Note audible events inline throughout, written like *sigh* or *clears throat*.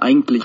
Eigentlich.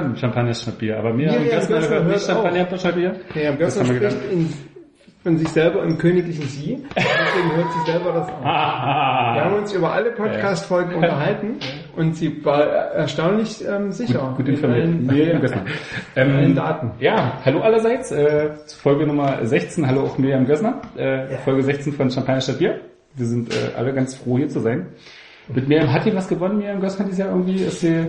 Hören Champagner statt Bier, aber mir Miriam Gössner Gössner hört nicht Champagner statt Bier. Gössner haben wir spricht in, von sich selber im königlichen Sie. Deswegen hört sie selber das an. Wir haben Ah, uns über alle Podcast-Folgen unterhalten und sie war erstaunlich ähm, sicher. gut mit informiert. Miriam Gössner. allen Daten. Ja, hallo allerseits. Äh, Folge Nummer 16. Hallo auch Miriam Gössner. Äh, Folge 16 von Champagner statt Bier. Wir sind äh, alle ganz froh hier zu sein. Mit Miriam hat die was gewonnen, Miriam Gössner dieses Jahr irgendwie? Ist sie,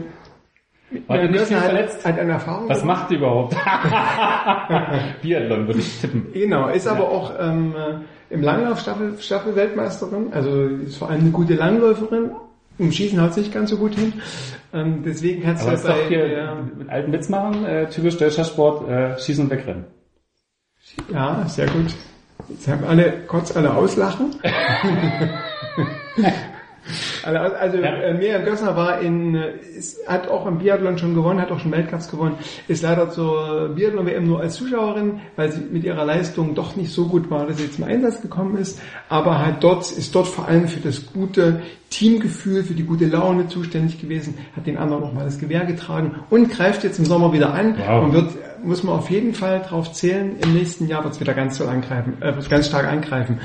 war Miriam nicht viel verletzt? hat, eine Erfahrung Was gemacht. macht die überhaupt? *laughs* Biathlon würde ich tippen. Genau, ist aber auch ähm, äh, im Langlauf Staffel, Staffel-Weltmeisterin, also ist vor allem eine gute Langläuferin. Im Schießen haut sie nicht ganz so gut hin. Ähm, deswegen kannst Aber du ist doch hier der, mit alten Witz machen, äh, typisch deutscher Sport, äh, schießen und wegrennen. Ja, sehr gut. Jetzt haben alle kurz alle auslachen. *laughs* *laughs* Aus- also Ja. äh, Miriam Gössner war in, äh, ist, hat auch im Biathlon schon gewonnen, hat auch schon Weltcups gewonnen, ist leider zur Biathlon-WM nur als Zuschauerin, weil sie mit ihrer Leistung doch nicht so gut war, dass sie zum Einsatz gekommen ist, aber halt dort, ist dort vor allem für das gute Teamgefühl, für die gute Laune zuständig gewesen, hat den anderen nochmal das Gewehr getragen und greift jetzt im Sommer wieder an Wow. und wird muss man auf jeden Fall drauf zählen. Im nächsten Jahr wird es wieder ganz, so angreifen, äh, ganz stark angreifen.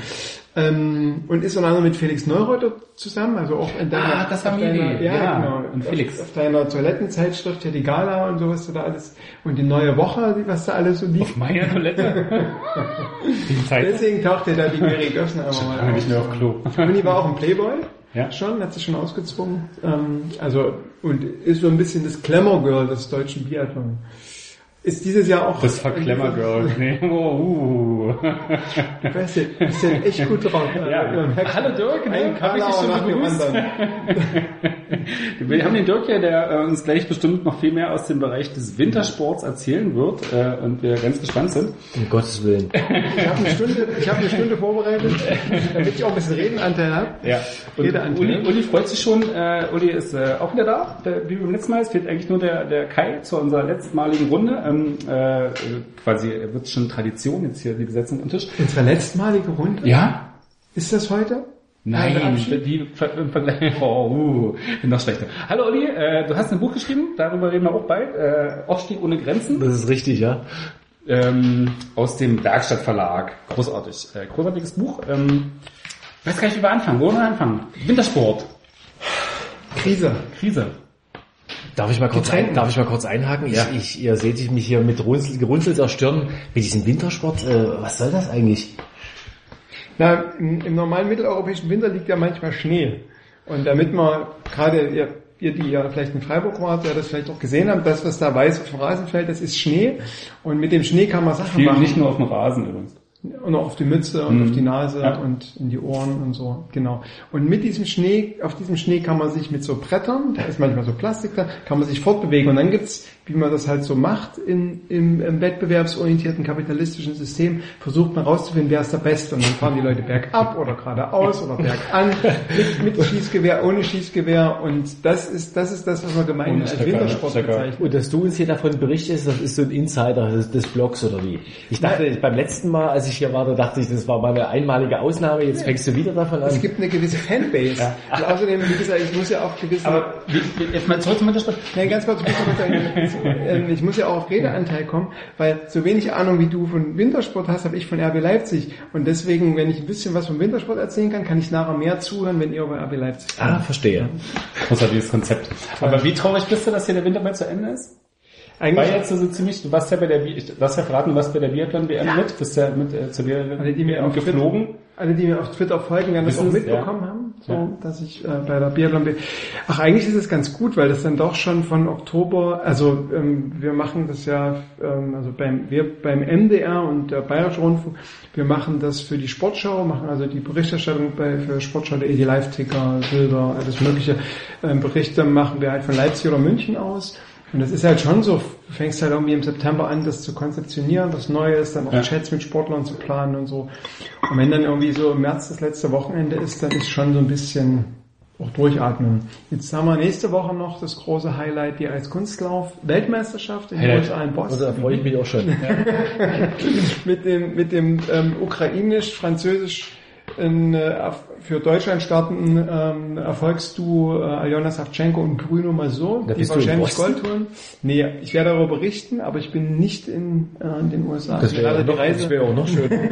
Ähm, und ist unter anderem mit Felix Neureuter zusammen, also auch in deiner, Ah, das auf deiner, ja, Ja, genau, und Felix. Auf, auf deiner Toilettenzeitschrift, ja, die Gala und sowas da alles und die neue Woche, was da alles so liegt. Auf meiner Toilette? *laughs* Deswegen tauchte da die Mary Gössner immer mal Lange nicht mehr auf Klo. Und die war auch ein Playboy. Ja. Schon, hat sich schon ausgezogen. Ähm, also, und ist so ein bisschen das Glamour Girl des deutschen Biathlon. Ist dieses Jahr auch... Das Verklemmer Girl. Nee. Oh, uh. Du bist ja, bist ja echt gut drauf. Ja. merkt Hallo Dirk, ne? Ein Hab ich dich schon begrüßt? *laughs* Wir haben den Dirk hier, der äh, uns gleich bestimmt noch viel mehr aus dem Bereich des Wintersports erzählen wird äh, und wir ganz gespannt sind. Um Gottes Willen. Ich habe eine Stunde, ich habe eine Stunde vorbereitet, damit ich auch ein bisschen Redenanteil habe. Ja. Und. Uli, Uli freut sich schon. Äh, Uli ist äh, auch wieder da, der, wie beim letzten Mal. Es fehlt eigentlich nur der, der Kai zu unserer letztmaligen Runde. Ähm, äh, quasi wird schon Tradition jetzt hier die Besetzung am Tisch. Unsere letztmalige Runde. Ja, Ist das heute? Nein, die im Vergleich, *laughs* oh, uh, noch schlechter. Hallo Olli, äh, du hast ein Buch geschrieben, darüber reden wir auch bald, äh, Aufstieg ohne Grenzen, Das ist richtig, ja. ähm, aus dem Werkstattverlag. Großartig, äh, großartiges Buch. Ähm, weiß gar nicht, wie wir anfangen. Wo wollen wir anfangen? Wintersport, Krise. Krise. Darf ich mal kurz, ein, darf ich mal kurz einhaken? Ja. Ich, ich, ihr seht mich hier mit Runzel, gerunzelter Stirn mit diesem Wintersport. Äh, was soll das eigentlich? Na, im, im normalen mitteleuropäischen Winter liegt ja manchmal Schnee. Und damit man gerade ihr, ihr, die ja vielleicht in Freiburg wart, ja das vielleicht auch gesehen habt, das, was da weiß auf dem Rasen fällt, das ist Schnee. Und mit dem Schnee kann man Sachen Viel, machen. nicht nur auf dem Rasen übrigens. Und auch auf die Mütze und Mhm. auf die Nase Ja. und in die Ohren und so, genau. Und mit diesem Schnee, auf diesem Schnee kann man sich mit so Brettern, da ist manchmal so Plastik da, kann man sich fortbewegen. Und dann gibt's wie man das halt so macht in, im, im wettbewerbsorientierten kapitalistischen System, versucht man rauszufinden, wer ist der Beste. Und dann fahren die Leute bergab oder geradeaus oder bergan, mit, mit Schießgewehr, ohne Schießgewehr. Und das ist, das ist das, was man Ohne als Wintersport bezeichnet. Und dass du uns hier davon berichtest, das ist so ein Insider des, des Blogs oder wie? Ich dachte, beim letzten Mal, als ich hier war, da dachte ich, das war mal eine einmalige Ausnahme, jetzt fängst du wieder davon an. Es gibt eine gewisse Fanbase. Und außerdem, wie gesagt, ich muss ja auch gewisse... Aber jetzt mal zurück zum Wintersport. Nein, ganz kurz, ich muss, noch mal- *laughs* ähm, ich muss ja auch auf Redeanteil kommen, weil so wenig Ahnung wie du von Wintersport hast, habe ich von RB Leipzig. Und deswegen, wenn ich ein bisschen was vom Wintersport erzählen kann, kann ich nachher mehr zuhören, wenn ihr über RB Leipzig seid. ah, verstehe. Großartiges Konzept. Aber wie traurig bist du, dass hier der Winter bald zu Ende ist? War Eigentlich, jetzt so ziemlich, du warst ja bei der, hast ja verraten, du warst bei der Biathlon-WM mit, bist ja mit äh, zu der Alle, die mir WM auf geflogen. alle, die mir auf Twitter folgen, werden das auch mitbekommen ja. haben, so, Ja. dass ich äh, bei der Biathlon bin. Ach, eigentlich ist es ganz gut, weil das dann doch schon von Oktober, also ähm, wir machen das ja, ähm, also beim, wir beim MDR und der Bayerische Rundfunk, wir machen das für die Sportschau, machen also die Berichterstattung bei für Sportschau.de, die Live-Ticker, Bilder, alles mögliche ähm, Berichte machen wir halt von Leipzig oder München aus. Und das ist halt schon so, du fängst halt irgendwie im September an, das zu konzeptionieren, was Neues, dann auch Ja. Chats mit Sportlern zu planen und so. Und wenn dann irgendwie so im März das letzte Wochenende ist, dann ist schon so ein bisschen auch durchatmen. Jetzt haben wir nächste Woche noch das große Highlight, die als Kunstlauf Weltmeisterschaft in Highlight. USA in Also Boston. da freue ich mich auch schon. *laughs* mit dem, mit dem ähm, ukrainisch, französisch in, äh, für Deutschland startenden ähm, Erfolgsduo äh, Aljona Savchenko und Bruno Mazur, Da die wahrscheinlich? Gold holen. Nee, ich werde darüber berichten, aber ich bin nicht in, äh, in den USA. Das wäre leider die noch, Reise, wäre auch noch schön. *laughs*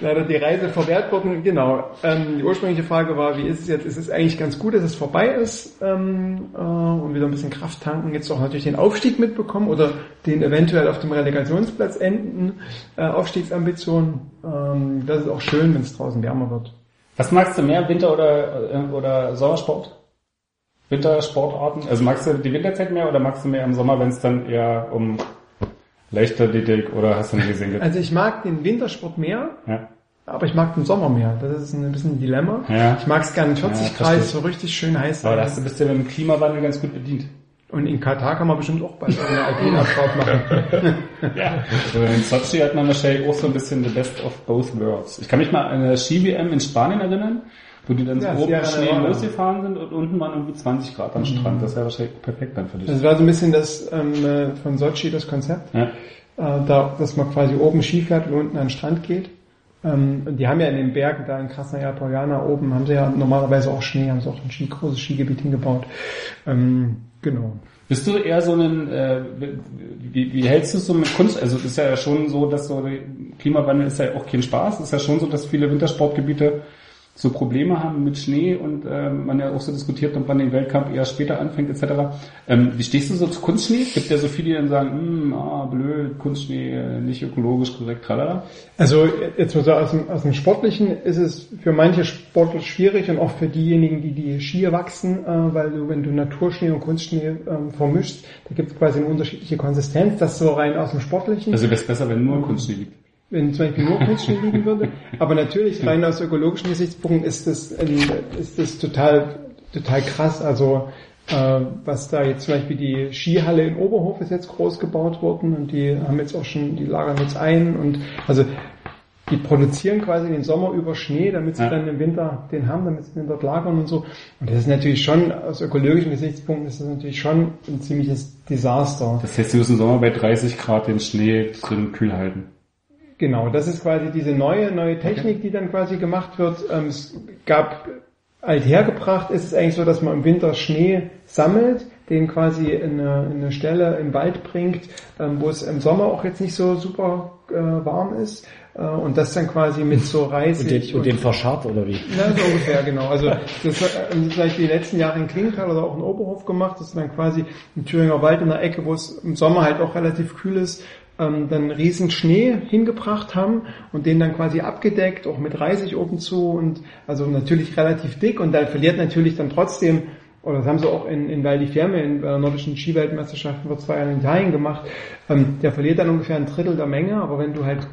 leider die Reise verwehrt worden. Genau. Ähm, die ursprüngliche Frage war, wie ist es jetzt? Ist es eigentlich ganz gut, dass es vorbei ist ähm, äh, und wieder ein bisschen Kraft tanken, jetzt auch natürlich den Aufstieg mitbekommen oder den eventuell auf dem Relegationsplatz enden äh, Aufstiegsambitionen. Ähm, das ist auch schön, wenn es draußen wärmer wird. Was magst du mehr, Winter- oder, äh, oder Sommersport? Wintersportarten? Also magst du die Winterzeit mehr oder magst du mehr im Sommer, wenn es dann eher um Leichtathletik oder hast du nicht gesehen? *laughs* Also ich mag den Wintersport mehr, Ja. aber ich mag den Sommer mehr. Das ist ein bisschen ein Dilemma. Ja. Ich mag es gerne in 40 Ja, Grad, so richtig schön heiß Aber da du bist ja mit dem Klimawandel ganz gut bedient. Und in Katar kann man bestimmt auch bald eine Alpinabfahrt machen. *laughs* Ja. Also in Sochi hat man wahrscheinlich auch so ein bisschen the best of both worlds. Ich kann mich mal an eine Ski-WM in Spanien erinnern, wo die dann so Ja, oben Sierra Schnee Nevada. losgefahren sind und unten waren irgendwie 20 Grad am Strand. Das wäre wahrscheinlich perfekt dann für dich. Das war so ein bisschen das ähm, äh, von Sochi, das Konzept. Ja. äh, da, dass man quasi oben Ski fährt und unten an den Strand geht. Ähm, und die haben ja in den Bergen da in Krasnaya Poljana oben, haben sie ja normalerweise auch Schnee, haben sie auch ein Ski, großes Skigebiet hingebaut. Ähm, genau. Bist du eher so ein, äh, wie, wie hältst du es so mit Kunst? Also ist ja schon so, dass so Klimawandel ist ja auch kein Spaß. Ist ja schon so, dass viele Wintersportgebiete so Probleme haben mit Schnee und ähm, man ja auch so diskutiert, ob man den Weltkampf eher später anfängt etc. Ähm, wie stehst du so zu Kunstschnee? Gibt ja so viele, die dann sagen, hm, ah, blöd, Kunstschnee, äh, nicht ökologisch korrekt, tralala. Also jetzt so aus dem, aus dem Sportlichen ist es für manche Sportler schwierig und auch für diejenigen, die die Skier wachsen, äh, weil du, wenn du Naturschnee und Kunstschnee ähm, vermischst, da gibt es quasi eine unterschiedliche Konsistenz, das so rein aus dem Sportlichen. Also wäre es besser, wenn nur Kunstschnee liegt. Wenn zum Beispiel nur Kunstschnee liegen würde. Aber natürlich rein aus ökologischen Gesichtspunkten ist das, ist das total, total krass. Also äh, was da jetzt zum Beispiel die Skihalle in Oberhof ist jetzt groß gebaut worden und die haben jetzt auch schon, die lagern jetzt ein und also die produzieren quasi den Sommer über Schnee, damit sie Ja. dann im Winter den haben, damit sie den dort lagern und so. Und das ist natürlich schon, aus ökologischen Gesichtspunkten ist das natürlich schon ein ziemliches Desaster. Das heißt, sie müssen im Sommer bei 30 Grad den Schnee drin kühl halten. Genau, das ist quasi diese neue, neue Technik, die dann quasi gemacht wird. Ähm, es gab althergebracht ist es eigentlich so, dass man im Winter Schnee sammelt, den quasi in eine, in eine Stelle im Wald bringt, ähm, wo es im Sommer auch jetzt nicht so super äh, warm ist äh, und das dann quasi mit so Reis Und den, und den verscharrt oder wie? ja, so ungefähr, *laughs* genau. Also das hat ähm, vielleicht die letzten Jahre in Klingenthal oder auch in Oberhof gemacht. Das ist dann quasi im Thüringer Wald in der Ecke, wo es im Sommer halt auch relativ kühl ist, ähm, dann riesen Schnee hingebracht haben und den dann quasi abgedeckt, auch mit Reisig oben zu und also natürlich relativ dick und da verliert natürlich dann trotzdem oder das haben sie auch in, in Val di Fiemme, in der nordischen Skiweltmeisterschaften vor zwei Jahren in Italien gemacht, ähm, der verliert dann ungefähr ein Drittel der Menge, aber wenn du halt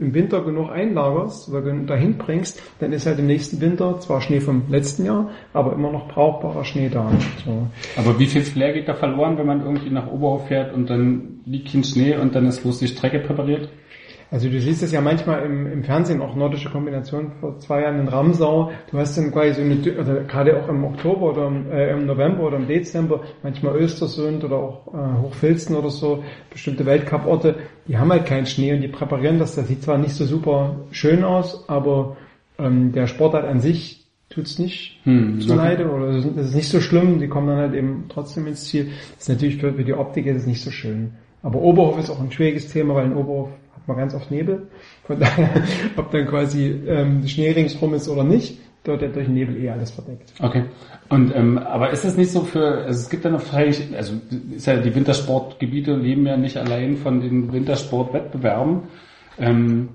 im Winter genug einlagerst oder dahin bringst, dann ist halt im nächsten Winter zwar Schnee vom letzten Jahr, aber immer noch brauchbarer Schnee da. So. Aber wie viel Flair geht da verloren, wenn man irgendwie nach Oberhof fährt und dann liegt kein Schnee und dann ist bloß die Strecke präpariert? Also du siehst es ja manchmal im, im Fernsehen, auch nordische Kombination vor zwei Jahren in Ramsau. Du hast dann quasi so eine, oder gerade auch im Oktober oder im, äh, im November oder im Dezember, manchmal Östersund oder auch äh, Hochfilzen oder so, bestimmte Weltcup-Orte, die haben halt keinen Schnee und die präparieren das. Das sieht zwar nicht so super schön aus, aber ähm, der Sportart an sich tut's nicht Hm, zu okay. leide oder das ist- nicht so schlimm. Die kommen dann halt eben trotzdem ins Ziel. Das ist natürlich für, für die Optik ist es nicht so schön. Aber Oberhof ist auch ein schwieriges Thema, weil in Oberhof hat man ganz oft Nebel. Von daher, *laughs* ob dann quasi ähm, Schnee ringsrum ist oder nicht, dort wird durch Nebel eh alles verdeckt. Okay. Und ähm, aber ist es nicht so für, also es gibt ja noch freilich, also ist ja die Wintersportgebiete leben ja nicht allein von den Wintersportwettbewerben. Ähm,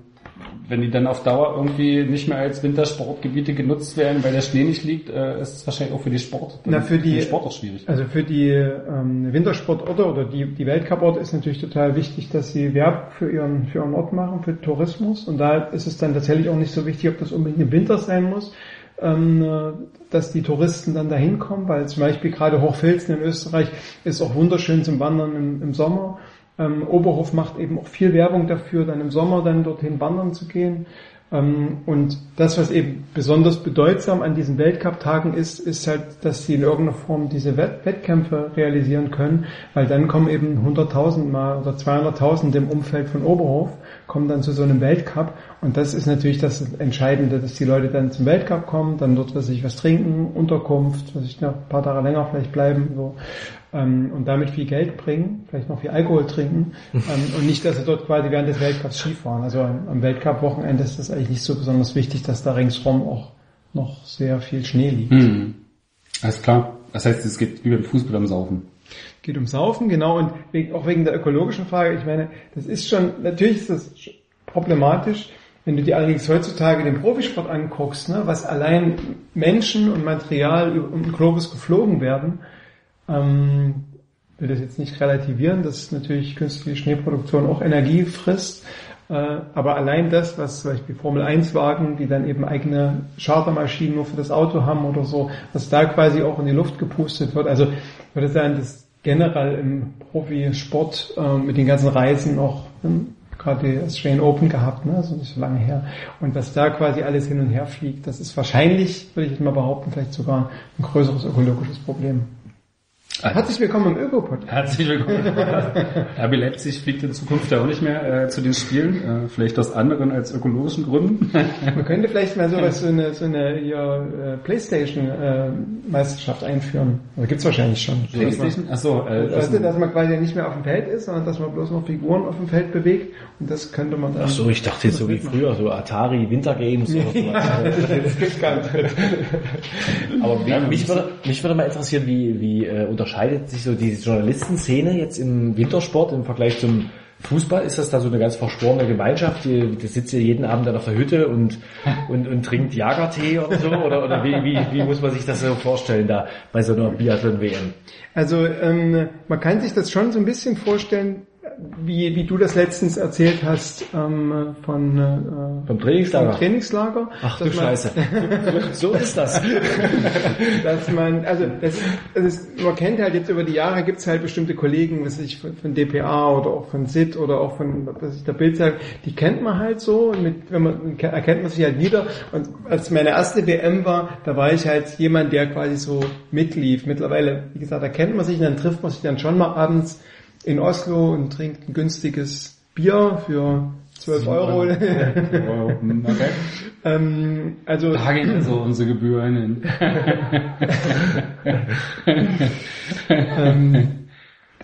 wenn die dann auf Dauer irgendwie nicht mehr als Wintersportgebiete genutzt werden, weil der Schnee nicht liegt, äh, ist es wahrscheinlich auch für die Sport, Na, für die- den Sport auch schwierig. Also für die ähm, Wintersportorte oder die, die Weltcuporte ist natürlich total wichtig, dass sie Werb für ihren, für ihren Ort machen, für Tourismus. Und da ist es dann tatsächlich auch nicht so wichtig, ob das unbedingt im Winter sein muss, ähm, äh, dass die Touristen dann dahin kommen, weil zum Beispiel gerade Hochfilzen in Österreich ist auch wunderschön zum Wandern im, im Sommer. Ähm, Oberhof macht eben auch viel Werbung dafür, dann im Sommer dann dorthin wandern zu gehen. Ähm, und das, was eben besonders bedeutsam an diesen Weltcup-Tagen ist, ist halt, dass sie in irgendeiner Form diese Wett Wettkämpfe realisieren können, weil dann kommen eben 100.000 mal oder 200.000 im Umfeld von Oberhof, kommen dann zu so einem Weltcup und das ist natürlich das Entscheidende, dass die Leute dann zum Weltcup kommen, dann dort was sich was trinken, Unterkunft, was ich noch ein paar Tage länger vielleicht bleiben, so ähm, und damit viel Geld bringen, vielleicht noch viel Alkohol trinken *laughs* ähm, und nicht, dass sie dort quasi während des Weltcups Skifahren. Also am Weltcup-Wochenende ist das eigentlich nicht so besonders wichtig, dass da ringsrum auch noch sehr viel Schnee liegt. Hm. Alles klar. Das heißt, es geht wie beim Fußball am Saufen. Geht um Saufen, genau, und wegen, auch wegen der ökologischen Frage, ich meine, das ist schon, natürlich ist das sch- problematisch, wenn du dir allerdings heutzutage den Profisport anguckst, ne, was allein Menschen und Material um den Globus geflogen werden, ähm, will das jetzt nicht relativieren, dass natürlich künstliche Schneeproduktion auch Energie frisst, äh, aber allein das, was zum Beispiel Formel 1 Wagen, die dann eben eigene Chartermaschinen nur für das Auto haben oder so, was da quasi auch in die Luft gepustet wird. Also ich würde sagen, dass generell im Profisport äh, mit den ganzen Reisen auch ähm, gerade die Australian Open gehabt, ne, also nicht so lange her. Und was da quasi alles hin und her fliegt, das ist wahrscheinlich, würde ich jetzt mal behaupten, vielleicht sogar ein größeres ökologisches Problem. Herzlich willkommen im Öko-Podcast. Herzlich willkommen. RB Leipzig fliegt in Zukunft ja auch nicht mehr äh, zu den Spielen, äh, vielleicht aus anderen als ökologischen Gründen. Man könnte vielleicht mal sowas, *laughs* so eine, so eine ja, äh, Playstation-Meisterschaft einführen. Oder gibt's wahrscheinlich schon. Playstation? Achso, äh, das du, dass man quasi nicht mehr auf dem Feld ist, sondern dass man bloß noch Figuren auf dem Feld bewegt und das könnte man dann... Ach so, ich dachte jetzt so wie früher, so Atari Wintergames oder sowas. *laughs* das gibt's gar nicht. Aber mich, mich, würde, mich würde mal interessieren, wie, wie äh, unterscheidet sich so die Journalistenszene jetzt im Wintersport im Vergleich zum Fußball? Ist das da so eine ganz verschworene Gemeinschaft? Die, die sitzt hier jeden Abend dann auf der Hütte und, *laughs* und, und trinkt Jagertee oder so? Oder, oder wie, wie, wie muss man sich das so vorstellen da bei so einer Biathlon-WM? Also ähm, man kann sich das schon so ein bisschen vorstellen, wie, wie du das letztens erzählt hast ähm, von äh, Vom Trainingslager? vom Trainingslager. Ach du man- Scheiße. *laughs* So ist das. *laughs* dass man, also das, das ist, man kennt halt jetzt über die Jahre gibt es halt bestimmte Kollegen, was ich von, von DPA oder auch von SIT oder auch von was ich, der Bildzeit, die kennt man halt so und mit, wenn man erkennt man sich halt wieder. Und als meine erste WM war, da war ich halt jemand, der quasi so mitlief. Mittlerweile, wie gesagt, da kennt man sich und dann trifft man sich dann schon mal abends in Oslo und trinkt ein günstiges Bier für 12 Euro. Oh, *laughs* hm, okay. ähm, also Da gehen also unsere Gebühren hin. *laughs* ähm,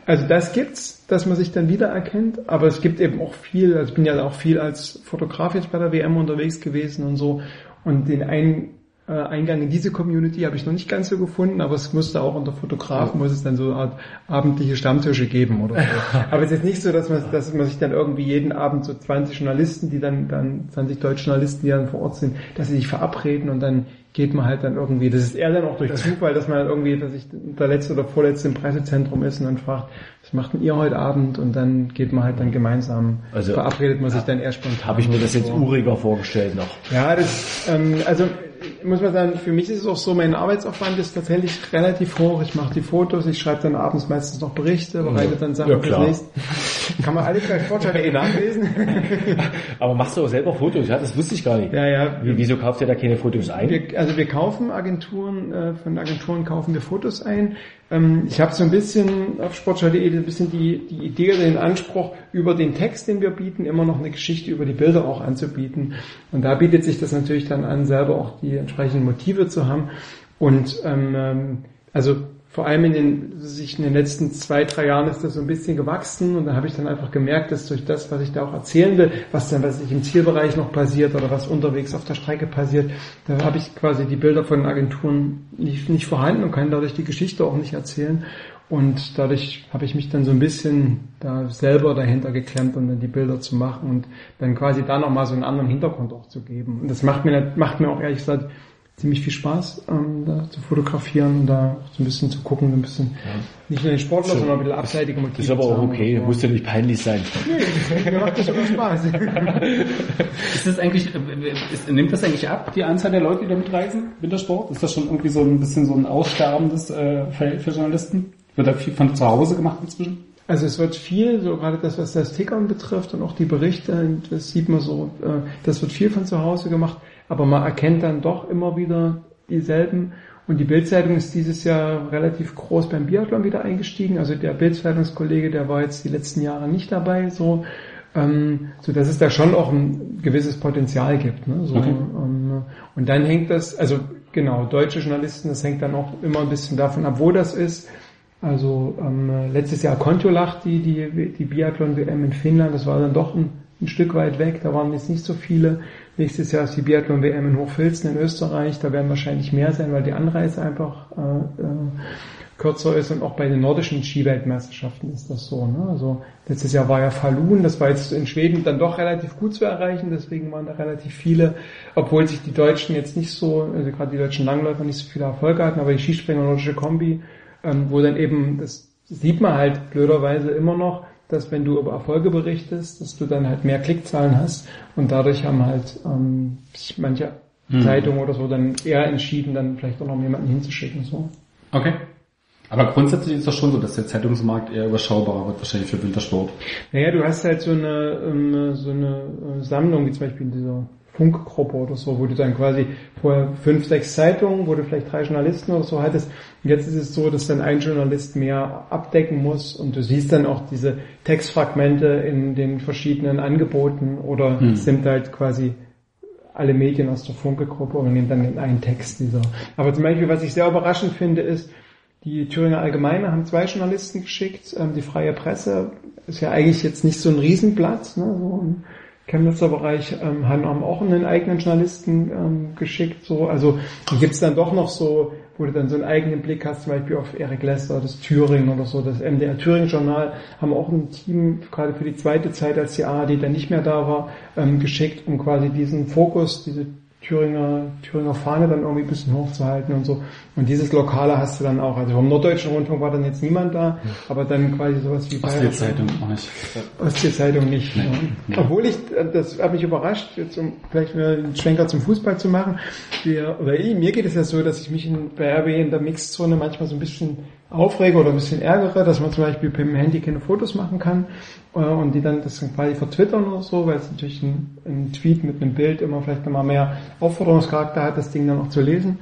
also das gibt's, dass man sich dann wiedererkennt, aber es gibt eben auch viel, also ich bin ja auch viel als Fotograf jetzt bei der WM unterwegs gewesen und so und den einen, äh, äh, Eingang in diese Community habe ich noch nicht ganz so gefunden, aber es musste auch unter Fotografen, muss es dann so eine Art abendliche Stammtische geben oder so. *laughs* aber es ist nicht so, dass man, dass man sich dann irgendwie jeden Abend so 20 Journalisten, die dann, dann 20 deutsche Journalisten, die dann vor Ort sind, dass sie sich verabreden und dann geht man halt dann irgendwie, das ist eher dann auch durch Zufall, dass man dann irgendwie, dass ich der letzte oder vorletzte im Pressezentrum ist und dann fragt, was macht denn ihr heute Abend? Und dann geht man halt dann gemeinsam, Also, verabredet man sich dann eher spontan. Habe ich mir das jetzt So. uriger vorgestellt noch. Ja, das, ähm, also muss man sagen, für mich ist es auch so, mein Arbeitsaufwand ist tatsächlich relativ hoch. Ich mache die Fotos, ich schreibe dann abends meistens noch Berichte, bereite dann Sachen Ja, fürs nächste. Kann man alles bei Sportschau.de *laughs* nachlesen. *laughs* Aber machst du auch selber Fotos? Ja, das wusste ich gar nicht. ja, ja. Wie, wieso kauft ihr da keine Fotos ein? Wir, also wir kaufen Agenturen, äh, von Agenturen kaufen wir Fotos ein. Ähm, ich habe so ein bisschen auf sportschau.de ein bisschen die, die Idee oder den Anspruch, über den Text, den wir bieten, immer noch eine Geschichte über die Bilder auch anzubieten. Und da bietet sich das natürlich dann an, selber auch die entsprechenden Motive zu haben. Und ähm, ähm, also vor allem in den, sich in den letzten zwei, drei Jahren ist das so ein bisschen gewachsen und da habe ich dann einfach gemerkt, dass durch das, was ich da auch erzählen will, was dann, was sich im Zielbereich noch passiert oder was unterwegs auf der Strecke passiert, da habe ich quasi die Bilder von Agenturen nicht, nicht vorhanden und kann dadurch die Geschichte auch nicht erzählen. Und dadurch habe ich mich dann so ein bisschen da selber dahinter geklemmt, um dann die Bilder zu machen und dann quasi da nochmal so einen anderen Hintergrund auch zu geben. Und das macht mir, macht mir auch ehrlich gesagt ziemlich viel Spaß, ähm, da zu fotografieren und da so ein bisschen zu gucken, so ein bisschen nicht nur den Sportler, sondern ein bisschen abseitige Motive. Das ist aber auch okay, Ja. muss ja nicht peinlich sein. Mir macht das sogar Spaß. *laughs* Ist das eigentlich, äh, ist, nimmt das eigentlich ab, die Anzahl der Leute, die damit reisen, Wintersport? Ist das schon irgendwie so ein bisschen so ein aussterbendes äh, Feld für Journalisten? Wird da viel von zu Hause gemacht inzwischen? Also es wird viel, so gerade das, was das Tickern betrifft und auch die Berichte, das sieht man so, äh, das wird viel von zu Hause gemacht, aber man erkennt dann doch immer wieder dieselben. Und die Bildzeitung ist dieses Jahr relativ groß beim Biathlon wieder eingestiegen. Also der Bildzeitungskollege, der war jetzt die letzten Jahre nicht dabei, so, ähm, so dass es da schon auch ein gewisses Potenzial gibt. Ne? So, Okay. ähm, und dann hängt das, also genau, deutsche Journalisten, das hängt dann auch immer ein bisschen davon ab, wo das ist. Also ähm, letztes Jahr Kontiolach, die, die, die Biathlon-WM in Finnland, das war dann doch ein, ein Stück weit weg, da waren jetzt nicht so viele. Nächstes Jahr ist die Biathlon-WM in Hochfilzen in Österreich, da werden wahrscheinlich mehr sein, weil die Anreise einfach äh, äh, kürzer ist und auch bei den nordischen Skiweltmeisterschaften ist das so. Ne? Also letztes Jahr war ja Falun, das war jetzt in Schweden dann doch relativ gut zu erreichen, deswegen waren da relativ viele, obwohl sich die Deutschen jetzt nicht so, also gerade die deutschen Langläufer nicht so viele Erfolge hatten, aber die Skispringer nordische Kombi, ähm, wo dann eben, das sieht man halt blöderweise immer noch, dass wenn du über Erfolge berichtest, dass du dann halt mehr Klickzahlen hast und dadurch haben halt ähm, manche Zeitungen oder so dann eher entschieden, dann vielleicht auch noch jemanden hinzuschicken. So. Okay. Aber grundsätzlich ist das schon so, dass der Zeitungsmarkt eher überschaubarer wird, wahrscheinlich für Wintersport. Naja, du hast halt so eine, ähm, so eine äh, Sammlung, wie zum Beispiel dieser Funkgruppe oder so, wo du dann quasi vorher fünf, sechs Zeitungen, wo du vielleicht drei Journalisten oder so hattest. Und jetzt ist es so, dass dann ein Journalist mehr abdecken muss und du siehst dann auch diese Textfragmente in den verschiedenen Angeboten oder es nimmt halt quasi alle Medien aus der Funke-Gruppe und nehmen dann den einen Text dieser. Aber zum Beispiel, was ich sehr überraschend finde, ist, die Thüringer Allgemeine haben zwei Journalisten geschickt. Ähm, die Freie Presse ist ja eigentlich jetzt nicht so ein Riesenblatt. Ne? So im Chemnitzer Bereich ähm, haben auch einen eigenen Journalisten ähm, geschickt. So. Also gibt es dann doch noch so, wo du dann so einen eigenen Blick hast, zum Beispiel auf Erik Lester, das Thüringen oder so, das MDR Thüringen Journal, haben auch ein Team, gerade für die zweite Zeit, als die ARD dann nicht mehr da war, ähm, geschickt, um quasi diesen Fokus, diese Thüringer, Thüringer Fahne dann irgendwie ein bisschen hochzuhalten und so. Und dieses Lokale hast du dann auch. Also vom Norddeutschen Rundfunk war dann jetzt niemand da, aber dann quasi sowas wie Was die Zeitung mache ich. Ostsee-Zeitung nicht. Ja. Obwohl ich, äh, das hat mich überrascht, jetzt um vielleicht wieder einen Schwenker zum Fußball zu machen. Wir, oder ich, mir geht es ja so, dass ich mich in, bei RB in der Mixzone manchmal so ein bisschen aufrege oder ein bisschen ärgere, dass man zum Beispiel mit dem Handy keine Fotos machen kann äh, und die dann das dann quasi vertwittern oder so, weil es natürlich ein, ein Tweet mit einem Bild immer vielleicht nochmal mehr Aufforderungscharakter hat, das Ding dann auch zu lesen.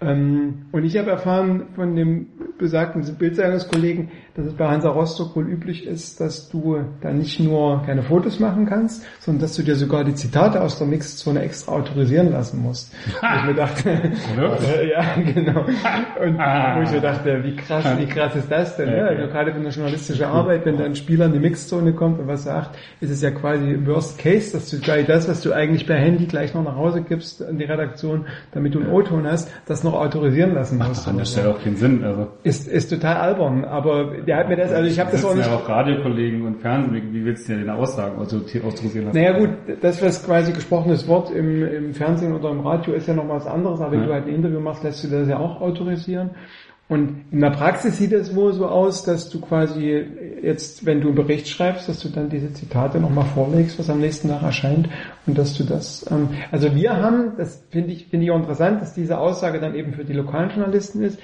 Ähm, und ich habe erfahren von dem besagten Bildzeitungskollegen, dass es bei Hansa Rostock wohl üblich ist, dass du da nicht nur keine Fotos machen kannst, sondern dass du dir sogar die Zitate aus der Mixzone extra autorisieren lassen musst. *laughs* Wo ich mir dachte, *laughs* ja, genau. Und wo ich mir dachte, wie krass, wie krass ist das denn? Ja, also gerade für eine journalistische Arbeit, wenn da ein Spieler in die Mixzone kommt und was sagt, ist es ja quasi Worst Case, dass du gleich das, was du eigentlich per Handy gleich noch nach Hause gibst in die Redaktion, damit du einen O-Ton hast, das noch autorisieren lassen musst. Macht an der. Stelle auch keinen Sinn. Also Ist, ist total albern, aber der hat mir das, also ich habe das auch nicht... ja auch Radiokollegen und Fernsehen. Wie, willst du denn deine Aussagen auto- autorisieren lassen? Naja gut, das was quasi gesprochenes Wort im, im Fernsehen oder im Radio ist ja noch was anderes, aber wenn Ja. du halt ein Interview machst, lässt du das ja auch autorisieren. Und in der Praxis sieht es wohl so aus, dass du quasi jetzt, wenn du einen Bericht schreibst, dass du dann diese Zitate nochmal vorlegst, was am nächsten Tag erscheint und dass du das, ähm, also wir haben, das finde ich, finde ich auch interessant, dass diese Aussage dann eben für die lokalen Journalisten ist,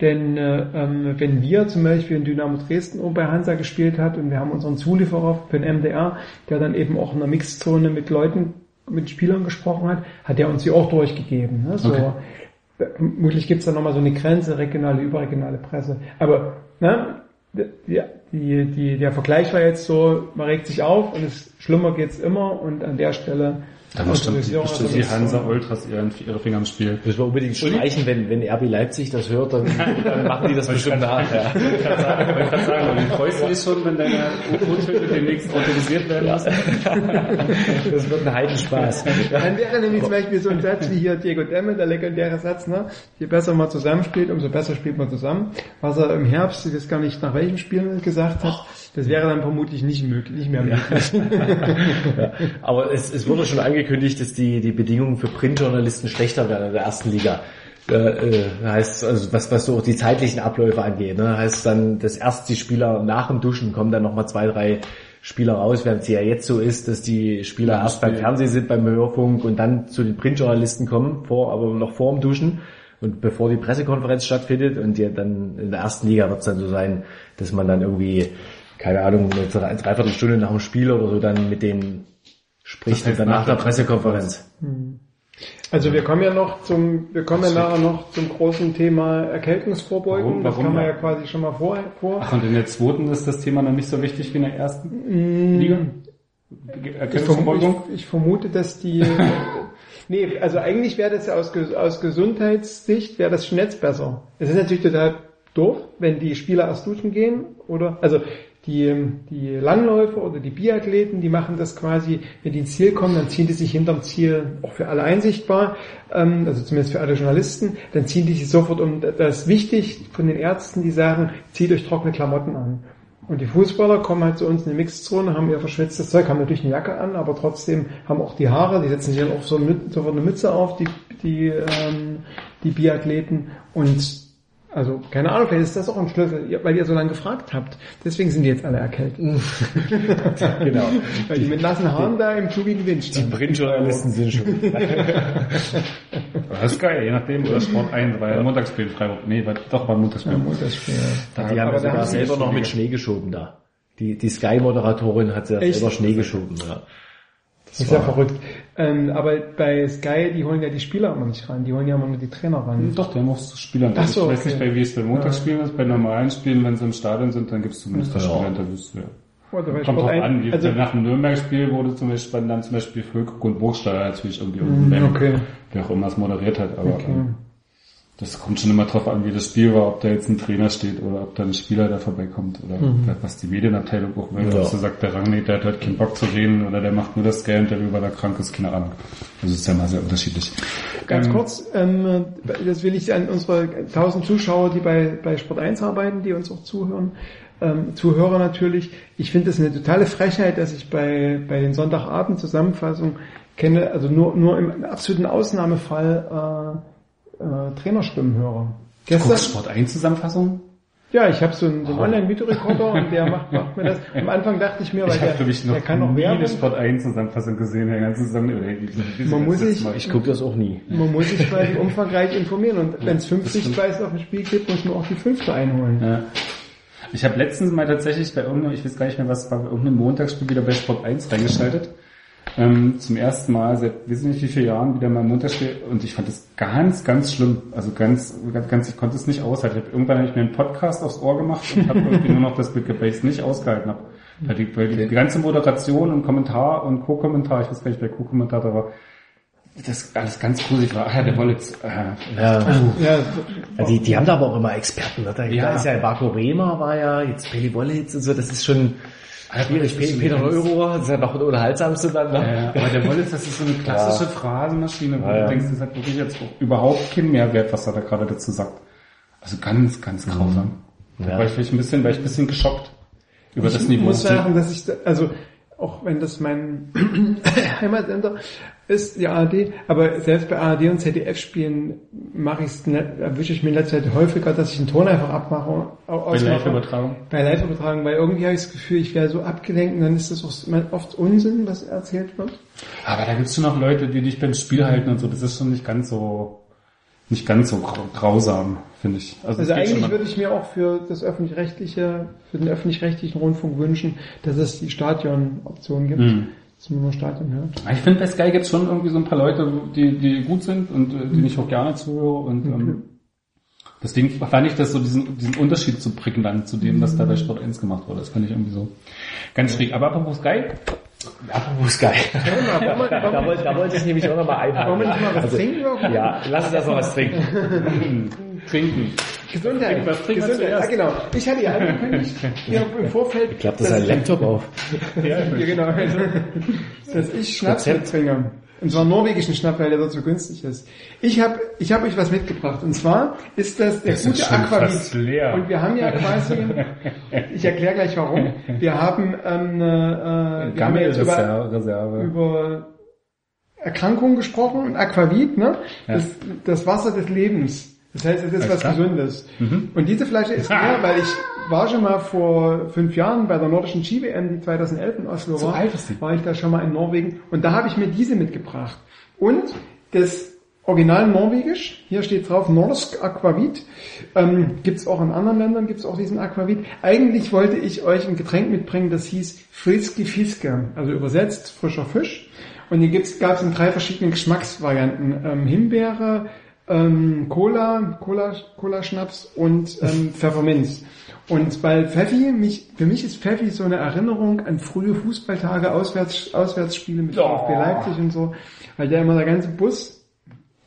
denn äh, ähm, wenn wir zum Beispiel in Dynamo Dresden oben bei Hansa gespielt hat und wir haben unseren Zulieferer für den MDR, der dann eben auch in der Mixzone mit Leuten, mit Spielern gesprochen hat, hat er uns die auch durchgegeben. Ne? So, Okay. Vermutlich gibt es da nochmal so eine Grenze, regionale, überregionale Presse. Aber ne, die, die, die, der Vergleich war jetzt so, man regt sich auf und es schlimmer geht's immer und an der Stelle Da bestimmt also die das- Hansa Ultras ihren, ihre Finger im Spiel. Müssen wir unbedingt streichen, wenn, wenn RB Leipzig das hört, dann, dann machen die das bestimmt nach. Ja. Ich kann sagen, *laughs* ich kann sagen, aber du freust du dich schon, wenn deine U-Töne demnächst autorisiert werden müssen? *laughs* Das wird ein Heidenspaß. Dann wäre nämlich zum Beispiel so ein Satz wie hier Diego Demme, der legendäre Satz, ne? Je besser man zusammenspielt, umso besser spielt man zusammen. Was er im Herbst, ich weiß gar nicht nach welchem Spiel gesagt hat, das wäre dann vermutlich nicht möglich, nicht mehr möglich. *laughs* Ja. Aber es, es wurde schon angekündigt, dass die, die Bedingungen für Printjournalisten schlechter werden in der ersten Liga. Äh, äh, heißt, also was, was so auch die zeitlichen Abläufe angeht, ne, heißt dann, dass erst die Spieler nach dem Duschen kommen dann nochmal zwei, drei Spieler raus, während es ja jetzt so ist, dass die Spieler erst beim Fernsehen sind, beim Hörfunk und dann zu den Printjournalisten kommen, vor, aber noch vor dem Duschen und bevor die Pressekonferenz stattfindet und ja dann in der ersten Liga wird es dann so sein, dass man dann irgendwie, keine Ahnung, eine drei- Dreiviertelstunde nach dem Spiel oder so dann mit denen spricht Das heißt und dann nach der Pressekonferenz. Also wir kommen ja noch zum, wir kommen ja nachher noch zum großen Thema Erkältungsvorbeugung. Warum? Das Warum kann man ja? quasi schon mal vor. vor. Ach, und in der zweiten ist das Thema noch nicht so wichtig wie in der ersten Liga? Ich, vermute, Erkältungsvorbeugung? ich, ich vermute, dass die, *laughs* nee, also eigentlich wäre das ja aus, aus Gesundheitssicht, wäre das Netz besser. Es ist natürlich total doof, wenn die Spieler erst duschen gehen, oder, also die, die Langläufer oder die Biathleten, die machen das quasi, wenn die ins Ziel kommen, dann ziehen die sich hinterm Ziel, auch für alle einsichtbar, ähm, also zumindest für alle Journalisten, dann ziehen die sich sofort um. Das ist wichtig von den Ärzten, die sagen, zieht euch trockene Klamotten an. Und die Fußballer kommen halt zu uns in die Mixzone, haben ihr verschwitztes Zeug, haben natürlich eine Jacke an, aber trotzdem haben auch die Haare, die setzen sich dann auch so sofort eine Mütze auf, die, die, ähm, die Biathleten. Und also, keine Ahnung, vielleicht ist das auch ein Schlüssel, weil ihr so lange gefragt habt. Deswegen sind die jetzt alle erkältet. *laughs* Genau. Weil die mit nassen Haaren da im zugigen Wind Die stehen. Printjournalisten sind schon. *laughs* Das ist geil, je nachdem, oder Sport 1, weil ja Montagsspiel in Freiburg. Nee, war, doch war Montagsspiel. Montagsspiel. Die haben Aber ja da sogar haben selber noch mit Schnee geschoben da. Die, die Sky-Moderatorin hat ja selber Schnee geschoben. Ja. Das ist ja verrückt. Ähm, aber bei Sky, die holen ja die Spieler immer nicht ran, die holen ja immer nur die Trainer ran. Doch, der muss Spieler. Ach so, ich weiß okay. nicht, bei, wie es bei Montagsspielen ist. Bei normalen Spielen, wenn sie im Stadion sind, dann gibt es zumindest das Ja. Spielerinterviews. Ja. Oder Kommt Sport drauf ein- an, wie also, nach dem Nürnberg-Spiel wurde zum Beispiel dann zum Beispiel Völkuk und Burgstaller natürlich irgendwie unten okay. wer auch immer es moderiert hat, aber Okay. ähm, das kommt schon immer drauf an, wie das Spiel war, ob da jetzt ein Trainer steht oder ob da ein Spieler da vorbeikommt oder Mhm. was die Medienabteilung auch will. Ja. Ja. So sagt der Rangnick, der hat halt keinen Bock zu reden oder der macht nur das Sky-Interview, weil er krank ist, keine Ahnung. Also ist ja mal sehr unterschiedlich. Ganz Ähm, kurz, ähm, das will ich an unsere 1000 Zuschauer, die bei, bei Sport 1 arbeiten, die uns auch zuhören, ähm, Zuhörer natürlich. Ich finde es eine totale Frechheit, dass ich bei, bei den Sonntagabend-Zusammenfassungen kenne, also nur, nur im absoluten Ausnahmefall äh, äh, Trainerstimmen höre. Gestern, Sport 1 Zusammenfassung? ja, ich habe so einen, so einen Online-Videorekorder und der macht, *laughs* macht mir das. Am Anfang dachte ich mir, weil Ich habe, der, ich, noch der kann eine Werbung. Sport 1 Zusammenfassung gesehen, der die- die- Man muss das sich- Mal- Ich gucke das auch nie. Man muss sich quasi umfangreich informieren und wenn es fünf das stimmt. Sichtweisen auf dem Spiel gibt, muss man auch die fünfte einholen. Ja. Ich habe letztens mal tatsächlich bei irgendeinem, ich weiß gar nicht mehr was, war bei irgendeinem Montagsspiel wieder bei Sport 1 reingeschaltet. Ähm, zum ersten Mal seit wissen nicht wie viele Jahren wieder mal ein Montagsspiel und ich fand das ganz, ganz schlimm. Also ganz, ganz, ganz ich konnte es nicht aushalten. Ich hab, irgendwann habe ich mir einen Podcast aufs Ohr gemacht und habe irgendwie nur noch das mitgekriegt, weil ich es nicht ausgehalten habe. Weil die, weil die, die ganze Moderation und Kommentar und Co-Kommentar, ich weiß gar nicht, wer Co-Kommentator war, das alles ganz gruselig war. Ah ja, der Wollitz. Äh, Ja. Ja, Ja, die, die haben da aber auch immer Experten. Ne? Da, Ja. da ist ja Marco Rehmer war ja, jetzt Billy Wollitz und so, das ist schon, Schwierig, Pe- Peter Neururer, das ist ja noch das Unterhaltsamste dann. Ja, Ne? ja, aber der Wollitz, das ist so eine klassische Phrasenmaschine, wo Ja, ja. du denkst, das hat wirklich jetzt überhaupt keinen Mehrwert, was er da gerade dazu sagt. Also ganz, ganz grausam. Da Ja. war ich ein bisschen, war ich ein bisschen geschockt über das ich Niveau. muss sagen, dass ich, da, also auch wenn das mein *clears throat* Heimatsender ist, die ARD, aber selbst bei ARD und ZDF-Spielen mache ich es, erwische ich mir in letzter Zeit häufiger, dass ich einen Ton einfach abmache, bei. Live-Übertragung. Bei Live-Übertragung, weil irgendwie habe ich das Gefühl, ich wäre so abgelenkt und dann ist das auch oft Unsinn, was erzählt wird. Aber da gibt's schon noch Leute, die dich beim Spiel halten und so. Das ist schon nicht ganz so, nicht ganz so grau- grausam, finde ich. Also es schon eigentlich würde ich mir auch für das öffentlich-rechtliche, für den öffentlich-rechtlichen Rundfunk wünschen, dass es die Stadion-Option gibt, Mhm. Dass man nur Stadion hört. Ich finde, bei Sky gibt's schon irgendwie so ein paar Leute, die, die gut sind und äh, denen ich auch gerne zuhöre. Und ähm, deswegen fand ich das so diesen, diesen Unterschied so prägnant zu dem, was da bei Sport 1 gemacht wurde. Das fand ich irgendwie so ganz schräg. Aber apropos Sky, Apropos Sky. Wollen wir- *laughs* Da, da, wollte, da wollte ich nämlich auch nochmal einhaken. Wollen wir nicht mal was Also, trinken? Oder? Ja, lass uns erst mal was trinken. *laughs* trinken. Gesundheit. Was, trink was Gesundheit. zuerst. Ah, genau. Ich hatte ja angekündigt, hier im Vorfeld, Klappt das ein Laptop auf? *laughs* ja, genau, also, dass ich Schnaps mitbringe. Und zwar norwegischen Schnaps, weil der dort so günstig ist. Ich habe ich hab euch was mitgebracht. Und zwar ist das der Das ist gute Aquavit. leer. Und wir haben ja quasi, *laughs* ich erkläre gleich warum, wir haben, ähm, äh, wir haben ja jetzt über, Gammelreserve. über Erkrankungen gesprochen und Aquavit, ne? Das, das Wasser des Lebens. Das heißt, es ist Alles was klar. Gesundes. Und diese Flasche ist leer, weil ich war schon mal vor fünf Jahren bei der nordischen Ski-WM, die 2011 in Oslo So war, alt ist die. war ich da schon mal in Norwegen und da habe ich mir diese mitgebracht. Und das Original Norwegisch, hier steht drauf Norsk Aquavit, ähm, gibt's auch in anderen Ländern, gibt's auch diesen Aquavit. Eigentlich wollte ich euch ein Getränk mitbringen, das hieß Friske Fiske, also übersetzt frischer Fisch. Und hier gibt's, gab's in drei verschiedenen Geschmacksvarianten. Ähm, Himbeere, ähm, Cola, Cola, Cola-Schnaps und ähm, *laughs* Pfefferminz. Und weil Pfeffi, mich, für mich ist Pfeffi so eine Erinnerung an frühe Fußballtage, Auswärts, Auswärtsspiele mit VfB Leipzig und so, weil der immer der ganze Bus,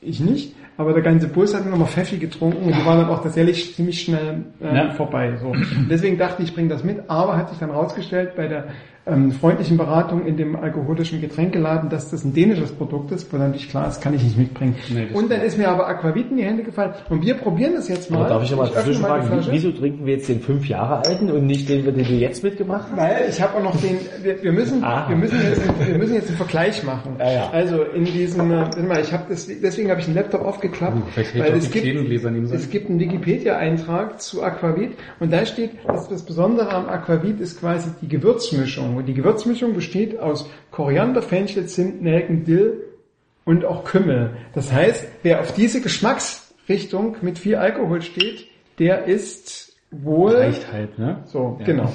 ich nicht, aber der ganze Bus hat immer Pfeffi getrunken und die waren dann auch tatsächlich ziemlich schnell äh, Ja. vorbei. So. Deswegen dachte ich, ich bringe das mit, aber hat sich dann rausgestellt bei der ähm, freundlichen Beratung in dem alkoholischen Getränkeladen, dass das ein dänisches Produkt ist, wo dann natürlich klar ist, kann ich nicht mitbringen. Nee, und dann ist mir aber Aquavit in die Hände gefallen und wir probieren das jetzt mal. Aber darf ich nochmal dazwischen fragen, wieso trinken wir jetzt den fünf Jahre alten und nicht den, den du jetzt mitgebracht hast? Weil ich habe auch noch den, wir, wir müssen, Ah. wir müssen jetzt, wir müssen jetzt einen Vergleich machen. Ja, ja. Also in diesem, äh, warte mal, ich habe das, deswegen habe ich den Laptop aufgeklappt, ich weil es gibt, es gibt einen Wikipedia-Eintrag zu Aquavit und da steht, dass das Besondere am Aquavit ist quasi die Gewürzmischung und die Gewürzmischung besteht aus Koriander, Fenchel, Zimt, Nelken, Dill und auch Kümmel. Das heißt, wer auf diese Geschmacksrichtung mit viel Alkohol steht, der ist wohl Reicht halt, ne? so, Ja. genau.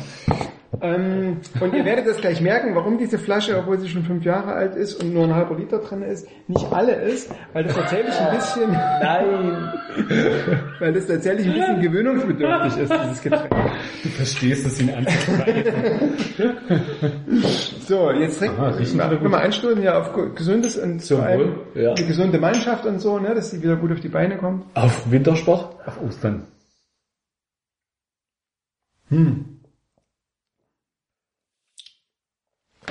Ähm, und ihr werdet das gleich merken, warum diese Flasche, obwohl sie schon fünf Jahre alt ist und nur ein halber Liter drin ist, nicht alle ist, weil das tatsächlich ein bisschen, Nein! weil das tatsächlich ein bisschen gewöhnungsbedürftig ist, dieses Getränk. Du verstehst es ihn anzupreisen. So, jetzt trinken wir mal einstoßen ja auf gesundes und vor allem ja. eine gesunde Mannschaft und so, ne, dass sie wieder gut auf die Beine kommt. Auf Wintersport? Auf Ostern.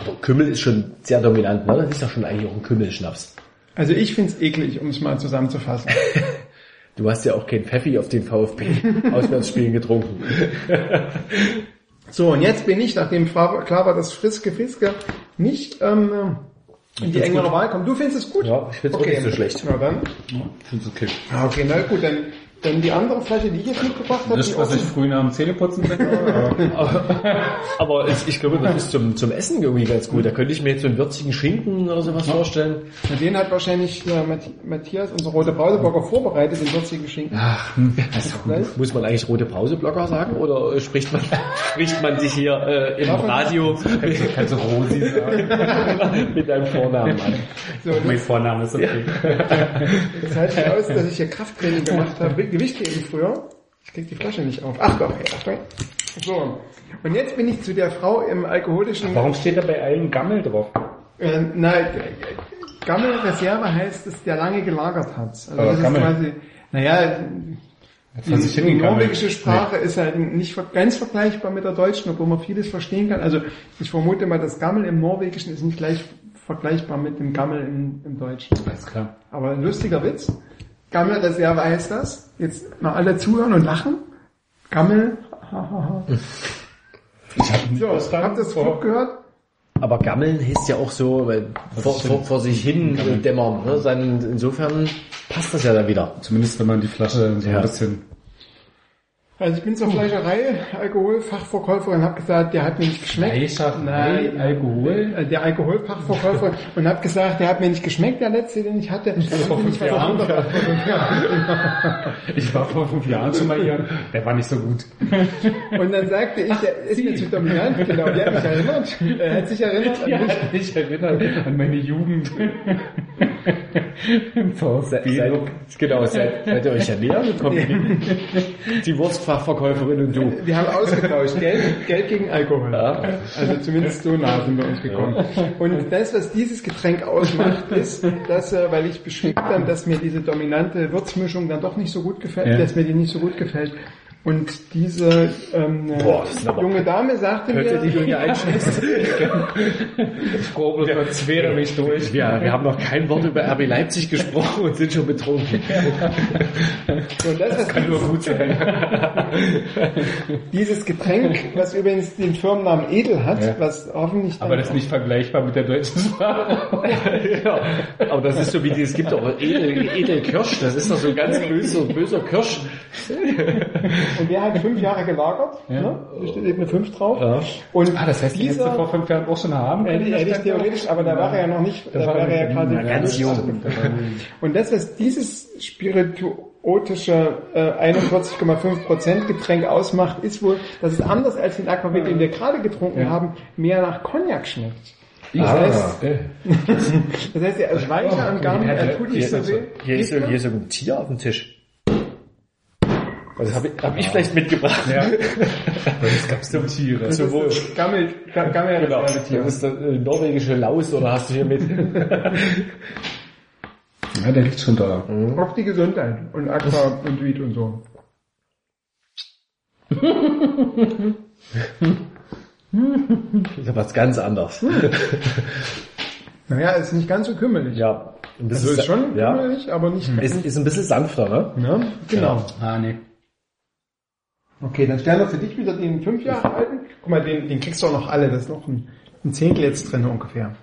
Aber Kümmel ist schon sehr dominant, ne? Das ist doch schon eigentlich auch ein Kümmelschnaps. Also ich find's eklig, um es mal zusammenzufassen. *laughs* Du hast ja auch kein Pfeffi auf den VfB-Auswärtsspielen *laughs* getrunken. *laughs* So, und jetzt bin ich, nachdem klar war, dass Friske Fiske nicht ähm, in die engere Wahl kommt. Du findest es gut? Ja, ich find's auch nicht so schlecht. Na dann. Ja, find's okay. Ah, Okay, na gut, dann, dann die andere Flasche, die ich jetzt mitgebracht habe. Das, die was ich früh nach dem Zähneputzen trinke. aber- *laughs* Aber ich, ich glaube, das ist zum, zum Essen irgendwie ganz gut. Da könnte ich mir jetzt so einen würzigen Schinken oder sowas vorstellen. Na, den hat wahrscheinlich äh, Matt- Matthias, unser rote Brauseblocker, vorbereitet, den würzigen Schinken. Ach, Gleich. muss man eigentlich rote Pauseblocker sagen oder äh, spricht man, *laughs* spricht man sich hier äh, im Davon- Radio *laughs* Kannst du Rosi sagen? mit deinem Vornamen an? So, Mein Vorname ist okay. das heißt ja aus, dass ich hier Krafttraining gemacht habe, Gewichtheben früher. Ich krieg die Flasche nicht auf. Ach doch, hey, Achtung. So. Und jetzt bin ich zu der Frau im alkoholischen Warum steht da bei allen Gammel drauf? Äh, na, Gammelreserve heißt, dass der lange gelagert hat. Also Aber das ist Gammel. quasi, naja, Die hingegammelt. norwegische Sprache ist halt nicht ganz vergleichbar mit der deutschen, obwohl man vieles verstehen kann. Also ich vermute mal, das Gammel im Norwegischen ist nicht gleich vergleichbar mit dem Gammel im, im Deutschen. Alles klar. Aber ein lustiger Witz. Gammel, das ja heißt das. Jetzt mal alle zuhören und lachen. Gammel. Ich hab nicht So, habt ihr das Vor- Flug gehört? Aber Gammeln heißt ja auch so, weil vor, vor, vor sich hin äh, dämmern. Ne? Insofern passt das ja dann wieder. Zumindest wenn man die Flasche so Ja. ein bisschen... Also ich bin zur Fleischerei, Alkoholfachverkäuferin, habe gesagt, der hat mir nicht geschmeckt. Fleischerei, Alkohol? Äh, Der Alkoholfachverkäufer und habe gesagt, der hat mir nicht geschmeckt, der letzte, den ich hatte. vor fünf Ich weiß auch Jahren. wunderbar. *laughs* Ich war vor fünf Jahren schon mal hier. Der war nicht so gut. Und dann sagte ich, der ist mir zu dominant, genau, der hat mich erinnert, er hat sich erinnert an *laughs* mich. hat mich erinnert an meine Jugend. Seit, seit, genau, seid, seid ihr euch ja näher gekommen. Und du. *laughs* Wir haben ausgetauscht, Geld, Geld gegen Alkohol. Ja. Also zumindest so nah sind wir uns gekommen. Und das, was dieses Getränk ausmacht, *laughs* ist, dass, äh, weil ich beschrieb dann, dass mir diese dominante Würzmischung dann doch nicht so gut gefällt, Ja. dass mir die nicht so gut gefällt. Und diese ähm, Boah, das sind aber- junge Dame sagte mir, Könnte die Junge einschätzen. Probe wird wäre mich durch. Ja, wir haben noch kein Wort über RB Leipzig gesprochen und sind schon betrunken. und das, was Kann nur gut sein. dieses Getränk, was übrigens den Firmennamen Edel hat, Ja. was hoffentlich Aber das ist nicht vergleichbar mit der deutschen Sprache. ja, aber das ist so wie die, es gibt auch Edel, Edelkirsch, das ist doch so ein ganz böser, böser Kirsch. Und der hat fünf Jahre gelagert. Ja. Ne? Da steht eben eine 5 drauf. Ja. Und Ah, das heißt, die hättest du dieser, vor fünf Jahren auch schon haben hätte, können? hätte ich theoretisch, aber da war er ja noch nicht, da, war er ja gerade noch ganz jung. Und das, was dieses spirituotische äh, 41,5% Getränk ausmacht, ist wohl, dass es anders als den Aquavit, den wir gerade getrunken Ja. haben, mehr nach Cognac schmeckt. Ich Ah. weiß. Äh, *laughs* Das heißt, er ist weicher am Gaumen, er tut nicht so weh. Hier ist, hier ist so ein Tier auf dem Tisch. Das habe ich, hab ich vielleicht mitgebracht. Ja. *laughs* Das gab's doch Tiere. Das ist das Gammel, Ga- Gammel Genau. Reservetier. Das ist der äh, norwegische Laus oder hast du hier mit? *laughs* Ja, der liegt schon da. Auf die Gesundheit und Aqua und Weed und so. Das ist was ganz anderes. Naja, ist nicht ganz so kümmelig. Ja. Ein Also ist schon ja. kümmelig, aber nicht Ist, ist ein bisschen sanfter, ne? Ne? Genau. Ah, nee. Okay, dann stellen wir für dich wieder den fünf Jahre alten. Guck mal, den, den kriegst du auch noch alle. Das ist noch ein, ein Zehntel jetzt drin ungefähr.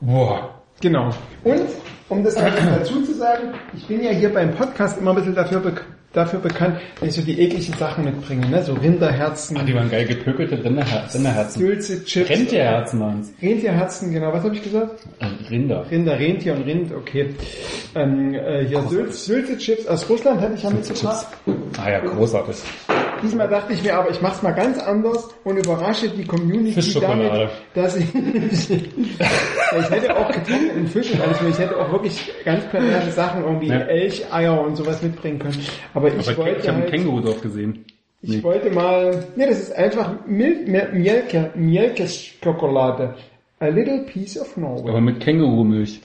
Boah. Genau. Und, um das noch dazu zu sagen, ich bin ja hier beim Podcast immer ein bisschen dafür, bek dafür bekannt, dass ich so die ekligen Sachen mitbringe. Ne? So Rinderherzen, Ah, die waren geil gepökelte Rinderher Rinderherzen. Sülze, Chips. Rentierherzen waren's. Rentierherzen, genau. Was habe ich gesagt? Äh, Rinder. Rinder, Rentier und Rind, okay. Ähm, äh, hier Sylt, Sülze-Chips aus Russland hatte ich ja mitgebracht. Ah ja, großartig. Diesmal dachte ich mir aber, ich mache es mal ganz anders und überrasche die Community Fischschokolade. damit, dass ich, *laughs* ich hätte auch getrockneten Fisch und alles, ich hätte auch wirklich ganz perverse Sachen, irgendwie Ja. Elcheier und sowas mitbringen können. Aber ich Aber wollte ich habe einen halt, Känguru drauf gesehen. ich wollte mal, nee, das ist einfach Mielke, Mielke-Schokolade. A little piece of Norway. Aber mit Kängurumilch.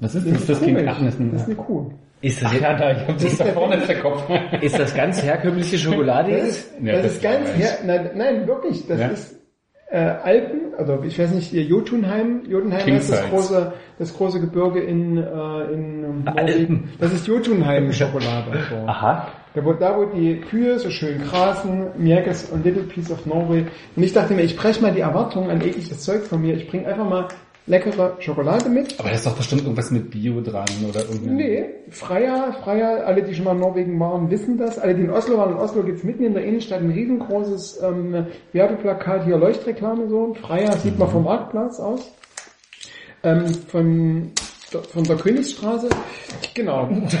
Was ist das? Das ach, das ist ein, das ist eine Kuh. Ist das, Ach ja, da, ich hab das da vorne der Kopf. ist das ganz herkömmliche Schokolade Das ist, Ja, das das ist ganz, her, nein, nein, wirklich, das Ja? ist äh, Alpen, also ich weiß nicht, hier Jotunheim, Jotunheim ist das große, das große Gebirge in, äh, in Alpen. Norwegen. Das ist Jotunheim *laughs* Schokolade. So. Aha. Da wo, da wo die Kühe so schön grasen, Mjerkes und Little Piece of Norway. Und ich dachte mir, ich breche mal die Erwartungen an ekliges Zeug von mir. Ich bringe einfach mal leckere Schokolade mit. Aber da ist doch bestimmt irgendwas mit Bio dran oder irgendwie. Nee, Freier, Freier, alle, die schon mal in Norwegen waren, wissen das. Alle, die in Oslo waren, in Oslo gibt's mitten in der Innenstadt ein riesengroßes ähm, Werbeplakat, hier Leuchtreklame so. Freier sieht man vom Marktplatz aus. Ähm, von, von der Königsstraße. Genau. Und *laughs*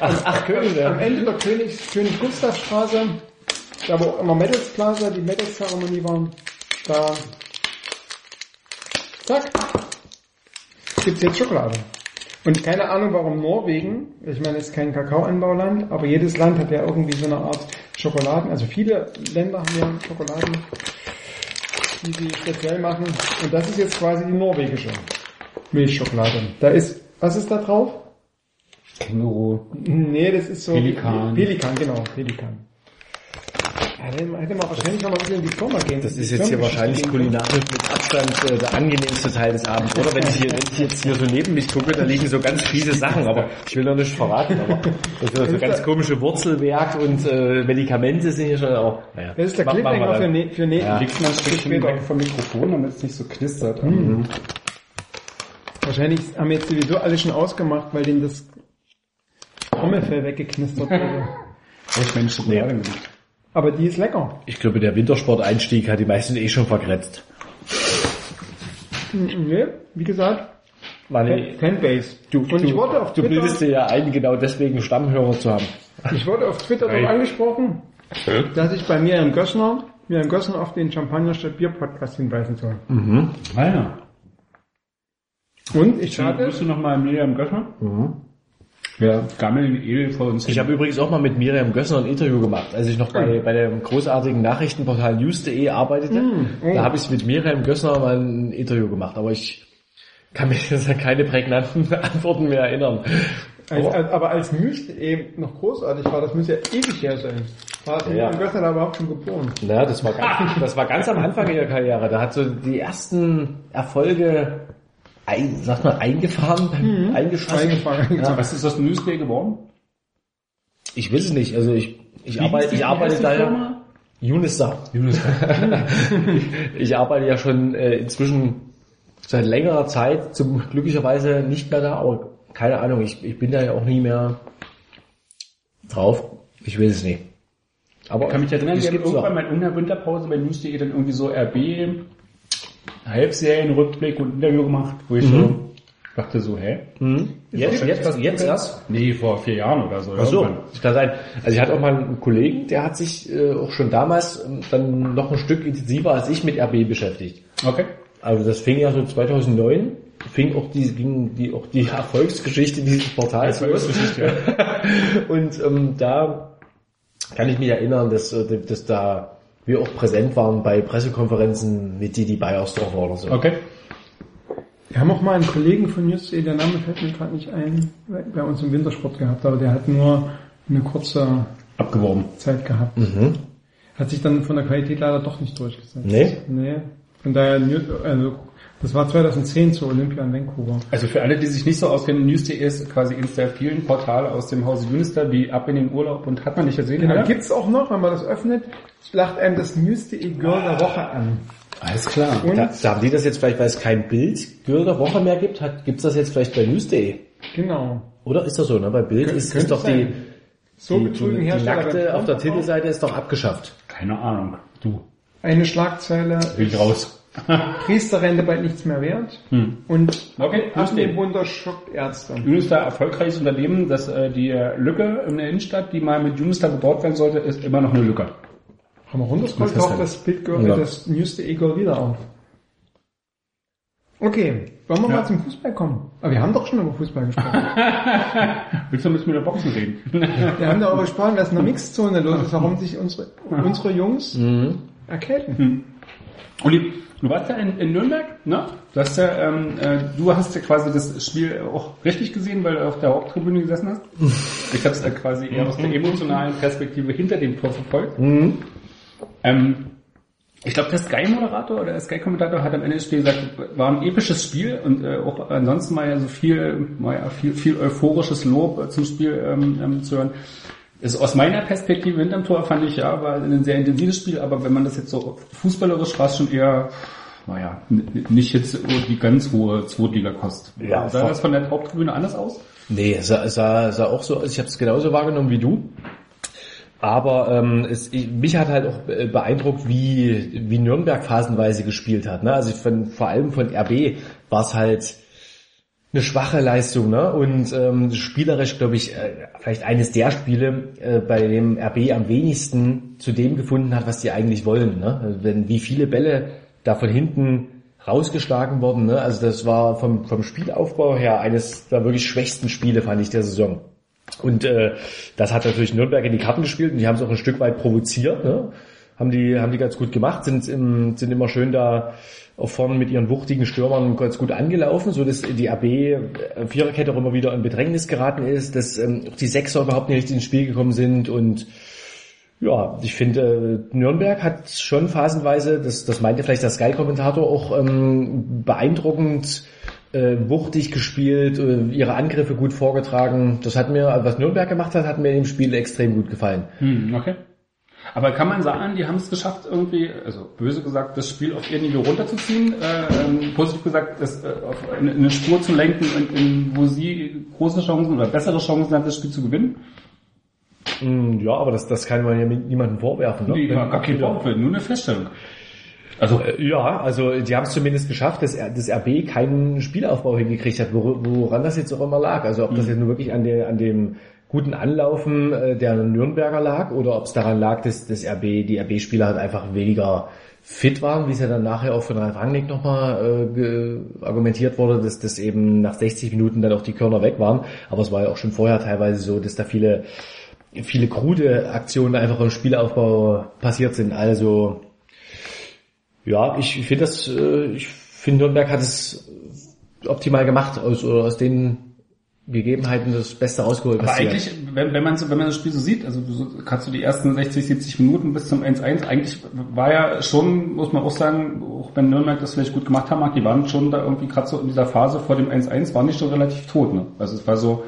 Ach, ach König, am Ende der König Gustav Straße, da wo immer Medals Plaza, die Medals Zeremonie waren, da, zack, gibt's jetzt Schokolade. Und keine Ahnung, warum Norwegen, ich meine, es ist kein Kakaoanbauland, aber jedes Land hat ja irgendwie so eine Art Schokoladen, also viele Länder haben ja Schokoladen, die sie speziell machen. Und das ist jetzt quasi die norwegische Milchschokolade. Da ist, was ist da drauf? Känguru. Nee, das ist so... Pelikan. Pelikan, genau, Pelikan. Hätte man man wahrscheinlich noch mal bisschen in die Firma gehen. Das ist jetzt hier wahrscheinlich kulinarisch mit Abstand äh, der angenehmste Teil des Abends, oder? Wenn ich, hier, wenn ich jetzt hier so neben mich gucke, da liegen so ganz fiese Sachen, aber ich will noch nicht verraten. Aber das ist so ganz komische Wurzelwerk und äh, Medikamente sind hier schon auch. Naja, Das ist der mach- machen wir Cliffhanger für, ne, für ne, Ja. Legst mal ein Stückchen später. weg vom Mikrofon, damit es nicht so knistert. Mhm. Wahrscheinlich haben jetzt sowieso alle schon ausgemacht, weil denen das Trommelfell weggeknistert wurde. *laughs* Ich meine Schokolade nee. Aber die ist lecker. Ich glaube, der Wintersporteinstieg hat die meisten eh schon vergrätzt. Nee, wie gesagt, Meine, Fanbase. du, Und ich wurde auf du Twitter, bildest dir ja ein, genau deswegen Stammhörer zu haben. ich wurde auf Twitter darauf angesprochen, dass ich bei Miriam Gössner, Miriam Gössner auf den Champagner statt Bier Podcast hinweisen soll. Ah ja. Und ich hatte, Bist du noch mal Miriam Göttner? Ja, gammeln Edel vor uns Ich habe übrigens auch mal mit Miriam Gössner ein Interview gemacht, als ich noch bei, bei dem großartigen Nachrichtenportal news.de arbeitete. oh. Da habe ich mit Miriam Gössner mal ein Interview gemacht, aber ich kann mich *laughs* jetzt an keine prägnanten *laughs* Antworten mehr erinnern. als, als, aber als News.de noch großartig war, das muss ja ewig her sein. War Ja. Miriam Gössner da überhaupt schon geboren? Na, das war ganz, das war ganz am Anfang ihrer Karriere. Da hat so die ersten Erfolge ein, sag mal, eingefahren, eingeschossen. Eingefangen. Ja. Was ist das Newsday geworden? Ich weiß es nicht. Also ich, ich Wie arbeite, ich arbeite da ja. Firma? Unistar. ich, *laughs* ich arbeite ja schon äh, inzwischen seit längerer Zeit, zum glücklicherweise nicht mehr da, aber keine Ahnung, ich, ich bin da ja auch nie mehr drauf. Ich will es nicht. Aber Ich kann mich erinnern, es wir haben irgendwann mal in der Winterpause bei News.de dann irgendwie so RB Halbserienrückblick und Interview gemacht, wo ich so dachte so, hä? Jetzt, jetzt, jetzt erst? Nee, vor vier Jahren oder so. Ach so, das kann sein. Also ich hatte auch mal einen Kollegen, der hat sich äh, auch schon damals ähm, dann noch ein Stück intensiver als ich mit RB beschäftigt. Okay. Also das fing ja so 2009, fing auch die, ging die, auch die *laughs* Erfolgsgeschichte dieses Portals los. Ja. *laughs* Und ähm, da kann ich mich erinnern, dass, äh, dass da wir auch präsent waren bei Pressekonferenzen mit Didi Beiersdorfer oder so. Okay. Wir haben auch mal einen Kollegen von News.de, der Name fällt mir gerade nicht ein, bei- uns im Wintersport gehabt, aber der hat nur eine kurze Abgeworben. Zeit gehabt. Hat sich dann von der Qualität leider doch nicht durchgesetzt. Nee? Nee. Von daher, also, das war 2010 zur Olympia in Vancouver. Also für alle, die sich nicht so auskennen, News.de ist quasi eines der vielen Portale aus dem Hause Unister, wie ab in den Urlaub und hat man nicht gesehen. Genau, oder? gibt's auch noch, wenn man das öffnet, lacht einem das News.de Girl der Woche an. Alles klar. Und, Da, da haben die das jetzt vielleicht, weil es kein Bild Girl der Woche mehr gibt, hat, gibt's das jetzt vielleicht bei News.de? genau. Oder ist das so, ne? Bei Bild Kön- ist, ist doch die. So die, betrügen die, die nackte auf der Titelseite ist doch abgeschafft. Keine Ahnung. Du. Eine Schlagzeile, Bin ich raus. *laughs* Priesterrente bald nichts mehr wert. Hm. Und Okay, ab News.de. dem Wunder schockt Ärzte. Unister erfolgreiches Unternehmen, dass äh, die Lücke in der Innenstadt, die mal mit Unister bebaut werden sollte, ist immer noch eine Lücke. Haben wir ist taucht das Bild Girl, Ja. das News.de Girl wieder auf. Okay, wollen wir Ja. mal zum Fußball kommen? Aber wir haben doch schon über Fußball gesprochen. *laughs* Willst du mit mir über Boxen reden? *laughs* wir haben darüber gesprochen, was in der Mixzone los ist, warum sich unsere, unsere Jungs erkälten. Uli, du warst ja in, in Nürnberg, ne? Du hast ja, ähm, äh, du hast ja quasi das Spiel auch richtig gesehen, weil du auf der Haupttribüne gesessen hast. *laughs* Ich habe es äh, quasi eher aus der emotionalen Perspektive hinter dem Tor verfolgt. Ähm, ich glaube, der Sky-Moderator oder der Sky-Kommentator hat am Ende des Spiels gesagt, war ein episches Spiel und äh, auch ansonsten mal ja so viel, mal ja viel, viel euphorisches Lob äh, zum Spiel ähm, ähm, zu hören. Ist aus meiner Perspektive hinterm Tor fand ich ja, war ein sehr intensives Spiel, aber wenn man das jetzt so fußballerisch war schon eher, naja, nicht jetzt die ganz hohe Zweitligakost. Ja, sah das von der Haupttribüne anders aus? Nee, sah, sah, sah auch so aus. Ich habe es genauso wahrgenommen wie du. Aber ähm, es, ich, mich hat halt auch äh, beeindruckt, wie, wie Nürnberg phasenweise gespielt hat. Ne? Also von, vor allem von RB war es halt eine schwache Leistung. Ne? Und ähm, spielerisch, glaube ich, äh, vielleicht eines der Spiele, äh, bei dem RB am wenigsten zu dem gefunden hat, was die eigentlich wollen. Ne? Also Wenn wie viele Bälle da von hinten rausgeschlagen worden. Ne? Also das war vom, vom Spielaufbau her eines der wirklich schwächsten Spiele, fand ich, der Saison. Und äh, das hat natürlich Nürnberg in die Karten gespielt und die haben es auch ein Stück weit provoziert. Ne? haben die, haben die ganz gut gemacht, sind, im, sind immer schön da vorne mit ihren wuchtigen Stürmern ganz gut angelaufen, so dass die AB äh, Viererkette auch immer wieder in Bedrängnis geraten ist, dass ähm, die Sechser überhaupt nicht richtig ins Spiel gekommen sind und ja, ich finde, äh, Nürnberg hat schon phasenweise, das, das meinte vielleicht der Sky-Kommentator auch ähm, beeindruckend äh, wuchtig gespielt, äh, ihre Angriffe gut vorgetragen. Das hat mir, was Nürnberg gemacht hat, hat mir im Spiel extrem gut gefallen. Hm, okay. Aber kann man sagen, die haben es geschafft, irgendwie, also böse gesagt, das Spiel auf ihr Niveau runterzuziehen, äh, ähm, positiv gesagt, es äh, auf eine, eine Spur zu lenken, in, in, wo sie große Chancen oder bessere Chancen haben, das Spiel zu gewinnen? Mm, Ja, aber das, das kann man ja niemandem vorwerfen. Ne? Nee, Wenn- gar kein Vorwurf, nur eine Feststellung. Also, Äh, Ja, also die haben es zumindest geschafft, dass das RB keinen Spielaufbau hingekriegt hat, wor- woran das jetzt auch immer lag. Also ob das jetzt nur wirklich an, der, an dem guten Anlaufen äh, der Nürnberger lag oder ob es daran lag, dass das RB, die RB-Spieler halt einfach weniger fit waren, wie es ja dann nachher auch von Ralf Rangnick nochmal äh, argumentiert wurde, dass das eben nach 60 Minuten dann auch die Körner weg waren. Aber es war ja auch schon vorher teilweise so, dass da viele viele krude Aktionen einfach im Spielaufbau passiert sind. Also ja, ich, ich finde das, äh, ich finde Nürnberg hat es optimal gemacht aus, aus den Gegebenheiten das Beste rausgeholt. aber eigentlich, wenn, wenn man so, wenn man das Spiel so sieht, also du so, kannst du die ersten 60, 70 Minuten bis zum 1-1, eigentlich war ja schon, muss man auch sagen, auch wenn Nürnberg das vielleicht gut gemacht haben mag, die waren schon da irgendwie gerade so in dieser Phase vor dem 1-1, waren die schon relativ tot, ne? Also es war so,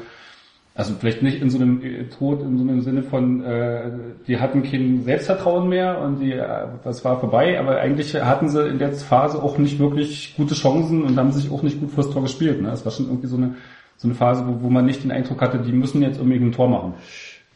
also vielleicht nicht in so einem äh, Tod, in so einem Sinne von, äh, die hatten kein Selbstvertrauen mehr und die, äh, das war vorbei, aber eigentlich hatten sie in der Phase auch nicht wirklich gute Chancen und haben sich auch nicht gut fürs Tor gespielt. Ne? Es war schon irgendwie so eine, so eine Phase, wo, wo man nicht den Eindruck hatte, die müssen jetzt irgendwie ein Tor machen.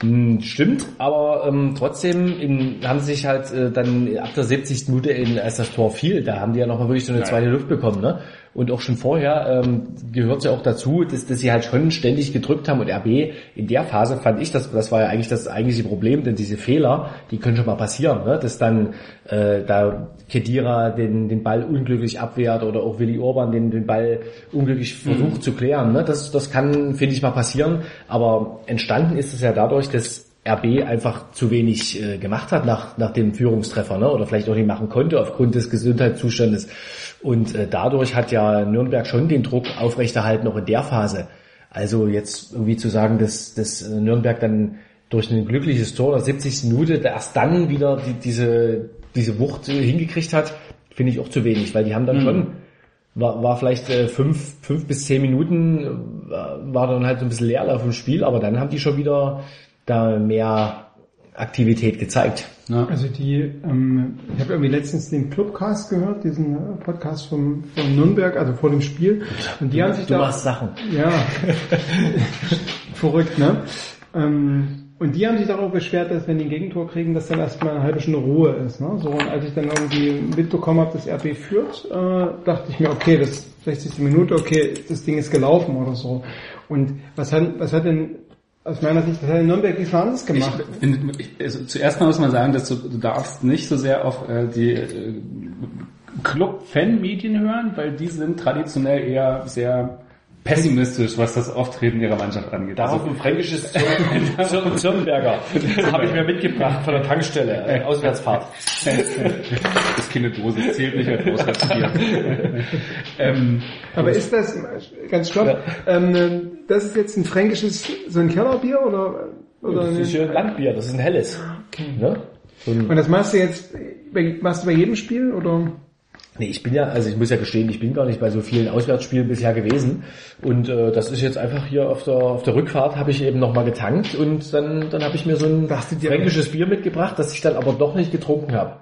Hm, Stimmt, aber ähm, trotzdem in, haben sie sich halt äh, dann ab der 70. Minute, in, als das Tor fiel, da haben die ja nochmal wirklich so eine Ja. zweite Luft bekommen. Ne? Und auch schon vorher ähm, gehört ja auch dazu, dass, dass sie halt schon ständig gedrückt haben und RB in der Phase fand ich, das, das war ja eigentlich das eigentliche Problem, denn diese Fehler, die können schon mal passieren, ne? dass dann äh, da Kedira den, den Ball unglücklich abwehrt oder auch Willi Orban den, den Ball unglücklich versucht zu klären. Ne? Das, das kann, finde ich, mal passieren, aber entstanden ist es ja dadurch, dass RB einfach zu wenig äh, gemacht hat nach, nach dem Führungstreffer, ne? oder vielleicht auch nicht machen konnte aufgrund des Gesundheitszustandes. Und äh, dadurch hat ja Nürnberg schon den Druck aufrechterhalten, auch in der Phase. Also jetzt irgendwie zu sagen, dass, dass äh, Nürnberg dann durch ein glückliches Tor der 70. Minute erst dann wieder die, diese, diese Wucht äh, hingekriegt hat, finde ich auch zu wenig, weil die haben dann schon war, war vielleicht äh, fünf, fünf bis zehn Minuten, äh, war dann halt so ein bisschen Leerlauf im Spiel, aber dann haben die schon wieder da mehr Aktivität gezeigt. Also die, ähm, ich habe irgendwie letztens den Clubcast gehört, diesen äh, Podcast vom, von Nürnberg, also vor dem Spiel. Und die haben sich Du da, machst Sachen. ja, verrückt, ne? Ähm, und die haben sich darauf beschwert, dass wenn die ein Gegentor kriegen, dass dann erstmal eine halbe Stunde Ruhe ist. Ne? So, und als ich dann irgendwie mitbekommen habe, dass RB führt, äh, dachte ich mir, okay, das 60. Minute, okay, das Ding ist gelaufen oder so. Und was hat, was hat denn aus meiner Sicht, hat Nürnberg diesmal anders Ich, gemacht? in, ich, also zuerst mal muss man sagen, dass du, du darfst nicht so sehr auf äh, die äh, Club-Fan-Medien hören, weil die sind traditionell eher sehr pessimistisch, was das Auftreten ihrer Mannschaft angeht. Darauf ein fränkisches. Das *laughs* *laughs* habe ich mir mitgebracht von der Tankstelle, äh, Auswärtsfahrt. *laughs* das ist keine Dose, zählt nicht als Auswärtsbier. ähm, Aber ist das, ganz stopp, ähm, das ist jetzt ein fränkisches, so ein Kellerbier oder, oder Das ist ja eine, Landbier, das ist ein helles. Ne? So ein und das machst du jetzt, bei, machst du bei jedem Spiel oder? Nee, ich bin ja, also ich muss ja gestehen, ich bin gar nicht bei so vielen Auswärtsspielen bisher gewesen. Und äh, das ist jetzt einfach hier auf der auf der Rückfahrt habe ich eben nochmal getankt und dann dann habe ich mir so ein fränkisches Bier mitgebracht, das ich dann aber doch nicht getrunken habe.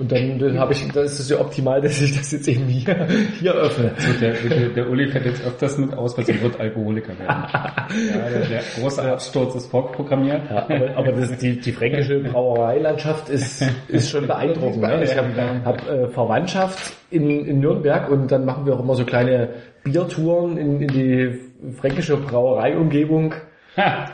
Und dann, dann habe ich, das ist ja optimal, dass ich das jetzt eben hier, hier öffne. so der, der, der Uli fährt jetzt öfters mit aus, weil er wird Alkoholiker werden. *laughs* Ja, der, der große Absturz ist vorprogrammiert. Ja, aber aber das, die, die fränkische *laughs* Brauereilandschaft ist, ist schon *laughs* beeindruckend. Ne? Ich habe hab, äh, Verwandtschaft in, in Nürnberg und dann machen wir auch immer so kleine Biertouren in, in die fränkische Brauereiumgebung.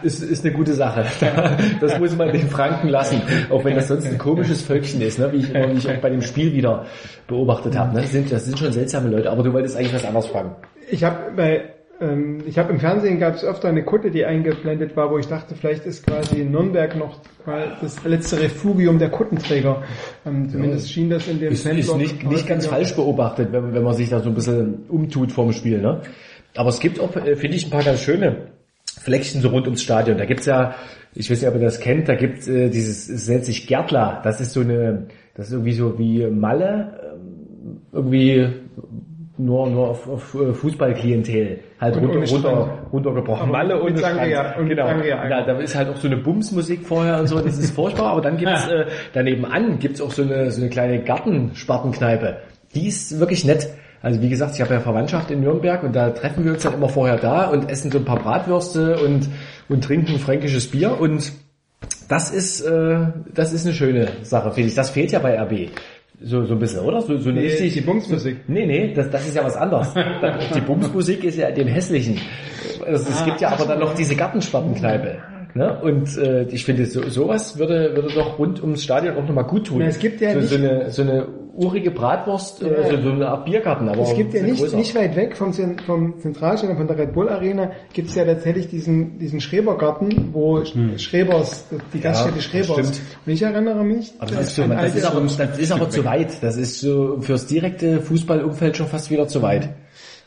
Ist, ist eine gute Sache. *laughs* Das muss man den Franken lassen, auch wenn das sonst ein komisches Völkchen ist, ne? wie, ich, wie ich auch bei dem Spiel wieder beobachtet habe. Ne? Das, sind, das sind schon seltsame Leute, aber du wolltest eigentlich was anderes fragen. Ich habe bei ähm, ich habe im Fernsehen gab es öfter eine Kutte, die eingeblendet war, wo ich dachte, vielleicht ist quasi Nürnberg noch mal das letzte Refugium der Kuttenträger. Ähm, zumindest schien das in dem Ist, ist nicht, nicht ganz falsch beobachtet, wenn, wenn man sich da so ein bisschen umtut vorm Spiel. Ne? Aber es gibt auch, äh, finde ich, ein paar ganz schöne Fleckchen so rund ums Stadion. Da gibt's ja, ich weiß nicht, ob ihr das kennt, da gibt äh, dieses, es nennt sich Gärtler. Das ist so eine, das ist irgendwie so wie Malle, ähm, irgendwie nur, nur auf, auf äh, Fußballklientel halt Und runter, runter, runtergebrochen. Malle ohne Sangria und genau. Sangria Ja, da ist halt auch so eine Bumsmusik vorher und so, das ist furchtbar, aber dann gibt's äh, daneben an gibt's auch so eine, so eine kleine Gartenspartenkneipe. Die ist wirklich nett. Also wie gesagt, ich habe ja Verwandtschaft in Nürnberg und da treffen wir uns dann immer vorher da und essen so ein paar Bratwürste und, und trinken fränkisches Bier und das ist, äh, das ist eine schöne Sache, finde ich. Das fehlt ja bei RB. So, so ein bisschen, oder? So, so eine Die, richtig, die Bumsmusik. Nee, nee, das, das ist ja was anderes. *laughs* Die Bumsmusik ist ja dem Hässlichen. Es, es gibt ja aber dann noch diese Gartenspartenkneipe. Ne? Und äh, ich finde, so, sowas würde, würde doch rund ums Stadion auch nochmal gut tun. Na, es gibt ja so, nicht- so, eine, so eine urige Bratwurst, äh, Ja. so, eine Art Biergarten. Aber Es gibt ja nicht, größer. nicht weit weg vom, vom Zentralstadion, von der Red Bull Arena, gibt es ja tatsächlich diesen, diesen Schrebergarten, wo Schrebers, die Gaststätte das Schrebers. Und ich erinnere mich, Aber das, dass ist, ein das, ist aber, das ist aber zu weit. Das ist so fürs direkte Fußballumfeld schon fast wieder zu weit.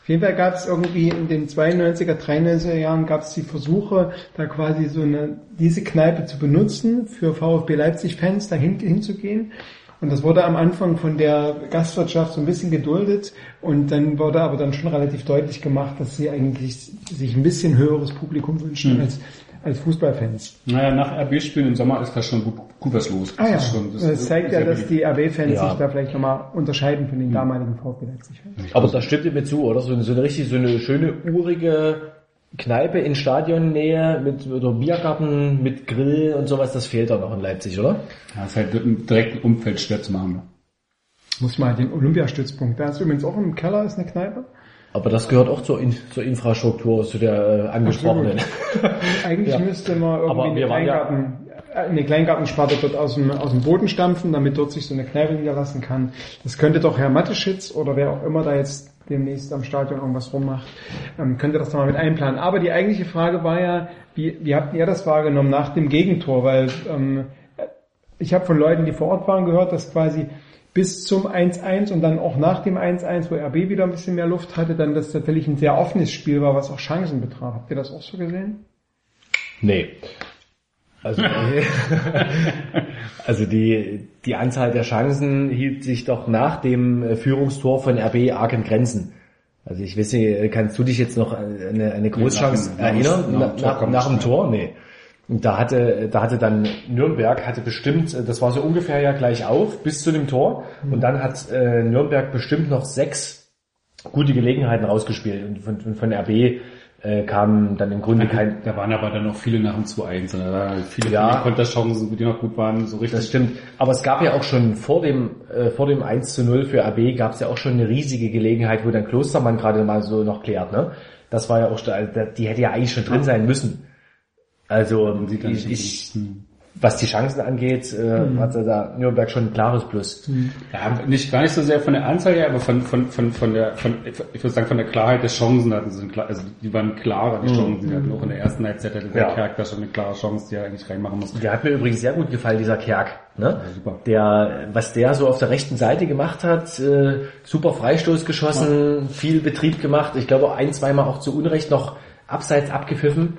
Auf jeden Fall gab es irgendwie in den 92er, 93er Jahren gab es die Versuche, da quasi so eine diese Kneipe zu benutzen für VfB Leipzig Fans dahin hinzugehen. Und das wurde am Anfang von der Gastwirtschaft so ein bisschen geduldet und dann wurde aber dann schon relativ deutlich gemacht, dass sie eigentlich sich ein bisschen höheres Publikum wünschen als, als Fußballfans. Naja, nach RB-Spielen im Sommer ist da schon gut, gut was los. Ah ja, ist schon- das, ist zeigt ja, dass die RB-Fans Ja. sich da vielleicht nochmal unterscheiden von den damaligen VfB Leipzig-Fans. Aber das stimmt dir mir zu, oder? So, so eine richtig, so eine schöne urige Kneipe in Stadionnähe mit oder Biergarten, mit Grill und sowas, das fehlt da noch in Leipzig, oder? Ja, ist halt im direkten Umfeld schwer zu machen. Muss mal den Olympiastützpunkt. Da ist übrigens auch im Keller ist eine Kneipe. Aber das gehört auch zur, In zur Infrastruktur, zu der äh, angesprochenen. Eigentlich *laughs* Ja. müsste man irgendwie eine, waren ja- Kleingarten, äh, eine Kleingartensparte dort aus dem, aus dem Boden stampfen, damit dort sich so eine Kneipe niederlassen kann. Das könnte doch Herr Matteschitz oder wer auch immer da jetzt demnächst am Stadion irgendwas rummacht, ähm, könnte das doch mal mit einplanen. Aber die eigentliche Frage war ja, wie, wie habt ihr das wahrgenommen nach dem Gegentor? Weil ähm, ich habe von Leuten, die vor Ort waren, gehört, dass quasi bis zum 1-1 und dann auch nach dem 1-1, wo RB wieder ein bisschen mehr Luft hatte, dann das tatsächlich ein sehr offenes Spiel war, was auch Chancen betraf. Habt ihr das auch so gesehen? Nee. Also, also die, die Anzahl der Chancen hielt sich doch nach dem äh, Führungstor von RB arg in Grenzen. Also ich weiß nicht, kannst du dich jetzt noch an eine, eine Großchance nach erinnern? nach dem Tor nach, nach dem Tor? Nee. Und da hatte, da hatte dann Nürnberg hatte bestimmt, äh, das war so ungefähr ja gleich auf bis zu dem Tor. Und dann hat äh, Nürnberg bestimmt noch sechs gute Gelegenheiten rausgespielt. Und von, von, von RB äh, kam dann im Grunde kein, Da waren aber dann noch viele nach dem 2-1. Da waren viele, Ja. Konterchancen, die noch gut waren, so richtig. Das stimmt. Aber es gab ja auch schon vor dem, äh, vor dem 1 zu 0 für RB gab es ja auch schon eine riesige Gelegenheit, wo dann Klostermann gerade mal so noch klärt, ne? Das war ja auch, also die hätte ja eigentlich schon drin sein müssen. Also, ich, ich, hm. Was die Chancen angeht, äh, hat da Nürnberg schon ein klares Plus. Ja, nicht gar nicht so sehr von der Anzahl her, aber von von von von der von ich würde sagen von der Klarheit der Chancen hatten sie klar, also die waren klarer die Chancen, die hatten auch in der ersten Halbzeit hatte der Ja. Kerk da schon eine klare Chance, die er eigentlich reinmachen musste. Der hat mir übrigens sehr gut gefallen, dieser Kerk. Ne? super. Der, was der so auf der rechten Seite gemacht hat, äh, super Freistoß geschossen, viel Betrieb gemacht. Ich glaube ein, zweimal auch zu Unrecht noch abseits abgepfiffen.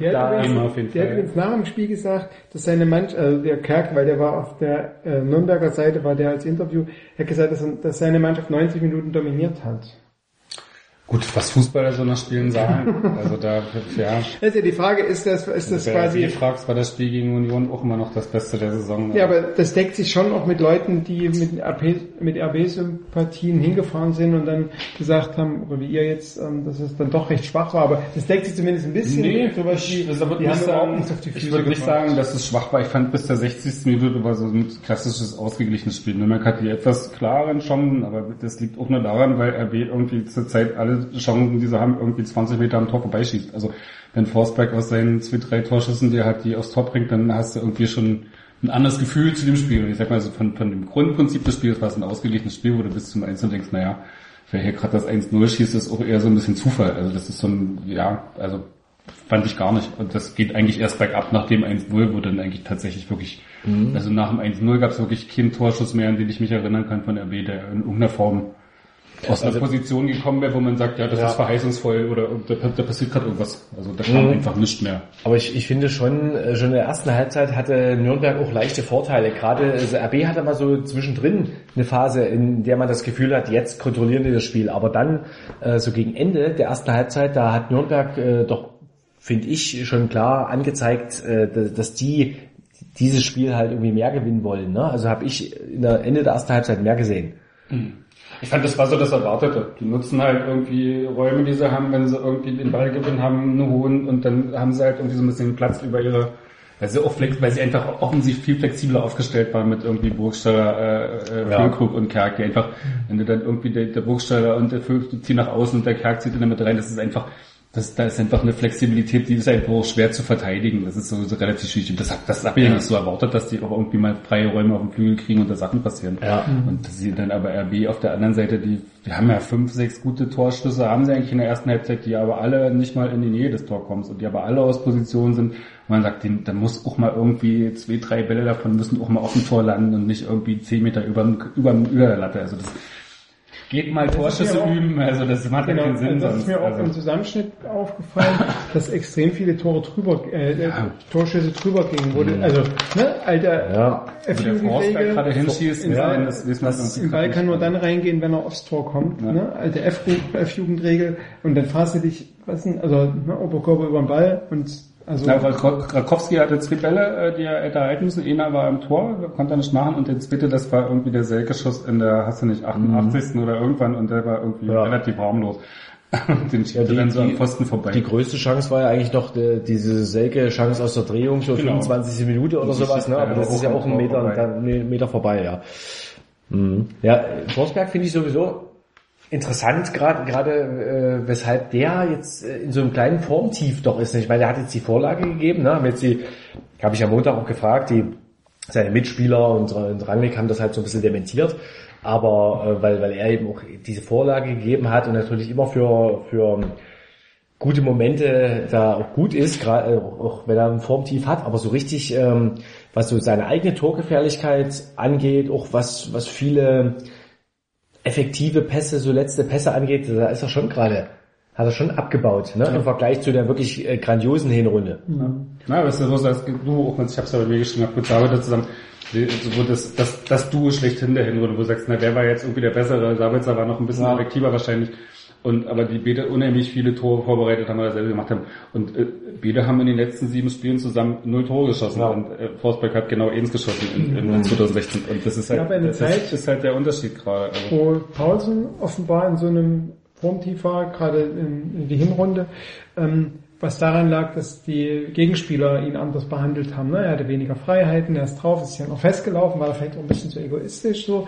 Der Da- hat, übrigens, der hat übrigens nach dem Spiel gesagt, dass seine Mannschaft, also der Kerk, weil der war auf der äh, Nürnberger Seite, war der als Interview, er hat gesagt, dass, dass seine Mannschaft 90 Minuten dominiert hat. Gut, was Fußballer so nach Spielen sagen, *laughs* also da ja, Das ja die Frage, ist das, ist das wer quasi quasi, fragst, war das Spiel gegen Union auch immer noch das Beste der Saison. ja, aber das deckt sich schon auch mit Leuten, die mit RB, mit RB-Sympathien hingefahren sind und dann gesagt haben, oder wie ihr jetzt, ähm, dass es dann doch recht schwach war, aber das deckt sich zumindest ein bisschen Nee, sowas ich, wie, also würde die nicht haben sagen, auf die Füße ich würde nicht sagen, dass es schwach war. Ich fand bis der 60. Minute war so ein klassisches ausgeglichenes Spiel. Nürnberg hat die etwas klaren Chancen, aber das liegt auch nur daran, weil RB irgendwie zur Zeit alle Chancen, die sie haben, irgendwie 20 Meter am Tor vorbeischießt. Also wenn Forsberg aus seinen zwei, drei Torschüssen, die er hat, die aufs Tor bringt, dann hast du irgendwie schon ein anderes Gefühl zu dem Spiel. Und ich sag mal, so von, von dem Grundprinzip des Spiels war es ein ausgeglichenes Spiel, wo du bis zum Einzelnen denkst, naja, wer hier gerade das 1-0 schießt, ist auch eher so ein bisschen Zufall. Also das ist so ein, ja, also fand ich gar nicht. Und das geht eigentlich erst bergab nach dem 1-0, wo dann eigentlich tatsächlich wirklich, mhm. also nach dem 1-0 gab es wirklich keinen Torschuss mehr, an den ich mich erinnern kann von RB, der in irgendeiner Form aus einer also, Position gekommen wäre, wo man sagt, ja, das ja. ist verheißungsvoll oder da, da passiert gerade irgendwas. Also da kam mhm. einfach nichts mehr. Aber ich, ich finde schon, äh, schon in der ersten Halbzeit hatte Nürnberg auch leichte Vorteile. Gerade also RB hatte mal so zwischendrin eine Phase, in der man das Gefühl hat, jetzt kontrollieren die das Spiel. Aber dann, äh, so gegen Ende der ersten Halbzeit, da hat Nürnberg äh, doch, finde ich, schon klar angezeigt, äh, dass die dieses Spiel halt irgendwie mehr gewinnen wollen. Ne? Also habe ich in der Ende der ersten Halbzeit mehr gesehen. Mhm. Ich fand, das war so das Erwartete. Die nutzen halt irgendwie Räume, die sie haben, wenn sie irgendwie den Ballgewinn haben, einen hohen und dann haben sie halt irgendwie so ein bisschen Platz über ihre, weil sie auch flex, weil sie einfach offensiv viel flexibler aufgestellt waren mit irgendwie Burgstaller, äh, äh, ja. und Kerk, die einfach, wenn du dann irgendwie der, der Burgstaller und der Füllkrug ziehen nach außen und der Kerk zieht der Mitte rein, das ist einfach, das, da ist einfach eine Flexibilität, die ist einfach auch schwer zu verteidigen. Das ist so, so relativ schwierig. Das, das habe ich ja. nicht so erwartet, dass die auch irgendwie mal freie Räume auf dem Flügel kriegen und da Sachen passieren. Ja. Und dass sie dann aber RB auf der anderen Seite, die, die haben ja fünf, sechs gute Torschüsse, haben sie eigentlich in der ersten Halbzeit, die aber alle nicht mal in die Nähe des Tor kommen und die aber alle aus Position sind. Und man sagt, da muss auch mal irgendwie zwei, drei Bälle davon müssen auch mal auf dem Tor landen und nicht irgendwie zehn Meter über, über, über der Latte. Also das, Geht mal Torschüsse üben, also das macht genau, ja keinen Sinn. Das ist mir auch also. im Zusammenschnitt aufgefallen, *laughs* dass extrem viele Tore drüber, äh, ja. Torschüsse drüber gingen. Wurde, mhm. Also, ne, alter ja. F-Jugendregel. gerade hinschießt, ja, das wissen das Im Ball kann nur dann reingehen, wenn er aufs Tor kommt. Ja. Ne? Alte F-Jugendregel. Und dann fahrst du dich, was denn, also ne, Oberkörper über den Ball und also weil Krakowski hatte zwei Bälle, äh, die er hätte halten müssen. Einer war im Tor, konnte er nicht machen. Und der zweite, das war irgendwie der Selke-Schuss in der, hast du nicht, 88. Mhm. oder irgendwann. Und der war irgendwie ja. relativ harmlos. *laughs* Den ja, die, dann so am Pfosten vorbei. Die größte Chance war ja eigentlich noch die, diese Selke-Chance aus der Drehung, so genau. 25. Minute oder sowas. Ne? Aber das ist ja auch ein Meter, vorbei. Meter vorbei, ja. Mhm. Ja, Forsberg finde ich sowieso interessant, gerade gerade äh, weshalb der jetzt äh, in so einem kleinen Formtief doch ist. Ich meine, der hat jetzt die Vorlage gegeben, ne? Haben jetzt die, habe ich am Montag auch gefragt, die seine Mitspieler und, und Rangnick haben das halt so ein bisschen dementiert, aber äh, weil weil er eben auch diese Vorlage gegeben hat und natürlich immer für für gute Momente da auch gut ist, gerade äh, auch wenn er ein Formtief hat, aber so richtig, ähm, was so seine eigene Torgefährlichkeit angeht, auch was was viele effektive Pässe, so letzte Pässe angeht, da ist er schon gerade, hat er schon abgebaut, ne? Ja. im Vergleich zu der wirklich äh, grandiosen Hinrunde. Ja, ja das ist so, dass du, auch ich hab's ja bei mir geschrieben, hab mit David zusammen, so das, das, das Duo schlechthin der Hinrunde, wo du sagst, na, der war jetzt irgendwie der bessere, Sabitzer war noch ein bisschen ja. effektiver wahrscheinlich. Und aber die Bede unheimlich viele Tore vorbereitet haben, wir selber gemacht haben. Und äh, Bede haben in den letzten sieben Spielen zusammen null Tore geschossen ja. und äh, Forsberg hat genau eins geschossen in, in, in 2016. Und das ist halt, das Zeit, ist halt der Unterschied gerade. Also. Wo Paulsen offenbar in so einem Formtief war, gerade in, in die Hinrunde, ähm, was daran lag, dass die Gegenspieler ihn anders behandelt haben. Ne? Er hatte weniger Freiheiten, er ist drauf, ist ja noch festgelaufen, war vielleicht auch ein bisschen zu egoistisch so.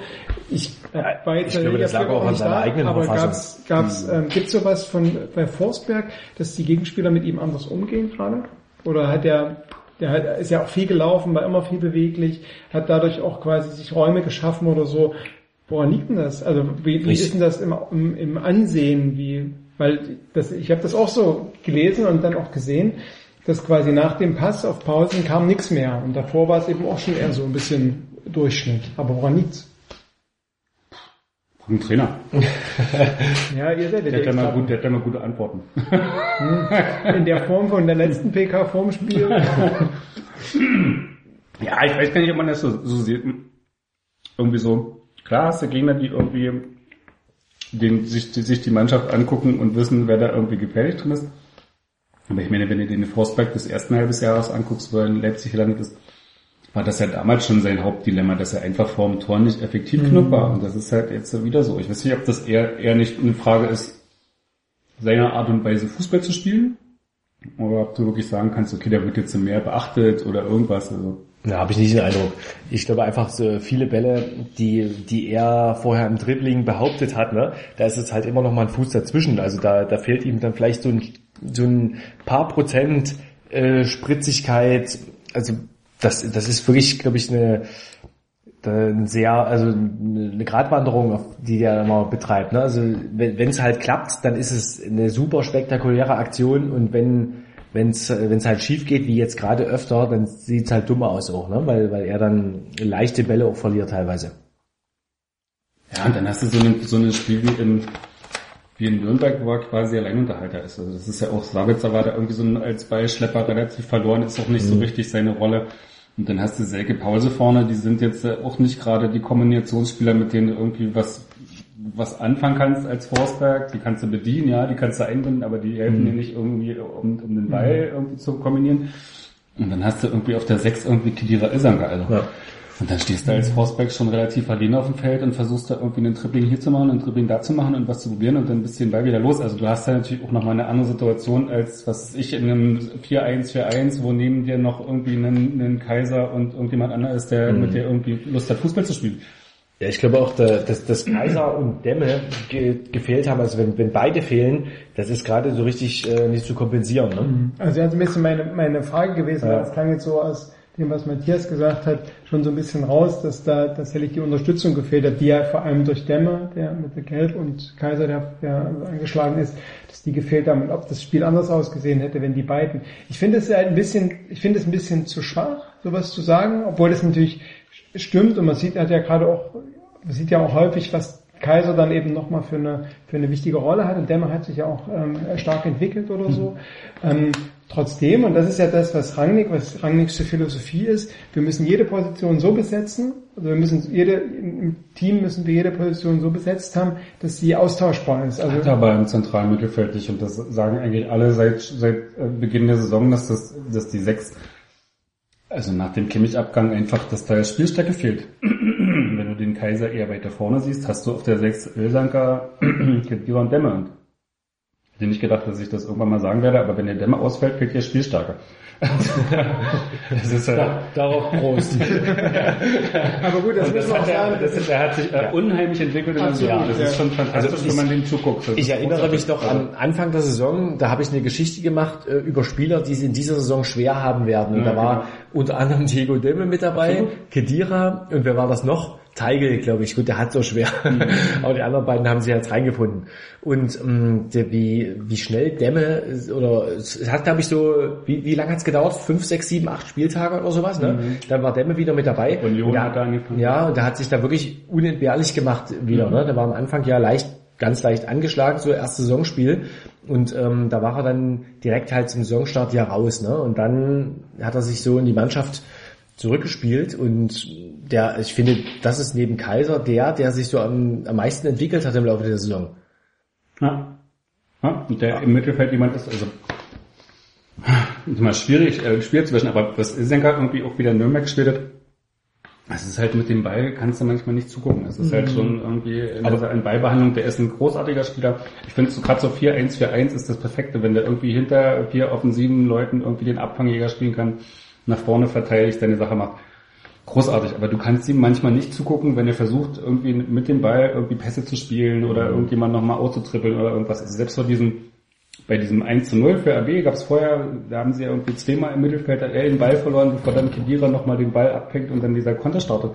Ich, äh, bei ich glaube, das lag auch an seiner eigenen aber gab's, gab's, hm. ähm, gibt's sowas von bei Forsberg, dass die Gegenspieler mit ihm anders umgehen gerade? Oder hat er der hat, ist ja auch viel gelaufen, war immer viel beweglich, hat dadurch auch quasi sich Räume geschaffen oder so. Woran liegt denn das? Also wie, wie ist denn das im, im, im Ansehen? Wie weil das, ich habe das auch so gelesen und dann auch gesehen, dass quasi nach dem Pass auf Pausen kam nichts mehr. Und davor war es eben auch schon eher so ein bisschen Durchschnitt. Aber woran liegt's? Ein Trainer. *laughs* ja, ihr seid der, der, hat mal gut, der hat mal gute Antworten. Hm. In der Form von der letzten *laughs* PK vorm Spiel. *laughs* ja, ich weiß gar nicht, ob man das so, so sieht. Irgendwie so, klar hast du Gegner, die irgendwie den, sich, die, sich die Mannschaft angucken und wissen, wer da irgendwie gefährlich drin ist. Aber ich meine, wenn du den Forsberg des ersten halbes Jahres anguckst, wo er in Leipzig gelandet ist, war das ja damals schon sein Hauptdilemma, dass er einfach vor dem Tor nicht effektiv mhm. genug war. Und das ist halt jetzt wieder so. Ich weiß nicht, ob das eher, eher nicht eine Frage ist, seiner Art und Weise Fußball zu spielen, oder ob du wirklich sagen kannst, okay, der wird jetzt mehr beachtet oder irgendwas. Also ja, habe ich nicht den Eindruck. Ich glaube einfach so viele Bälle, die die er vorher im Dribbling behauptet hat, ne, da ist es halt immer noch mal ein Fuß dazwischen. Also da da fehlt ihm dann vielleicht so ein so ein paar Prozent äh, Spritzigkeit. Also das das ist wirklich, glaube ich, eine ein sehr, also eine Gratwanderung, die der immer betreibt. Ne? Also wenn es halt klappt, dann ist es eine super spektakuläre Aktion und wenn wenn es es halt schief geht, wie jetzt gerade öfter, dann sieht es halt dumm aus auch, ne? weil weil er dann leichte Bälle auch verliert teilweise. Ja, und dann hast du so ein so ein Spiel wie in wie in Nürnberg, wo er quasi Alleinunterhalter ist. Also das ist ja auch, Sabitzer war da irgendwie so ein, als Ballschlepper relativ verloren, ist auch nicht mhm. so richtig seine Rolle. Und dann hast du Selke Pause vorne, die sind jetzt auch nicht gerade die Kombinationsspieler, mit denen du irgendwie was, was anfangen kannst als Forsberg. Die kannst du bedienen, ja, die kannst du einbinden, aber die helfen mhm. dir nicht irgendwie, um, um den Ball mhm. irgendwie zu kombinieren. Und dann hast du irgendwie auf der 6 irgendwie Kidira Isanka, also. Ja. Und dann stehst du als Forceback schon relativ alleine auf dem Feld und versuchst da irgendwie einen Tripling hier zu machen, einen Tripling da zu machen und was zu probieren und dann bist du den Ball wieder los. Also du hast da natürlich auch nochmal eine andere Situation als, was ich, in einem 4-1-4-1, wo neben dir noch irgendwie einen, einen Kaiser und irgendjemand anderes ist, der mhm. mit dir irgendwie Lust hat, Fußball zu spielen. Ja, ich glaube auch, dass, dass Kaiser und Dämme ge gefehlt haben. Also wenn, wenn beide fehlen, das ist gerade so richtig äh, nicht zu kompensieren. Ne? Mhm. Also das ist ein bisschen meine, meine Frage gewesen. Ja. Das klang jetzt so aus dem, was Matthias gesagt hat, schon so ein bisschen raus, dass da tatsächlich die Unterstützung gefehlt hat, die ja vor allem durch Dämmer, der mit der Gelb und Kaiser, der ja angeschlagen ist, dass die gefehlt haben und ob das Spiel anders ausgesehen hätte, wenn die beiden. Ich finde es halt ein bisschen, ich finde es ein bisschen zu schwach, sowas zu sagen, obwohl das natürlich stimmt und man sieht hat ja gerade auch, man sieht ja auch häufig, was Kaiser dann eben nochmal für eine, für eine wichtige Rolle hat und Dämmer hat sich ja auch ähm, stark entwickelt oder so. Mhm. Ähm, Trotzdem, und das ist ja das, was Rangnick, was Rangnicks Philosophie ist, wir müssen jede Position so besetzen, also wir müssen jede, im Team müssen wir jede Position so besetzt haben, dass sie austauschbar ist. Also Hat aber im zentralen Mittelfeld nicht, und das sagen eigentlich alle seit, seit äh, Beginn der Saison, dass das, dass die sechs, also nach dem Kimmich-Abgang einfach, dass da Spielstärke fehlt. *clears throat* Wenn du den Kaiser eher weiter vorne siehst, hast du auf der sechs Ilsanka, Kedira und Dämme und hätte nicht gedacht, dass ich das irgendwann mal sagen werde, aber wenn der Dämmer ausfällt, fehlt ihr Spielstärke. *laughs* das ist, äh, da, darauf Prost. *laughs* aber gut, das, das muss man sagen. Das ist, er hat sich äh, unheimlich entwickelt in Absolut, Jahr. Das ja. ist schon fantastisch, also ich, wenn man dem zuguckt. Das ich erinnere mich noch am Anfang der Saison, da habe ich eine Geschichte gemacht äh, über Spieler, die es in dieser Saison schwer haben werden. Und ja, da war genau. Unter anderem Diego Demme mit dabei, Absolut. Kedira und wer war das noch? Teigel, glaube ich. Gut, der hat so schwer. Mhm. *laughs* Aber die anderen beiden haben sie jetzt reingefunden. Und ähm, der, wie, wie schnell Dämme, oder es hat, glaube ich, so, wie, wie lange hat's gedauert? Fünf, sechs, sieben, acht Spieltage oder sowas. Ne? Mhm. Dann war Dämme wieder mit dabei. Union der, hat da angefangen. Ja, und der hat sich da wirklich unentbehrlich gemacht wieder. Mhm. Ne? Der war am Anfang ja leicht ganz leicht angeschlagen, so erstes Saisonspiel. Und ähm, da war er dann direkt halt zum Saisonstart ja raus. Ne? Und dann hat er sich so in die Mannschaft zurückgespielt und der, ich finde, das ist neben Kaiser der, der sich so am, am meisten entwickelt hat im Laufe der Saison. Ja. ja und der im Mittelfeld jemand ist, also ist mal schwierig, äh, schwierig zu wissen, aber was Isenka irgendwie auch wieder Nürnberg gespielt hat, es ist halt mit dem Ball, kannst du manchmal nicht zugucken. Es ist halt mhm. halt schon irgendwie in, aber in Ballbehandlung, der ist ein großartiger Spieler. Ich finde so gerade so 4-1-4-1 ist das Perfekte, wenn der irgendwie hinter vier offensiven Leuten irgendwie den Abfangjäger spielen kann nach vorne verteidigt, seine Sache macht. Großartig, aber du kannst ihm manchmal nicht zugucken, wenn er versucht, irgendwie mit dem Ball irgendwie Pässe zu spielen oder mhm. irgendjemand nochmal auszutrippeln oder irgendwas. Also selbst vor diesem, bei diesem 1 zu 0 für RB gab es vorher, da haben sie ja irgendwie zweimal im Mittelfeld er den Ball verloren, bevor dann Kedira nochmal den Ball abfängt und dann dieser Konter startet.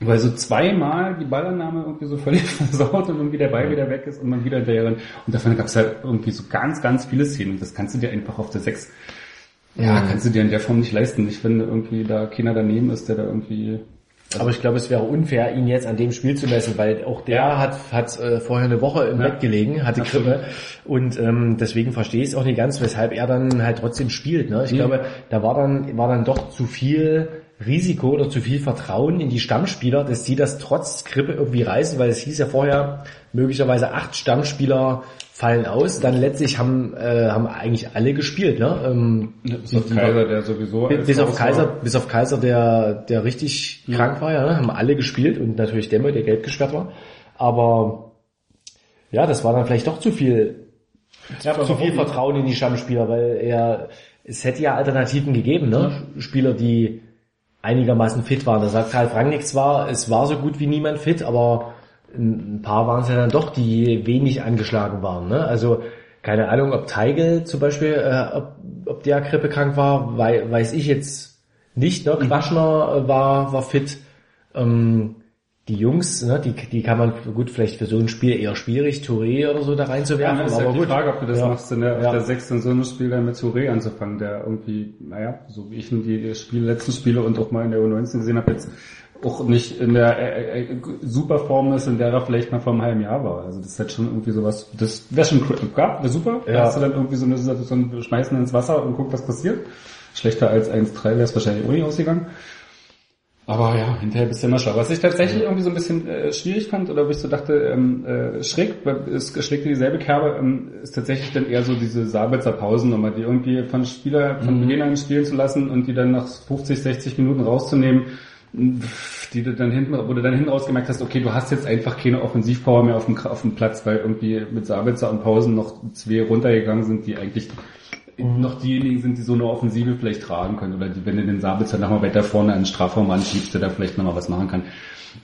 Weil so zweimal die Ballannahme irgendwie so völlig *laughs* versaut und irgendwie der Ball wieder weg ist und man wieder hinterher rennt. Und davon gab es halt irgendwie so ganz, ganz viele Szenen. Das kannst du dir einfach auf der 6 ja, kannst du dir in der Form nicht leisten. Ich finde irgendwie da keiner daneben ist, der da irgendwie aber ich glaube, es wäre unfair, ihn jetzt an dem Spiel zu messen, weil auch der ja. hat, hat äh, vorher eine Woche im ja. Bett gelegen, hatte Grippe und ähm, deswegen verstehe ich es auch nicht ganz, weshalb er dann halt trotzdem spielt. Ne? Ich mhm. glaube, da war dann war dann doch zu viel Risiko oder zu viel Vertrauen in die Stammspieler, dass die das trotz Grippe irgendwie reißen, weil es hieß ja vorher möglicherweise acht Stammspieler fallen aus. Dann letztlich haben äh, haben eigentlich alle gespielt, ne? Ähm, bis auf Kaiser, der sowieso bis auf Kaiser, war. bis auf Kaiser, der der richtig ja. krank war, ja, ne? haben alle gespielt und natürlich Demme, der gelb gesperrt war. Aber ja, das war dann vielleicht doch zu viel ja, zu viel Vertrauen in die Stammspieler, weil er es hätte ja Alternativen gegeben, ne? Spieler, die einigermaßen fit waren. Da sagt halt Rangnick zwar, es war so gut wie niemand fit, aber ein paar waren es ja dann doch, die wenig angeschlagen waren. Ne? Also keine Ahnung, ob Teigel zum Beispiel, äh, ob, ob der grippekrank war, wei weiß ich jetzt nicht. Ne? Mhm. Quaschner äh, war, war fit. Ähm, die Jungs, ne, die, die kann man gut vielleicht für so ein Spiel eher schwierig, Touré oder so da reinzuwerfen. Ja, das ist aber halt die gut. Frage, ob du das Ja. machst, der, auf Ja. der sechsten so einem Spiel dann mit Touré anzufangen, der irgendwie, naja, so wie ich in die Spiele, letzten Spiele und auch mal in der U19 gesehen habe, jetzt auch nicht in der äh, äh, super Form ist, in der er vielleicht mal vor einem halben Jahr war. Also das ist halt schon irgendwie sowas, das wäre schon. Ja, wäre super. Da Ja. hast du dann irgendwie so eine Situation, wir schmeißen ins Wasser und guck, was passiert. Schlechter als 1-3 wäre es wahrscheinlich auch nicht ausgegangen. Aber ja, hinterher bist du immer schlau. Was ich tatsächlich irgendwie so ein bisschen äh, schwierig fand, oder wo ich so dachte, ähm, äh, schräg, es schlägt in dieselbe Kerbe, ähm, ist tatsächlich dann eher so diese Sabitzer Pausennummer, die irgendwie von Spieler von Beginn an spielen zu lassen und die dann nach 50, 60 Minuten rauszunehmen, die du dann hinten, wo du dann hinten raus gemerkt hast, okay, du hast jetzt einfach keine Offensivpower mehr auf dem, auf dem Platz, weil irgendwie mit Sabitzer und Pausen noch zwei runtergegangen sind, die eigentlich noch diejenigen sind, die so eine Offensive vielleicht tragen können. Oder die, wenn du den Sabitzer nochmal weiter vorne an den Strafraum anschiebst, der da vielleicht nochmal was machen kann.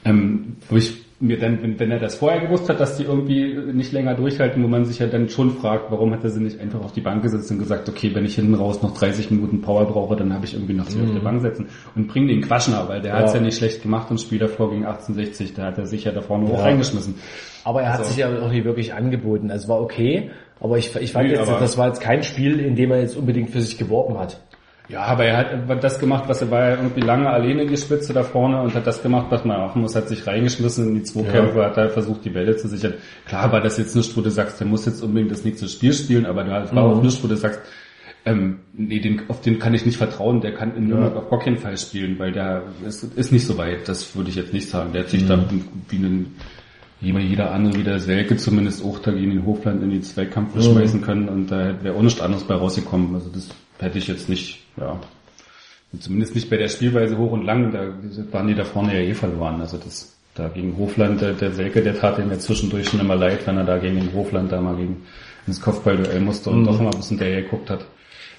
Ähm, wo ich mir dann, wenn, wenn er das vorher gewusst hat, dass die irgendwie nicht länger durchhalten, wo man sich ja dann schon fragt, warum hat er sie nicht einfach auf die Bank gesetzt und gesagt, okay, wenn ich hinten raus noch 30 Minuten Power brauche, dann habe ich irgendwie noch sie auf die Bank setzen und bring den Quaschner, weil der hat's ja nicht schlecht gemacht im Spiel davor gegen 1860, da hat er sich ja da vorne auch reingeschmissen. Aber er hat Also- sich ja auch nicht wirklich angeboten. Also war okay, aber ich, ich fand Nee, jetzt, das war jetzt kein Spiel, in dem er jetzt unbedingt für sich geworben hat. Ja, aber er hat das gemacht, was er war ja irgendwie lange alleine die Spitze da vorne und hat das gemacht, was man machen muss, hat sich reingeschmissen in die Zweikämpfe, hat da versucht, die Bälle zu sichern. Klar war das jetzt nicht, wo du sagst, der muss jetzt unbedingt das nächste Spiel spielen, aber du war auch nicht, wo du sagst, ähm, nee, den, auf den kann ich nicht vertrauen, der kann in Nürnberg auf gar keinen Fall spielen, weil der ist, ist nicht so weit, das würde ich jetzt nicht sagen. Der hat sich da wie ein jeder, jeder andere, wie der Selke zumindest auch da gegen den Hofland in die Zweikampf schmeißen können und da wäre auch nichts anderes bei rausgekommen. Also das hätte ich jetzt nicht, ja, zumindest nicht bei der Spielweise hoch und lang, da waren die da vorne ja eh verloren. Also das, da gegen Hofland, der, der Selke, der tat ihm ja zwischendurch schon immer leid, wenn er da gegen den Hofland da mal gegen ins Kopfballduell musste und doch immer ein bisschen der geguckt hat.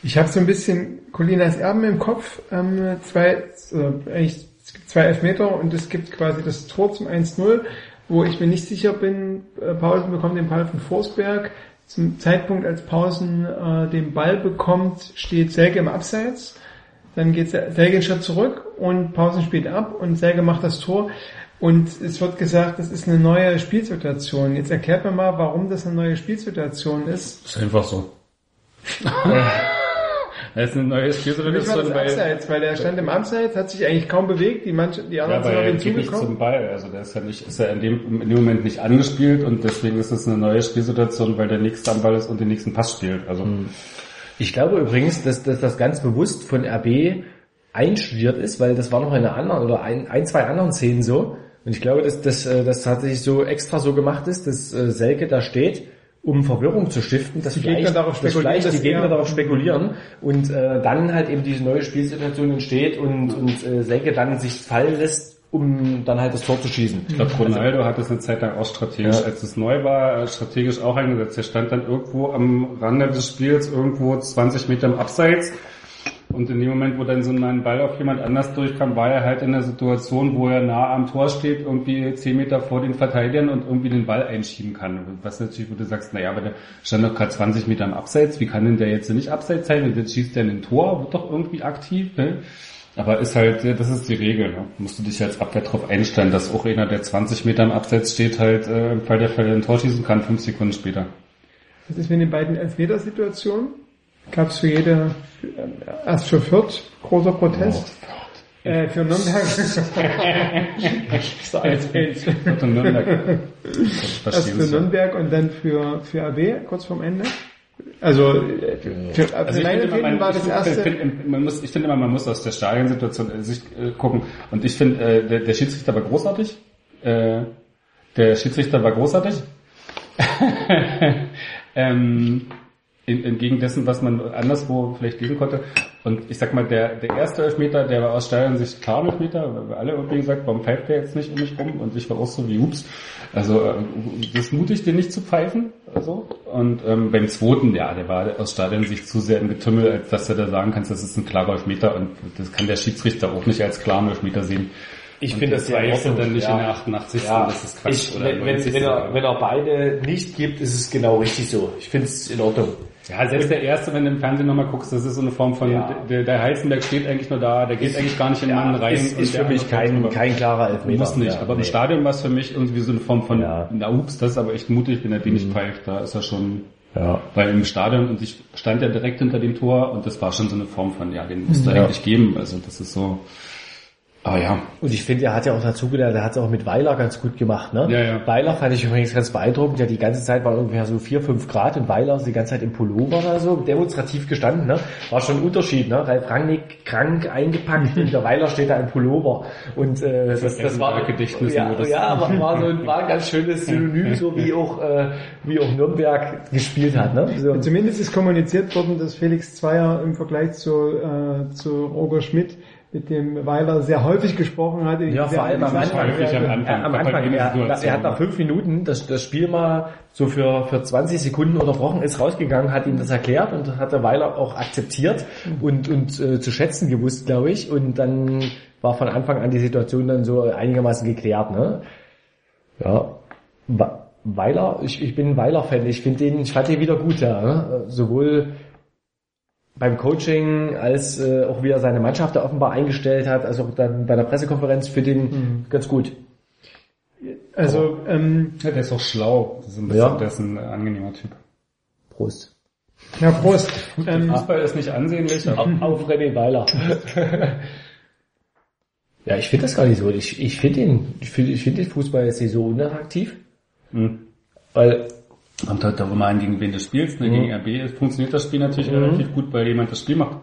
Ich habe so ein bisschen Colinas Erben im Kopf. Ähm, zwei, äh, eigentlich, es gibt zwei Elfmeter und es gibt quasi das Tor zum 1-0, wo ich mir nicht sicher bin, äh, Pausen bekommt den Ball von Forsberg. Zum Zeitpunkt, als Pausen äh, den Ball bekommt, steht Selke im Abseits. Dann geht Selke einen Schritt zurück und Pausen spielt ab und Selke macht das Tor. Und es wird gesagt, das ist eine neue Spielsituation. Jetzt erklärt mir mal, warum das eine neue Spielsituation ist. ist einfach so. *laughs* das ist eine neue Spielsituation, das weil, Abseits, weil der stand im Abseits, hat sich eigentlich kaum bewegt, die, Mannschaft, die Ja, anderen aber sind auf ihn geht nicht zugekommen. zum Ball. Also der ist ja nicht, ist ja in dem, in dem Moment nicht angespielt und deswegen ist es eine neue Spielsituation, weil der nächste am Ball ist und den nächsten Pass spielt. Also Ich glaube übrigens, dass, dass das ganz bewusst von RB einstudiert ist, weil das war noch in einer anderen oder ein, ein zwei anderen Szenen so. Und ich glaube, dass das, äh, tatsächlich so extra so gemacht ist, dass äh, Selke da steht, um Verwirrung zu stiften, dass Die vielleicht, Gegner darauf dass spekulieren, die dass Gegner er- darauf spekulieren und äh, dann halt eben diese neue Spielsituation entsteht und, und äh, Selke dann sich fallen lässt, um dann halt das Tor zu schießen. ich glaube, Ronaldo hat das eine Zeit lang auch strategisch, Ja. als es neu war, äh, strategisch auch eingesetzt. Er stand dann irgendwo am Rande des Spiels, irgendwo 20 Meter im Abseits. Und in dem Moment, wo dann so ein Ball auf jemand anders durchkam, war er halt in der Situation, wo er nah am Tor steht, irgendwie 10 Meter vor den Verteidigern und irgendwie den Ball einschieben kann. Was natürlich, wo du sagst, naja, aber der stand doch gerade 20 Meter am Abseits, wie kann denn der jetzt nicht Abseits sein? Und jetzt schießt der in den Tor, wird doch irgendwie aktiv, ne? Aber ist halt, das ist die Regel, ne? Musst du dich als Abwehr drauf einstellen, dass auch einer, der 20 Meter am Abseits steht, halt äh, im Fall der Fälle ein Tor schießen kann, fünf Sekunden später. Das ist mit den beiden Elfmeter-Situationen. Gab es für jede, erst für Fürth, großer Protest. Äh, für Nürnberg. so eins, eins. Und in Nürnberg. Ich Erst verstehe für. Nürnberg und dann für, für RB, kurz vorm Ende. Also, für, Also ich mein finde, immer, man, war ich das erste, finde, man muss, ich finde immer, man muss aus der Stadionsituation äh, sich äh, gucken. Und ich finde, äh, der, der Schiedsrichter war großartig. Äh, der Schiedsrichter war großartig. *laughs* ähm, in, entgegen dessen, was man anderswo vielleicht lesen konnte. Und ich sag mal, der, der erste Elfmeter, der war aus Stadionsicht klar ein Elfmeter, weil wir alle irgendwie gesagt, warum pfeift der jetzt nicht um mich rum? Und ich war auch so wie, ups. Also, äh, das mutig, den nicht zu pfeifen. Also. Und ähm, beim zweiten, ja, der war aus Stadionsicht zu sehr im Getümmel, als dass du da sagen kannst, das ist ein klarer Elfmeter. Und das kann der Schiedsrichter auch nicht als klaren Elfmeter sehen. Ich finde das er Ordnung, dann nicht ja. in der 88. Ja, Das ist Quatsch. ich, wenn, wenn, 90. wenn, er, wenn er beide nicht gibt, ist es genau richtig so. Ich finde es in Ordnung. Ja, selbst der erste, wenn du im Fernsehen nochmal guckst, das ist so eine Form von, Ja. der, der Heizenberg steht eigentlich nur da, der geht eigentlich gar nicht in den Mann rein. ist, ist für mich kein, kein klarer Elfmeter. Muss nicht, Ja, aber im nee. Stadion war es für mich irgendwie so eine Form von, Ja. Mhm. na ups, das ist aber echt mutig, wenn er den nicht pfeift, da ist er schon, Ja. weil im Stadion und ich stand ja direkt hinter dem Tor und das war schon so eine Form von, ja, den musst du Ja. eigentlich geben, also das ist so, aber ja, Und ich finde, er hat ja auch dazu gelernt, er hat es auch mit Weiler ganz gut gemacht, ne? Ja, ja. Weiler fand ich übrigens ganz beeindruckend, ja, die ganze Zeit war ungefähr so 4, 5 Grad und Weiler ist die ganze Zeit im Pullover oder so, demonstrativ gestanden, ne? War schon ein Unterschied, ne? Ralf Rangnick krank eingepackt *laughs* und der Weiler steht da im Pullover und äh, das, das war Gedächtnis ja, das- ja, aber war so ein, *laughs* war ein ganz schönes Synonym, so wie auch äh, wie auch Nürnberg gespielt hat, ne? So. Zumindest ist kommuniziert worden, dass Felix Zweier im Vergleich zu, äh, zu Roger Schmidt mit dem Weiler sehr häufig gesprochen hat. Ja, vor allem am Anfang. häufig am Anfang. Ja, am Anfang. Er, er hat nach fünf Minuten das, das Spiel mal so für, für 20 Sekunden unterbrochen, ist rausgegangen, hat ihm das erklärt und hat der Weiler auch akzeptiert und, und äh, zu schätzen gewusst, glaube ich. Und dann war von Anfang an die Situation dann so einigermaßen geklärt. Ne? Ja, Weiler, ich, ich bin ein Weiler-Fan. Ich finde den, ich fand den wieder gut, ja. Ne? Sowohl beim Coaching, als äh, auch wie er seine Mannschaft da offenbar eingestellt hat, also auch dann bei der Pressekonferenz für den ganz gut. Also ähm, ja, der ist auch schlau, das ist ein bisschen, Ja. der ist ein angenehmer Typ. Prost. ja, Prost. Ähm, Fußball ist nicht ansehnlich, Auf, auf René Weiler. ja, ich finde das gar nicht so. Ich, ich finde den, ich finde ich find den Fußball jetzt nicht so unattraktiv. Hm. Weil, Kommt halt immer an, gegen wen du spielst. Ne? Mhm. Gegen RB funktioniert das Spiel natürlich relativ gut, weil jemand das Spiel macht.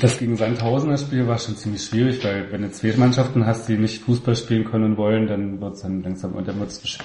Das gegen Sandhausen, das Spiel war schon ziemlich schwierig, weil wenn du zwei Mannschaften hast, die nicht Fußball spielen können und wollen, dann wird's dann langsam und dann wird's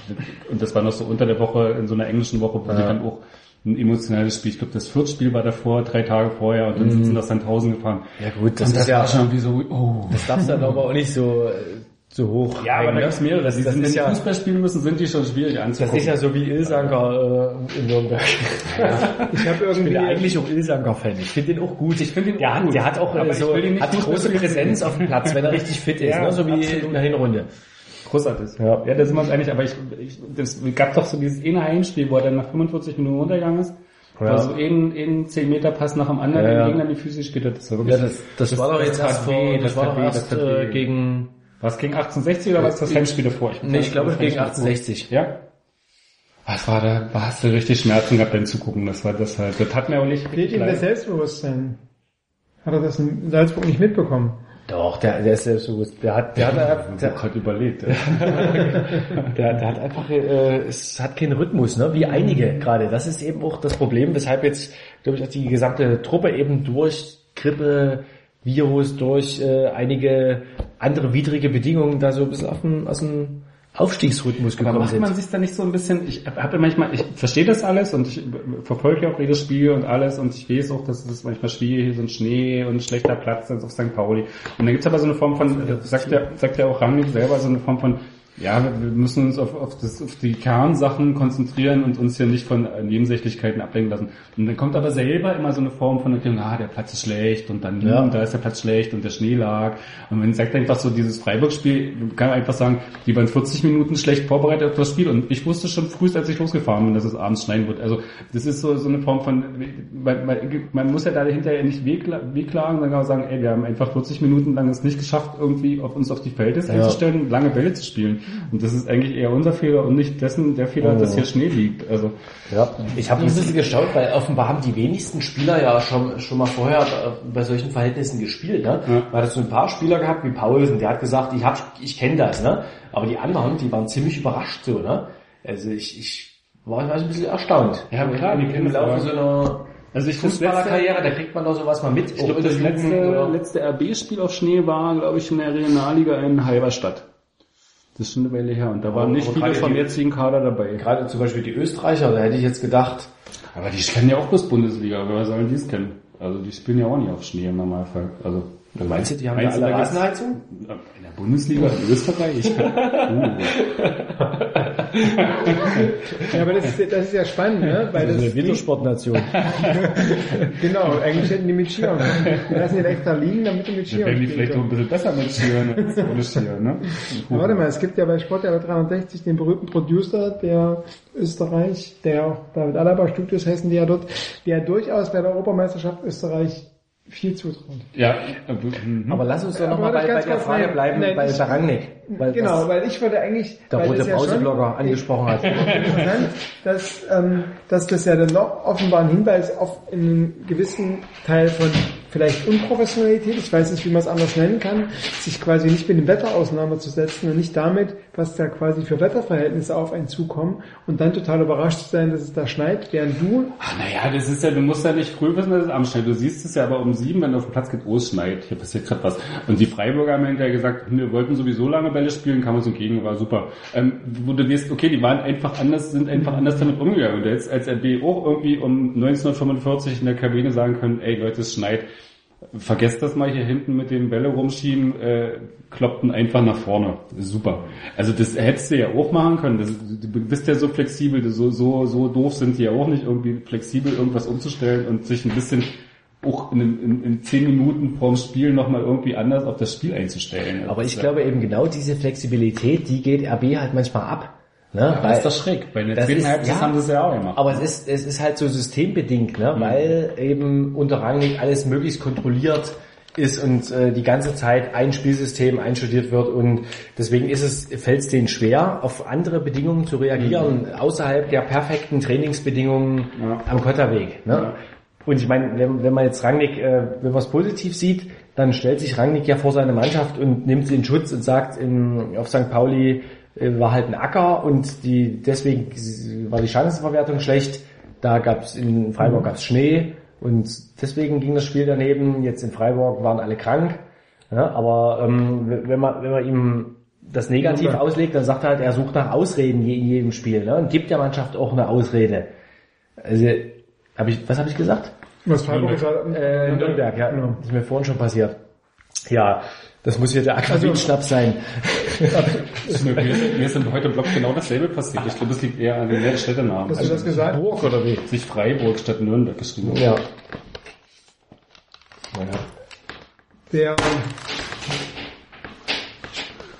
und das war noch so unter der Woche, in so einer englischen Woche, wo die dann auch ein emotionales Spiel, ich glaube das Viertspiel war davor, drei Tage vorher und dann sind sie nach Sandhausen gefahren. Mhm. ja gut, das und ist das ja, war schon wie so, oh. das darfst du dann aber auch nicht so, äh, so hoch. Ja, aber da gibt's mehrere. Das, Die das sind, wenn die ja, Fußball spielen müssen, sind die schon schwierig das anzugucken. ist ja so wie Ilsanker äh, in Nürnberg. ich habe Ich bin irgendwie ja eigentlich auch Ilsanker-Fan. Ich finde den auch gut. Ich finde ihn der auch hat, gut. Der hat auch äh, Aber ich so, hat große Präsenz auf dem Platz, wenn er richtig fit ist, Ja, ne? so wie absolut. in der Hinrunde. großartig. Ja, ja da sind wir uns einig, aber ich, ich das gab doch so dieses eine Heimspiel, wo er dann nach 45 Minuten runtergegangen ist. Ja. Ja. so einen, einen 10 Meter Pass nach dem anderen, Ja, ja. den Gegner in die Füße hat. Das war wirklich, Ja, das, das, war doch jetzt erst vor, das war doch erst äh, weh. Was gegen 1860 oder was das Heimspiel davor? nee, ich glaube gegen Heimspiel davor. 1860. Ja. Das war da, da hast du richtig Schmerzen gehabt, dann zu gucken. Das war das halt, das hat mir auch nicht fehlt ihm das. Selbstbewusstsein. Hat er das in Salzburg nicht mitbekommen? Doch, der, der ist selbstbewusst. Der hat, der hat, Der hat überlegt. *laughs* der, der hat einfach, äh, es hat keinen Rhythmus, ne? Wie einige gerade. Das ist eben auch das Problem, weshalb jetzt, glaube ich, auch die gesamte Truppe eben durch Grippe, Virus, durch äh, einige andere widrige Bedingungen da so ein bisschen auf den, aus dem Aufstiegsrhythmus Aber gekommen macht sind. man sich da nicht so ein bisschen, ich habe manchmal, ich verstehe das alles und ich verfolge ja auch jedes Spiel und alles und ich weiß auch, dass es manchmal schwierig ist und Schnee und schlechter Platz ist auf St. Pauli. Und dann gibt's aber so eine Form von, sagt ja, sagt ja auch Rangnick selber, so eine Form von, ja, wir müssen uns auf, auf, das, auf die Kernsachen konzentrieren und uns hier nicht von Nebensächlichkeiten ablenken lassen. Und dann kommt aber selber immer so eine Form von, okay, ah, der Platz ist schlecht und dann, Ja. hm, da ist der Platz schlecht und der Schnee lag. Und man sagt einfach so, dieses Freiburg-Spiel, kann man einfach sagen, die waren 40 Minuten schlecht vorbereitet auf das Spiel und ich wusste schon frühst, als ich losgefahren bin, dass es abends schneien wird. Also das ist so, so eine Form von, man, man, man muss ja da hinterher nicht wehkla- wehklagen, kann man sagen, ey, wir haben einfach 40 Minuten lang es nicht geschafft, irgendwie auf uns auf die Verhältnisse Ja. einzustellen, lange Bälle zu spielen. Und das ist eigentlich eher unser Fehler und nicht dessen der Fehler, Oh. dass hier Schnee liegt. Also Ja, ich habe ein bisschen gestaunt, weil offenbar haben die wenigsten Spieler ja schon, schon mal vorher äh, bei solchen Verhältnissen gespielt. Ne? Ja. Man hat so ein paar Spieler gehabt, wie Paulsen, der hat gesagt, ich hab, ich kenne das. Ne? Aber die anderen, die waren ziemlich überrascht so. Ne? Also ich, ich war ein bisschen erstaunt. Ja, klar, die Im kennen Laufe so einer Also ich Fußballerkarriere, da kriegt man doch sowas mal mit. ich glaube, das letzte, letzte RB-Spiel auf Schnee war, glaube ich, in der Regionalliga in Halberstadt. Das ist schon eine Weile her. Und da waren Aber- nicht aber viele vom die- jetzigen Kader dabei. Gerade zum Beispiel die Österreicher, da hätte ich jetzt gedacht, Aber die kennen ja auch bloß Bundesliga. Wer sollen die es kennen? Also die spielen ja auch nicht auf Schnee im Normalfall. Also meinst du, die haben Meinst da du, alle Rasenheizung? in der Bundesliga in Österreich? uh. *laughs* Ja, aber das ist, das ist ja spannend, ne? Weil Das ist das eine Wintersportnation. *laughs* genau, eigentlich hätten die mit Skiern. Die lassen den extra liegen, damit die mit Skiern werden die vielleicht auch ein bisschen besser mit Skiern als *laughs* ohne Skier, ne? Ja, warte mal, es gibt ja bei Sportler 360 den berühmten Producer, der Österreich, der David Alaba Studios heißen die ja dort, der durchaus bei der Europameisterschaft Österreich viel zutraut. Ja, mhm. Aber lass uns doch nochmal bei, bei der Frage nein, bleiben, nein, bei Rangnick. Weil Genau, das weil ich wollte eigentlich, der rote das ja Pauseblogger angesprochen hat. interessant, dass, ähm, dass das ja dann noch offenbar ein Hinweis auf einen gewissen Teil von vielleicht Unprofessionalität, ich weiß nicht, wie man es anders nennen kann, sich quasi nicht mit dem Wetter auseinanderzusetzen und nicht damit, was da quasi für Wetterverhältnisse auf einen zukommen und dann total überrascht zu sein, dass es da schneit, während du, Ach, naja, das ist ja, du musst ja nicht früh wissen, dass es abends schneit. Du siehst es ja aber um sieben, wenn du auf den Platz geht, oh, es schneit, hier passiert gerade was. Und die Freiburger haben hinterher gesagt, wir wollten sowieso lange Bälle spielen, kam uns entgegen, war super. Ähm, wo du siehst, okay, die waren einfach anders, sind einfach anders damit umgegangen. Und jetzt als RB auch irgendwie um 1945 in der Kabine sagen können, ey Leute, es schneit. Vergesst das mal hier hinten mit den Bälle rumschieben, äh, kloppten einfach nach vorne. Super. Also das hättest du ja auch machen können. Das, du bist ja so flexibel, so, so, so doof sind die ja auch nicht, irgendwie flexibel irgendwas umzustellen und sich ein bisschen auch in, in, in zehn Minuten vorm Spiel nochmal irgendwie anders auf das Spiel einzustellen. Aber ich glaube eben genau diese Flexibilität, die geht RB halt manchmal ab. Ne? ja, das ist doch schräg. Bei der das zweiten Halbzeit ja. haben sie es ja auch gemacht. Aber es ist, es ist halt so systembedingt, Mhm. ne? weil eben unter Rangnick alles möglichst kontrolliert ist und äh, die ganze Zeit ein Spielsystem einstudiert wird und deswegen ist es, fällt es denen schwer, auf andere Bedingungen zu reagieren, außerhalb der perfekten Trainingsbedingungen Mhm. Ja. am Kotterweg. Ne? Ja. Und ich meine, wenn, wenn man jetzt Rangnick, äh, wenn man es positiv sieht, dann stellt sich Rangnick ja vor seine Mannschaft und nimmt sie in Schutz und sagt, in, auf St. Pauli war halt ein Acker und die deswegen war die Chancenverwertung schlecht. Da gab's in Freiburg gab's Schnee und deswegen ging das Spiel daneben. Jetzt in Freiburg waren alle krank. Ja, aber ähm, wenn man wenn man ihm das negativ Okay. auslegt, dann sagt er halt, er sucht nach Ausreden in jedem Spiel ne? und gibt der Mannschaft auch eine Ausrede. Also hab ich, was habe ich gesagt? was Freiburg gesagt hat, Äh, Nürnberg, ja. Genau. Das ist mir vorhin schon passiert. Ja, das muss hier der Aquavit-Schnaps sein. mir, ist- mir ist im heute im Blog genau dasselbe passiert. Ich glaube, es liegt eher an den Städtenamen. Hast du das gesagt? Burg oder wie? sich Freiburg statt Nürnberg geschrieben. Ja. Naja. Der,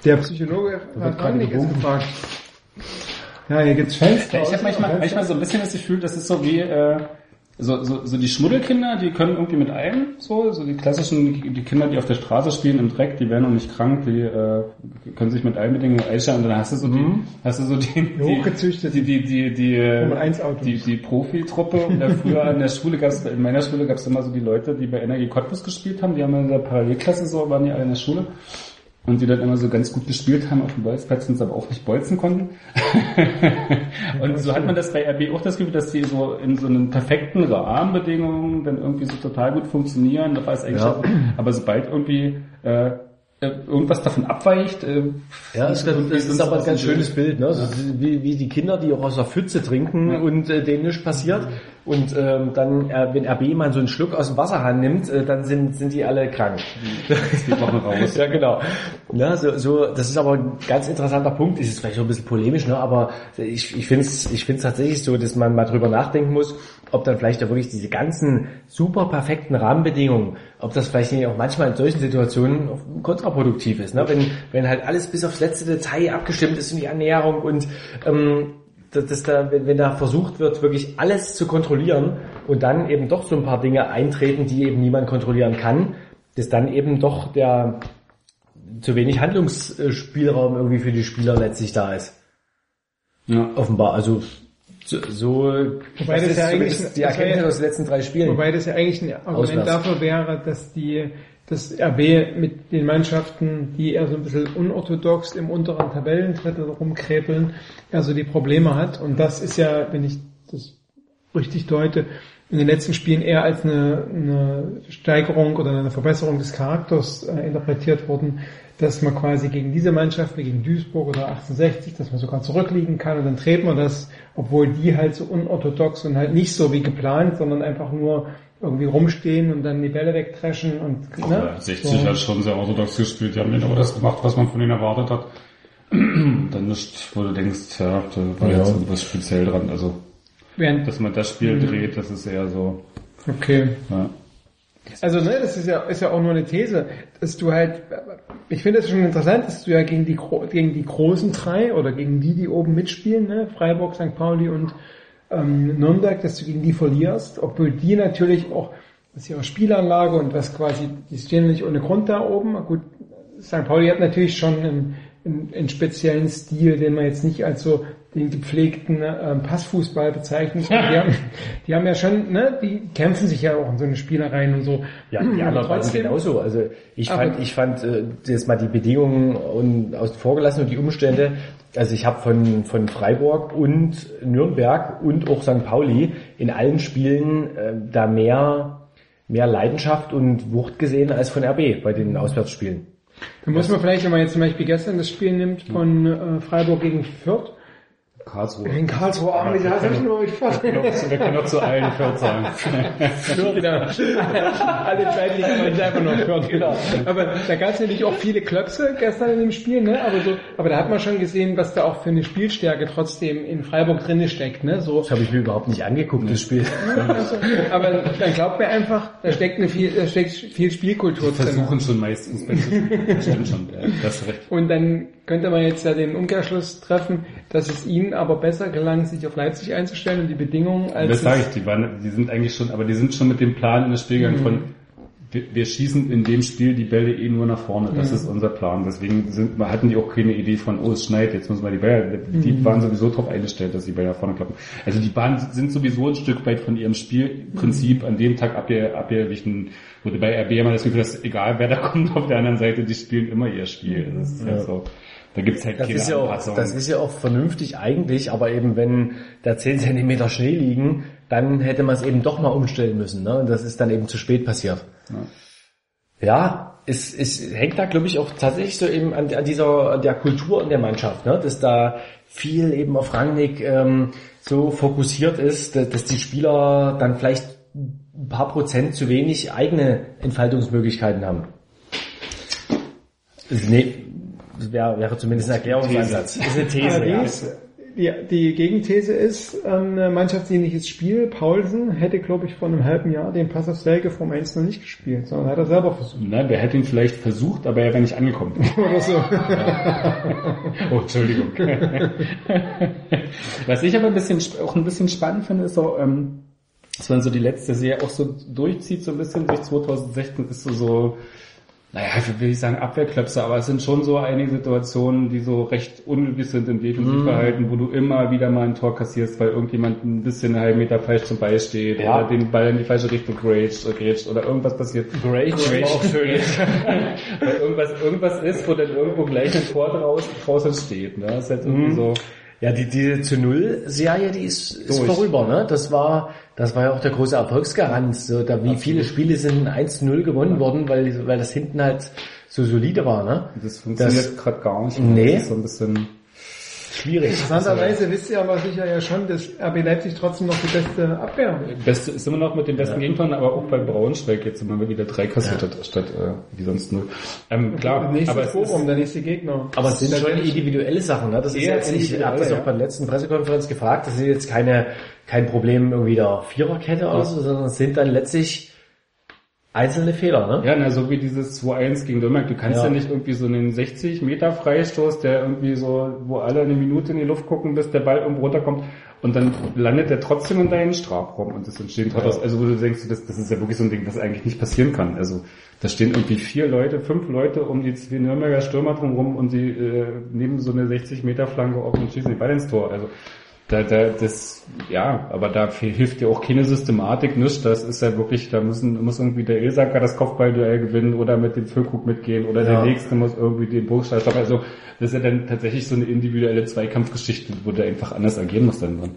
der Psychologe hat gerade gewunken. gefragt. Ja, hier gibt's Fenster. Ja, ich habe manchmal, manchmal so ein bisschen das Gefühl, das ist so wie äh, so, so, so die Schmuddelkinder, die können irgendwie mit allem so, so die klassischen, die, Kinder, die auf der Straße spielen im Dreck, die werden noch nicht krank, die äh, können sich mit allen Bedingungen einstellen und dann hast du so die, hast du so die, die, Hochgezüchtet. die, die, die, die, Formel 1 Autos. die, die Profitruppe. Und da früher an der Schule gab's, in meiner Schule gab's immer so die Leute, die bei Energie Cottbus gespielt haben, die haben in der Parallelklasse so, waren die alle in der Schule. Und die dann immer so ganz gut gespielt haben auf dem Bolzplatz und es aber auch nicht bolzen konnten. *laughs* und so hat man das bei RB auch das Gefühl, dass die so in so einen perfekten Rahmenbedingungen dann irgendwie so total gut funktionieren. Da weiß eigentlich, Ja. aber sobald irgendwie äh, äh, irgendwas davon abweicht, äh, Ja, das, irgendwie das ist aber ein ganz schönes Bild, ne? So, wie, wie die Kinder, die auch aus der Pfütze trinken und äh, denen nichts passiert. Und ähm, dann, äh, wenn RB mal so einen Schluck aus dem Wasserhahn nimmt, äh, dann sind, sind die alle krank. Die Wochen raus. *laughs* ja, genau. Ja, so, so, das ist aber ein ganz interessanter Punkt. Ist jetzt vielleicht auch ein bisschen polemisch, ne? aber ich, ich finde es ich find's tatsächlich so, dass man mal drüber nachdenken muss, ob dann vielleicht auch wirklich diese ganzen super perfekten Rahmenbedingungen, ob das vielleicht nicht auch manchmal in solchen Situationen kontraproduktiv ist. Ne? Wenn, wenn halt alles bis aufs letzte Detail abgestimmt ist in die Ernährung und ähm, dass, da, wenn, da versucht wird, wirklich alles zu kontrollieren und dann eben doch so ein paar Dinge eintreten, die eben niemand kontrollieren kann, dass dann eben doch der zu wenig Handlungsspielraum irgendwie für die Spieler letztlich da ist. Ja. Offenbar. Also so, so Wobei das ist ja eigentlich- die das Erkenntnis ja- aus den letzten drei Spielen. Wobei das ja eigentlich ein Argument Auswärts. dafür wäre, dass die dass RB mit den Mannschaften, die eher so ein bisschen unorthodox im unteren Tabellendrittel rumkräpeln, also die Probleme hat. Und das ist ja, wenn ich das richtig deute, in den letzten Spielen eher als eine, eine Steigerung oder eine Verbesserung des Charakters äh, interpretiert worden, dass man quasi gegen diese Mannschaft, wie gegen Duisburg oder 1860, dass man sogar zurückliegen kann und dann dreht man das, obwohl die halt so unorthodox und halt nicht so wie geplant, sondern einfach nur irgendwie rumstehen und dann die Bälle wegtreschen und ne? Ja, 60 hat schon sehr orthodox gespielt, die haben genau das gemacht, was man von ihnen erwartet hat. *clears throat* Dann nicht, wo du denkst, ja, da war Ja. jetzt irgendwas speziell dran. Also, Während, dass man das Spiel dreht, das ist eher so, okay. ja. Also ne, das ist ja, ist ja auch nur eine These, dass du halt, ich finde es schon interessant, dass du ja gegen die, gegen die großen drei oder gegen die, die oben mitspielen, ne, Freiburg, St. Pauli und ähm, Nürnberg, dass du gegen die verlierst, obwohl die natürlich auch, das ist ihre Spielanlage und was quasi, die stehen nicht ohne Grund da oben. Gut, St. Pauli hat natürlich schon einen, einen, einen speziellen Stil, den man jetzt nicht als so den gepflegten ähm, Passfußball bezeichnet. Die *laughs* haben, die haben ja schon, ne, die kämpfen sich ja auch in so eine Spielereien und so. Ja, die anderen trotzdem- genauso. Also ich fand, ich fand äh, jetzt mal die Bedingungen und außen vor gelassen und die Umstände. Also ich habe von von Freiburg und Nürnberg und auch St. Pauli in allen Spielen äh, da mehr mehr Leidenschaft und Wucht gesehen als von RB bei den Auswärtsspielen. Da muss man vielleicht, wenn man jetzt zum Beispiel gestern das Spiel nimmt von äh, Freiburg gegen Fürth. Karlsruhe. In Karlsruhe, oh, wie heißt das nur? Ich fand Wir können noch zu allen Fürth sagen. Fürth. *laughs* Alle Zweitliga waren einfach nur Fürth, genau. Aber da gab es natürlich auch viele Klöpse gestern in dem Spiel, ne? Aber so, aber da hat man schon gesehen, was da auch für eine Spielstärke trotzdem in Freiburg drinne steckt, ne? So, Das habe ich mir überhaupt nicht angeguckt, das Spiel. aber dann glaubt mir einfach, da steckt eine viel, da steckt viel Spielkultur drin. Versuchen schon meistens. Das stimmt schon, ja, das recht. Und dann könnte man jetzt ja den Umkehrschluss treffen, dass es ihnen aber besser gelang, sich auf Leipzig einzustellen und die Bedingungen als Das sage ich, die waren, die sind eigentlich schon, aber die sind schon mit dem Plan in das Spiel gegangen von, wir, wir schießen in dem Spiel die Bälle eh nur nach vorne. Das ist unser Plan. Deswegen sind, hatten die auch keine Idee von, oh, es schneit, jetzt müssen wir die Bälle, die waren sowieso drauf eingestellt, dass die Bälle nach vorne klappen. Also die waren, sind sowieso ein Stück weit von ihrem Spielprinzip an dem Tag abge, abgewichen, wurde bei RB immer das Gefühl, dass egal wer da *laughs* kommt auf der anderen Seite, die spielen immer ihr Spiel. Das ist halt so. Da gibt's halt Das ist, ja auch, das ist ja auch vernünftig eigentlich, aber eben wenn da 10 Zentimeter Schnee liegen, dann hätte man es eben doch mal umstellen müssen. Ne? Und das ist dann eben zu spät passiert. Ja, es, es hängt da, glaube ich, auch tatsächlich so eben an, an dieser an der Kultur in der Mannschaft, ne? dass da viel eben auf Rangnick ähm, so fokussiert ist, dass, dass die Spieler dann vielleicht ein paar Prozent zu wenig eigene Entfaltungsmöglichkeiten haben. Nee, das wäre, wäre zumindest ein Erklärungsansatz. Das ist eine These. Ja. Die, die Gegenthese ist, ähm, ein mannschaftsdienliches Spiel. Paulsen hätte, glaube ich, vor einem halben Jahr den Pass auf Selke vom 1 noch nicht gespielt, sondern hat er selber versucht. Na, wer hätte ihn vielleicht versucht, aber er wäre nicht angekommen. *laughs* Oder so. *laughs* Oh, Entschuldigung. *laughs* Was ich aber ein bisschen, auch ein bisschen spannend finde, ist so, ähm, dass man so die letzte Serie auch so durchzieht, so ein bisschen durch 2016 ist so, so naja, ich will nicht sagen Abwehrklöpse, aber es sind schon so einige Situationen, die so recht ungewiss sind im Defensivverhalten, wo du immer wieder mal ein Tor kassierst, weil irgendjemand ein bisschen einen halben Meter falsch zum Ball steht Ja. oder den Ball in die falsche Richtung grätscht oder, grätscht oder irgendwas passiert. Great, great. auch schön *laughs* weil irgendwas, irgendwas ist, wo dann irgendwo gleich ein Tor draus, draußen steht. Ne? Das ist jetzt irgendwie so. Ja, die, diese zu Null Serie, die ist, ist Durch. vorüber, ne? Das war, das war ja auch der große Erfolgsgarant. So, da wie viele Spiele sind 1 zu 0 gewonnen worden, weil, weil das hinten halt so solide war, ne? Das funktioniert gerade gar nicht. Nee. Das ist so ein bisschen. Schwierig. Interessanterweise wisst ihr aber sicher ja schon, dass RB Leipzig trotzdem noch die beste Abwehr hat. Beste ist immer noch mit den besten Gegentoren, aber auch bei Braunschweig jetzt immer wieder drei kassiert hat, statt äh, wie sonst null. Ähm, klar, Nächstes aber es Forum, ist, der nächste Gegner. Aber es sind schon ist- individuelle Sachen, ne? Das ist jetzt nicht, ich habe das ja. auch bei der letzten Pressekonferenz gefragt, das sind jetzt keine, kein Problem irgendwie der Viererkette oder so, sondern es sind dann letztlich einzelne Fehler, ne? ja, na, so wie dieses 2-1 gegen Nürnberg. Du kannst ja. Ja. nicht irgendwie so einen 60 Meter Freistoß, der irgendwie so, wo alle eine Minute in die Luft gucken, bis der Ball irgendwo runterkommt und dann landet der trotzdem in deinen Strafraum und es entstehen trotzdem, also wo du denkst, das, das ist ja wirklich so ein Ding, das eigentlich nicht passieren kann. Also da stehen irgendwie vier Leute, fünf Leute um die zwei Nürnberger Stürmer drumherum und die äh, nehmen so eine 60 Meter Flanke auf und schießen die Ball ins Tor. Also da, da, das, ja, aber da hilft dir auch keine Systematik, nichts. Das ist ja wirklich, da müssen, muss irgendwie der Ilsacker das Kopfballduell gewinnen oder mit dem Füllkrug mitgehen oder Ja. der Nächste muss irgendwie den Burgstall stoppen. Also, das ist ja dann tatsächlich so eine individuelle Zweikampfgeschichte, wo der einfach anders agieren muss dann drin.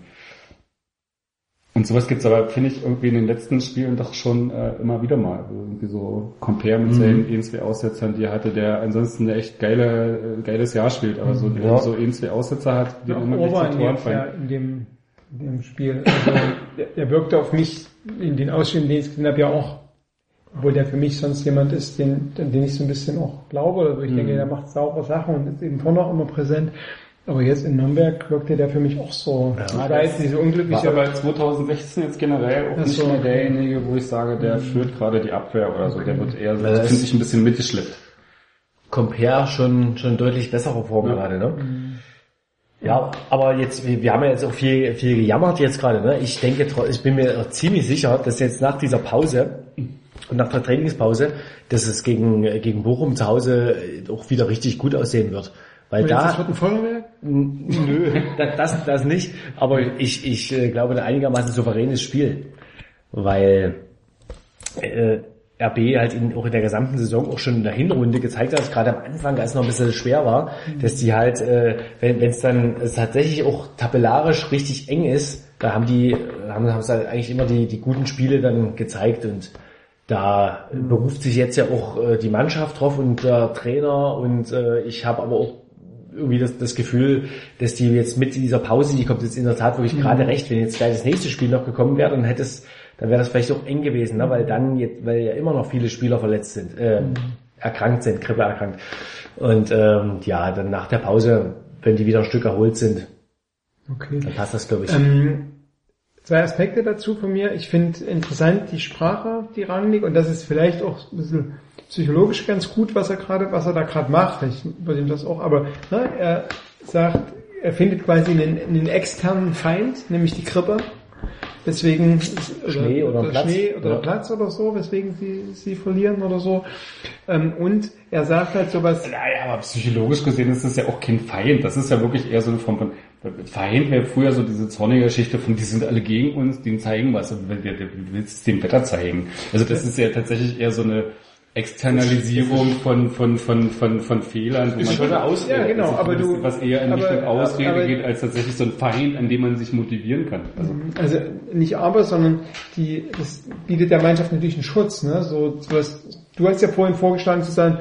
Und sowas gibt's aber, finde ich, irgendwie in den letzten Spielen doch schon äh, immer wieder mal. Also irgendwie so Compare mit seinen mhm. zwei Aussetzern, die er hatte, der ansonsten eine echt geile, äh, geiles Jahr spielt, aber so, Ja. so zwei Aussetzer hat, die Ja, immer in zu Toren dem, fallen. ja, in dem, in dem Spiel. Also, der, der wirkte auf mich in den Ausschnitten, den ich gesehen habe, ja auch Obwohl der für mich sonst jemand ist, den, den ich so ein bisschen auch glaube, oder wo ich denke, der macht saubere Sachen und ist eben vorne auch immer präsent. Aber jetzt in Nürnberg wirkte der für mich auch so, Ja, ich weiß, diese War unglückliche, aber 2016 jetzt generell auch nicht so, mehr okay. derjenige, wo ich sage, der führt gerade die Abwehr oder so. Der wird eher, so, das- finde ich, ein bisschen mitgeschleppt. Compare schon, schon deutlich besserer Form Ja. gerade, ne? Ja, aber jetzt, wir, wir haben ja jetzt auch viel, viel gejammert jetzt gerade, ne? Ich denke, ich bin mir ziemlich sicher, dass jetzt nach dieser Pause und nach der Trainingspause, dass es gegen, gegen Bochum zu Hause auch wieder richtig gut aussehen wird. Weil da, Nö, *laughs* das, das, nicht. Aber ich, ich äh, glaube, ein einigermaßen souveränes Spiel. Weil äh, RB halt in, auch in der gesamten Saison auch schon in der Hinrunde gezeigt hat, gerade am Anfang, als es noch ein bisschen schwer war, dass die halt, äh, wenn es dann es tatsächlich auch tabellarisch richtig eng ist, da haben die, haben, haben sie halt eigentlich immer die, die guten Spiele dann gezeigt und da beruft sich jetzt ja auch äh, die Mannschaft drauf und der Trainer und äh, ich habe aber auch irgendwie das, das Gefühl, dass die jetzt mit dieser Pause, die kommt jetzt in der Tat wirklich gerade recht, wenn jetzt gleich das nächste Spiel noch gekommen wäre, dann hätte es, dann wäre das vielleicht auch eng gewesen, ne? weil dann jetzt, weil ja immer noch viele Spieler verletzt sind, äh, erkrankt sind, Grippe erkrankt. Und ähm, ja, dann nach der Pause, wenn die wieder ein Stück erholt sind, Okay. dann passt das, glaube ich. Ähm, zwei Aspekte dazu von mir. Ich finde interessant die Sprache, die Rangnick, und das ist vielleicht auch ein bisschen psychologisch ganz gut, was er gerade, was er da gerade macht. Ich ihm das auch, aber ne, er sagt, er findet quasi einen, einen externen Feind, nämlich die Grippe. Deswegen Schnee oder Platz. Schnee oder Ja. Platz oder so, weswegen sie, sie verlieren oder so. Ähm, und er sagt halt sowas, Naja, aber psychologisch gesehen ist das ja auch kein Feind. Das ist ja wirklich eher so eine Form von, Feind wäre früher so diese zornige Geschichte von, die sind alle gegen uns, denen zeigen was. Und wenn wir, du willst es dem Wetter zeigen. Also das ist ja tatsächlich eher so eine Externalisierung von, von, von, von, von Fehlern. wo man- schon eine Ausrede. Ja, genau, aber du- Was eher in Richtung Ausrede geht, als tatsächlich so ein Feind, an dem man sich motivieren kann. Also, Also nicht aber, sondern die, das bietet der Mannschaft natürlich einen Schutz. Ne? So, du, hast, du hast ja vorhin vorgeschlagen zu sagen,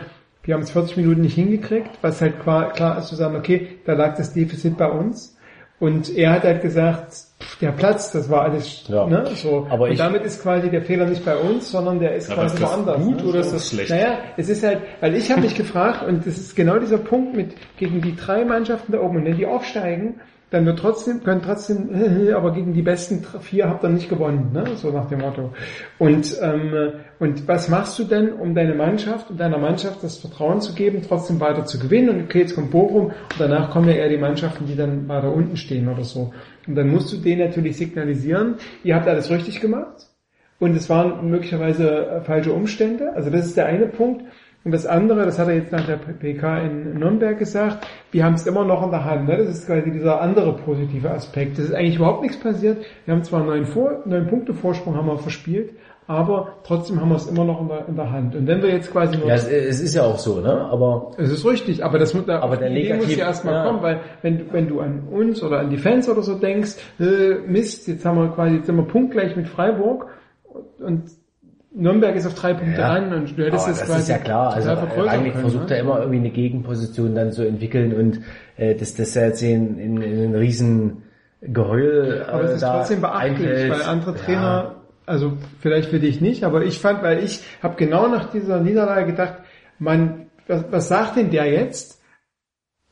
wir haben es 40 Minuten nicht hingekriegt, was halt klar, ist zu sagen, okay, da lag das Defizit bei uns. Und er hat halt gesagt, pff, der Platz, das war alles, Ja. ne, so. Aber und ich- damit ist quasi der Fehler nicht bei uns, sondern der ist quasi ist woanders. gut ne? oder ist das schlecht? Naja, es ist halt, weil ich habe mich gefragt, und das ist genau dieser Punkt mit, gegen die drei Mannschaften da oben, und wenn die aufsteigen, dann wird trotzdem, können trotzdem, *laughs* aber gegen die besten vier habt ihr nicht gewonnen, ne? so nach dem Motto. Und, ähm, und was machst du denn, um deine Mannschaft und deiner Mannschaft das Vertrauen zu geben, trotzdem weiter zu gewinnen? Und okay, jetzt kommt Bochum und danach kommen ja eher die Mannschaften, die dann weiter unten stehen oder so. Und dann musst du denen natürlich signalisieren, ihr habt alles richtig gemacht und es waren möglicherweise äh, falsche Umstände. Also das ist der eine Punkt. Und das andere, das hat er jetzt nach der PK in Nürnberg gesagt, wir haben es immer noch in der Hand. Ne? Das ist quasi dieser andere positive Aspekt. Das ist eigentlich überhaupt nichts passiert. Wir haben zwar neun, Vor neun Punkte Vorsprung haben wir verspielt, aber trotzdem haben wir es immer noch in der, in der Hand. Und wenn wir jetzt quasi nur... ja, es, es ist ja auch so, ne? Aber Es ist richtig, aber das muss, da, Aber der Idee muss Negativ- ja erstmal ja. kommen, weil wenn, wenn du an uns oder an die Fans oder so denkst, äh, Mist, jetzt haben wir quasi, jetzt sind wir punktgleich mit Freiburg und Nürnberg ist auf drei Punkte Ja. an und du hättest Aber es das quasi ist ja klar. Also vergrößern eigentlich können, versucht ne? er immer irgendwie eine Gegenposition dann zu entwickeln und äh, dass das ja jetzt in, in, in einen riesen Geheul äh, Aber es ist trotzdem beachtlich, einfällt. weil andere Ja. Trainer, also vielleicht für dich nicht, aber ich fand, weil ich habe genau nach dieser Niederlage gedacht, man, was, was sagt denn der jetzt,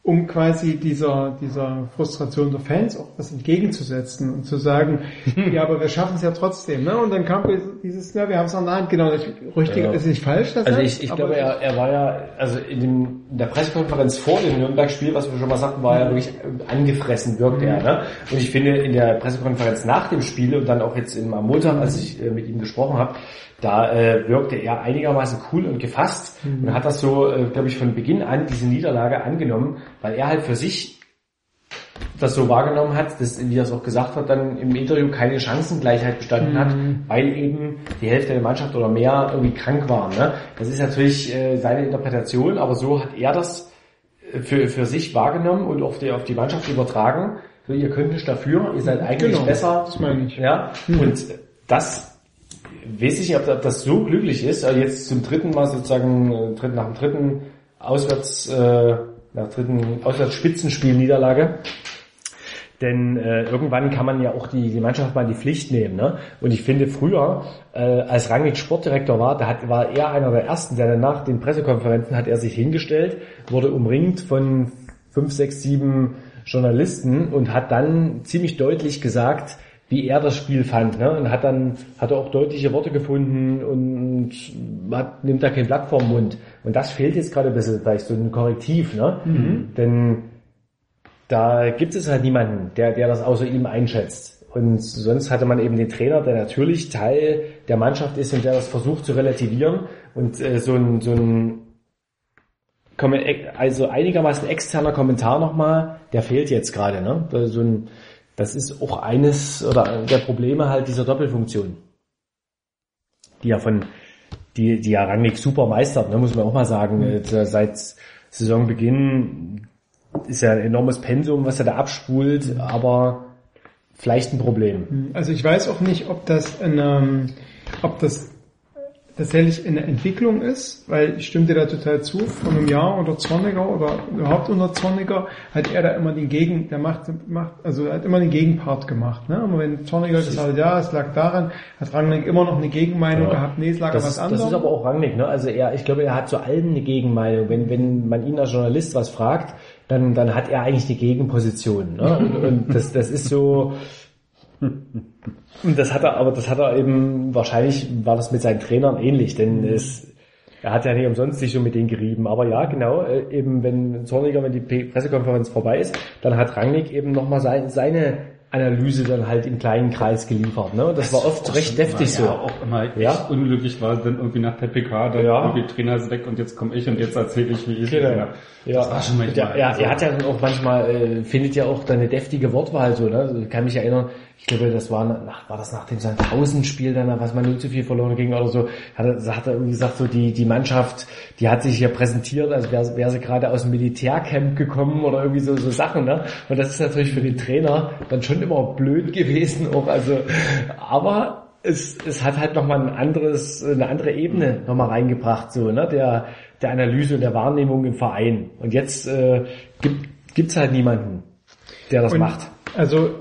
um quasi dieser, dieser Frustration der Fans auch was entgegenzusetzen und zu sagen, *laughs* ja, aber wir schaffen es ja trotzdem, ne? Und dann kam dieses, ja, wir haben es an der Hand, genau, das richtig, Ja. das ist nicht falsch, das Also ich, ich glaube, er, er war ja, also in, dem, in der Pressekonferenz vor dem Nürnberg-Spiel, was wir schon mal sagten, war er wirklich angefressen, wirkte er. Ne? Und ich finde, in der Pressekonferenz nach dem Spiel und dann auch jetzt im, am Montag, als ich äh, mit ihm gesprochen habe, da äh, wirkte er einigermaßen cool und gefasst und hat das so, äh, glaube ich, von Beginn an diese Niederlage angenommen, weil er halt für sich das so wahrgenommen hat, dass, wie er es auch gesagt hat, dann im Interview keine Chancengleichheit bestanden hat, weil eben die Hälfte der Mannschaft oder mehr irgendwie krank waren. Ne? Das ist natürlich äh, seine Interpretation, aber so hat er das für, für sich wahrgenommen und auf die, auf die Mannschaft übertragen. So, ihr könnt nicht dafür, ihr seid eigentlich Genau, besser. das meine ich. Ja, und das weiß ich nicht, ob, das so glücklich ist, also jetzt zum dritten Mal sozusagen, äh, nach dem dritten Auswärts, äh, nach dritten Auswärtsspitzenspiel Niederlage, Denn äh, irgendwann kann man ja auch die, die Mannschaft mal in die Pflicht nehmen. Ne? Und ich finde früher, äh, als Rangnick Sportdirektor war, da hat, war er einer der ersten, der danach den Pressekonferenzen hat er sich hingestellt, wurde umringt von fünf, sechs, sieben Journalisten und hat dann ziemlich deutlich gesagt, wie er das Spiel fand. Ne? Und hat dann hat er auch deutliche Worte gefunden und hat, nimmt da kein Blatt vorm Mund. Und das fehlt jetzt gerade ein bisschen, vielleicht so ein Korrektiv. Ne? Mhm. Denn da gibt es halt niemanden, der, der das außer ihm einschätzt. Und sonst hatte man eben den Trainer, der natürlich Teil der Mannschaft ist und der das versucht zu relativieren. Und äh, so ein, so ein Kommen- also einigermaßen externer Kommentar nochmal, der fehlt jetzt gerade. Ne? So ein, das ist auch eines oder der Probleme halt dieser Doppelfunktion, die ja von die, die ja Rangnick super meistert, ne, muss man auch mal sagen. Äh, Seit Saisonbeginn ist ja ein enormes Pensum, was er da abspult, aber vielleicht ein Problem. Also ich weiß auch nicht, ob das eine, ob das tatsächlich eine Entwicklung ist, weil ich stimme dir da total zu, von einem Jahr unter Zorniger oder überhaupt unter Zorniger hat er da immer den Gegen, der macht, macht also hat immer den Gegenpart gemacht. Ne? Aber wenn Zorniger gesagt hat, ja, es lag daran, hat Rangnick immer noch eine Gegenmeinung Ja. gehabt, nee, es lag an Das, was ist- das ist aber auch Rangnick, ne? Also er, ich glaube, er hat zu allem eine Gegenmeinung. Wenn, wenn man ihn als Journalist was fragt, dann, dann hat er eigentlich eine Gegenposition. Ne? Und, und das, das ist so. *laughs* Und das hat er, aber das hat er eben, wahrscheinlich war das mit seinen Trainern ähnlich, denn es, er hat ja nicht umsonst sich so mit denen gerieben. Aber ja, genau, äh, eben wenn Zorniger, wenn die Pressekonferenz vorbei ist, dann hat Rangnick eben nochmal sein, seine Analyse dann halt im kleinen Kreis geliefert. Ne? Und das, war oft recht deftig so. Ja, auch immer echt Ja. unglücklich war, dann irgendwie nach der PK, dann Ja. irgendwie Trainer ist weg und jetzt komme ich und jetzt erzähle ich, wie ich Genau. ja. Ja, Das war schon manchmal. ja, ja, also- er hat ja dann auch manchmal, äh, findet ja auch dann eine deftige Wortwahl so, ne? Also, Ich kann mich erinnern, ich glaube, das war nach, war das nach dem Sandhausen-Spiel dann, was man nur zu viel verloren ging oder so, hat er, hat er irgendwie gesagt, so die, die Mannschaft, die hat sich hier präsentiert, als wäre wär sie gerade aus dem Militärcamp gekommen oder irgendwie so, so Sachen, ne? Und das ist natürlich für den Trainer dann schon immer blöd gewesen auch, also, aber es, es hat halt nochmal ein anderes, eine andere Ebene nochmal reingebracht, so, ne, der, der Analyse und der Wahrnehmung im Verein. Und jetzt äh, gibt gibt's halt niemanden, der das Und macht. Also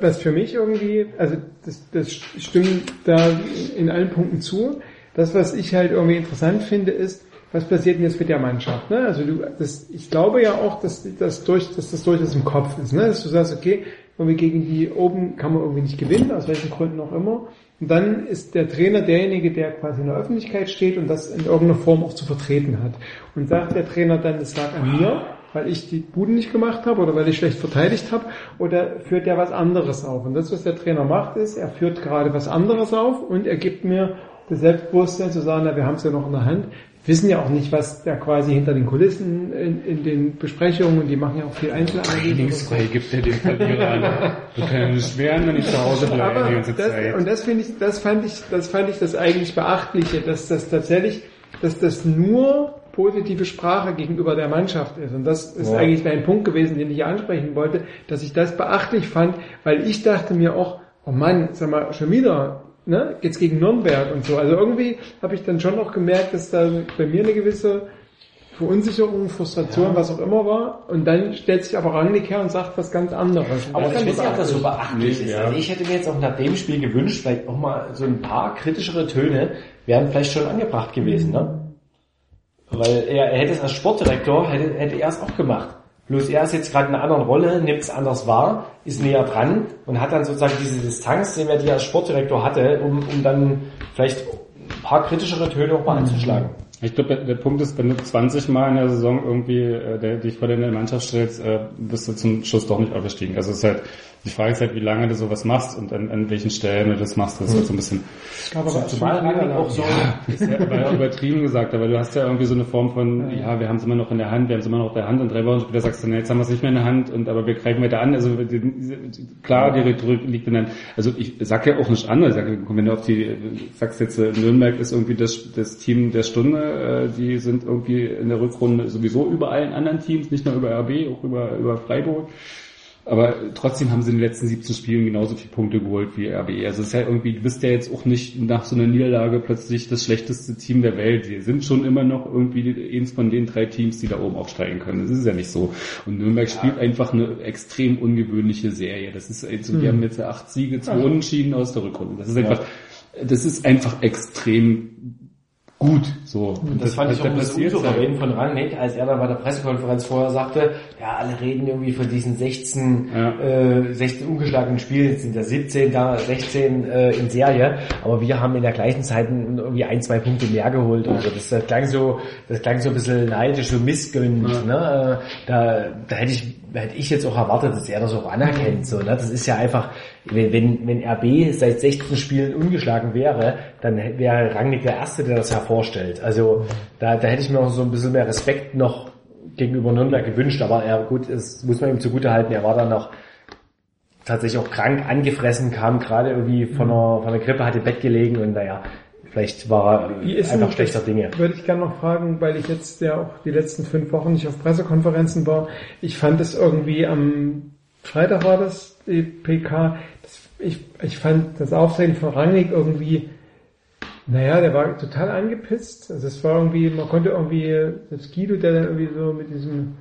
was für mich irgendwie, also das, das stimmt da in allen Punkten zu. Das, was ich halt irgendwie interessant finde, ist, was passiert denn jetzt mit der Mannschaft? Ne? Also du, das, ich glaube ja auch, dass das durch, dass das durchaus im Kopf ist, ne? dass du sagst, okay, irgendwie gegen die oben kann man irgendwie nicht gewinnen, aus welchen Gründen auch immer. Und dann ist der Trainer derjenige, der quasi in der Öffentlichkeit steht und das in irgendeiner Form auch zu vertreten hat. Und sagt der Trainer dann, es lag an mir, weil ich die Buden nicht gemacht habe oder weil ich schlecht verteidigt habe, oder führt er was anderes auf? Und das, was der Trainer macht, ist, er führt gerade was anderes auf und er gibt mir das Selbstbewusstsein zu sagen, na, wir haben es ja noch in der Hand. Wir wissen ja auch nicht, was da quasi hinter den Kulissen in, in den Besprechungen, und die machen ja auch viel Einzelanalyse. Trainingsfrei gibt er den Verlierer an. Ja nicht schweren, wenn ich zu Hause bleibe Aber die ganze das, Zeit. und das finde ich, das fand ich, das fand ich das eigentlich Beachtliche, dass das tatsächlich, dass das nur positive Sprache gegenüber der Mannschaft ist. Und das ist Ja. eigentlich mein Punkt gewesen, den ich hier ansprechen wollte, dass ich das beachtlich fand, weil ich dachte mir auch, oh Mann, sag mal, schon wieder, ne, geht's gegen Nürnberg und so. Also irgendwie habe ich dann schon auch gemerkt, dass da bei mir eine gewisse Verunsicherung, Frustration, was auch immer war. Und dann stellt sich aber Rangnick her und sagt was ganz anderes. Und Aber das ich fand weiß nicht, ob das so beachtlich. beachtlich ist. Ja. Also ich hätte mir jetzt auch nach dem Spiel gewünscht, vielleicht auch mal so ein paar kritischere Töne wären vielleicht schon angebracht gewesen, ne? Weil er, er hätte es als Sportdirektor, hätte, hätte er es auch gemacht. Bloß er ist jetzt gerade in einer anderen Rolle, nimmt es anders wahr, ist näher dran und hat dann sozusagen diese Distanz, den er die als Sportdirektor hatte, um, um dann vielleicht ein paar kritischere Töne auch mal anzuschlagen. Ich glaube, der, der Punkt ist, wenn du 20 Mal in der Saison irgendwie äh, der, dich vor deine Mannschaft stellst, äh, bist du zum Schluss doch nicht aufgestiegen. Also es ist halt, die Frage ist halt, wie lange du sowas machst und an, an welchen Stellen du das machst. Das ist halt so ein bisschen Aber Zumal Rangnick auch so, ist ja, war ja übertrieben gesagt, aber du hast ja irgendwie so eine Form von, ja, wir haben es immer noch in der Hand, wir haben es immer noch in der Hand und drei Wochen später sagst du, nee, jetzt haben wir es nicht mehr in der Hand und aber wir greifen weiter an. Also klar, die Rhetorik liegt in der Also ich sag ja auch nicht an, ich sag, wenn du auf die sagst jetzt, äh, Nürnberg ist irgendwie das, das Team der Stunde, äh, die sind irgendwie in der Rückrunde sowieso über allen anderen Teams, nicht nur über RB, auch über, über Freiburg. Aber trotzdem haben sie in den letzten 17 Spielen genauso viele Punkte geholt wie RBE. Also es ist ja irgendwie, du bist ja jetzt auch nicht nach so einer Niederlage plötzlich das schlechteste Team der Welt. Sie sind schon immer noch irgendwie eins von den drei Teams, die da oben aufsteigen können. Das ist ja nicht so. Und Nürnberg spielt einfach eine extrem ungewöhnliche Serie. Das ist, also, wir haben jetzt acht Siege, zwei Unentschieden aus der Rückrunde. Das ist einfach, das ist einfach extrem gut. So. Und das, fand ich auch ein bisschen unsouverän von Rangnick, als er dann bei der Pressekonferenz vorher sagte, ja, alle reden irgendwie von diesen 16, Ja. äh, 16 ungeschlagenen Spielen, jetzt sind ja 17 da, 16 äh, in Serie, aber wir haben in der gleichen Zeit irgendwie ein, zwei Punkte mehr geholt. Also das, das klang so, das klang so ein bisschen neidisch, so missgönnt. Ne? Äh, Da, da hätte ich, hätte ich jetzt auch erwartet, dass er das auch anerkennt. So, ne? Das ist ja einfach, wenn, wenn, RB seit 16 Spielen ungeschlagen wäre, dann wäre Rangnick der Erste, der das hervorstellt. Also da, da hätte ich mir auch so ein bisschen mehr Respekt noch gegenüber Nürnberg gewünscht, aber er, gut, es muss man ihm zugute halten, er war dann noch tatsächlich auch krank angefressen, kam gerade irgendwie von einer, von einer Grippe, hat im Bett gelegen und naja, vielleicht war er einfach schlechter Dinge. Würde ich gerne noch fragen, weil ich jetzt ja auch die letzten fünf Wochen nicht auf Pressekonferenzen war. Ich fand es irgendwie am Freitag war das, die PK, das, ich, ich fand das Auftreten von Rangnick irgendwie, naja, der war total angepisst. Also es war irgendwie, man konnte irgendwie, das Guido, der dann irgendwie so mit diesem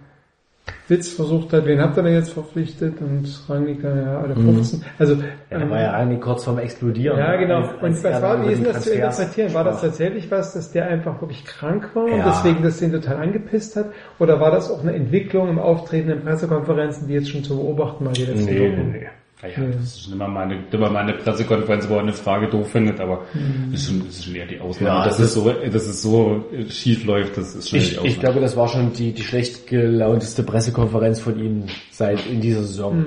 Witz versucht hat, wen habt ihr denn jetzt verpflichtet? Und Rangnick ja, alle 15. Also, Er ähm, war ja eigentlich kurz vorm Explodieren. ja, genau. Als- als Und was war, wie ist das zu interpretieren? War das tatsächlich was, dass der einfach wirklich krank war und Ja. deswegen das den total angepisst hat? Oder war das auch eine Entwicklung im Auftreten in Pressekonferenzen, die jetzt schon zu beobachten war die letzten Nee, Wochen? nee, nee. Naja, das ist schon immer mal eine, immer mal eine Pressekonferenz, wo er eine Frage doof findet, aber das, ist schon, ist schon eher die Ausnahme. Ja, dass, das es so, dass es so schief läuft, das ist schon eher die Ich, Ausnahme. ich glaube, das war schon die, die schlecht gelaunteste Pressekonferenz von ihm seit in dieser Saison.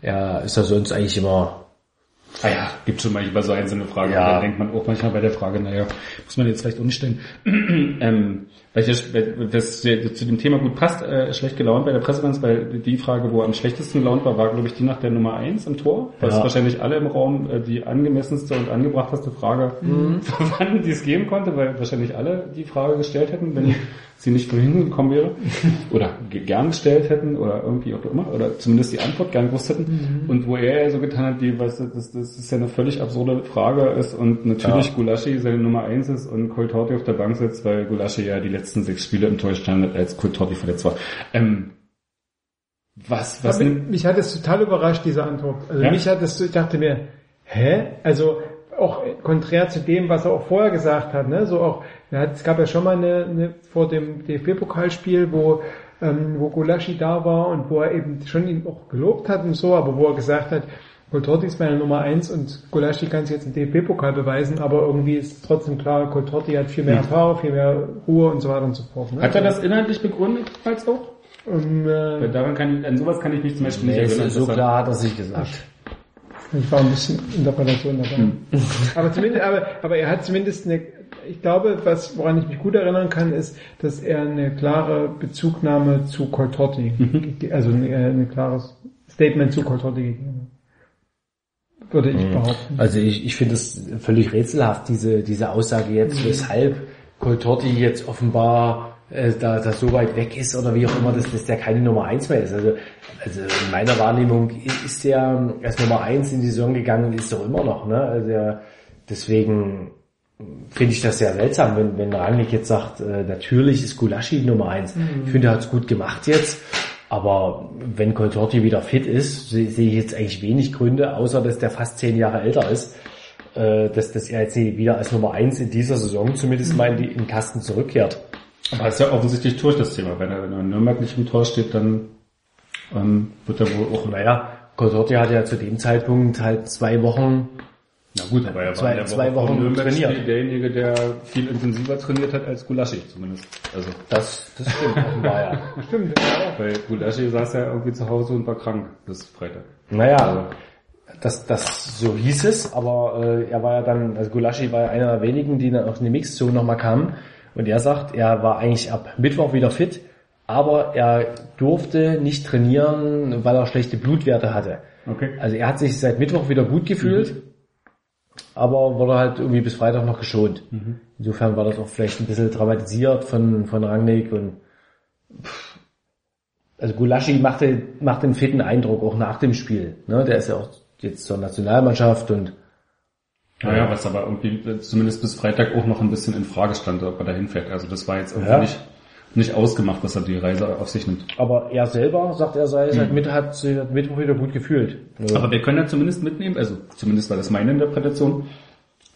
Er ist ja sonst eigentlich immer Ah ja, gibt schon manchmal so einzelne Fragen, Ja. dann denkt man auch manchmal bei der Frage, naja, muss man jetzt vielleicht auch nicht stellen. ähm, weil ich, das zu dem Thema gut passt, äh, schlecht gelaunt bei der Pressekonferenz, weil die Frage, wo er am schlechtesten gelaunt war, war, glaube ich, die nach der Nummer eins im Tor. Das Ja. ist wahrscheinlich alle im Raum äh, die angemessenste und angebrachteste Frage, *laughs* wann die es geben konnte, weil wahrscheinlich alle die Frage gestellt hätten, wenn sie nicht von hinten gekommen wäre. *laughs* Oder ge- gern gestellt hätten oder irgendwie auch immer. Oder zumindest die Antwort gern gewusst hätten. Und wo er ja so getan hat, die, weißt du, das, das ist ja eine völlig absurde Frage ist und natürlich Ja. Gulaschi seine Nummer eins ist und Coltorti auf der Bank sitzt, weil Gulaschi ja die letzten sechs Spiele Tor stand, als Coltorti verletzt war. Ähm, was, was Aber nimmt, mich hat es total überrascht, diese Antwort. Also Ja? mich hat es, ich dachte mir, hä? Also auch konträr zu dem, was er auch vorher gesagt hat, ne? So auch, hat, es gab ja schon mal eine, eine vor dem DFB-Pokalspiel, wo ähm, wo Gulaschi da war und wo er eben schon ihn auch gelobt hat und so, aber wo er gesagt hat, Coltorti ist meine Nummer eins und Gulaschi kann sich jetzt im DFB-Pokal beweisen, aber irgendwie ist trotzdem klar, Coltorti hat viel mehr Erfahrung, viel mehr Ruhe und so weiter und so fort. Ne? hat er das inhaltlich begründet als auch? Und, Weil äh, daran kann, an sowas kann ich mich zum Beispiel Nee, nicht erinnern. so klar hat er sich gesagt. Ich war ein bisschen Interpretation dabei. *laughs* aber zumindest, aber, aber er hat zumindest eine, ich glaube, was, woran ich mich gut erinnern kann, ist, dass er eine klare Bezugnahme zu Coltorti, ge- also ein, äh, ein klares Statement zu Coltorti gegeben hat. Würde ich behaupten. Also ich, ich finde es völlig rätselhaft, diese, diese Aussage jetzt, weshalb Coltorti jetzt offenbar äh, da, da so weit weg ist oder wie auch immer, dass, dass der keine Nummer eins mehr ist. Also, also in meiner Wahrnehmung ist der als Nummer eins in die Saison gegangen und ist doch immer noch. Ne? Also er, deswegen finde ich das sehr seltsam, wenn, wenn Rangnick jetzt sagt, äh, natürlich ist Gulaschi Nummer eins. Ich finde, er hat es gut gemacht jetzt. Aber wenn Coltorti wieder fit ist, se- sehe ich jetzt eigentlich wenig Gründe, außer dass der fast zehn Jahre älter ist, äh, dass, dass er jetzt wieder als Nummer eins in dieser Saison zumindest mal in, den Kasten zurückkehrt. Aber das ist ja offensichtlich durch das Thema. Wenn er, wenn er in Nürnberg nicht im Tor steht, dann ähm, wird er wohl auch... Naja, Coltorti hat ja zu dem Zeitpunkt halt zwei Wochen Na gut, aber er Zwei- war in der zwei Woche Wochen Nürnberg trainiert. derjenige, der viel intensiver trainiert hat als Gulaschi zumindest. Also, Das, das stimmt offenbar, ja. *laughs* Stimmt, ja auch. weil Gulaschi saß ja irgendwie zu Hause und war krank bis Freitag. Naja, das, das so hieß es, aber äh, er war ja dann, also Gulaschi war ja einer der wenigen, die dann auf die Mixzone nochmal kamen. Und er sagt, er war eigentlich ab Mittwoch wieder fit, aber er durfte nicht trainieren, weil er schlechte Blutwerte hatte. Okay. Also er hat sich seit Mittwoch wieder gut gefühlt, aber wurde halt irgendwie bis Freitag noch geschont. Insofern war das auch vielleicht ein bisschen dramatisiert von, von Rangnick und pff, also Gulaschi machte, macht einen fitten Eindruck, auch nach dem Spiel. Ne? Der ist ja auch jetzt zur Nationalmannschaft und Naja, was aber irgendwie äh, zumindest bis Freitag auch noch ein bisschen in Frage stand, ob er da hinfährt. Also das war jetzt irgendwie Ja. nicht, nicht ausgemacht, dass er die Reise auf sich nimmt. aber er selber sagt, er sei seit Mittwoch, hat sich seit Mittwoch wieder gut gefühlt. Also, Aber wir können ja zumindest mitnehmen, also zumindest war das meine Interpretation,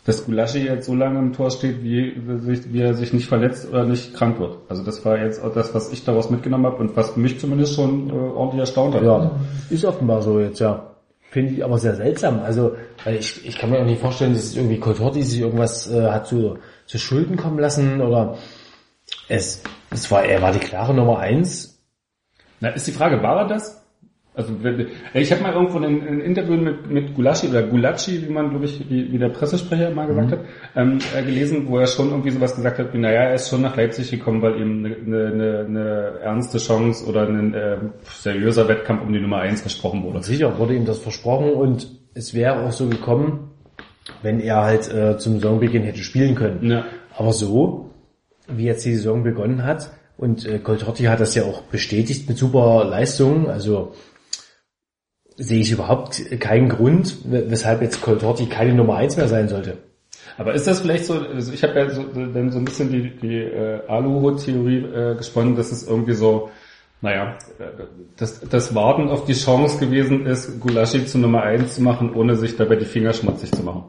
dass Gulaschi jetzt so lange im Tor steht, wie, wie er sich nicht verletzt oder nicht krank wird. Also das war jetzt auch das, was ich daraus mitgenommen habe und was mich zumindest schon äh, ordentlich erstaunt hat. ja, ist offenbar so jetzt, ja. Finde ich aber sehr seltsam. Also ich, ich kann mir auch nicht vorstellen, dass irgendwie Coltorti sich irgendwas äh, hat zu, zu Schulden kommen lassen oder es, es war, er war die klare Nummer eins. Na, ist die Frage, war er das? Also ich habe mal irgendwo ein, ein Interview mit, mit Gulaschi oder Gulacci, wie man, glaube ich, wie, wie der Pressesprecher mal gesagt hat, ähm, äh, gelesen, wo er schon irgendwie sowas gesagt hat, wie, naja, er ist schon nach Leipzig gekommen, weil ihm eine, eine, eine, eine ernste Chance oder ein äh, seriöser Wettkampf um die Nummer eins gesprochen wurde. Sicher wurde ihm das versprochen und es wäre auch so gekommen, wenn er halt äh, zum Saisonbeginn hätte spielen können. Ja. Aber so, wie jetzt die Saison begonnen hat, und äh, Coltorti hat das ja auch bestätigt mit super Leistungen, also sehe ich überhaupt keinen Grund, we- weshalb jetzt Coltorti keine Nummer eins mehr sein sollte. Aber ist das vielleicht so, also ich habe ja so, dann so ein bisschen die, die äh, Aluhut-Theorie äh, gesponnen, dass es irgendwie so, naja, dass das Warten auf die Chance gewesen ist, Gulaschi zu Nummer eins zu machen, ohne sich dabei die Finger schmutzig zu machen.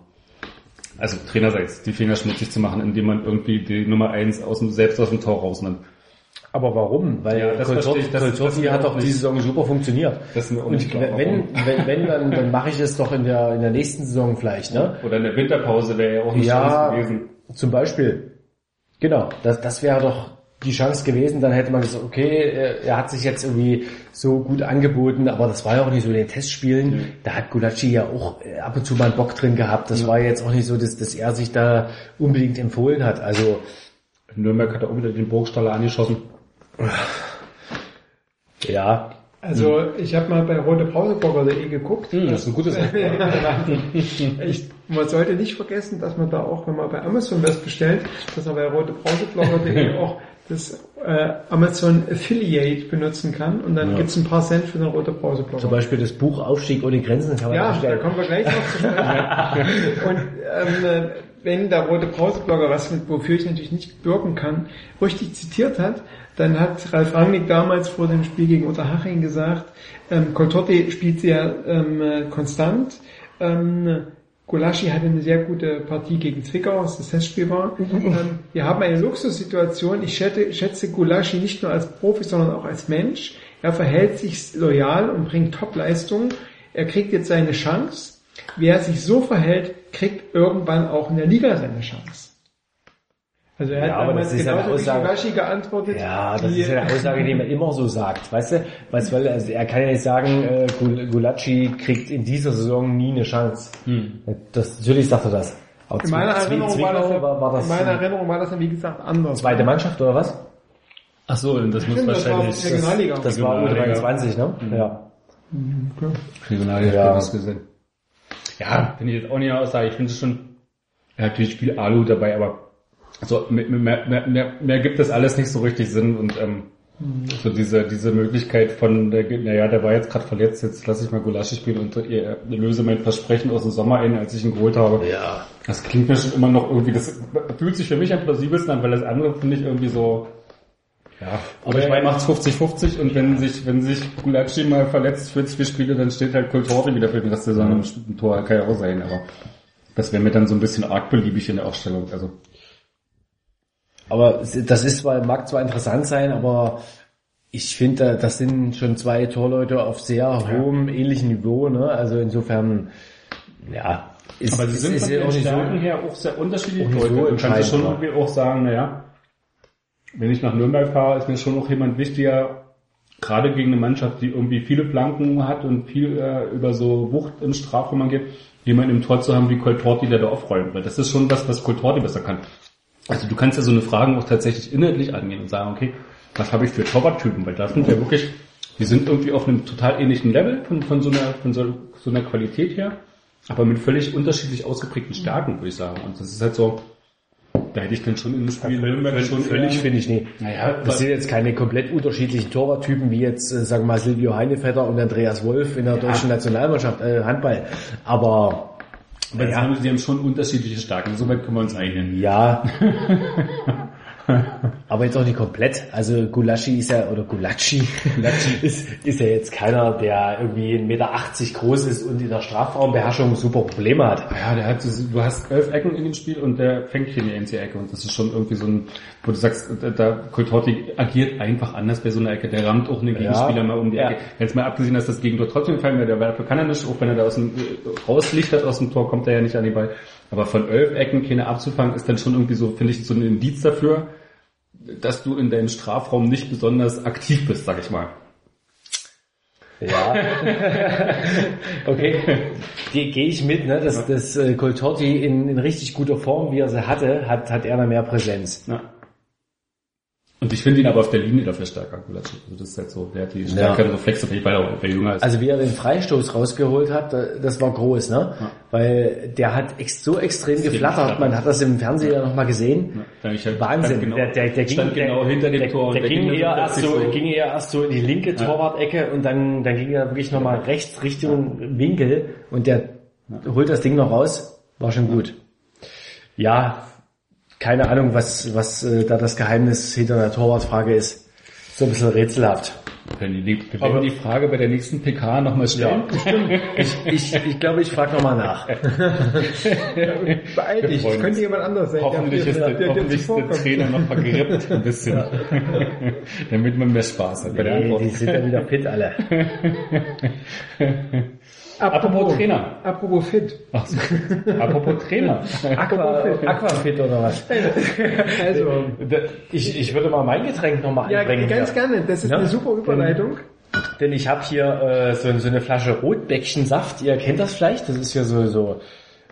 Also trainerseits die Finger schmutzig zu machen, indem man irgendwie die Nummer eins aus dem, selbst aus dem Tor rausnimmt. Aber warum? Weil Ja, das das- das mir hat auch doch nicht- diese Saison super funktioniert. Das ist mir Und nicht wenn, wenn, wenn, dann, dann mache ich es doch in der, in der nächsten Saison vielleicht, ne? Oder in der Winterpause wäre ja auch eine Ja, gewesen. zum Beispiel. Genau, das, das wäre doch die Chance gewesen, dann hätte man gesagt, okay, er er hat sich jetzt irgendwie so gut angeboten, aber das war ja auch nicht so in den Testspielen. Da hat Gulacsi ja auch äh, ab und zu mal einen Bock drin gehabt. Das war jetzt auch nicht so, dass, dass er sich da unbedingt empfohlen hat. Also Nürnberg hat er auch wieder den Burgstaller angeschossen. ja, Also ich habe mal bei rotepauseburger.de geguckt. Hm, das ist ein gutes *laughs* Ich, man sollte nicht vergessen, dass man da auch, wenn man bei Amazon was bestellt, dass man bei rotepauseblogger.de *laughs* auch das äh, Amazon Affiliate benutzen kann und dann gibt's ein paar Cent für den rote Pauseblogger. zum Beispiel das Buch Aufstieg ohne Grenzen kann man Ja, da kommen wir gleich noch zu sprechen. *laughs* Und ähm, äh, wenn der rote Pauseblogger, was mit, wofür ich natürlich nicht bürgen kann, richtig zitiert hat, dann hat Ralf Rangnick damals vor dem Spiel gegen Unterhaching gesagt, ähm, Coltorti spielt sehr ähm, äh, konstant, ähm, Gulaschi hatte eine sehr gute Partie gegen Zwickau, was das Testspiel war. ähm, wir haben eine Luxussituation. Ich schätze, schätze Gulaschi nicht nur als Profi, sondern auch als Mensch. Er verhält sich loyal und bringt Top-Leistungen. Er kriegt jetzt seine Chance. Wer sich so verhält, kriegt irgendwann auch in der Liga seine Chance. Also er Ja, hat aber damals das ist ja eine genauso wie Aussage- Gulaschi geantwortet. Ja, das die- ist ja eine Aussage, die man immer so sagt, weißt du? Weißt, weil also er kann ja nicht sagen, äh, Gul- Gulacsi kriegt in dieser Saison nie eine Chance. Das, natürlich sagt er das. Aber in meiner, Zwie- Erinnerung war das, war, war das in meiner Erinnerung war das dann wie gesagt anders. zweite Mannschaft oder was? Ach so, das muss Stimmt, das war wahrscheinlich Regionalliga. Das war Regionalliga. U23, ne? Ja. Regionalliga Ja. ja. das gesehen. Ja, finde ich jetzt auch nicht aussage. Ich finde es schon, ja, natürlich viel Alu dabei, aber so mehr, mehr, mehr, mehr, mehr gibt das alles nicht so richtig Sinn und ähm, so diese diese Möglichkeit von, der, naja, der war jetzt gerade verletzt, jetzt lasse ich mal Gulaschi spielen und äh, löse mein Versprechen aus dem Sommer ein, als ich ihn geholt habe. Ja. Das klingt mir schon immer noch irgendwie, das fühlt sich für mich am plausibelsten an, weil das andere finde ich irgendwie so, ja, aber ich meine, macht's 50-50 und wenn sich, wenn sich Gulacsi mal verletzt für zwei Spiele, dann steht halt Kultorti wieder für den Rest der Saison im im Tor, kann ja auch sein, aber das wäre mir dann so ein bisschen arg beliebig in der Aufstellung, also. Aber das ist zwar, mag zwar interessant sein, aber ich finde, das sind schon zwei Torleute auf sehr hohem, ähnlichen Niveau, ne? Also insofern, ja, ist, Aber sie sind ist von ja den Stärken so, her auch sehr unterschiedlich. auch so du kannst ja schon ja. irgendwie auch sagen, naja, wenn ich nach Nürnberg fahre, ist mir schon noch jemand wichtiger, gerade gegen eine Mannschaft, die irgendwie viele Flanken hat und viel äh, über so Wucht im Strafraum geht, jemanden im Tor zu haben wie Coltorti, der da aufräumt. Weil das ist schon was, was Coltorti besser kann. Also du kannst ja so eine Frage auch tatsächlich inhaltlich angehen und sagen, okay, was habe ich für Torwarttypen? Weil das sind ja wirklich, die sind irgendwie auf einem total ähnlichen Level von, von, so, einer, von so, so einer Qualität her, aber mit völlig unterschiedlich ausgeprägten Stärken, würde ich sagen. Und das ist halt so, Da hätte ich dann schon in das Spiel Nürnberg schon Völlig finde ich nicht. Naja, Das sind jetzt keine komplett unterschiedlichen Torwarttypen wie jetzt, äh, sagen wir mal, Silvio Heinevetter und Andreas Wolf in der deutschen Nationalmannschaft, äh, Handball. Aber, aber haben, die haben schon unterschiedliche Stärken. Soweit können wir uns einigen. ja. *laughs* Aber jetzt auch nicht komplett. Also Gulaschi ist ja, oder Gulacci, *laughs* ist, ist ja jetzt keiner, der irgendwie 1,80 Meter groß ist und in der Strafraumbeherrschung super Probleme hat. Ja, der hat, du hast elf Ecken in dem Spiel und der fängt hier eine einzige Ecke und das ist schon irgendwie so ein, wo du sagst, da, Kultorti agiert einfach anders bei so einer Ecke. Der rammt auch einen Gegenspieler mal um die Ja. Ecke. Jetzt mal abgesehen, dass das Gegentor trotzdem gefallen wäre, der dafür kann er nicht, auch wenn er da aus dem, äh, rauslichtert aus dem Tor, kommt er ja nicht an den Ball. Aber von elf Ecken keine abzufangen, ist dann schon irgendwie so, finde ich, so ein Indiz dafür, dass du in deinem Strafraum nicht besonders aktiv bist, sag ich mal. Ja. *laughs* okay. Gehe ich mit, ne? Dass das äh, Coltorti in, in richtig guter Form, wie er sie hatte, hat, hat er noch mehr Präsenz. Ja. Und ich finde ihn aber auf der Linie dafür stärker, Gulacsi. Also das ist halt so, der hat die stärkeren Reflexe, finde ich, weil er, er jünger ist. Also wie er den Freistoß rausgeholt hat, da- das war groß, ne? Weil der hat so extrem geflattert, geflattert. man hat das im Fernsehen ja noch mal gesehen. Hab ich halt- Wahnsinn. genau- der, der, der stand ging, genau der, hinter dem der, Tor. und Der, ging, eher erst plötzlich so, ging eher erst so in die linke Torwart-Ecke und dann, dann ging er wirklich nochmal rechts Richtung Winkel und der holt das Ding noch raus. War schon gut. Ja, keine Ahnung, was, was äh, da das Geheimnis hinter der Torwartfrage ist. So ein bisschen rätselhaft. Wenn die, wir werden die Frage bei der nächsten PK nochmal stellen. Ich, ich, ich glaube, ich frage nochmal nach. *laughs* Beeil dich, freuen könnte jemand anders sein. Hoffentlich ist der, hoffentlich ist der Trainer noch vergrippt ein bisschen. *laughs* Damit man mehr Spaß hat bei der Nee, Antwort. die sind ja wieder fit alle. *laughs* Apropos Trainer. Apropos fit. Ach so. Apropos Trainer. *laughs* Aqua, Aquafit oder was? *laughs* Also, Ich, ich würde mal mein Getränk nochmal ja, einbringen. ganz hier. gerne. Das ist Ja. eine super Überleitung. Denn ich habe hier äh, so, so eine Flasche Rotbäckchensaft. Ihr kennt das vielleicht. Das ist ja so, so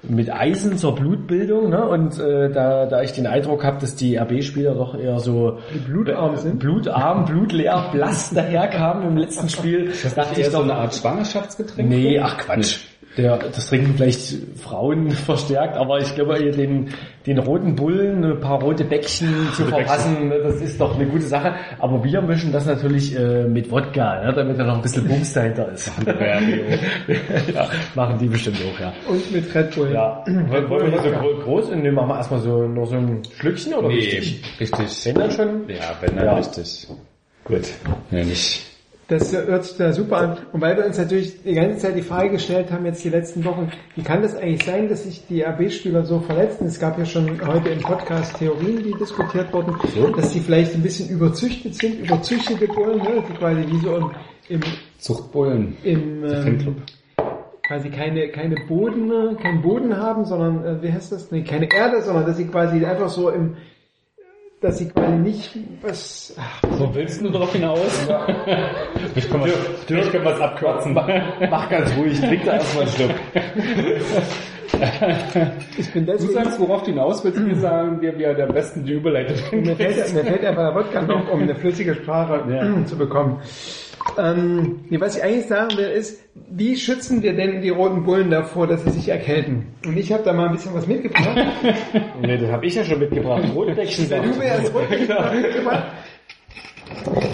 mit Eisen zur Blutbildung. Ne? Und äh, da, da ich den Eindruck habe, dass die RB-Spieler doch eher so blutarm sind. blutarm, blutleer, blass daherkamen im letzten *laughs* Spiel, dachte ich so doch, eine Art Schwangerschaftsgetränk? Nee, ach Quatsch. Der, das trinken vielleicht Frauen *laughs* verstärkt, aber ich glaube, den, den roten Bullen ein paar rote Bäckchen zu verpassen, das ist doch eine gute Sache. Aber wir mischen das natürlich äh, mit Wodka, ne, damit da noch ein bisschen Bums dahinter ist. *laughs* *laughs* ja, machen die bestimmt auch, ja. Und mit Red Bull. Ja. Wollen *clears throat* wollen wir so gro- groß und nehmen wir mal erstmal so noch so ein Schlückchen oder Nee, richtig? richtig. Wenn dann schon? Ja, wenn dann Ja. richtig. Gut. Ja, nicht. Das hört sich da super an. Und weil wir uns natürlich die ganze Zeit die Frage gestellt haben, jetzt die letzten Wochen, wie kann das eigentlich sein, dass sich die RB-Spieler so verletzen? Es gab ja schon heute im Podcast Theorien, die diskutiert wurden, dass die vielleicht ein bisschen überzüchtet sind, überzüchtete Bullen, ne? die quasi wie so im, im, Zuchtbullen. im ähm, Fanclub. quasi keine, keine Boden, äh, keinen Boden haben, sondern, äh, wie heißt das? Nee, keine Erde, sondern dass sie quasi einfach so im, dass sie quasi nicht was, ach, So willst du darauf hinaus? *laughs* ich kann was, ich kann was abkürzen. Mach ganz ruhig, trink da erstmal einen Schluck. *laughs* ich bin Du deswegen, sagst, worauf du hinaus willst, wir sagen dir, wer der besten die Überleitung Mir fällt, mir fällt einfach der Wodka noch, um eine flüssige Sprache Ja. zu bekommen. Ähm, nee, was ich eigentlich sagen will, ist, wie schützen wir denn die roten Bullen davor, dass sie sich erkälten? Und ich habe da mal ein bisschen was mitgebracht. *laughs* Nee, das habe ich ja schon mitgebracht. Rotbäckchensaft. Du mir als Rotbäckchensaft mitgebracht.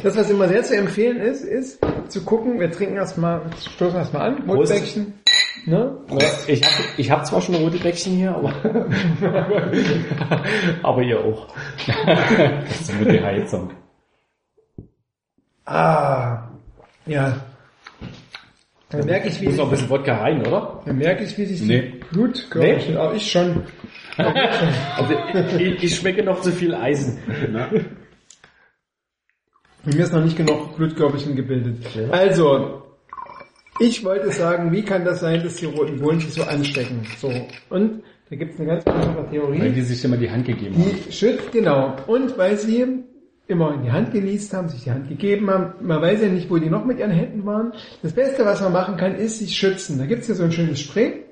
Das, was immer sehr zu empfehlen ist, ist zu gucken, wir trinken erstmal, stoßen erstmal an. Rotbäckchen. Ne? Ich habe ich hab zwar schon rote Bäckchen hier, aber, *laughs* aber ihr auch. *laughs* Das ist mit der Heizung. Ah, ja. Dann merke ich, wie Muss noch ein bisschen Wodka rein, oder? dann merke ich, wie sich Nee. die Blutkörper, Nee? auch ich schon, *laughs* Also ich, ich schmecke noch zu viel Eisen. Mir ist noch nicht genug Blutkörperchen gebildet. Also, ich wollte sagen, wie kann das sein, dass die roten Bullen sich so anstecken? So. Und da gibt es eine ganz einfache Weil Theorie. die sich immer die Hand gegeben haben. Die schützt, genau. Und weil sie immer in die Hand geleast haben, sich die Hand gegeben haben, man weiß ja nicht, wo die noch mit ihren Händen waren. Das Beste, was man machen kann, ist sich schützen. Da gibt es hier so ein schönes Spray.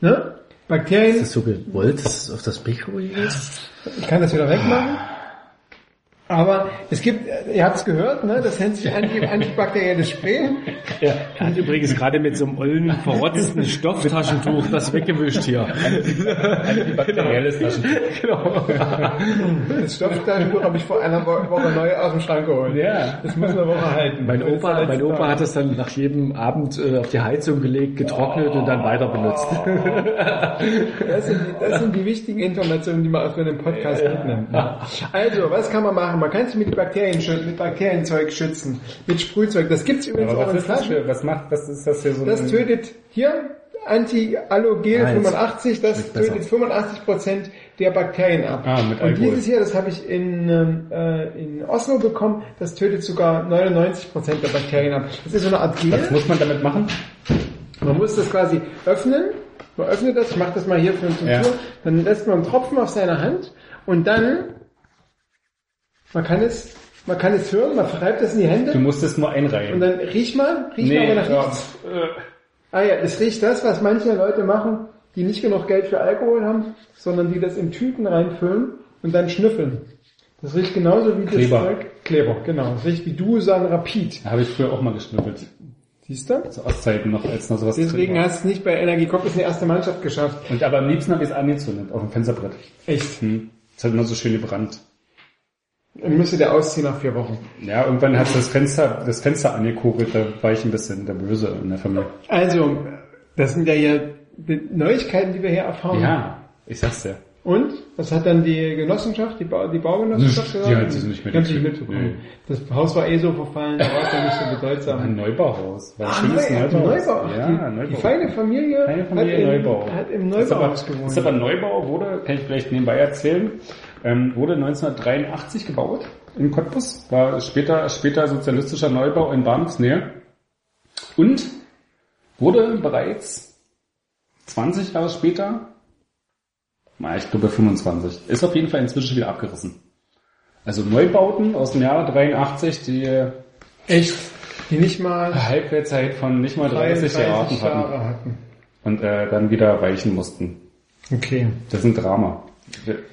Ne? Bakterien, Ist das so gewollt, dass es auf das Mikro geht? ich kann das wieder wegmachen. Aber es gibt, ihr habt es gehört, ne? das nennt sich Anti antibakterielles Spray. Ja, er hat übrigens gerade mit so einem ollen, verrotzten Stofftaschentuch das weggewischt hier. Antibakterielles Taschentuch. Genau. Das Stofftaschentuch habe ich vor einer Wo- Woche neu aus dem Schrank geholt. Ja. Das muss eine Woche halten. Mein Opa, mein Opa hat es dann nach jedem Abend äh, auf die Heizung gelegt, getrocknet und dann weiter benutzt. Das sind, die, das sind die wichtigen Informationen, die man aus einem Podcast mitnimmt. Also, was kann man machen? Man kann sich mit Bakterien schützen, mit Bakterienzeug schützen, mit Sprühzeug. Das gibt's übrigens Aber auch was in das Flaschen. für, was macht, was ist das hier so Das tötet hier Anti-Allogel Eins. 85, das Schmeckt besser. tötet 85 Prozent der Bakterien ab. Ah, mit Und dieses hier, das habe ich in, ähm, äh, in Oslo bekommen, das tötet sogar 99 Prozent der Bakterien ab. Das ist so eine Art Gel. Was muss man damit machen? Man muss das quasi öffnen. Man öffnet das, ich mache das mal hier für eine Ja. Tour. Dann lässt man einen Tropfen auf seine Hand und dann, man kann es, man kann es hören, man vertreibt das in die Du Hände musst es nur einreihen. und dann riech mal, riech mal, aber nach ja. nichts. Ah ja, es riecht das, was manche Leute machen, die nicht genug Geld für Alkohol haben, sondern die das in Tüten reinfüllen und dann schnüffeln. Das riecht genauso wie Kleber. das Zeug. Kleber, genau. Das riecht wie Dusan Rapid. Habe ich früher auch mal geschnippelt. Siehst du? Zu Ostzeiten noch, als noch sowas Deswegen hast du es nicht bei Energie in die erste Mannschaft geschafft. Und aber am liebsten habe ich es angezündet, auf dem Fensterbrett. Echt. Hm. Es hat immer so schön gebrannt. Dann müsste der ausziehen nach vier Wochen. Ja, irgendwann hat das Fenster, das Fenster angekurbelt, da war ich ein bisschen der Böse in der Familie. Also, das sind ja hier Neuigkeiten, die wir hier erfahren. Ja, ich sag's dir. Und? Was hat dann die Genossenschaft, die, ba die Baugenossenschaft Die gesagt? hat sich nicht mehr Die mitbekommen. Das Haus war eh so verfallen, da war es ja nicht so Ein bedeutsam. Neubauhaus. War ein Ah, schönes Neu- Neubauhaus. Neubau. Ja, die, Neubau. die feine Familie, Keine Familie hat, in, Neubau. hat im Neubauhaus gewohnt. ist aber Neubau wurde, kann ich vielleicht nebenbei erzählen, ähm, wurde 1983 gebaut in Cottbus, war später, später sozialistischer Neubau in Bahnhofsnähe und wurde bereits 20 Jahre später, na, ich glaube 25, ist auf jeden Fall inzwischen wieder abgerissen. Also Neubauten aus dem Jahre 83, die Echt? Die nicht mal Halbwertszeit von nicht mal 30 Jahren 33 hatten Jahre hatten. und äh, dann wieder weichen mussten. Okay. Das ist ein Drama.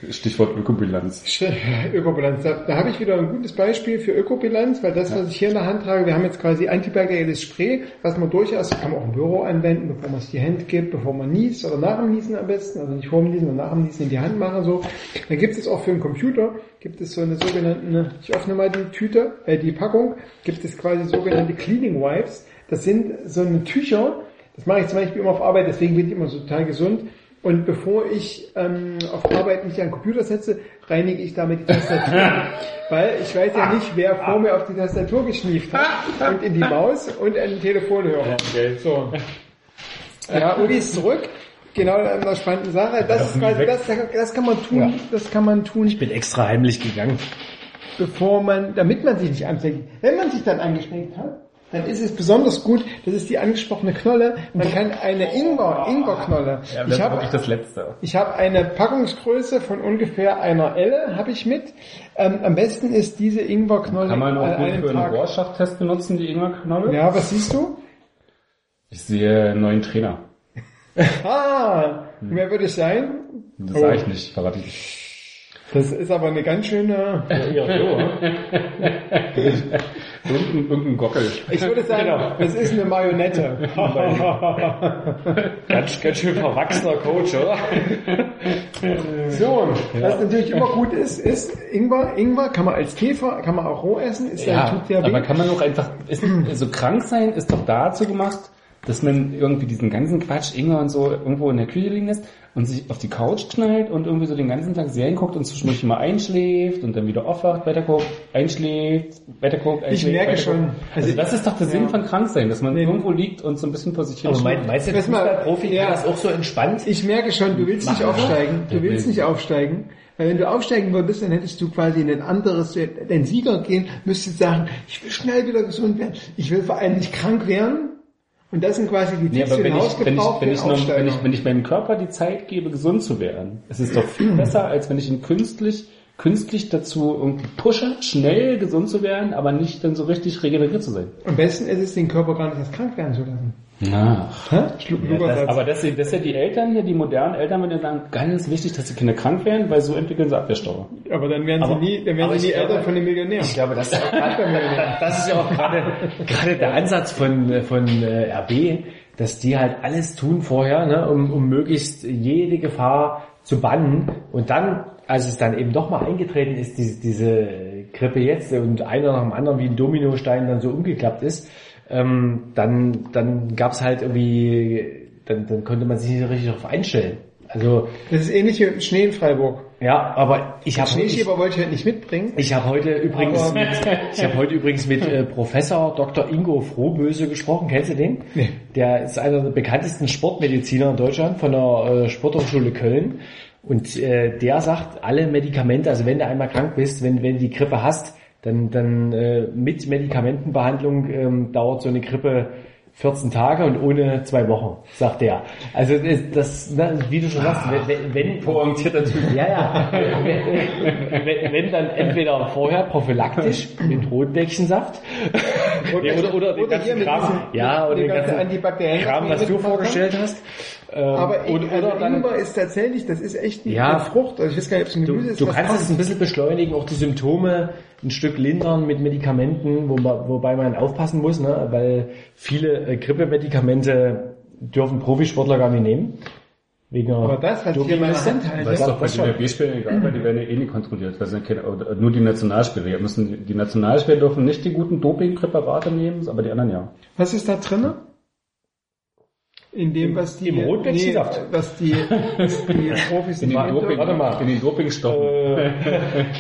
Stichwort Ökobilanz. Ökobilanz. Da, da habe ich wieder ein gutes Beispiel für Ökobilanz, weil das, was ich hier in der Hand trage, wir haben jetzt quasi antibakterielles Spray, was man durchaus, kann man auch im Büro anwenden, bevor man es die Hand gibt, bevor man niest oder nach dem Niesen am besten, also nicht vor dem Niesen, sondern nach dem Niesen in die Hand machen so. Dann gibt es auch für den Computer, gibt es so eine sogenannte, ich öffne mal die Tüte, äh, die Packung, gibt es quasi sogenannte Cleaning Wipes. Das sind so eine Tücher, das mache ich zum Beispiel immer auf Arbeit, deswegen bin ich immer so total gesund. Und bevor ich ähm, auf Arbeit mich an den Computer setze, reinige ich damit die Tastatur. *laughs* Weil ich weiß ja nicht, wer vor mir auf die Tastatur geschnieft hat und in die Maus und an den Telefonhörer. So. Ja, Uli ist zurück. Genau an einer spannenden Sache. Das, ist quasi, das, das kann man tun, das kann man tun, Ich bin extra heimlich gegangen. bevor man, damit man sich nicht ansteckt. Wenn man sich dann angesteckt hat, dann ist es besonders gut, das ist die angesprochene Knolle. Man kann eine Ingwer, Ingwerknolle. ich habe das Letzte. ich habe eine Packungsgröße von ungefähr einer Elle, habe ich mit. Ähm, am besten ist diese Ingwerknolle Kann man auch an gut für einen Tag. Rohrschachtest benutzen, die Ingwerknolle? Ja, was siehst du? Ich sehe einen neuen Trainer. *laughs* Ah, Hm. wer würde es sein? Das Oh. sage ich nicht, verrate ich nicht. Das ist aber eine ganz schöne... *laughs* Irgendein, irgendein Gockel. Ich würde sagen, Genau. das ist eine Marionette. Ganz, ganz schön verwachsener Coach, oder? So, was natürlich immer gut ist, ist Ingwer. Ingwer kann man als Käfer, kann man auch roh essen, ist ja, tut sehr weh. aber kann man auch einfach, ist, so krank sein ist doch dazu gemacht, dass man irgendwie diesen ganzen Quatsch, Ingwer und so, irgendwo in der Küche liegen lässt und sich auf die Couch knallt und irgendwie so den ganzen Tag Serien guckt und zwischendurch mal einschläft und dann wieder aufwacht, weiterguckt, einschläft, weiterguckt, einschläft. merke weiterguckt. schon. Also, Also das ist doch der Sinn ja. von krank sein, dass man irgendwo liegt und so ein bisschen vor sich hin Aber mein, meinst du, Fußballprofi ja. das auch so entspannt? Ich merke schon, du willst nicht Machen wir. aufsteigen. Du Ja, willst will. nicht aufsteigen. Weil wenn du aufsteigen würdest, dann hättest du quasi in ein anderes, den Sieger gehen, müsstest sagen, ich will schnell wieder gesund werden. Ich will vor allem nicht krank werden. Und das sind quasi die Nee, Tipps für wenn ich, wenn, ich, wenn, ich noch, wenn, ich, wenn ich meinem Körper die Zeit gebe, gesund zu werden, es ist doch viel *clears throat* besser, als wenn ich ihn künstlich künstlich dazu irgendwie pushe, schnell gesund zu werden, aber nicht dann so richtig regeneriert zu sein. Am besten ist es, den Körper gar nicht erst krank werden zu lassen. Ach. Hä? Schluck Das, aber das, sind- das sind ja die Eltern hier, die modernen Eltern, wenn die sagen, ganz wichtig, dass die Kinder krank werden, weil so entwickeln sie Abwehrstoffe. aber dann werden Aber- sie nie, dann werden aber sie nie Eltern von dem Millionär. Ich glaube, das ist, auch gerade, *laughs* das ist ja auch gerade, gerade der Ansatz von, von äh, RB, dass die halt alles tun vorher, ne, um, um möglichst jede Gefahr zu bannen. Und dann, als es dann eben doch mal eingetreten ist, diese, diese Grippe jetzt und einer nach dem anderen wie ein Dominostein dann so umgeklappt ist, ähm, dann, dann gab es halt irgendwie, dann, dann konnte man sich nicht so richtig darauf einstellen. Also Das ist ähnlich wie mit Schnee in Freiburg. ja, aber ich habe Schneeschieber wollte ich heute nicht mitbringen. ich habe heute übrigens mit, ich habe heute übrigens mit äh, Professor Dr. Ingo Frohböse gesprochen. Kennst du den? Nee. Der ist einer der bekanntesten Sportmediziner in Deutschland von der äh, Sporthochschule Köln. Und äh, der sagt, alle Medikamente, also wenn du einmal krank bist, wenn wenn du die Grippe hast, dann dann äh, mit Medikamentenbehandlung ähm, dauert so eine Grippe 14 Tage und ohne zwei Wochen, sagt der. Also das, das wie du schon sagst, wenn, wenn, wenn Pointierter Typ. ja, ja. wenn, wenn, dann entweder vorher prophylaktisch mit Rotbäckchensaft oder, oder, oder den Oder ganzen hier mit Kram, ja, oder dem den ganzen ganzen Antibakterien, Kram, was du vorgestellt hast. Ähm, Aber ich, oder, also oder dann, Ingwer ist tatsächlich, das ist echt eine Ja. Frucht. Also ich weiß gar nicht, ob es ein du, Gemüse ist. du kannst es ein bisschen beschleunigen, auch die Symptome ein Stück lindern mit Medikamenten, wo, man- wobei man aufpassen muss, ne, weil viele äh, Grippemedikamente dürfen Profisportler gar nicht nehmen. Wegen Aber das, ich hier. Hand halte, Das ist doch bei den schon. DFB-Spielen egal, weil die werden ja eh nicht kontrolliert. Das sind keine, nur die Nationalspieler. Die, müssen, die Nationalspieler dürfen nicht die guten Dopingpräparate nehmen, aber die anderen ja. was ist da drinne? In dem, was die, Im nee, was die, was die *laughs* Profis In den, mehr Doping, warte mal. in den Dopingstoffen. *laughs*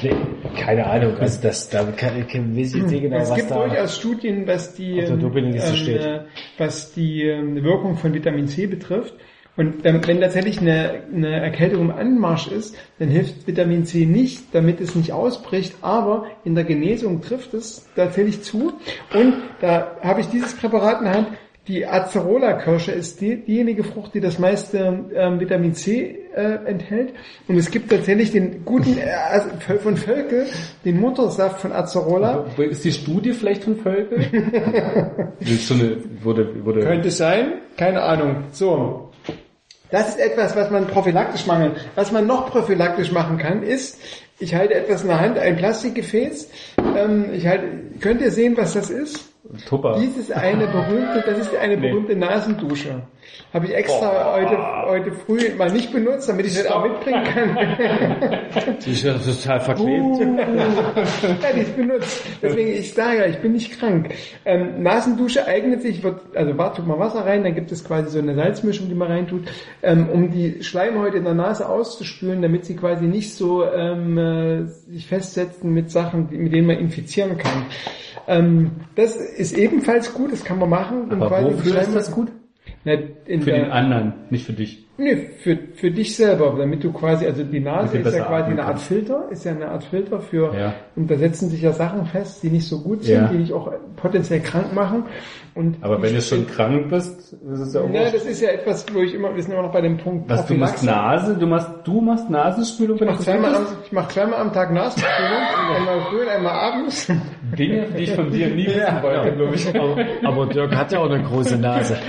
Nee, keine Ahnung, also das, da kann, kann, weiß ich nicht genau, Es was gibt da... durchaus Studien, was die, ähm, äh, was die ähm, Wirkung von Vitamin C betrifft. Und ähm, wenn tatsächlich eine, eine Erkältung im Anmarsch ist, dann hilft Vitamin C nicht, damit es nicht ausbricht, aber in der Genesung trifft es tatsächlich zu. Und da habe ich dieses Präparat in der Hand. Die Acerola-Kirsche ist die, diejenige Frucht, die das meiste ähm, Vitamin C äh, enthält. Und es gibt tatsächlich den guten äh, von Völkel, den Muttersaft von Acerola. Wo- Ist die Studie vielleicht von Völkel? *laughs* So eine, wurde, wurde, Könnte sein, keine Ahnung. So. Das ist etwas, was man prophylaktisch machen kann. Was man noch prophylaktisch machen kann, ist, ich halte etwas in der Hand, ein Plastikgefäß. Ähm, ich halte, könnt ihr sehen, was das ist? Tupper. Dies ist eine berühmte, das ist eine berühmte Nasendusche. Habe ich extra heute, heute früh mal nicht benutzt, damit ich das auch mitbringen kann. *laughs* Ich werde total verklebt. ja, die ist benutzt. Deswegen, ich sage ja, ich bin nicht krank. Ähm, Nasendusche eignet sich, wird, also wart, tut mal Wasser rein, dann gibt es quasi so eine Salzmischung, die man reintut, ähm, um die Schleimhäute in der Nase auszuspülen, damit sie quasi nicht so ähm, äh, sich festsetzen mit Sachen, die, mit denen man infizieren kann. Ähm, das ist ebenfalls gut, das kann man machen. Aber wofür ist das gut? Na, Für der, den anderen, nicht für dich. Nee, für, für dich selber, damit du quasi, also die Nase ist ja quasi eine Art. Filter, ist ja eine Art Filter für, Ja. und da setzen sich ja Sachen fest, die nicht so gut sind, Ja. die dich auch potenziell krank machen. Und Aber wenn du schon krank bist, ist es ja auch Ja, das ist ja etwas, wo ich immer, wir sind immer noch bei dem Punkt Was, du machst. Nase, du machst, du machst Nasenspülung, wenn Ich du mache zweimal, am, bist? ich mach zweimal am Tag Nasenspülung, *laughs* einmal früh und einmal abends. Dinge, die ich von dir nie wissen wollte, glaube ich. Aber, aber Dirk hat ja auch eine große Nase. *laughs*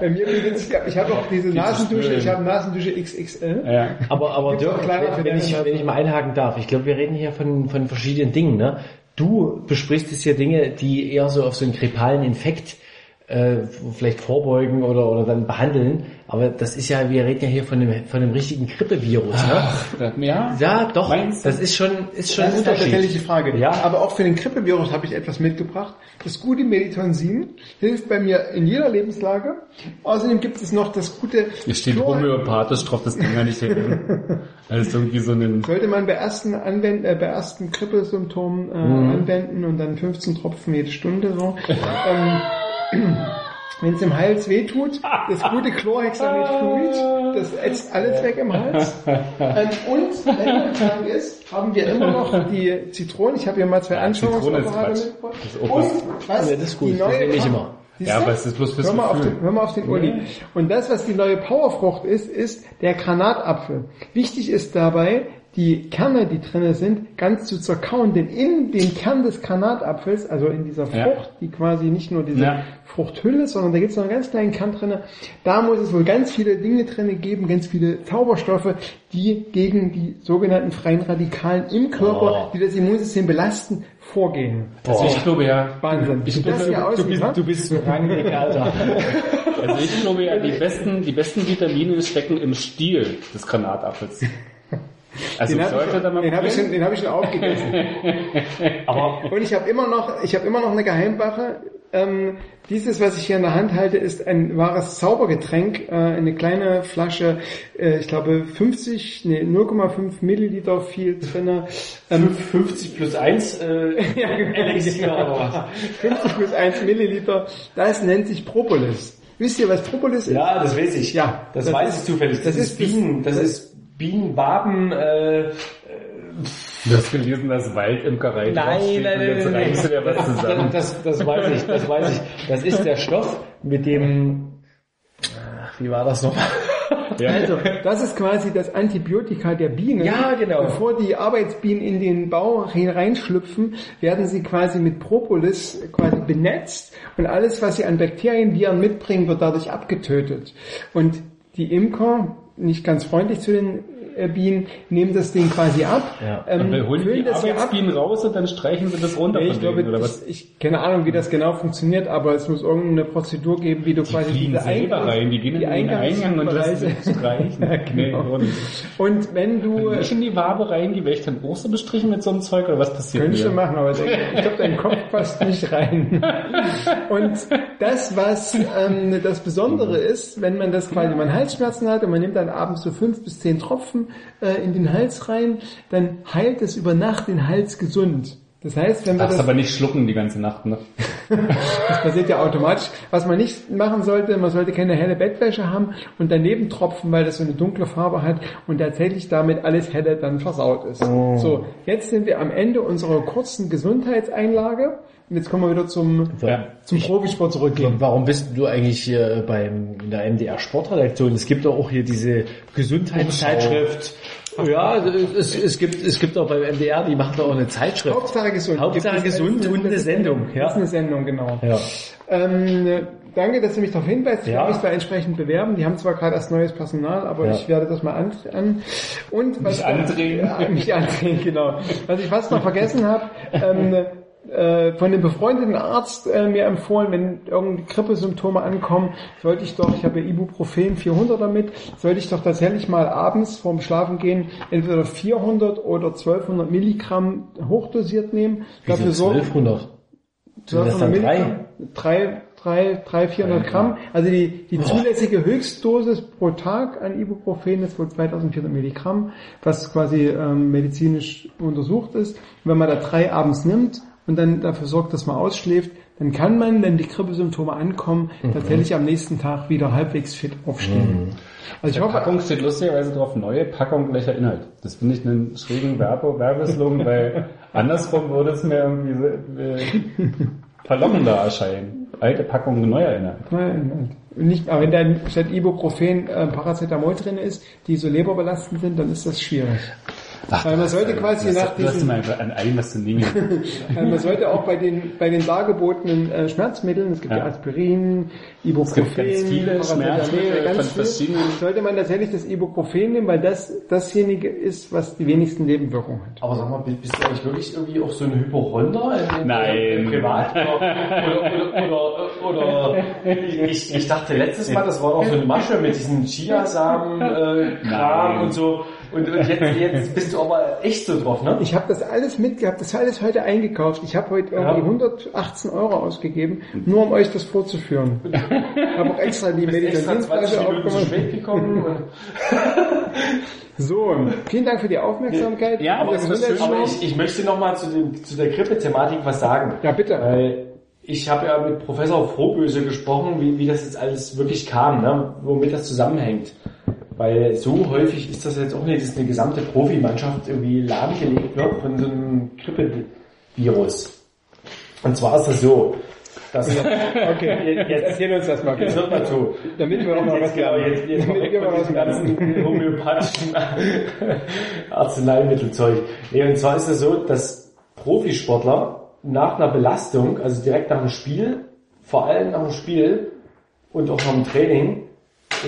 Bei mir beginnt es, ich habe auch diese Nasendusche, ich habe Nasendusche XXL. Ja. Aber, aber Dirk, wenn, ich, wenn ich mal einhaken darf, ich glaube, wir reden hier von, von verschiedenen Dingen. Ne? Du besprichst jetzt hier Dinge, die eher so auf so einen grippalen Infekt äh, vielleicht vorbeugen oder, oder dann behandeln. Aber das ist ja, wir reden ja hier von einem, von einem richtigen Grippevirus. Ne? Ja? Ja, doch. Das ist schon, ist schon ein Das ist tatsächlich die Unterschied. Frage. Ja. Aber auch für den Grippevirus habe ich etwas mitgebracht. Das gute Meditonsin hilft bei mir in jeder Lebenslage. Außerdem gibt es noch das gute Hier steht Chlor- homöopathisch drauf, das kann ja nicht hin. Das ist irgendwie so ein, Sollte man bei ersten, Anwend äh, bei ersten Grippesymptomen äh, Mhm. anwenden und dann 15 Tropfen jede Stunde so. *laughs* ähm, Wenn es im Hals wehtut, das gute Chlorhexamidfluid, *laughs* das ätzt alles weg im Hals. Ähm, und wenn man krank ist, haben wir immer noch die Zitronen. Ich habe hier mal zwei Anschauungsapparate mitgebracht. Das ist auch Und was- Ja, das ist gut. die Das neue nehme ich immer. Siehst Ja, du? aber es ist bloß fürs hör mal, auf Gefühl. den, hör mal auf den Uli. Und das, was die neue Powerfrucht ist, ist der Granatapfel. Wichtig ist dabei, die Kerne, die drinne sind, ganz zu zerkauen, denn in dem Kern des Granatapfels, also in dieser Ja. Frucht, die quasi nicht nur diese Ja. Fruchthülle, sondern da gibt es noch einen ganz kleinen Kern drinne, da muss es wohl ganz viele Dinge drinne geben, ganz viele Zauberstoffe, die gegen die sogenannten freien Radikalen im Körper, Oh. die das Immunsystem belasten, vorgehen. Also ich glaube ja, Wahnsinn. Ich glaube, du, aussieht, ha? Du bist so rangig, Alter. also ich glaube ja, die besten, die besten Vitamine stecken im Stiel des Granatapfels. Also Den habe ich, den hab ich, schon- den hab ich schon aufgegessen. *laughs* Aber Und ich habe immer noch, ich habe immer noch eine Geheimwache. Ähm, dieses, was ich hier in der Hand halte, ist ein wahres Zaubergetränk. Äh, eine kleine Flasche, äh, ich glaube 50, nee, 0,5 Milliliter viel drinne. Ähm, 50 plus 1 äh, Elixier oder was? 50 plus 1 Milliliter. Das nennt sich Propolis. Wisst ihr, was Propolis ist? Ja, das weiß ich. Ja, das, das weiß ist- ich zufällig. Das, das ist ist- Bienen, das, das- ist Bienenwaben, äh, Du hast gelesen, dass Waldimkerei draufsteht und jetzt reimst du dir was zusammen. Das, das weiß ich, das weiß ich. Das ist der Stoff, mit dem, ach, wie war das nochmal? Ja. Also, das ist quasi das Antibiotika der Bienen. Ja, genau. Bevor die Arbeitsbienen in den Bau reinschlüpfen, werden sie quasi mit Propolis quasi benetzt und alles, was sie an Bakterien, Viren mitbringen, wird dadurch abgetötet. Und die Imker, nicht ganz freundlich zu den Bienen, nehmen das Ding quasi ab, Ja. ähm, Und wir holen die das hier ab. Arbeitsbienen raus und dann streichen sie das runter Nee, ich glaube, denen, oder was? ich, ich keine Ahnung, wie das genau funktioniert, aber es muss irgendeine Prozedur geben, wie du quasi fliegen diese selber Eingangs- rein, die gehen in den Eingang und lassen streichen. *laughs* Ja, genau. Nee, und wenn du nicht in die Wabe werde ich dann auch so bestrichen mit so einem Zeug oder was passiert Könnte mir? ich machen, aber ich glaube, dein Kopf passt nicht rein. *laughs* Und das, was ähm, das Besondere ist, wenn man das quasi, wenn man Halsschmerzen hat und man nimmt dann abends so fünf bis zehn Tropfen äh, in den Hals rein, dann heilt es über Nacht den Hals gesund. Das heißt, wenn wir Darfst das, aber nicht schlucken die ganze Nacht, ne? *laughs* das passiert ja automatisch. Was man nicht machen sollte, man sollte keine helle Bettwäsche haben und daneben tropfen, weil das so eine dunkle Farbe hat und tatsächlich damit alles helle dann versaut ist. So, jetzt sind wir am Ende unserer kurzen Gesundheitseinlage und jetzt kommen wir wieder zum, Ja. zum Profisport zurückgehen. Warum bist du eigentlich hier beim, in der MDR Sportredaktion? Es gibt doch auch hier diese Gesundheitszeitschrift. Ja, es, es gibt, es gibt auch beim MDR, die machen da auch eine Zeitschrift. Hauptsache gesund. Hauptsache gesund und eine Sendung, ja. Das ist eine Sendung, genau. Ja. Ähm, danke, dass du mich darauf hinweist. Ich Ja. werde mich da entsprechend bewerben. Die haben zwar gerade erst neues Personal, aber Ja. ich werde das mal an. an und was Mich andrehen. Ja, *laughs* mich andrehen, genau. Was ich fast noch vergessen habe, ähm, *laughs* äh, von dem befreundeten Arzt äh, mir empfohlen, wenn irgendwie Grippesymptome ankommen, sollte ich doch, ich habe ja Ibuprofen 400 damit, sollte ich doch tatsächlich mal abends vorm Schlafen gehen entweder 400 oder 1200 Milligramm hochdosiert nehmen. Dafür sorgen, 1200. Sind das 1200 dann Milligramm, drei, drei, drei, 400 Gramm. Also die, die zulässige Höchstdosis pro Tag an Ibuprofen ist wohl 2400 Milligramm, was quasi ähm, medizinisch untersucht ist. Und wenn man da drei abends nimmt und dann dafür sorgt, dass man ausschläft, dann kann man, wenn die Grippesymptome ankommen, tatsächlich am nächsten Tag wieder halbwegs fit aufstehen. Also ich Die hoffe, Packung steht lustigerweise drauf, neue Packung, gleicher Inhalt. Das finde ich einen schrägen Werbe Werbeslogan, weil *laughs* andersrum würde es mir irgendwie so, äh, verlockender *laughs* erscheinen. Alte Packung, neuer Inhalt. Nein, nein. Nicht, aber wenn da statt Ibuprofen äh, Paracetamol drin ist, die so leberbelastend sind, dann ist das schwierig. Weil man sollte quasi nach immer einfach an allem was zu nehmen. *laughs* weil man sollte auch bei den bei den dargebotenen äh, Schmerzmitteln, es gibt ja, Ja. Aspirin, Ibuprofen, gibt ganz viele Schmerzmittel ganz von viel, sollte man tatsächlich das Ibuprofen nehmen, weil das dasjenige ist, was die wenigsten Nebenwirkungen hat. Aber sag mal, bist du eigentlich wirklich irgendwie auch so ein Hypochonder? in- in- Nein. Privat? Oder, oder, oder, oder, oder ich, ich dachte letztes Mal, das war auch so eine Masche mit diesen Chiasamen-Kram Nein. und so. Und, und jetzt, jetzt bist du aber echt so drauf, ne? Ich habe das alles mitgehabt, das alles heute eingekauft. Ich habe heute irgendwie Ja. 118 Euro ausgegeben, nur um euch das vorzuführen. habe auch extra die extra 20 Medikamentenflasche Minuten zu aufgemacht. spät gekommen. Und, So, vielen Dank für die Aufmerksamkeit. Ja, aber das es ist schön, aber ich, ich möchte nochmal zu, dem- zu der Grippe-Thematik was sagen. Ja, bitte. Weil ich habe ja mit Professor Frohböse gesprochen, wie, wie das jetzt alles wirklich kam, ne? womit das zusammenhängt. Weil so häufig ist das jetzt auch nicht, dass eine gesamte Profimannschaft irgendwie lahmgelegt wird von so einem Grippevirus. Und zwar ist das so, Das, *laughs* Okay, jetzt erzähl uns das mal. jetzt hört mal zu. Damit wir auch mal was genau, jetzt, jetzt Damit wir mal was ganzen *laughs* homöopathischen *laughs* Arzneimittelzeug. Nee, und zwar ist es so, dass Profisportler nach einer Belastung, also direkt nach dem Spiel, vor allem nach dem Spiel und auch nach dem Training,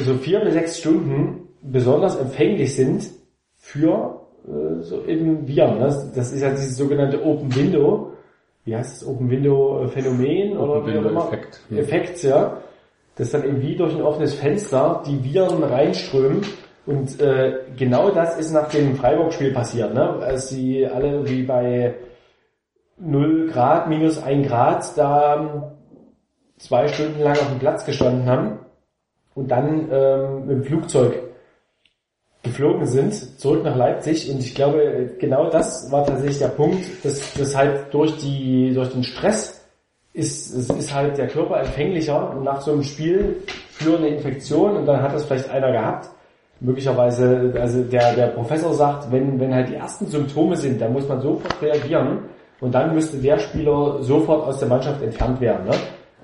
so vier bis sechs Stunden besonders empfänglich sind für äh, so eben Viren. Das, das ist ja dieses sogenannte Open Window. Wie heißt das? Open Window äh, Phänomen oder wie auch Window immer? Effekt, ja. Effekt, ja. Dass dann eben wie durch ein offenes Fenster die Viren reinströmen. Und äh, genau das ist nach dem Freiburg-Spiel passiert, ne? Als sie alle wie bei 0 Grad, minus 1 Grad da ähm, zwei Stunden lang auf dem Platz gestanden haben und dann ähm, mit dem Flugzeug geflogen sind, zurück nach Leipzig. Und ich glaube, genau das war tatsächlich der Punkt, dass, dass halt durch die, durch den Stress ist, ist halt der Körper empfänglicher und nach so einem Spiel für eine Infektion und dann hat das vielleicht einer gehabt. Möglicherweise, also der, der Professor sagt, wenn, wenn halt die ersten Symptome sind, dann muss man sofort reagieren und dann müsste der Spieler sofort aus der Mannschaft entfernt werden. Ne?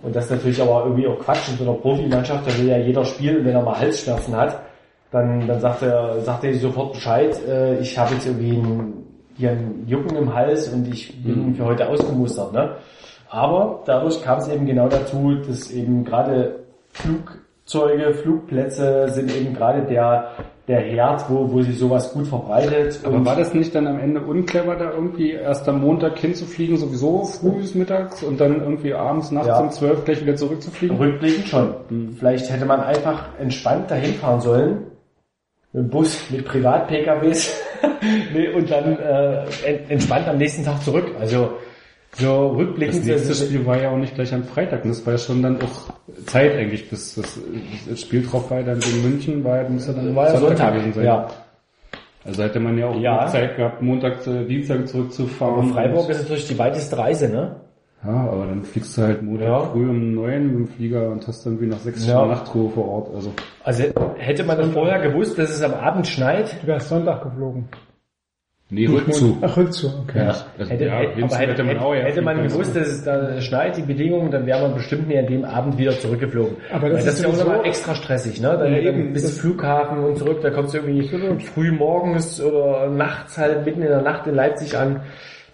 Und das ist natürlich aber irgendwie auch Quatsch in so einer Profimannschaft, da will ja jeder spielen, wenn er mal Halsschmerzen hat, dann, dann sagt er, sagt er sofort Bescheid, äh, ich habe jetzt irgendwie ein, hier ein Jucken im Hals und ich bin für heute ausgemustert. Ne? Aber dadurch kam es eben genau dazu, dass eben gerade Flugzeuge, Flugplätze sind eben gerade der, der Herd, wo, wo sich sowas gut verbreitet. Aber Und- war das nicht dann am Ende unclever, da irgendwie erst am Montag hinzufliegen, sowieso früh bis mittags und dann irgendwie abends, nachts Ja. um zwölf gleich wieder zurückzufliegen? Rückblickend schon. Vielleicht hätte man einfach entspannt dahin fahren sollen. Mit dem Bus, mit Privat-PKWs. *laughs* nee, und dann äh, en- entspannt am nächsten Tag zurück. Also so Das rückblickend. nächste das- Spiel war ja auch nicht gleich am Freitag. Das war ja schon dann auch Zeit eigentlich, bis das, das Spiel drauf war dann gegen München, war ja, muss ja dann war ja Sonntag. gewesen sein. Ja. Also hätte man ja auch Ja. Zeit gehabt, Montag, Dienstag zurückzufahren. Aber Freiburg ist natürlich die weiteste Reise, ne? Ja, aber dann fliegst du halt Montag Ja. früh um neun mit dem Flieger und hast dann wie nach sechs Ja. Stunden Nachtruhe vor Ort. Also Also hätte man dann vorher gewusst, dass es am Abend schneit, Du wärst Sonntag geflogen. Nee, Rückzug. Ach, Rückzug, okay. Ja. Also, hätte, ja, hätte, aber hätte, hätte man auch ja hätte man gewusst, dass es da schneit, die Bedingungen, dann wäre man bestimmt nicht an dem Abend wieder zurückgeflogen. Aber das Weil das ist ja auch nochmal extra stressig, ne? Dann, Ja, dann eben. bis Das- Flughafen und zurück, da kommst du irgendwie früh morgens oder nachts halt mitten in der Nacht in Leipzig an.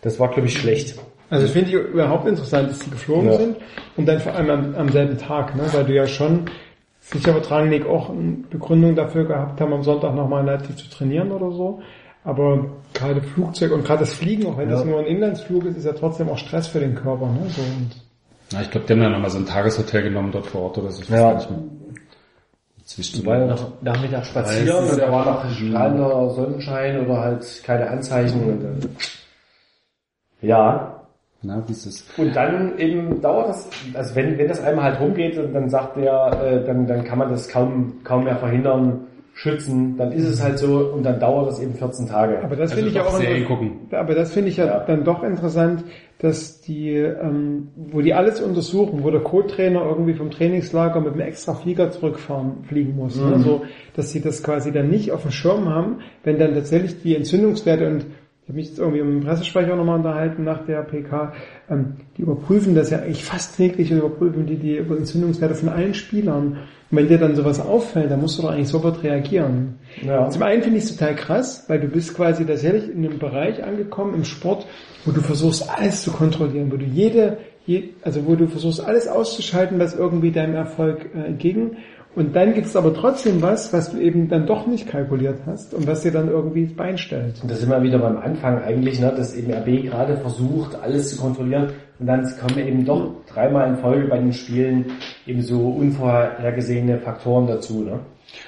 Das war, glaube ich, schlecht. Also das finde ich überhaupt interessant, dass die geflogen Ja. sind und dann vor allem am, am selben Tag, ne? weil du ja schon sicher vertragen auch eine Begründung dafür gehabt haben, am Sonntag nochmal in Leipzig zu trainieren oder so. Aber gerade Flugzeug und gerade das Fliegen, auch wenn Ja. das nur ein Inlandsflug ist, ist ja trotzdem auch Stress für den Körper. Ne? So, und Ja, ich glaube, die haben dann nochmal so ein Tageshotel genommen dort vor Ort oder so. Ich weiß Ja. gar nicht mehr. Zwischen ja nach, Nachmittag spazieren und da war noch strahlender Sonnenschein oder halt keine Anzeichen. Und dann, ja, Na, wie ist das? Und dann eben dauert das, also wenn, wenn das einmal halt rumgeht, dann sagt der, äh, dann, dann kann man das kaum, kaum mehr verhindern, schützen, dann ist es halt so und dann dauert das eben 14 Tage. aber das Also finde ich ja auch Serien gucken. Aber das finde ich ja, Ja. dann doch interessant, dass die, ähm, wo die alles untersuchen, wo der Co-Trainer irgendwie vom Trainingslager mit einem extra Flieger zurückfahren, fliegen muss. Mhm. Ne? So, dass sie das quasi dann nicht auf dem Schirm haben, wenn dann tatsächlich die Entzündungswerte und habe mich jetzt irgendwie mit dem Pressesprecher nochmal unterhalten nach der PK, ähm, die überprüfen das ja eigentlich fast täglich und überprüfen die die Entzündungswerte von allen Spielern. Und wenn dir dann sowas auffällt, dann musst du doch eigentlich sofort reagieren. Ja. Zum einen finde ich es total krass, weil du bist quasi tatsächlich in einem Bereich angekommen im Sport, wo du versuchst alles zu kontrollieren, wo du jede, je, also wo du versuchst alles auszuschalten, was irgendwie deinem Erfolg äh, entgegen. Und dann gibt es aber trotzdem was, was du eben dann doch nicht kalkuliert hast und was dir dann irgendwie das Bein stellt. Und das sind wir wieder beim Anfang eigentlich, ne, dass eben RB gerade versucht, alles zu kontrollieren und dann kommen eben doch dreimal in Folge bei den Spielen eben so unvorhergesehene Faktoren dazu. Ne?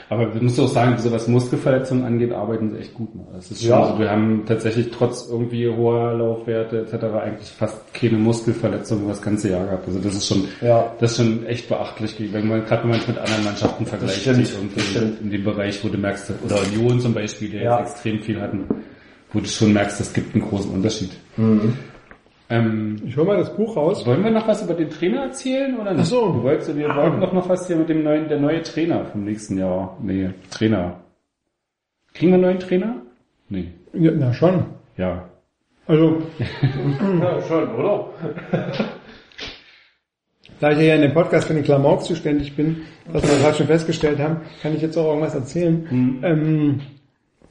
Aber wir müssen auch sagen, so was Muskelverletzungen angeht, arbeiten sie echt gut. Es ist schon Ja. so, wir haben tatsächlich trotz irgendwie hoher Laufwerte etc. eigentlich fast keine Muskelverletzungen über das ganze Jahr gehabt. Also das ist schon, Ja. das ist schon echt beachtlich, wenn man gerade wenn man es mit anderen Mannschaften vergleicht, stimmt, die das irgendwie in dem Bereich, wo du merkst, oder Union zum Beispiel, die Ja. jetzt extrem viel hatten, wo du schon merkst, es gibt einen großen Unterschied. Mhm. Ähm, Ich hol mal das Buch raus. wollen wir noch was über den Trainer erzählen oder nicht? Ach so. Du wolltest, wir wollten doch noch was hier mit dem neuen, der neue Trainer vom nächsten Jahr. Nee, Trainer. Kriegen wir einen neuen Trainer? Nee. Ja, na schon. Ja. Also *laughs* Ja, schon, oder? Da ich ja in dem Podcast für den Klamauk zuständig bin, was wir gerade schon festgestellt haben, kann ich jetzt auch irgendwas erzählen. Ähm,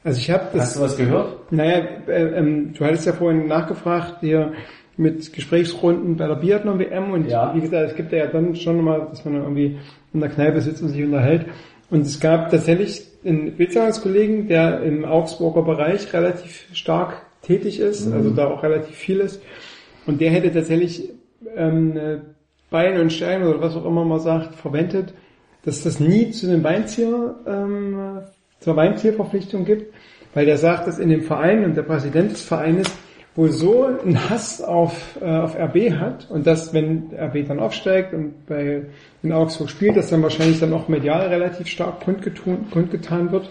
also ich habe das. Hast du was gehört? Naja, äh, ähm, du hattest ja vorhin nachgefragt, hier mit Gesprächsrunden bei der Biathlon-WM und Ja. wie gesagt, es gibt ja dann schon mal, dass man irgendwie in der Kneipe sitzt und sich unterhält. Und es gab tatsächlich einen Bezahlungskollegen, der im Augsburger Bereich relativ stark tätig ist, also da auch relativ viel ist. Und der hätte tatsächlich ähm, eine Bein und Stein oder was auch immer man sagt, verwendet, dass das nie zu einem Weinzier, ähm, zur Weinzierverpflichtung gibt, weil der sagt, dass in dem Verein und der Präsident des Vereines wohl so einen Hass auf, äh, auf RB hat und dass, wenn RB dann aufsteigt und bei in Augsburg spielt, dass dann wahrscheinlich dann auch medial relativ stark kundgetun, kundgetan wird.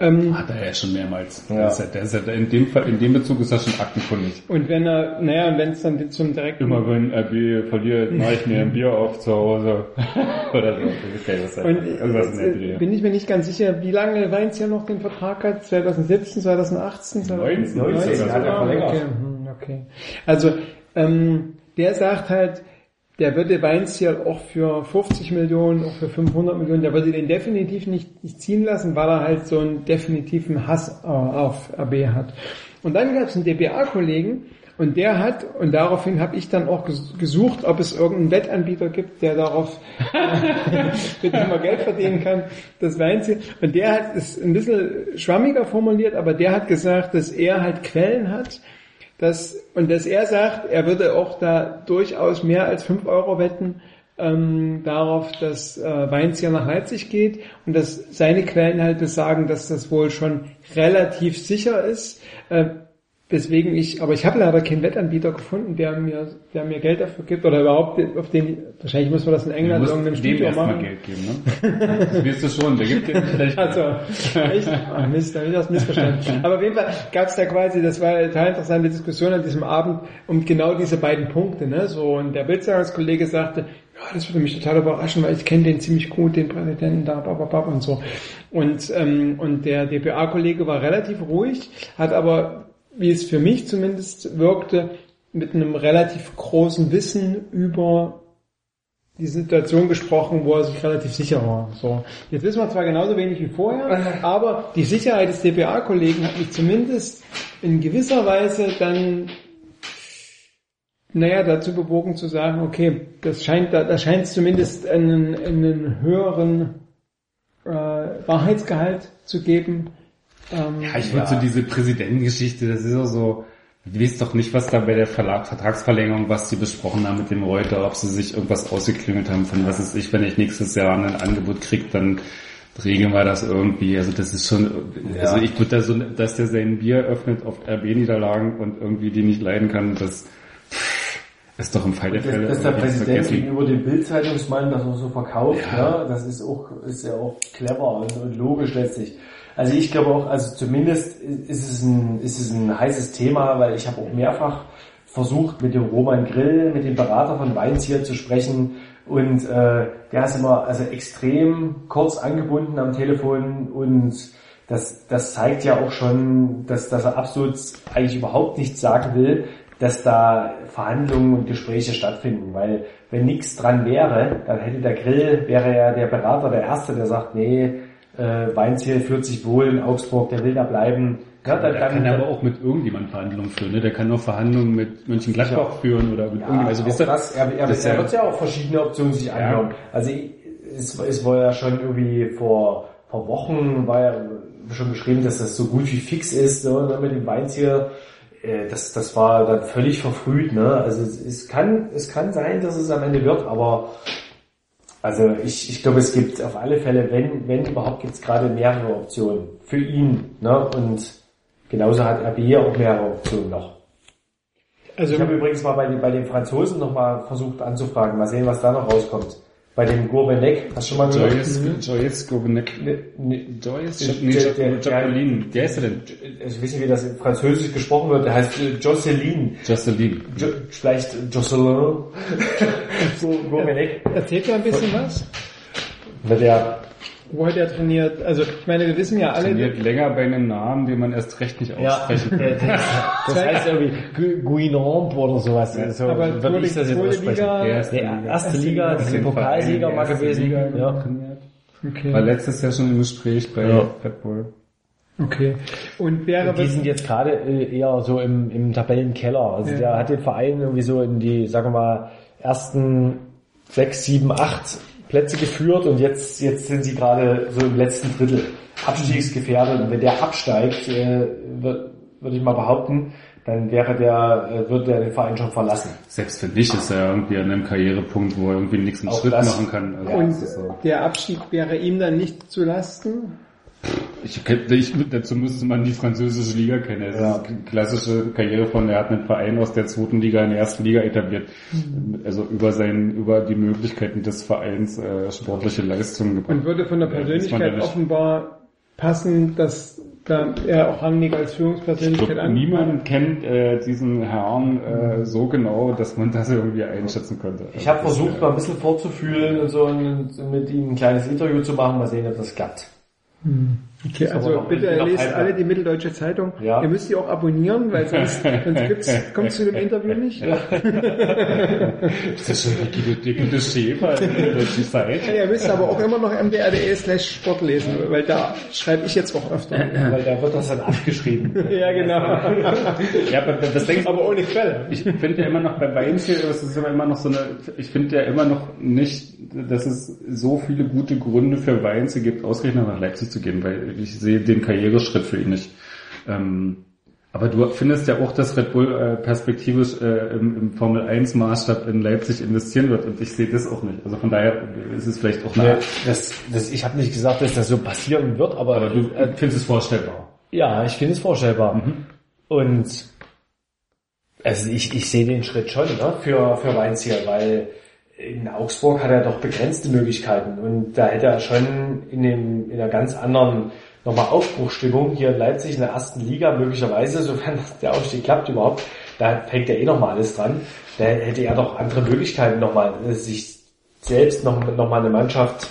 Ähm, Hat er ja schon mehrmals. Ja. Ist der ist ja, in dem Fall, in dem Bezug ist er schon aktenkundig. und wenn er, naja, und wenn es dann zum direkten Immer wenn RB verliert, *laughs* mache ich mir ein Bier auf zu Hause. *laughs* Oder so. Das ja sein. Und Irgendwas in der äh, bin ich mir nicht ganz sicher, wie lange Weinz ja noch den Vertrag hat? 2017, 2018, 19, 19, sogar. hat er verlängert. Okay, hm, okay. Also ähm, der sagt halt, der würde Weinz hier auch für 50 Millionen, auch für 500 Millionen, der würde den definitiv nicht, nicht ziehen lassen, weil er halt so einen definitiven Hass äh, auf RB hat. Und dann gab es einen DBA-Kollegen, und der hat, und daraufhin habe ich dann auch ges- gesucht, ob es irgendeinen Wettanbieter gibt, der darauf *laughs* mit dem man Geld verdienen kann, das Weinziel. Und der hat es ein bisschen schwammiger formuliert, aber der hat gesagt, dass er halt Quellen hat, dass, und dass er sagt, er würde auch da durchaus mehr als 5 Euro wetten, ähm, darauf, dass äh, Weinzier nach Leipzig geht und dass seine Quellen halt besagen, dass das wohl schon relativ sicher ist. Äh, Deswegen ich, aber ich habe leider keinen Wettanbieter gefunden, der mir, der mir Geld dafür gibt oder überhaupt auf den, wahrscheinlich muss man das in England in irgendeinem Studio machen. Geld geben, ne? Das wirst du schon, der gibt dir vielleicht. *laughs* Also, echt? Ach Mist, da habe ich das missverstanden. *laughs* Aber auf jeden Fall gab es da quasi, das war eine total interessante Diskussion an diesem Abend um genau diese beiden Punkte. Ne? So, und der Bildzeitungskollege sagte, ja, das würde mich total überraschen, weil ich kenne den ziemlich gut, den Präsidenten da, bababab und so. Und, ähm, und der DPA-Kollege war relativ ruhig, hat aber, wie es für mich zumindest wirkte, mit einem relativ großen Wissen über die Situation gesprochen, wo er sich relativ sicher war. So. Jetzt wissen wir zwar genauso wenig wie vorher, *laughs* aber die Sicherheit des DPA-Kollegen hat mich zumindest in gewisser Weise dann naja, dazu bewogen zu sagen, okay, das scheint, da, da scheint es zumindest einen, einen höheren äh, Wahrheitsgehalt zu geben. Ähm, Ja, ich würde so diese Präsidentengeschichte, das ist auch so, du weißt doch nicht, was da bei der Verlag Vertragsverlängerung, was sie besprochen haben mit dem Reuter, ob sie sich irgendwas ausgeklüngelt haben von was ist ich, wenn ich nächstes Jahr ein Angebot krieg, dann regeln wir das irgendwie. Also das ist schon, also ich würde da so, dass der sein Bier öffnet auf RB-Niederlagen und irgendwie die nicht leiden kann, das ist doch im Fall der Dass, Fälle. dass der Präsident gegenüber dem Bildzeitungsmann das auch so verkauft, Ja. ne? das ist auch, ist ja auch clever und, und logisch letztlich. Also ich glaube auch, also zumindest ist es ein, ist es ein heißes Thema, weil ich habe auch mehrfach versucht, mit dem Roman Grill, mit dem Berater von Weinz hier zu sprechen. Und äh, der ist immer also extrem kurz angebunden am Telefon. Und das, das zeigt ja auch schon, dass, dass er absolut eigentlich überhaupt nichts sagen will, dass da Verhandlungen und Gespräche stattfinden, weil wenn nichts dran wäre, dann hätte der Grill, wäre ja der Berater der Erste, der sagt, nee, äh, Weinziel fühlt sich wohl in Augsburg, der will da bleiben. Ja, Der dann, kann aber auch mit irgendjemandem Verhandlungen führen, ne? Der kann auch Verhandlungen mit Mönchengladbach führen oder mit irgendjemandem. Also, wisst ihr, das, er, er, das er ja- wird ja auch verschiedene Optionen sich anhören. Also es, es war ja schon irgendwie vor, vor Wochen war ja schon geschrieben, dass das so gut wie fix ist ne, ne, mit dem Weinziel. Äh, Das, das war dann völlig verfrüht. Ne? Also es, es kann es kann sein, dass es am Ende wird, aber also ich, ich glaube, es gibt auf alle Fälle, wenn, wenn überhaupt, gibt es gerade mehrere Optionen für ihn. Ne? Und genauso hat RB auch mehrere Optionen noch. also Ich habe übrigens mal bei, den- bei den Franzosen noch mal versucht anzufragen. Mal sehen, was da noch rauskommt. Bei dem Gourvenek, hast du schon mal gehört? Joyce, Joyce Gobenek. Ne, ne, Joyce? Der- Nee, der- der- Jacqueline. Ist er denn? Ich weiß nicht, wie das in Französisch gesprochen wird. Der heißt äh, Jocelyn. Jocelyn. Jo, vielleicht Jocelyn. *laughs* so, Gourvenek. erzählt mir ein bisschen was. Na, Der, Wo hat er trainiert? Also ich meine, wir wissen ja alle, Trainiert länger bei einem Namen, den man erst recht nicht Ja, aussprechen das, *laughs* das heißt irgendwie Gu- Guinamp oder sowas. So Aber würde ich das jetzt aussprechen. Liga- Nee, erste Liga, das ist ein Pokalsieger mal gewesen. Liga Ja. trainiert. okay. War letztes Jahr schon im Gespräch bei Ja. Bull. okay. Und wäre Die sind jetzt gerade äh, eher so im, im Tabellenkeller. Also Ja. der hat den Verein irgendwie so in die, sagen wir mal, ersten sechs, sieben, acht Plätze geführt und jetzt, jetzt sind sie gerade so im letzten Drittel abstiegsgefährdet. Und wenn der absteigt, äh, würde würd ich mal behaupten, dann wäre der, äh, würde der den Verein schon verlassen. Selbst für dich ist er irgendwie an einem Karrierepunkt, wo er irgendwie den nächsten Auch Schritt das. machen kann. Also und so. der Abstieg wäre ihm dann nicht zu Lasten? Ich, kenn- ich, dazu müsste man die französische Liga kennen. Es Ja. ist eine klassische Karriere von, er hat einen Verein aus der zweiten Liga in der ersten Liga etabliert. Also über sein, über die Möglichkeiten des Vereins äh, sportliche Leistungen gebracht. Und würde von der Ja, Persönlichkeit offenbar passen, dass da er auch Rangnick als Ich Führungspersönlichkeit glaub, an. niemand kennt äh, diesen Herrn äh, so genau, dass man das irgendwie einschätzen könnte. Ich habe versucht, das, mal ein bisschen vorzufühlen und so und mit ihm ein kleines Interview zu machen, mal sehen, ob das klappt. 嗯。Okay, also bitte lest alle die Mitteldeutsche Zeitung. Ja. Ihr müsst die auch abonnieren, weil *laughs* sonst, sonst kommt zu dem Interview nicht. Ja. Das ist die gute Schäfer in der deutschen Zeit. ihr müsst aber auch immer noch mdr.de slash Sport lesen, weil da schreibe ich jetzt auch öfter. Weil da wird das dann abgeschrieben. *laughs* ja, genau. Ja, aber das denkst aber ohne Quelle. Ich finde ja immer noch bei Weinziel, das ist immer noch so eine, ich finde ja immer noch nicht, dass es so viele gute Gründe für Weinziel gibt, ausgerechnet nach Leipzig zu gehen, weil ich sehe den Karriereschritt für ihn nicht. Ähm, aber du findest ja auch, dass Red Bull äh, perspektivisch äh, im, im Formel 1 Maßstab in Leipzig investieren wird und ich sehe das auch nicht. Also von daher ist es vielleicht auch eine, das, das, ich habe nicht gesagt, dass das so passieren wird, aber, aber du äh, findest es vorstellbar. ja, ich finde es vorstellbar. Mhm. Und also ich, ich sehe den Schritt schon ne, für, für Weinzierl, weil in Augsburg hat er doch begrenzte Möglichkeiten und da hätte er schon in, dem, in einer ganz anderen nochmal Aufbruchstimmung hier in Leipzig in der ersten Liga möglicherweise, sofern *laughs* der Aufstieg klappt überhaupt, da fängt ja eh nochmal alles dran, da hätte er doch andere Möglichkeiten nochmal, sich selbst noch, noch mal eine Mannschaft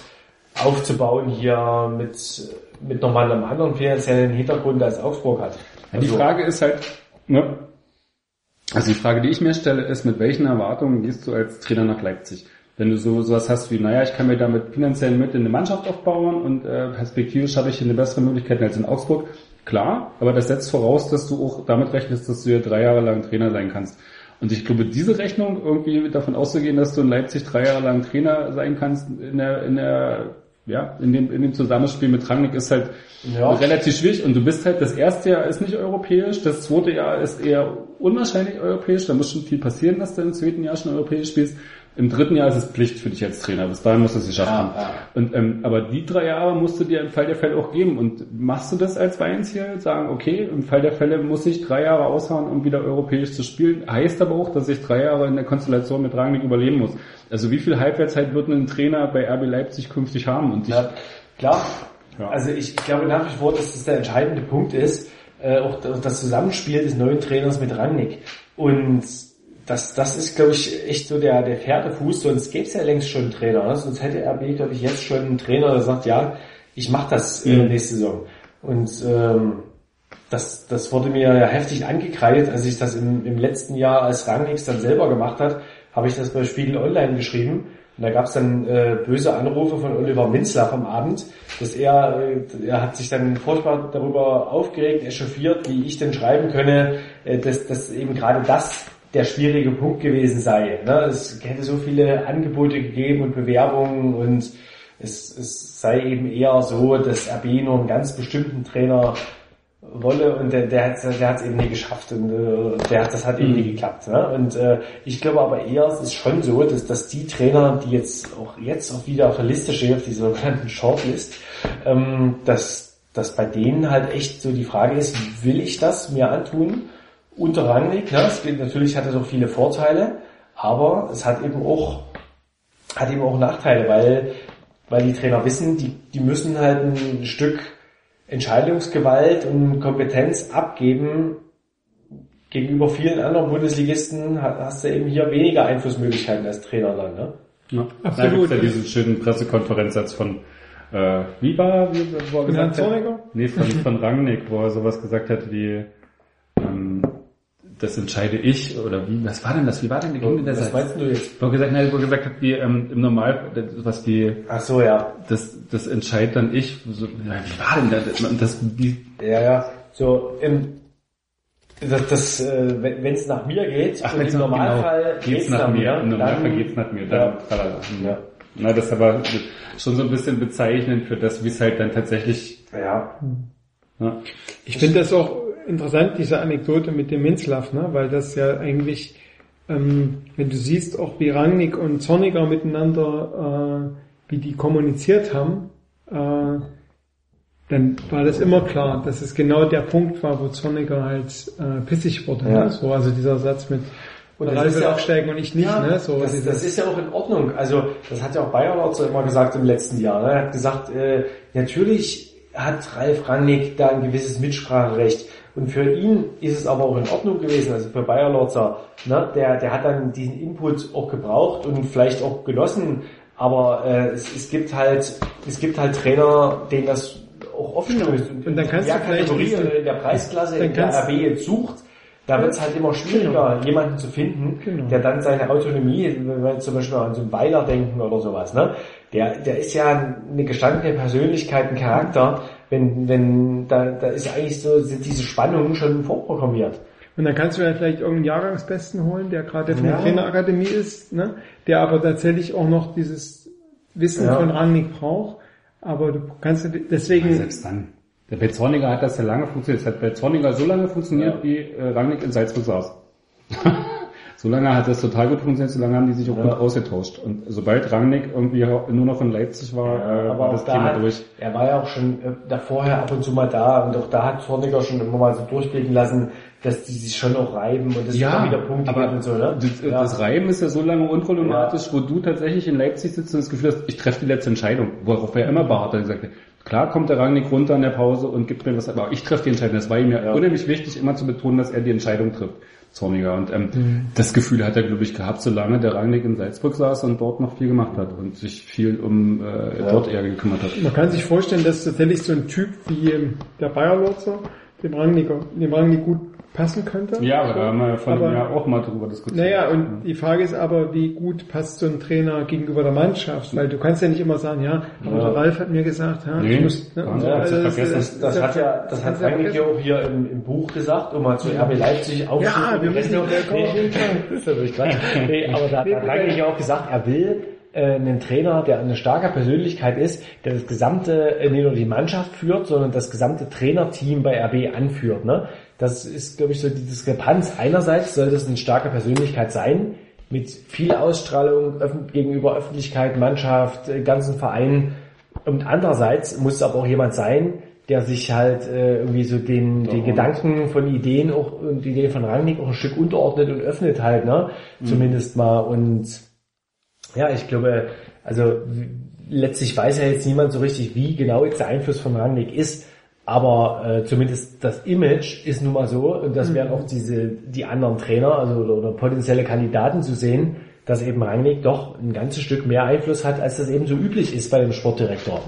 aufzubauen hier mit, mit nochmal einem anderen finanziellen Hintergrund als Augsburg hat. Ja, die Also- Frage ist halt, ne? Also die Frage, die ich mir stelle, ist, mit welchen Erwartungen gehst du als Trainer nach Leipzig? Wenn du so sowas hast wie, naja, ich kann mir damit finanziell mit in eine Mannschaft aufbauen und äh, perspektivisch habe ich hier eine bessere Möglichkeit als in Augsburg, klar, aber das setzt voraus, dass du auch damit rechnest, dass du hier drei Jahre lang Trainer sein kannst. Und ich glaube, diese Rechnung irgendwie davon auszugehen, dass du in Leipzig drei Jahre lang Trainer sein kannst, in der, in der, ja, in dem, in dem Zusammenspiel mit Rangnick ist halt Ja. relativ schwierig und du bist halt, das erste Jahr ist nicht europäisch, das zweite Jahr ist eher unwahrscheinlich europäisch, da muss schon viel passieren, dass du im zweiten Jahr schon europäisch spielst. Im dritten Jahr ist es Pflicht für dich als Trainer, bis dahin musst du es geschafft haben. ja. Und, ähm, aber die drei Jahre musst du dir im Fall der Fälle auch geben. Und machst du das als Weinziel? Sagen, okay, im Fall der Fälle muss ich drei Jahre aushauen, um wieder europäisch zu spielen. Heißt aber auch, dass ich drei Jahre in der Konstellation mit Rangnick überleben muss. Also wie viel Halbwertszeit wird ein Trainer bei RB Leipzig künftig haben? Und ich, Ja, klar. Ja. Also ich, glaube nach wie vor, dass das der entscheidende Punkt ist, äh, auch das Zusammenspiel des neuen Trainers mit Rangnick. Und das, das ist, glaube ich, echt so der, der Pferdefuß, sonst gäbe es ja längst schon einen Trainer. Ne? Sonst hätte RB, glaube ich, jetzt schon einen Trainer, der sagt, ja, ich mache das äh, Mhm. nächste Saison. Und ähm, das, das wurde mir ja heftig angekreidet, als ich das im, im letzten Jahr als Rangnicks dann selber gemacht hat, habe ich das bei Spiegel Online geschrieben. Und da gab es dann äh, böse Anrufe von Oliver Minzler am Abend, dass er, äh, er hat sich dann furchtbar darüber aufgeregt, echauffiert, wie ich denn schreiben könne, äh, dass, dass eben gerade das der schwierige Punkt gewesen sei. Ne? Es hätte so viele Angebote gegeben und Bewerbungen und es, es sei eben eher so, dass RB nur einen ganz bestimmten Trainer wolle und der, der hat der hat's eben nie geschafft und äh, der hat das hat eben nie geklappt. Ne? Und äh, ich glaube aber eher, es ist schon so, dass, dass die Trainer, die jetzt auch jetzt auch wieder auf der Liste stehen, auf dieser sogenannten Shortlist, ähm, dass, dass bei denen halt echt so die Frage ist, will ich das mir antun? Unter Rangnick, ne? es geht, natürlich hat es auch viele Vorteile, aber es hat eben auch hat eben auch Nachteile, weil weil die Trainer wissen, die, die müssen halt ein Stück Entscheidungsgewalt und Kompetenz abgeben. Gegenüber vielen anderen Bundesligisten ha- hast du eben hier weniger Einflussmöglichkeiten als Trainer dann. Ne? ja, Absolut. da gibt's ja diesen schönen Pressekonferenzsatz von äh, wie war, wie, wo er gesagt hat, Zorniger? nee, von, von Rangnick, wo er sowas gesagt hat wie, das entscheide ich, oder wie, was war denn das, wie war denn die Gegend der Was meinst du jetzt? Wo gesagt, nein, wo gesagt hat, wie, ähm, im Normal, das, was die, Ach so, ja. das, das entscheidet dann ich, so, ja, wie war denn das, das, wie, Ja, ja. So, im, das, das äh, wenn es nach mir geht, Ach, im nach- Normalfall genau, geht's nach mir, im Normalfall geht's nach mir, dann, Ja. Ja. Na, das ist aber schon so ein bisschen bezeichnend für das, wie es halt dann tatsächlich, ja. ne? Ich finde das auch interessant, diese Anekdote mit dem Minzlaff, ne? weil das ja eigentlich, ähm, wenn du siehst, auch wie Rangnick und Zorniger miteinander, äh, wie die kommuniziert haben, äh, dann war das immer klar, dass es genau der Punkt war, wo Zorniger halt äh, pissig wurde. Ja. Ne? So, also dieser Satz mit Und das Ralf ist will ja- aufsteigen und ich nicht. Ja, ne? so, das, dieses- das ist ja auch in Ordnung. Also das hat ja auch Bayern so immer gesagt im letzten Jahr. Ne? Er hat gesagt, äh, natürlich hat Ralf Rangnick da ein gewisses Mitspracherecht. Und für ihn ist es aber auch in Ordnung gewesen, also für Bayer Lorzer, ne? der, der hat dann diesen Input auch gebraucht und vielleicht auch genossen, aber äh, es, es gibt halt, es gibt halt Trainer, denen das auch offen ist. Und dann kannst der du vielleicht Kategorie in der Preisklasse, dann in der RB jetzt sucht, da wird es halt immer schwieriger, jemanden zu finden, Genau. der dann seine Autonomie, wenn wir zum Beispiel an so einen Weiler denken oder sowas, ne? Der, der ist ja eine gestandene Persönlichkeit, ein Charakter, wenn, wenn, da, da ist ja eigentlich so, sind diese Spannungen schon vorprogrammiert. Und dann kannst du ja vielleicht irgendeinen Jahrgangsbesten holen, der gerade von Ja. der Trainerakademie ist, ne? der aber tatsächlich auch noch dieses Wissen Ja. von Rangnick braucht. Aber du kannst deswegen, selbst dann. Der bei Zorniger hat das ja lange funktioniert. Es hat bei Zorniger so lange funktioniert, Ja. wie äh, Rangnick in Salzburg saß. *laughs* so lange hat das total gut funktioniert, so lange haben die sich auch Ja. gut ausgetauscht. Und sobald Rangnick irgendwie nur noch in Leipzig war, äh, war das da Thema hat, durch. er war ja auch schon äh, da vorher ab und zu mal da und auch da hat Zorniger schon immer mal so durchblicken lassen, dass die sich schon auch reiben und es immer wieder Punkte aber und so, ne? das, ja. das Reiben ist ja so lange unproblematisch, wo du tatsächlich in Leipzig sitzt und das Gefühl hast, ich treffe die letzte Entscheidung, worauf er immer beharrt hat, gesagt hat, klar kommt der Rangnick runter in der Pause und gibt mir was, aber ich treffe die Entscheidung. Das war ihm ja, Ja. unheimlich wichtig, immer zu betonen, dass er die Entscheidung trifft. Zorniger. Und ähm, Mhm. das Gefühl hat er, glaube ich, gehabt, solange der Rangnick in Salzburg saß und dort noch viel gemacht hat und sich viel um äh, dort eher gekümmert hat. man kann sich vorstellen, dass tatsächlich so ein Typ wie ähm, der Bayerlotzer dem Rangnick, dem Rangnick gut passen könnte. Ja, aber da haben wir vor Aber- einem Jahr auch mal drüber diskutiert. Naja, und die Frage ist aber, wie gut passt so ein Trainer gegenüber der Mannschaft? Weil du kannst ja nicht immer sagen, ja, aber Ja. der Ralf hat mir gesagt, ja, Nee, ich muss, ne, ja, Also zu das, das, Das hat ja, das hat ja vergessen. auch hier im, im Buch gesagt, um mal zu RB Leipzig aufzunehmen. Ja, wir müssen, jeden Fall. Das ist natürlich Quatsch. Nee, aber da, da hat Rangnick ja auch gesagt, er will äh, einen Trainer, der eine starke Persönlichkeit ist, der das gesamte, äh, nicht nur die Mannschaft führt, sondern das gesamte Trainerteam bei RB anführt. Ne? Das ist, glaube ich, so die Diskrepanz. Einerseits soll das eine starke Persönlichkeit sein, mit viel Ausstrahlung gegenüber Öffentlichkeit, Mannschaft, äh, ganzen Verein. Und andererseits muss es aber auch jemand sein, der sich halt äh, irgendwie so den, den Gedanken von Ideen auch und Ideen von Rangnick auch ein Stück unterordnet und öffnet halt, ne? Zumindest mal. Und ja, ich glaube, also letztlich weiß ja jetzt niemand so richtig, wie genau jetzt der Einfluss von Rangnick ist. Aber äh, zumindest das Image ist nun mal so, und das wären auch diese die anderen Trainer, also oder, oder potenzielle Kandidaten zu sehen, dass eben Rangnick doch ein ganzes Stück mehr Einfluss hat, als das eben so üblich ist bei dem Sportdirektor.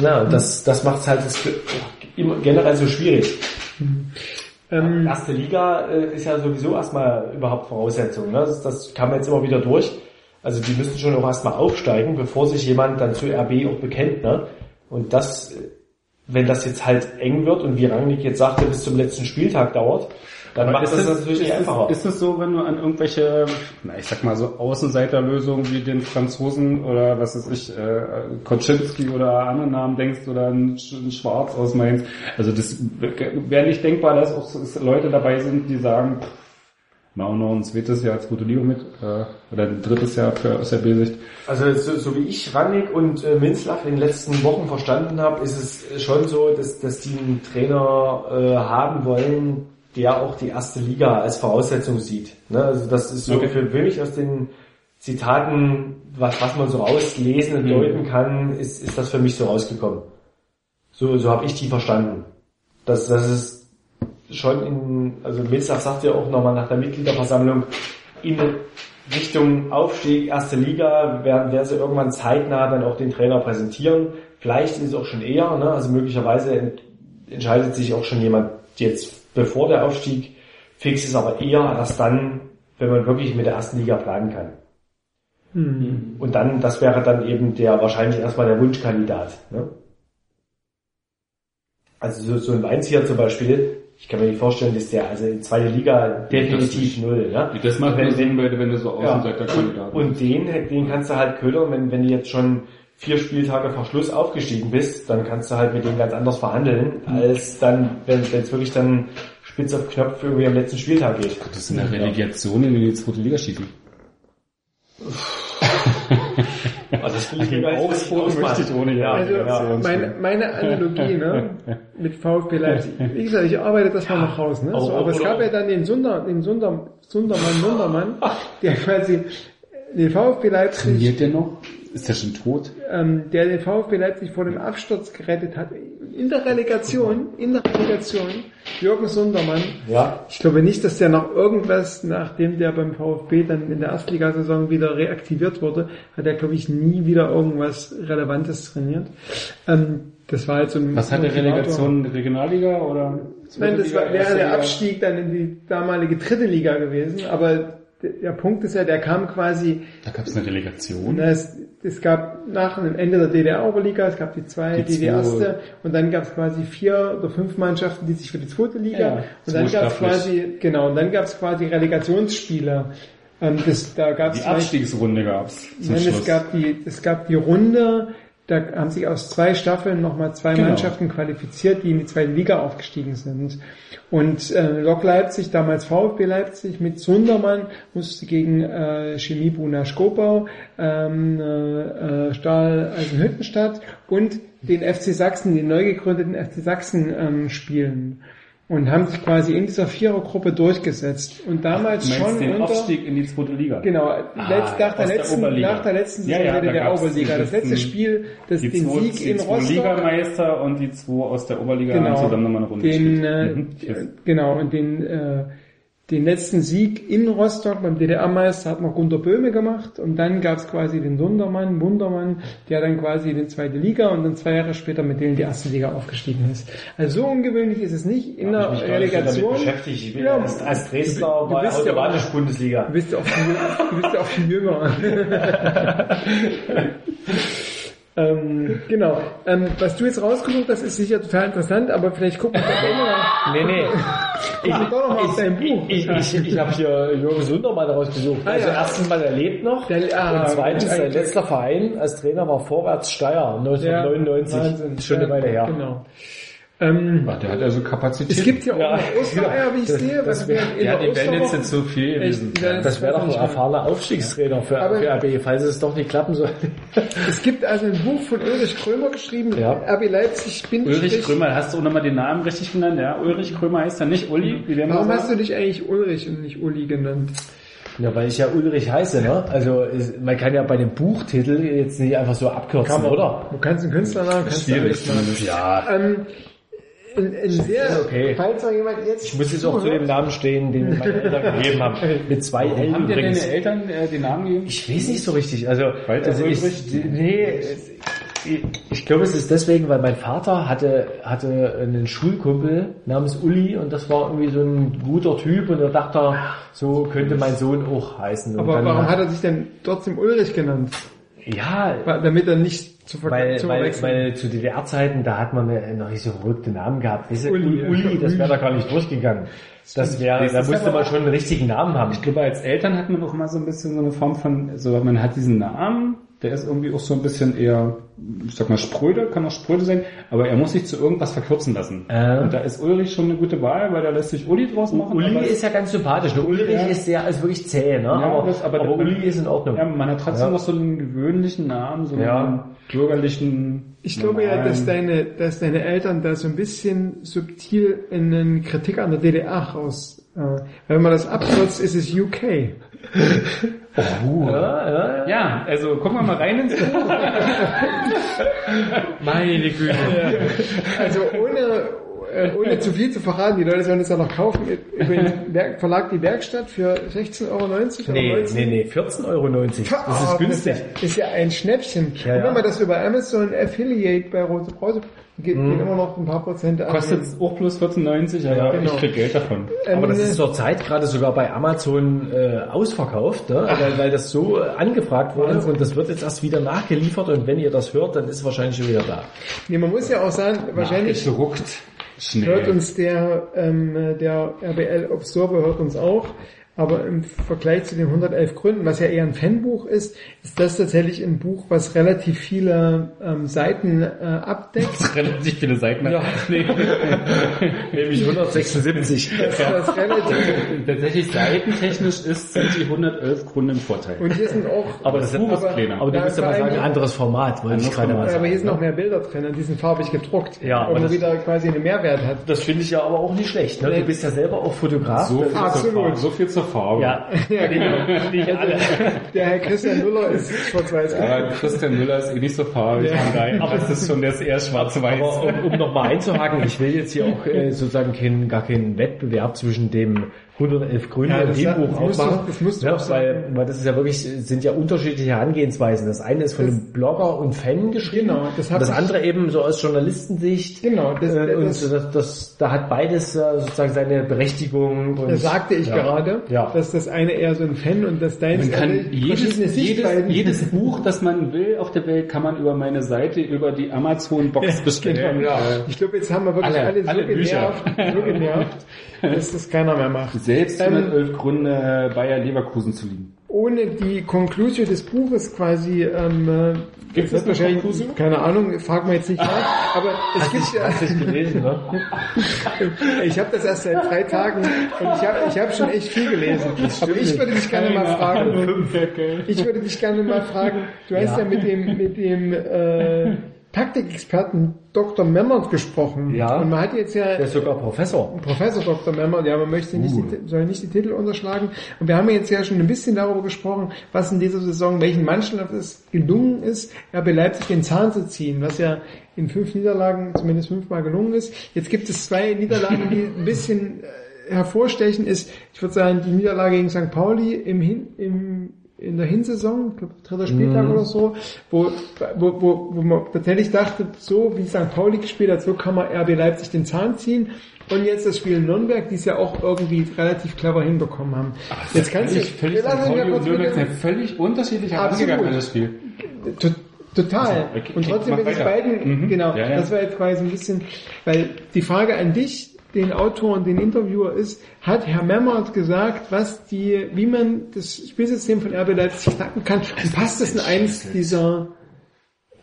Ja, und das, das macht es halt das generell so schwierig. Ähm, Erste Liga äh, ist ja sowieso erstmal überhaupt Voraussetzung. Ne? Das, das kam jetzt immer wieder durch. Also die müssen schon auch erstmal aufsteigen, bevor sich jemand dann zu RB auch bekennt. Ne? Und das, äh, wenn das jetzt halt eng wird und wie Rangnick jetzt sagte, bis zum letzten Spieltag dauert, dann macht das, natürlich nicht ist einfacher. Es, ist es so, wenn du an irgendwelche, na, ich sag mal so Außenseiterlösungen wie den Franzosen oder was weiß ich, äh, Koczynski oder andere Namen denkst oder ein, Sch- ein Schwarz aus Mainz. Also das wäre nicht denkbar, dass auch Leute dabei sind, die sagen, pff, machen wir noch ein zweites Jahr als gute Liga mit äh, oder ein drittes Jahr für aus der B-Sicht. Also so, so wie ich Rannig und äh, Minzlaff in den letzten Wochen verstanden habe, ist es schon so, dass, dass die einen Trainer äh, haben wollen, der auch die erste Liga als Voraussetzung sieht. Ne? Also das ist so Okay. für mich aus den Zitaten, was, was man so rauslesen und Mhm. deuten kann, ist, ist das für mich so rausgekommen. So, so habe ich die verstanden. Das, das ist schon in, also Minzlaff sagt ja auch nochmal nach der Mitgliederversammlung, in Richtung Aufstieg, erste Liga, werden, werden sie irgendwann zeitnah dann auch den Trainer präsentieren. Vielleicht ist es auch schon eher, ne? also möglicherweise ent entscheidet sich auch schon jemand jetzt bevor der Aufstieg fix ist, aber eher erst dann, wenn man wirklich mit der ersten Liga planen kann. Hm. Und dann, das wäre dann eben der wahrscheinlich erstmal der Wunschkandidat. Ne? Also so, so ein Weinzieher zum Beispiel, ich kann mir nicht vorstellen, dass der also in zweite Liga definitiv null. Ne? Das macht Wenn- Sinn, wenn wenn du so Ja. Außenseiterkandidat Und den, den kannst du halt ködern, wenn, wenn du jetzt schon vier Spieltage vor Schluss aufgestiegen bist, dann kannst du halt mit dem ganz anders verhandeln, als dann, wenn es wirklich dann spitz auf Knopf irgendwie am letzten Spieltag geht. Das ist eine Relegation in die zweite Liga schießen. *laughs* Also das will ich Gegen Augsburg möchte ich ohne ja. Also ja. meine, meine Analogie ne, *laughs* mit VfB Leipzig. Wie gesagt, ich arbeite das mal noch raus. Ne? So, aber es gab ja dann den Sunder, den Sunder, Sundermann, Sundermann, *laughs* der quasi den VfB Leipzig, Trainiert der noch? Ist der schon tot? ähm, der den VfB Leipzig vor dem Absturz gerettet hat. In der Relegation, in der Relegation, Jürgen Sundermann. Ja, Ich glaube nicht, dass der noch irgendwas, nachdem der beim VfB dann in der Erstligasaison wieder reaktiviert wurde, hat er, glaube ich, nie wieder irgendwas Relevantes trainiert. Ähm, das war halt so ein Was hat der. Relegation? Regionalliga oder? Nein, das war, wäre der? Abstieg dann in die damalige dritte Liga gewesen, aber der, Punkt ist ja, der kam quasi, Da gab es eine Relegation. na, es, es gab nach dem Ende der DDR-Oberliga, es gab die zwei, Die die, erste, und dann gab es quasi vier oder fünf Mannschaften, die sich für die zweite Liga, Ja, und dann gab es quasi, genau, und dann gab es quasi Relegationsspiele. Ähm, das, da gab Die es Abstiegsrunde gab's Nein, Schluss. es gab die, es gab die Runde, da haben sich aus zwei Staffeln nochmal zwei Genau. Mannschaften qualifiziert, die in die zweite Liga aufgestiegen sind. Und äh, Lok Leipzig, damals VfB Leipzig mit Sundermann, musste gegen äh, Chemie Bruna Skopau, ähm, äh, äh, Stahl Eisenhüttenstadt und den FC Sachsen, den neu gegründeten FC Sachsen ähm, spielen. Und haben sich quasi in dieser Vierergruppe durchgesetzt. Und damals meinst schon den unter... Aufstieg in die zweite Liga. Genau, Ah, letzt, nach, der der letzten, Oberliga. nach der letzten Ja, Saison ja, der da der Oberliga. Das letzte Spiel, das, Die den zwei, Sieg die in zwei Rostock. Ligameister und die zwei aus der Oberliga haben Genau, zusammen nochmal eine Runde den, gespielt. äh, Mhm, genau, und den, äh, den letzten Sieg in Rostock beim DDR-Meister hat noch Gunter Böhme gemacht und dann gab es quasi den Sundermann, Wundermann, der dann quasi in die zweite Liga und dann zwei Jahre später mit denen die erste Liga aufgestiegen ist. Also so ungewöhnlich ist es nicht in der Relegation. Ich bin Ja, als, als du Dresdner war bist ja automatisch auch- Bundesliga. Du bist ja auch viel, du bist ja auch viel jünger. *laughs* ähm, genau. Ähm, was du jetzt rausgesucht hast, ist sicher total interessant, aber vielleicht gucken wir Ende nach. Nee, nee. Ich guck doch noch mal auf dein Buch. Ich, ich, ich habe hier Jürgen Sundermann rausgesucht. Ah, also ja. erstens mal, er lebt noch. Der- ah, und zweitens, sein letzter Verein als Trainer war Vorwärts Steyr, 1999. Wahnsinn. Schon eine Weile her. Genau. Ähm, Ach, der hat also Kapazität. es gibt ja auch Ja, noch *laughs* Ostereier, wie ich das- sehe. das wär- ja, die werden jetzt Osterwoche- nicht so viel gewesen. Ja, Das wäre doch ein erfahrener Aufstiegstrainer für, Aber- für RB, falls es doch nicht klappen soll. *laughs* Es gibt also ein Buch von Ulrich Krömer geschrieben, Ja. RB Leipzig, Ulrich Bindestrich. Krömer, hast du auch nochmal den Namen richtig genannt? Ja, Ulrich Krömer heißt er nicht Uli, Warum hast du dich eigentlich Ulrich und nicht Uli genannt? Ja, weil ich ja Ulrich heiße, ne? Also es- man kann ja bei dem Buchtitel jetzt nicht einfach so abkürzen, oder? Du kannst einen Künstlernamen, kannst du Schwierig alles machen. zumindest. Ja. Ähm, in, in sehr, Okay. falls noch jemand jetzt Ich muss jetzt auch zu dem Namen stehen, den meine Eltern *laughs* gegeben haben. Mit zwei L Haben dir deine Eltern äh, den Namen gegeben? Ich weiß nicht so richtig. Also, Walter also ich, nee, ich, glaube, es ist deswegen, weil mein Vater hatte, hatte einen Schulkumpel namens Uli und das war irgendwie so ein guter Typ und er dachte, so könnte mein Sohn auch heißen. Und Aber dann, warum hat er sich denn trotzdem Ulrich genannt? Ja, Damit er nicht zu, weil, zu weil, weil zu DDR-Zeiten, da hat man noch nicht so verrückte Namen gehabt. Weißt du, Uli, Uli, das wäre da gar nicht durchgegangen. Das wäre, da musste man schon einen richtigen Namen haben. Ich glaube, als Eltern hat man auch immer so ein bisschen so eine Form von, so man hat diesen Namen, der ist irgendwie auch so ein bisschen eher, ich sag mal, spröde, kann auch spröde sein, aber er muss sich zu irgendwas verkürzen lassen. Äh. Und da ist Ulrich schon eine gute Wahl, weil da lässt sich Uli draus machen. Uli ist ja ganz sympathisch. Ne? Ulrich Ja. ist sehr, ist wirklich zäh, ne? aber, das- aber, aber- Uli ist in Ordnung. ja, man hat trotzdem Ja. noch so einen gewöhnlichen Namen, so einen Ja. bürgerlichen. Ich glaube ja, normalen- dass deine, dass deine Eltern da so ein bisschen subtil in eine Kritik an der DDR raus, äh, wenn man das abkürzt, ist es UK. *laughs* Oh. Ja, ja, ja. Ja, also gucken wir mal rein ins Buch. *laughs* Meine Güte. Also ohne, äh, ohne zu viel zu verraten, die Leute sollen es ja noch kaufen, über den Verlag Die Werkstatt für 16,90 Euro. Nee, oder 19? nee, nee, 14,90 Euro. Das ist Ah, günstig. Das ist ja, ist ja ein Schnäppchen. Ja, wenn ja. man das über Amazon Affiliate bei Rose Brause geht, gehen immer noch ein paar Prozent ab. Kostet auch plus 14,90, aber Ja, ich genau. krieg Geld davon. Ähm, Aber das ist zur Zeit gerade sogar bei Amazon äh, ausverkauft, ne? weil, weil das so äh, angefragt wurde und das wird jetzt erst wieder nachgeliefert und wenn ihr das hört, dann ist es wahrscheinlich schon wieder da. nee, man muss ja auch sagen, wahrscheinlich hört Schnell. uns der, ähm, der RBL Observer hört uns auch. Aber im Vergleich zu den 111 Gründen, was ja eher ein Fanbuch ist, ist das tatsächlich ein Buch, was relativ viele ähm, Seiten äh, abdeckt. *laughs* Relativ viele Seiten. Ja. *laughs* Nee. Nämlich 176. *laughs* Das, das relativ, Tatsächlich seitentechnisch ist, sind die 111 Gründe im Vorteil. und hier sind auch, Aber das Buch ist aber- kleiner. Aber du musst ja mal sagen, allem- anderes Format, wollte ich gerade mal sagen. aber hier sind ne? noch mehr Bilder drin und die sind farbig gedruckt. Ja, das- wieder quasi einen Mehrwert hat. Das finde ich ja aber auch nicht schlecht. Ne? Du bist ja selber auch Fotograf. So viel, Absolut. zur Farbe, so viel zur Farbe. ja, *laughs* ja genau. Nicht alle. Der Herr Christian Müller ist schwarz-weiß. Aber Christian Müller ist eh nicht so farbig. Ja. daher- Aber es ist schon der ist eher schwarz-weiß. Aber um, um nochmal einzuhaken, ich will jetzt hier auch äh, sozusagen keinen, gar keinen Wettbewerb zwischen dem 111 Gründe Ja, das dem Buch aufmachen. das musst du ja, weil, weil das ist ja wirklich, sind ja unterschiedliche Herangehensweisen. Das eine ist von Das- einem Blogger und Fan geschrieben. Genau, das das, andere eben so aus Journalistensicht. Genau, das- äh, und das- das, das, da hat beides äh, sozusagen seine Berechtigung. Und, Das sagte ich ja. gerade, Ja. dass das eine eher so ein Fan und das deins Man kann jedes, jedes, jedes Buch, das man will auf der Welt, kann man über meine Seite, über die Amazon-Box bestellen. Genau. Ich glaube, jetzt haben wir wirklich Alle- alle, so alle Bücher. genervt, so genervt, *laughs* dass das keiner mehr macht. Selbst Ähm, 111 Gründe, Bayer Leverkusen zu lieben. Ohne die Conclusio des Buches quasi, ähm, äh, Gibt es wahrscheinlich, Conclusio? keine Ahnung, fragen wir jetzt nicht nach, aber es gibt ja, Hast du gelesen, ne? *laughs* ich habe das erst seit drei Tagen und ich habe ich hab schon echt viel gelesen. Aber ich würde dich gerne mal fragen, ich würde dich gerne mal fragen, du hast ja, Ja. mit dem, mit dem äh, Taktikexperten Dr. Memmert gesprochen. Ja. Und man hat jetzt ja Der ist sogar Professor. Professor Dr. Memmert, ja, man möchte nicht die, soll nicht die Titel unterschlagen. Und wir haben jetzt ja schon ein bisschen darüber gesprochen, was in dieser Saison, welchen Mannschaften es gelungen ist, RB Leipzig den Zahn zu ziehen, was ja in fünf Niederlagen zumindest fünfmal gelungen ist. Jetzt gibt es zwei Niederlagen, die ein bisschen äh, hervorstechen ist. Ich würde sagen, die Niederlage gegen St. Pauli im, Hin, im in der Hinsaison, ich glaube dritter Spieltag oder so, wo, wo, wo, wo man tatsächlich dachte, so wie St. Pauli gespielt hat, so kann man RB Leipzig den Zahn ziehen. Und jetzt das Spiel in Nürnberg, die es ja auch irgendwie relativ clever hinbekommen haben. jetzt kannst du, völlig, völlig, wir lassen St. Pauli und Nürnberg sind völlig unterschiedlich Absolut. angegangen an das Spiel. To- Total. Also, okay, und trotzdem mit es weiter. beiden, Mhm. genau, Ja, ja. das war jetzt quasi so ein bisschen, weil die Frage an dich, den Autor und den Interviewer ist, hat Herr Memmert gesagt, was die, wie man das Spielsystem von RB Leipzig knacken kann? Und passt das in eins dieser,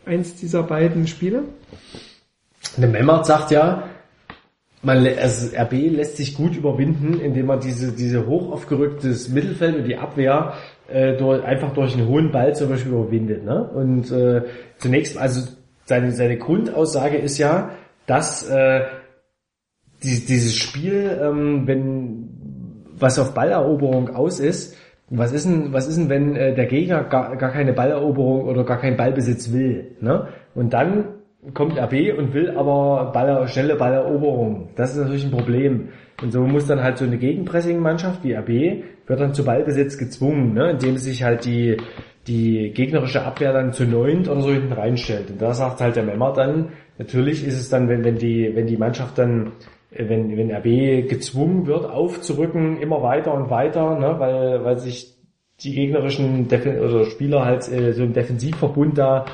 eins dieser beiden Spiele? Der Memmert sagt ja, man, also RB lässt sich gut überwinden, indem man diese, diese hoch aufgerücktes Mittelfeld und die Abwehr äh, durch, einfach durch einen hohen Ball zum Beispiel überwindet. Ne? Und äh, zunächst, also seine, seine Grundaussage ist ja, dass äh, die, dieses Spiel, ähm, wenn was auf Balleroberung aus ist, was ist denn, was ist denn, wenn äh, der Gegner gar, gar keine Balleroberung oder gar keinen Ballbesitz will? Ne? Und dann kommt RB und will aber Baller, schnelle Balleroberung. Das ist natürlich ein Problem. Und so muss dann halt so eine Gegenpressing-Mannschaft wie RB wird dann zu Ballbesitz gezwungen, ne? indem sich halt die, die gegnerische Abwehr dann zu neunt oder so hinten reinstellt. Und da sagt halt der Memmer dann, natürlich ist es dann, wenn, wenn die, wenn die Mannschaft dann wenn, wenn RB gezwungen wird, aufzurücken, immer weiter und weiter, ne, weil, weil sich die gegnerischen Defen oder Spieler halt äh, so im Defensivverbund da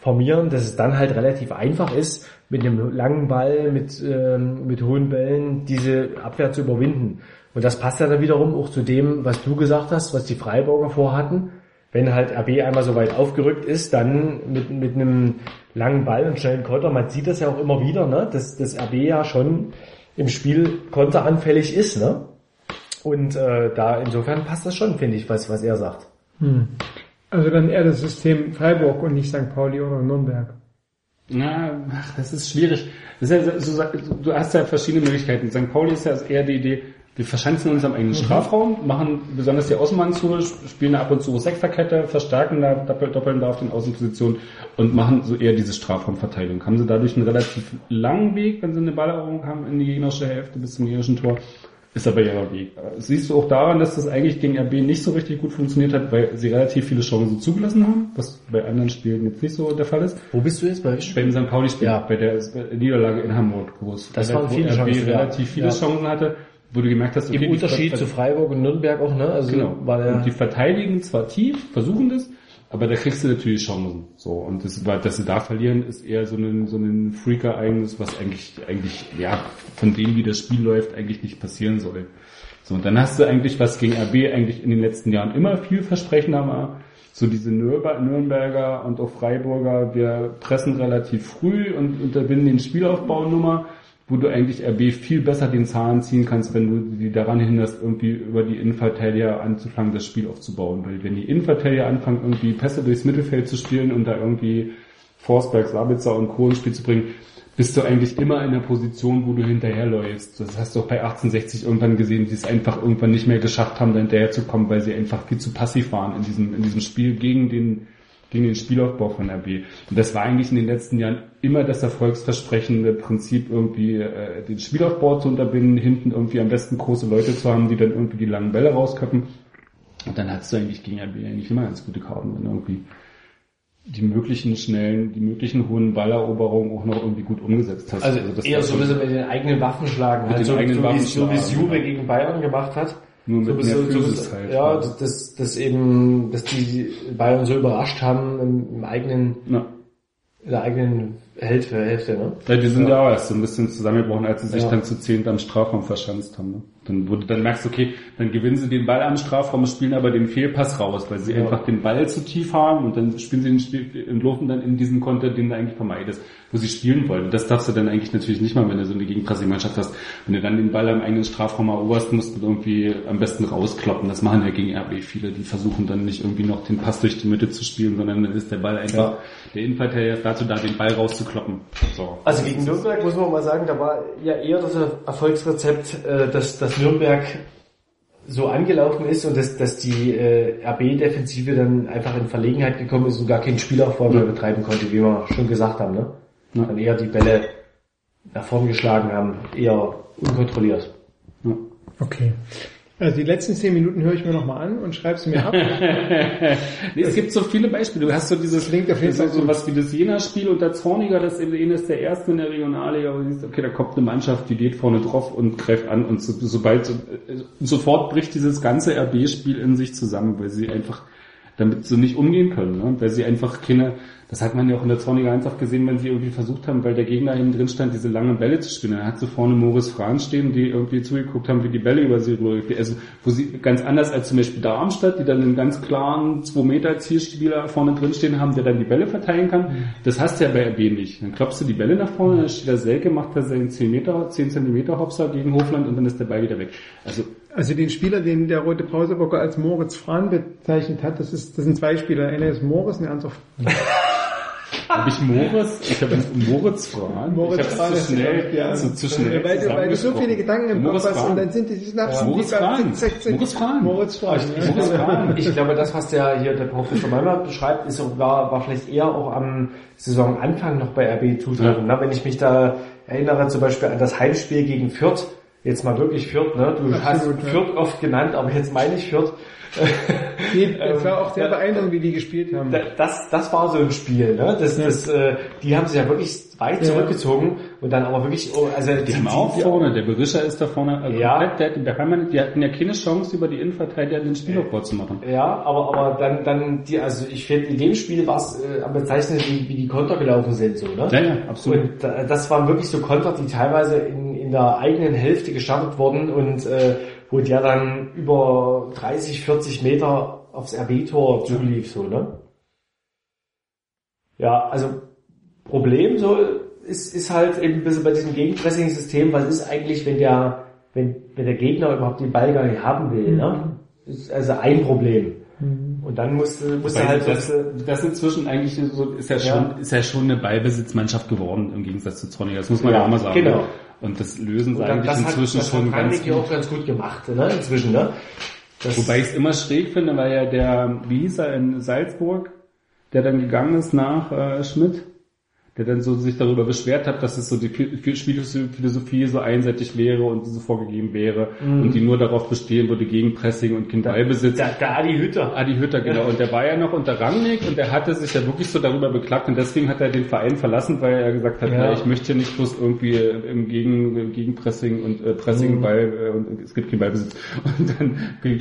formieren, dass es dann halt relativ einfach ist, mit einem langen Ball, mit, ähm, mit hohen Bällen diese Abwehr zu überwinden. Und das passt ja dann wiederum auch zu dem, was du gesagt hast, was die Freiburger vorhatten. Wenn halt RB einmal so weit aufgerückt ist, dann mit, mit einem langen Ball und schnellen Konter, man sieht das ja auch immer wieder, ne, dass das RB ja schon im Spiel konteranfällig ist, ne? Und äh, da insofern passt das schon, finde ich, was, was er sagt. Also dann eher das System Freiburg und nicht St. Pauli oder Nürnberg. Na, ach, das ist schwierig. Das ist ja so, so, du hast ja verschiedene Möglichkeiten. St. Pauli ist ja eher die Idee, wir verschanzen uns am eigenen Strafraum, machen besonders die Außenbahn zu, spielen da ab und zu Sechserkette, verstärken da, doppel- doppeln da auf den Außenpositionen und machen so eher diese Strafraumverteidigung. Haben sie dadurch einen relativ langen Weg, wenn sie eine Balleroberung haben in die gegnerische Hälfte bis zum gegnerischen Tor. Ist aber ihrer Weg. Siehst du auch daran, dass das eigentlich gegen RB nicht so richtig gut funktioniert hat, weil sie relativ viele Chancen zugelassen haben, was bei anderen Spielen jetzt nicht so der Fall ist. Wo bist du jetzt bei Bei dem St. Pauli-Spiel, Ja. bei der Niederlage in Hamburg, wo es Das waren viele RB Chancen, relativ viele Ja. Chancen hatte, wo du gemerkt hast, okay, Im Unterschied zu Freiburg und Nürnberg auch, ne? Also Genau. der und die verteidigen zwar tief, versuchen das, aber da kriegst du natürlich Chancen. So und das dass sie da verlieren, ist eher so ein so ein Freaker-Ereignis, was eigentlich eigentlich ja von dem wie das Spiel läuft eigentlich nicht passieren soll. So und dann hast du eigentlich was gegen RB eigentlich in den letzten Jahren immer vielversprechender war. So diese Nürnber- Nürnberger und auch Freiburger, wir pressen relativ früh und unterbinden den Spielaufbaunummer wo du eigentlich RB viel besser den Zahn ziehen kannst, wenn du die daran hinderst, irgendwie über die Innenverteidiger anzufangen, das Spiel aufzubauen. Weil wenn die Innenverteidiger anfangen, irgendwie Pässe durchs Mittelfeld zu spielen und da irgendwie Forsberg, Sabitzer und Co. ins Spiel zu bringen, bist du eigentlich immer in der Position, wo du hinterherläufst. Das hast du auch bei 1860 irgendwann gesehen, die es einfach irgendwann nicht mehr geschafft haben, da hinterherzukommen, weil sie einfach viel zu passiv waren in diesem, in diesem Spiel gegen den, gegen den Spielaufbau von RB. Und das war eigentlich in den letzten Jahren immer das erfolgsversprechende Prinzip, irgendwie äh, den Spielaufbau zu unterbinden, hinten irgendwie am besten große Leute zu haben, die dann irgendwie die langen Bälle rausköppen. Und dann hast du eigentlich gegen RB eigentlich immer ganz gute Karten, wenn du irgendwie die möglichen schnellen, die möglichen hohen Balleroberungen auch noch irgendwie gut umgesetzt hast. Also, das eher so ein bisschen mit den eigenen Waffen schlagen, Mit halt so, eigenen so, Waffen wie, so wie es Juve ja. gegen Bayern gemacht hat. Nur so mit ein mehr so bisschen- halt. Ja, dass, dass, dass eben, dass die Bayern so überrascht haben im, im eigenen, Ja. in der eigenen Hälfte, Hälfte, ne? Ja, die sind ja, auch erst so ein bisschen zusammengebrochen, als sie sich Ja. dann zu zehnt am Strafraum verschanzt haben. Ne? Dann, wo du dann merkst, okay, dann gewinnen sie den Ball am Strafraum, spielen aber den Fehlpass raus, weil sie Ja. einfach den Ball zu tief haben und dann spielen sie den Spiel, entlaufen dann in diesen Konter, den du eigentlich vermeidest, wo sie spielen wollen. Und das darfst du dann eigentlich natürlich nicht mal, wenn du so eine Gegenpressing-Mannschaft hast. Wenn du dann den Ball am eigenen Strafraum eroberst, musst du irgendwie am besten rauskloppen. Das machen ja gegen RB viele, die versuchen dann nicht irgendwie noch den Pass durch die Mitte zu spielen, sondern dann ist der Ball einfach, Ja. der Innenverteidiger ist dazu da, den Ball rauszukloppen. So. Also gegen Nürnberg muss man mal sagen, da war ja eher das Erfolgsrezept, äh, dass, dass Nürnberg so angelaufen ist und dass, dass die äh, RB-Defensive dann einfach in Verlegenheit gekommen ist und gar keinen Spielaufbau mehr betreiben konnte, wie wir schon gesagt haben. Ne? Ja. Dann eher die Bälle nach vorn geschlagen haben, eher unkontrolliert. Ja. Okay. Also die letzten zehn Minuten höre ich mir nochmal an und schreibe sie mir ab. *laughs* Nee, es gibt so viele Beispiele. Du hast so dieses Klingt auf jeden so, Fall so was wie das Jena-Spiel unter Zorniger, das eben ist der erste in der Regionalliga, wo du siehst, okay, da kommt eine Mannschaft, die geht vorne drauf und greift an und so, sobald so, äh, sofort bricht dieses ganze RB-Spiel in sich zusammen, weil sie einfach damit so nicht umgehen können, ne? weil sie einfach keine, das hat man ja auch in der Zorniger einfach gesehen, wenn sie irgendwie versucht haben, weil der Gegner hinten drin stand, diese langen Bälle zu spielen. Dann hat sie vorne Moritz Frahn stehen, die irgendwie zugeguckt haben, wie die Bälle über sie rüber, also wo sie ganz anders als zum Beispiel Darmstadt, die dann einen ganz klaren 2 Meter Zielspieler vorne drin stehen haben, der dann die Bälle verteilen kann. Das hast du ja bei RB nicht. Dann klopfst du die Bälle nach vorne, dann steht der Selke, macht da seinen 10 Meter, 10 Zentimeter Hopser gegen Hofland und dann ist der Ball wieder weg. Also Also den Spieler, den der Rote Pausebocker als Moritz Frahn bezeichnet hat, das ist, das sind zwei Spieler. Einer ist Moritz und der andere *laughs* Habe ich Moritz? Ich habe Moritz Frahn. Moritz ich ist zu schnell, ja. zu, zu schnell weil, du, weil du so viele Gedanken im Kopf Moritz hast und dann sind die Synapsen Ja, Moritz. 16. Moritz Frahn. Moritz Frahn. Ich, ja. Moritz Frahn. ich glaube, das, was der hier der Professor Malmer beschreibt, ist war, war vielleicht eher auch am Saisonanfang noch bei RB zutreffend. Ne? Wenn ich mich da erinnere, zum Beispiel an das Heimspiel gegen Fürth, jetzt mal wirklich Fürth, ne? Du Absolut, hast ja. Fürth oft genannt, aber jetzt meine ich Fürth. Nee, *laughs* es war auch sehr Ähm, beeindruckend, wie die gespielt haben. Da- das, das war so ein Spiel, ne? Das, das, äh, die haben sich ja wirklich weit Ja. zurückgezogen und dann aber wirklich, oh, also Die haben auch vorne, der Berischer ist da vorne, also Ja. komplett, der, der die hatten ja keine Chance, über die Innenverteidiger den Spielaufbau zu machen. Ja, aber, aber dann, dann die, also ich finde, in dem Spiel war es äh, am bezeichnend, wie, wie die Konter gelaufen sind, so, ne? Ja, ja, absolut. Und äh, das waren wirklich so Konter, die teilweise in, in der eigenen Hälfte gestartet wurden und äh, wo der dann über 30, 40 Meter aufs RB-Tor zulief, so, ne? Ja, also Problem so ist, ist halt eben ein bisschen bei diesem Gegenpressing-System, was ist eigentlich, wenn der, wenn, wenn der Gegner überhaupt den Ball gar nicht haben will, ne? Das ist also ein Problem. Und dann musst du, musst du Weil halt das, das inzwischen eigentlich so, ist ja schon, Ja. ist ja schon eine Ballbesitzmannschaft geworden, im Gegensatz zu Zorniger. Das muss man ja, Ja, auch mal sagen. genau. Und das lösen sie eigentlich das hat, inzwischen das schon hat ganz gut. auch ganz gut gemacht, ne? Inzwischen, ne? Das, Wobei ich es immer schräg finde, weil ja der, wie hieß er in Salzburg, der dann gegangen ist nach äh, Schmidt, der dann so sich darüber beschwert hat, dass es so die Phi- Phi- Spielphilosophie so einseitig wäre und so vorgegeben wäre und die nur darauf bestehen würde, Gegenpressing und kein Ballbesitz. der, der Adi Hütter. Adi Hütter, genau. Und der war ja noch unter Rangnick und der hatte sich ja wirklich so darüber beklagt und deswegen hat er den Verein verlassen, weil er gesagt hat, Ja. ja. ich möchte nicht bloß irgendwie im Gegen, Gegenpressing und äh, Pressing Mhm. Ball äh, und es gibt keinen Ballbesitz. Und dann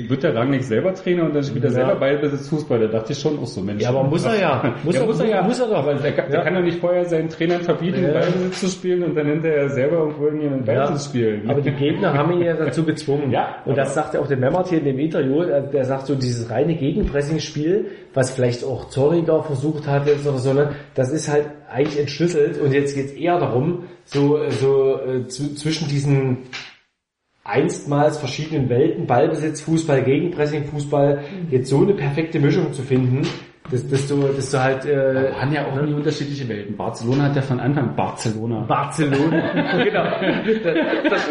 wird der Rangnick selber Trainer und dann spielt er Ja. selber Ballbesitz Fußball. Da dachte ich schon auch so, Mensch. Ja, aber muss er ja. *laughs* Muss ja, er- muss er ja. muss er doch. Aber der, kann- der Ja. kann doch nicht vorher seinen Trainern verbieten, Ja. Ballbesitz zu spielen und dann hinterher selber irgendwo irgendjemanden Ballbesitz spielen. Aber die Gegner haben ihn ja dazu gezwungen. *laughs* Ja, und das sagte auch der Memmert hier in dem Interview, äh, der sagt so, dieses reine Gegenpressing-Spiel, was vielleicht auch Zorniger versucht hatte oder so, ne, das ist halt eigentlich entschlüsselt und jetzt geht es eher darum, so, so äh, zu, zwischen diesen einstmals verschiedenen Welten, Ballbesitz, Fußball, Gegenpressing, Fußball, jetzt so eine perfekte Mischung zu finden, dass, dass du, dass du halt, äh, waren ja auch nie unterschiedliche Welten. Barcelona hat ja von Anfang Barcelona. Barcelona, *laughs* genau. Das,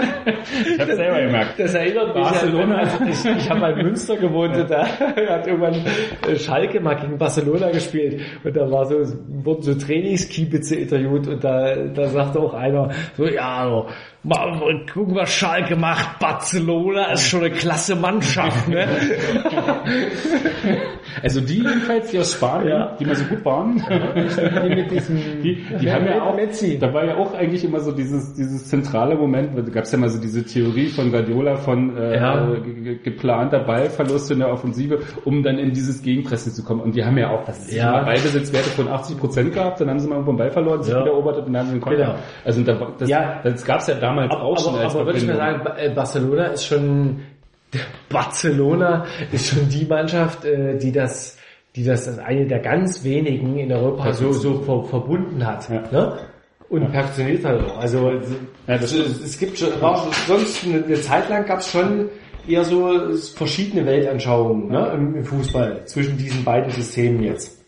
Ich habe selber gemerkt. Das erinnert mich Barcelona. an, also ich, ich habe mal in Münster gewohnt und da *laughs* hat irgendwann äh, Schalke mal gegen Barcelona gespielt und da war so, wurden so Trainingskiebitze interviewt und da, da sagte auch einer so, ja, so, mal, gucken was Schalke macht, Barcelona ist schon eine klasse Mannschaft, ne? *laughs* Also die jedenfalls, die aus Spanien, Ja. die mal so gut waren, Die mit diesem die, die haben ja auch, Messi. da war ja auch eigentlich immer so dieses, dieses zentrale Moment, da gab es ja mal so diese Theorie von Guardiola von äh, Ja. ge- ge- geplanter Ballverlust in der Offensive, um dann in dieses Gegenpressing zu kommen. Und die haben ja auch, das ist Ja. immer Ballbesitzwerte von 80 Prozent gehabt, dann haben sie mal irgendwo einen Ball verloren, sich Ja. wieder erobert und dann haben sie einen Konter. Genau. Also da, das, Ja. das gab es ja damals Aber, auch schon aber, als aber würde ich mal sagen, Ba- Barcelona ist schon *laughs* Barcelona ist schon die Mannschaft, äh, die das, die das als eine der ganz wenigen in Europa so, so ver, verbunden hat. Ja. Ne? Und perfektioniert halt auch. Also Ja, es, es gibt schon, war schon- sonst eine, eine Zeit lang gab es schon eher so verschiedene Weltanschauungen ne, im, im Fußball zwischen diesen beiden Systemen jetzt.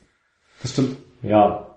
Das stimmt. Ja.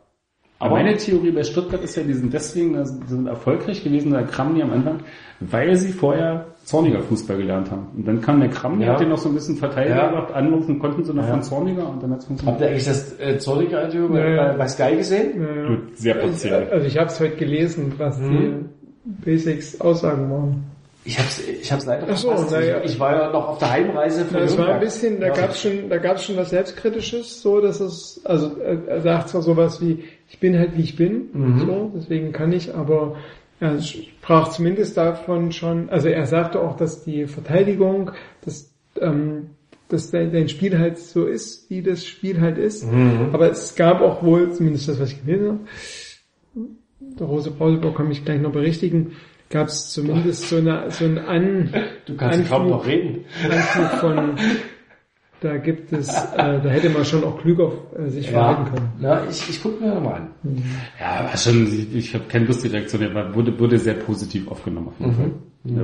Aber meine Theorie bei Stuttgart ist ja, die sind deswegen äh, sind erfolgreich gewesen, der Kramny am Anfang, weil sie vorher Zorniger Fußball gelernt haben. Und dann kam der Kramny, Ja. hat den noch so ein bisschen Verteidiger Ja. gemacht, anrufen konnten sie noch Ja. von Zorniger und dann hat's funktioniert. Habt ihr eigentlich das äh, Zorniger-Interview bei, Ja. bei, bei Sky gesehen? Gut, sehr partiell. Also ich habe es heute gelesen, was Mhm. die Basics Aussagen waren. Ich hab's, ich hab's leider Ach so, verpasst. na ja. ich, war ja noch auf der Heimreise von Das war ein bisschen, da Ja. gab's schon, da gab's schon was Selbstkritisches, so dass es, also er, er sagt zwar sowas wie, ich bin halt wie ich bin, Mhm. so, deswegen kann ich, aber er sprach zumindest davon schon, also er sagte auch, dass die Verteidigung, dass, ähm, dass dein, Spiel halt so ist, wie das Spiel halt ist. Mhm. Aber es gab auch wohl, zumindest das, was ich gelesen habe, der Rose Brauseburg kann mich gleich noch berichtigen, gab es zumindest so eine, so ein An, Du kannst kaum Anflug- noch reden. Anflug von, da gibt es, äh, da hätte man schon auch klüger äh, sich verhalten können. Na, ich, ich guck mir nochmal an. Ja, war schon, ich, ich habe keine lustige Reaktion, aber wurde, wurde sehr positiv aufgenommen auf jeden Fall. Ja.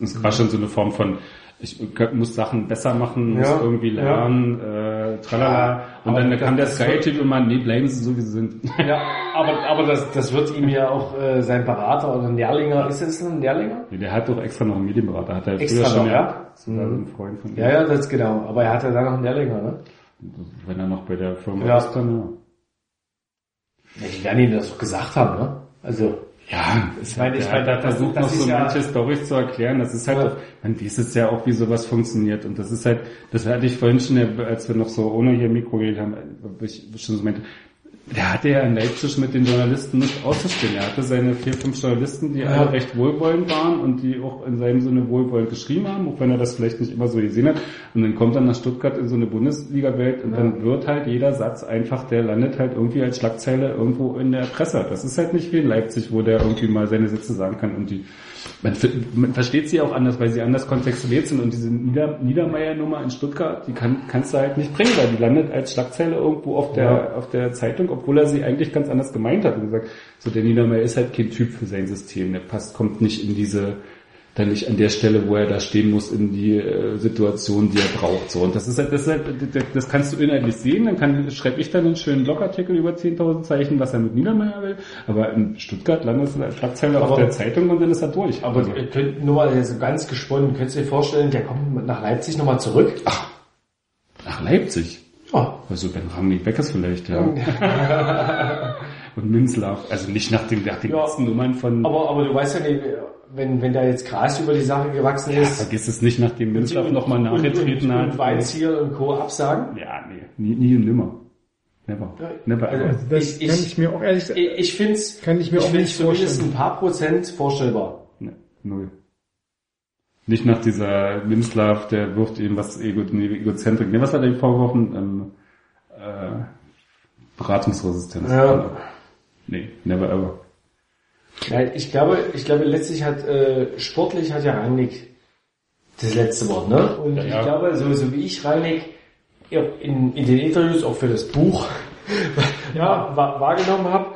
Es war schon so eine Form von, ich muss Sachen besser machen, muss Ja, irgendwie ja. lernen, äh, tralala. Und aber dann kam der wird- Sky-Typ immer, nee, bleiben Sie so, wie Sie sind. *laughs* Ja, aber, aber das, das wird ihm ja auch äh, sein Berater oder ein Lehrlinger, ist das ein Lehrlinger? Nee, der hat doch extra noch einen Medienberater, hat er Extra früher schon noch, ja? Das war so ein Freund von ihm. Ja, ja, das ist genau. Aber er hatte da noch einen Lehrlinger, ne? Wenn er noch bei der Firma Ja. ist, dann ja. Ja, die werden ihm das doch gesagt haben, ne? Also, Ja, ich meine, ich meine, da versucht noch so ja- manche Storys zu erklären. Das ist halt, Ja. auch, man weiß es ja auch, wie sowas funktioniert. Und das ist halt, das hatte ich vorhin schon, als wir noch so ohne hier Mikro geredet haben, wo ich schon so meinte, der hatte ja in Leipzig mit den Journalisten nicht auszustehen. Er hatte seine vier, fünf Journalisten, die Ja. alle recht wohlwollend waren und die auch in seinem Sinne wohlwollend geschrieben haben, auch wenn er das vielleicht nicht immer so gesehen hat. Und dann kommt er nach Stuttgart in so eine Bundesliga-Welt und dann wird halt jeder Satz einfach, der landet halt irgendwie als Schlagzeile irgendwo in der Presse. Das ist halt nicht wie in Leipzig, wo der irgendwie mal seine Sätze sagen kann und die man, man versteht sie auch anders, weil sie anders kontextualiert sind und diese Nieder Niedermeyer-Nummer in Stuttgart, die kann, kannst du halt nicht bringen, weil die landet als Schlagzeile irgendwo auf der, Ja. auf der Zeitung, obwohl er sie eigentlich ganz anders gemeint hat und gesagt, so der Niedermeyer ist halt kein Typ für sein System, der passt, kommt nicht in diese, dann nicht an der Stelle, wo er da stehen muss, in die äh, Situation, die er braucht. So und das ist halt, das, ist halt, das, kannst du inhaltlich sehen. Dann kann schreibe ich dann einen schönen Blogartikel über 10.000 Zeichen, was er mit Niedermeyer will. Aber in Stuttgart landet es in der Schlagzeile auf der Zeitung und dann ist er durch. Aber ihr könnt nur mal so ganz gesponnen, könnt ihr dir vorstellen, der kommt nach Leipzig nochmal zurück? nach Leipzig. Ja. Also wenn Rangnick weg ist vielleicht, ja. *laughs* *laughs* und Minzlaff. Also nicht nach den, nach den Ja. letzten Nummern von. Aber, aber du weißt ja nicht, wenn, wenn da jetzt Gras über die Sache gewachsen ist, Vergiss es nicht, nachdem Minzlaff nochmal nachgetreten und, hat. und Weinziel und Co. absagen. Ja, nee, nie, nie und nimmer. Never. Never Also, ever. Das Ich- kann ich- ich mir auch ehrlich sagen. Ich, ich finde es Kann ich mir auch find's nicht zumindest vorstellen. ein paar Prozent vorstellbar. Nee, null. Nicht nach dieser Minzlaff, der wirft ihm was Ego, nee, Egozentrik. Nee, was hat er ihm vorgeworfen? Ähm, äh, Beratungsresistenz. Ja. Nee, never ever. Ja, ich glaube, ich glaube letztlich hat äh, sportlich hat ja Rangnick das letzte Wort, ne? Und Ja, ich ja. glaube, so, so wie ich Rangnick in, in den Interviews auch für das Buch *laughs* ja. wahr, wahrgenommen habe,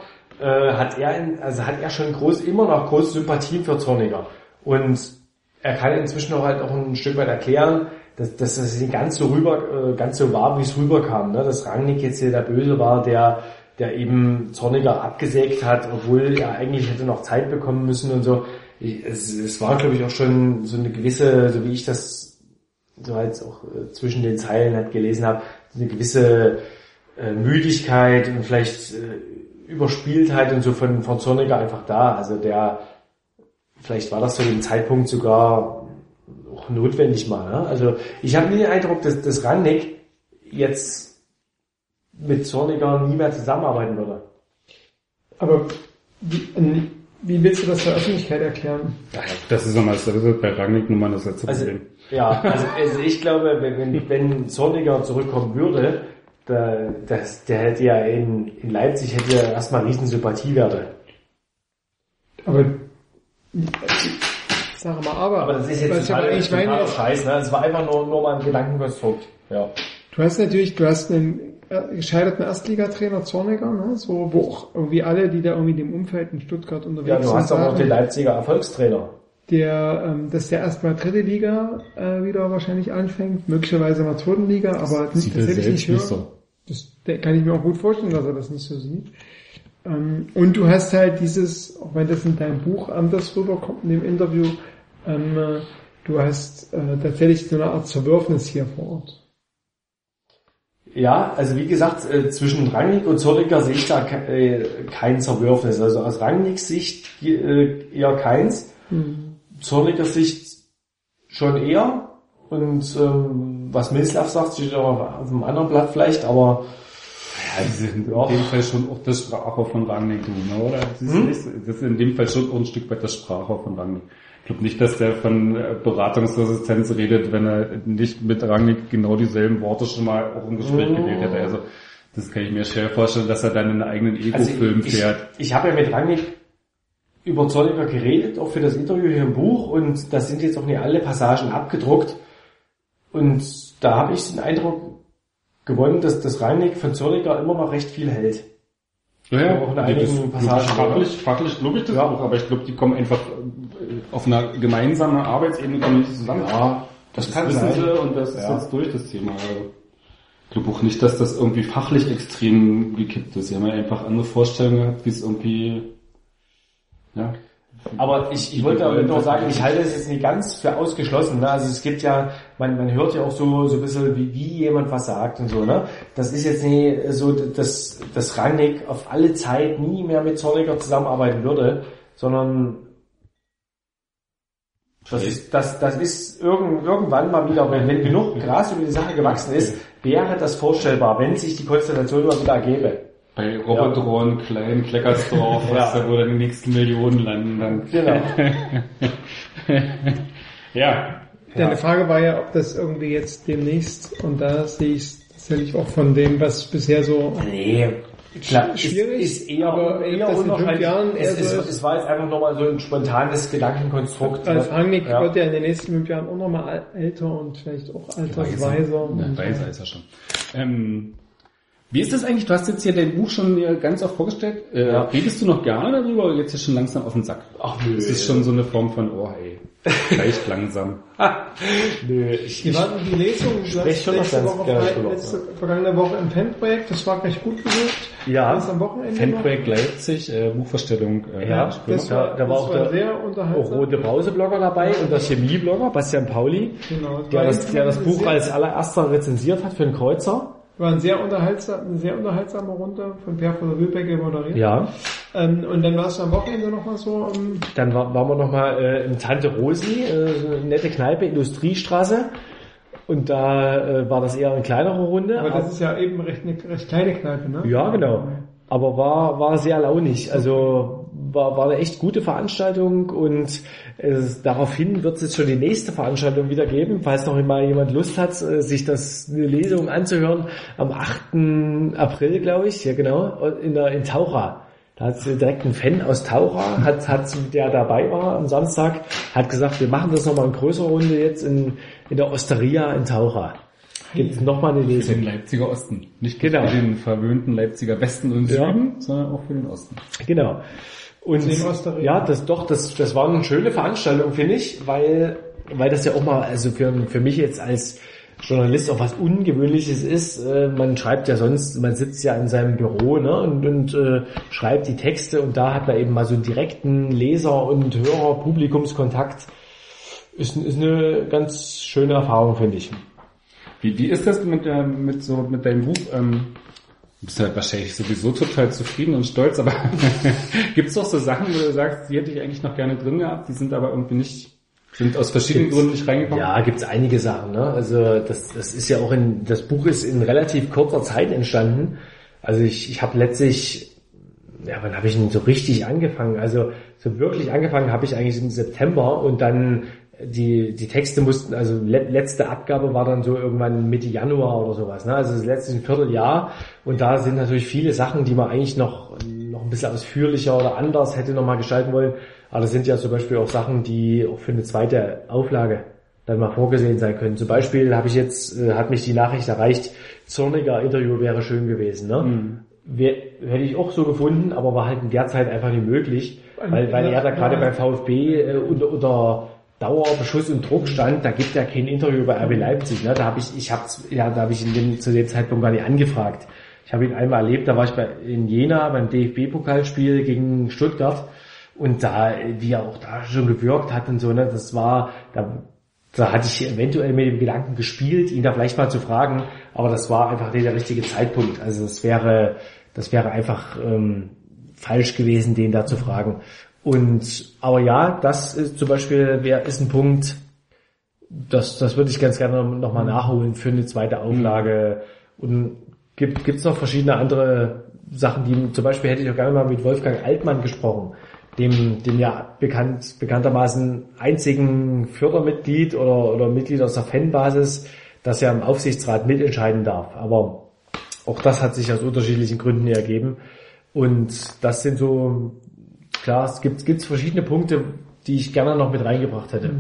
äh, hat er in, also hat er schon groß immer noch große Sympathien für Zorniger. Und er kann inzwischen auch halt auch ein Stück weit erklären, dass, dass das nicht ganz so rüber, äh, ganz so war, wie es rüberkam, ne? Dass Rangnick jetzt hier der Böse war, der der eben Zorniger abgesägt hat, obwohl er eigentlich hätte noch Zeit bekommen müssen und so. Es, es war, glaube ich, auch schon so eine gewisse, so wie ich das so halt auch äh, zwischen den Zeilen halt gelesen habe, eine gewisse äh, Müdigkeit und vielleicht äh, Überspieltheit und so von, von Zorniger einfach da. Also der, vielleicht war das zu dem Zeitpunkt sogar auch notwendig mal. Ne? Also ich habe den Eindruck, dass, dass Rangnick jetzt mit Zorniger nie mehr zusammenarbeiten würde. Aber wie, wie willst du das der Öffentlichkeit erklären? Das ist nochmal, das bei Rangnick nun mal das letzte Also, Problem. ja, also, also ich glaube, wenn, wenn, Zorniger zurückkommen würde, da, das, der hätte ja in, in Leipzig hätte ja erstmal riesen Sympathiewerte. Aber sag mal, aber, Aber das ist jetzt ich total, eigentlich meine, Scheiß, ne? Es war einfach nur, nur mal ein Gedankenkonstrukt. Ja. du hast natürlich, du hast einen gescheiterten Erstligatrainer Zorniger, ne, so, wo auch irgendwie alle, die da irgendwie in dem Umfeld in Stuttgart unterwegs Ja, du hast sind, auch noch den Leipziger Erfolgstrainer. der, ähm, dass der erstmal dritte Liga äh, wieder wahrscheinlich anfängt, möglicherweise in der zweiten Liga, aber nicht, Sieht er das hätte ich nicht nicht so. Das der- kann ich mir auch gut vorstellen, dass er das nicht so sieht. Ähm, und du hast halt dieses, auch wenn das in deinem Buch anders rüberkommt in dem Interview, ähm, äh, du hast äh, tatsächlich so eine Art Zerwürfnis hier vor Ort. Ja, also wie gesagt, äh, zwischen Rangnick und Zorniger sehe ich da ke äh, kein Zerwürfnis. Also aus Rangnicks Sicht äh, eher keins. Zornigers Sicht schon eher. Und ähm, was Milslav sagt, steht auch auf einem anderen Blatt vielleicht, aber Ja, die sind Ja. in dem Fall schon auch das Sprachrohr von Rangnick, ne, oder? Das ist, Hm? das ist in dem Fall schon auch ein Stück weit das Sprachrohr von Rangnick. Ich glaube nicht, dass der von äh, Beratungsresistenz redet, wenn er nicht mit Rangnick genau dieselben Worte schon mal auch im Gespräch Mhm. gewählt hätte. Also das kann ich mir schwer vorstellen, dass er dann in einen eigenen Ego-Film Also ich, fährt. ich habe ja mit Rangnick über Zorniger geredet, auch für das Interview hier im Buch und da sind jetzt auch nicht alle Passagen abgedruckt. Und da habe ich den Eindruck gewonnen, dass das Rangnick von Zorniger immer noch recht viel hält. Ja, auch in nee, einigen das- Passagen, Fachlich, fachlich glaube ich das Ja. auch, aber ich glaube, die kommen einfach auf einer gemeinsamen Arbeitsebene kommen nicht zusammen. Ja, das kann wissen sein. sie und das ist Ja. jetzt durch das Thema. Also, Ich glaube auch nicht, dass das irgendwie fachlich extrem gekippt ist. Sie haben ja einfach andere Vorstellungen gehabt, wie es irgendwie, ja. Aber ich, ich wollte damit nur sagen, ich halte es jetzt nicht ganz für ausgeschlossen. Ne? Also es gibt ja, man, man hört ja auch so, so ein bisschen, wie, wie jemand was sagt und so. Ne? Das ist jetzt nicht so, dass, dass Rangnick auf alle Zeit nie mehr mit Zorniger zusammenarbeiten würde, sondern das ist, das, das ist irgend, irgendwann mal wieder, wenn, wenn genug Gras über die Sache gewachsen ist, wäre das vorstellbar, wenn sich die Konstellation mal wieder ergebe. Bei Robert Ja. Klein, Kleckersdorf, was *laughs* Ja. da wo dann die nächsten Millionen landen dann. Genau. *laughs* Ja. Deine Frage war ja, ob das irgendwie jetzt demnächst, und da sehe ich es tatsächlich auch von dem, was bisher so Nee, klar, Schwierig, ist, ist eher, aber eher unwahrscheinlich. Jahren es, ist- es war jetzt einfach nochmal so ein spontanes Gedankenkonstrukt. Ralf Rangnick Ja. wird ja in den nächsten fünf Jahren auch nochmal älter und vielleicht auch altersweiser. Ja, Und, weiser ist er schon. Ähm, Wie ist das eigentlich? Du hast jetzt hier dein Buch schon ganz oft vorgestellt. Äh, Ja. Redest du noch gerne darüber oder jetzt hier schon langsam auf den Sack? Ach nö. Das ist schon so eine Form von, oh hey, leicht *laughs* langsam. Nö, ich, ich, war denn die Lesung? Hast schon noch letzte ganz Woche, gerne letzte, vergangene Woche im Fanprojekt, das war recht gut besucht. Ja. Das am Wochenende Fanprojekt Leipzig, äh, Buchvorstellung. Äh, Ja. Das war, Da- da war das auch war der- unterhaltsam. rote Brause-Blogger dabei und der Chemie-Blogger, Bastian Pauli, Genau, es der das, der das Buch als allererster rezensiert hat für den Kreuzer. War ein sehr unterhaltsam, eine sehr unterhaltsame Runde von Per von der Wilbecke moderiert. Ja. Ähm, und dann war es am Wochenende nochmal so, ähm, Dann war, waren wir nochmal äh, in Tante Rosi, äh, so eine nette Kneipe, Industriestraße. Und da äh, war das eher eine kleinere Runde. aber das ist ja eben recht, eine recht kleine Kneipe, ne? Ja, genau. Aber war, war sehr launig. Also war, war eine echt gute Veranstaltung und äh, daraufhin wird es jetzt schon die nächste Veranstaltung wieder geben, falls noch mal jemand Lust hat, äh, sich das eine Lesung anzuhören. Am 8. April, glaube ich, ja genau, in der in Taucha. Da hat direkt ein Fan aus Taucha, hat, hat, der dabei war am Samstag, hat gesagt, wir machen das nochmal in größerer Runde jetzt in, in der Osteria in Taucha. Gibt nochmal eine Für Lesung. den Leipziger Osten. Nicht Genau. für den verwöhnten Leipziger Westen und Ja. Süden, sondern auch für den Osten. Genau. Und ja, das doch, das, das war eine schöne Veranstaltung, finde ich, weil, weil das ja auch mal, also für, für mich jetzt als Journalist auch was Ungewöhnliches ist. Äh, man schreibt ja sonst, man sitzt ja in seinem Büro ne, und, und äh, schreibt die Texte und da hat man eben mal so einen direkten Leser- und Hörer-Publikumskontakt. Ist, ist eine ganz schöne Erfahrung, finde ich. Wie, wie ist das mit, der, mit, so, mit deinem Buch? Ähm, du bist halt wahrscheinlich sowieso total zufrieden und stolz, aber *laughs* gibt's doch so Sachen, wo du sagst, die hätte ich eigentlich noch gerne drin gehabt, die sind aber irgendwie nicht, sind aus verschiedenen Gibt's- Gründen nicht reingekommen? Ja, gibt's einige Sachen. Ne? Also das, das ist ja auch in das Buch ist in relativ kurzer Zeit entstanden. Also ich, ich habe letztlich, ja, wann habe ich denn so richtig angefangen? Also so wirklich angefangen habe ich eigentlich im September und dann die die Texte mussten, also le letzte Abgabe war dann so irgendwann Mitte Januar oder sowas. Ne? Also das letzte Vierteljahr und da sind natürlich viele Sachen, die man eigentlich noch noch ein bisschen ausführlicher oder anders hätte nochmal gestalten wollen. Aber das sind ja zum Beispiel auch Sachen, die auch für eine zweite Auflage dann mal vorgesehen sein können. Zum Beispiel habe ich jetzt, äh, hat mich die Nachricht erreicht, Zorniger Interview wäre schön gewesen. Ne? Wär, hätte ich auch so gefunden, aber war halt in der Zeit einfach nicht möglich, weil, weil er da gerade beim VfB äh, unter, unter Dauerbeschuss und Druck stand, da gibt er kein Interview bei RB Leipzig. Ne? Da habe ich, ich hab's, ja, da habe ich in dem, zu dem Zeitpunkt gar nicht angefragt. Ich habe ihn einmal erlebt, da war ich bei, in Jena beim DFB-Pokalspiel gegen Stuttgart und da, wie er auch da schon gewirkt hat und so, ne, das war, da, da hatte ich eventuell mit dem Gedanken gespielt, ihn da vielleicht mal zu fragen, aber das war einfach nicht der richtige Zeitpunkt. Also das wäre, das wäre einfach ähm, falsch gewesen, den da zu fragen. Und aber ja, das ist zum Beispiel wäre ist ein Punkt, das, das würde ich ganz gerne nochmal nachholen für eine zweite Auflage. Und gibt gibt's noch verschiedene andere Sachen, die zum Beispiel hätte ich auch gerne mal mit Wolfgang Altmann gesprochen, dem, dem ja bekannt, bekanntermaßen einzigen Fördermitglied oder, oder Mitglied aus der Fanbasis, das ja im Aufsichtsrat mitentscheiden darf. Aber auch das hat sich aus unterschiedlichen Gründen ergeben. Und das sind so, klar, es gibt, gibt's verschiedene Punkte, die ich gerne noch mit reingebracht hätte.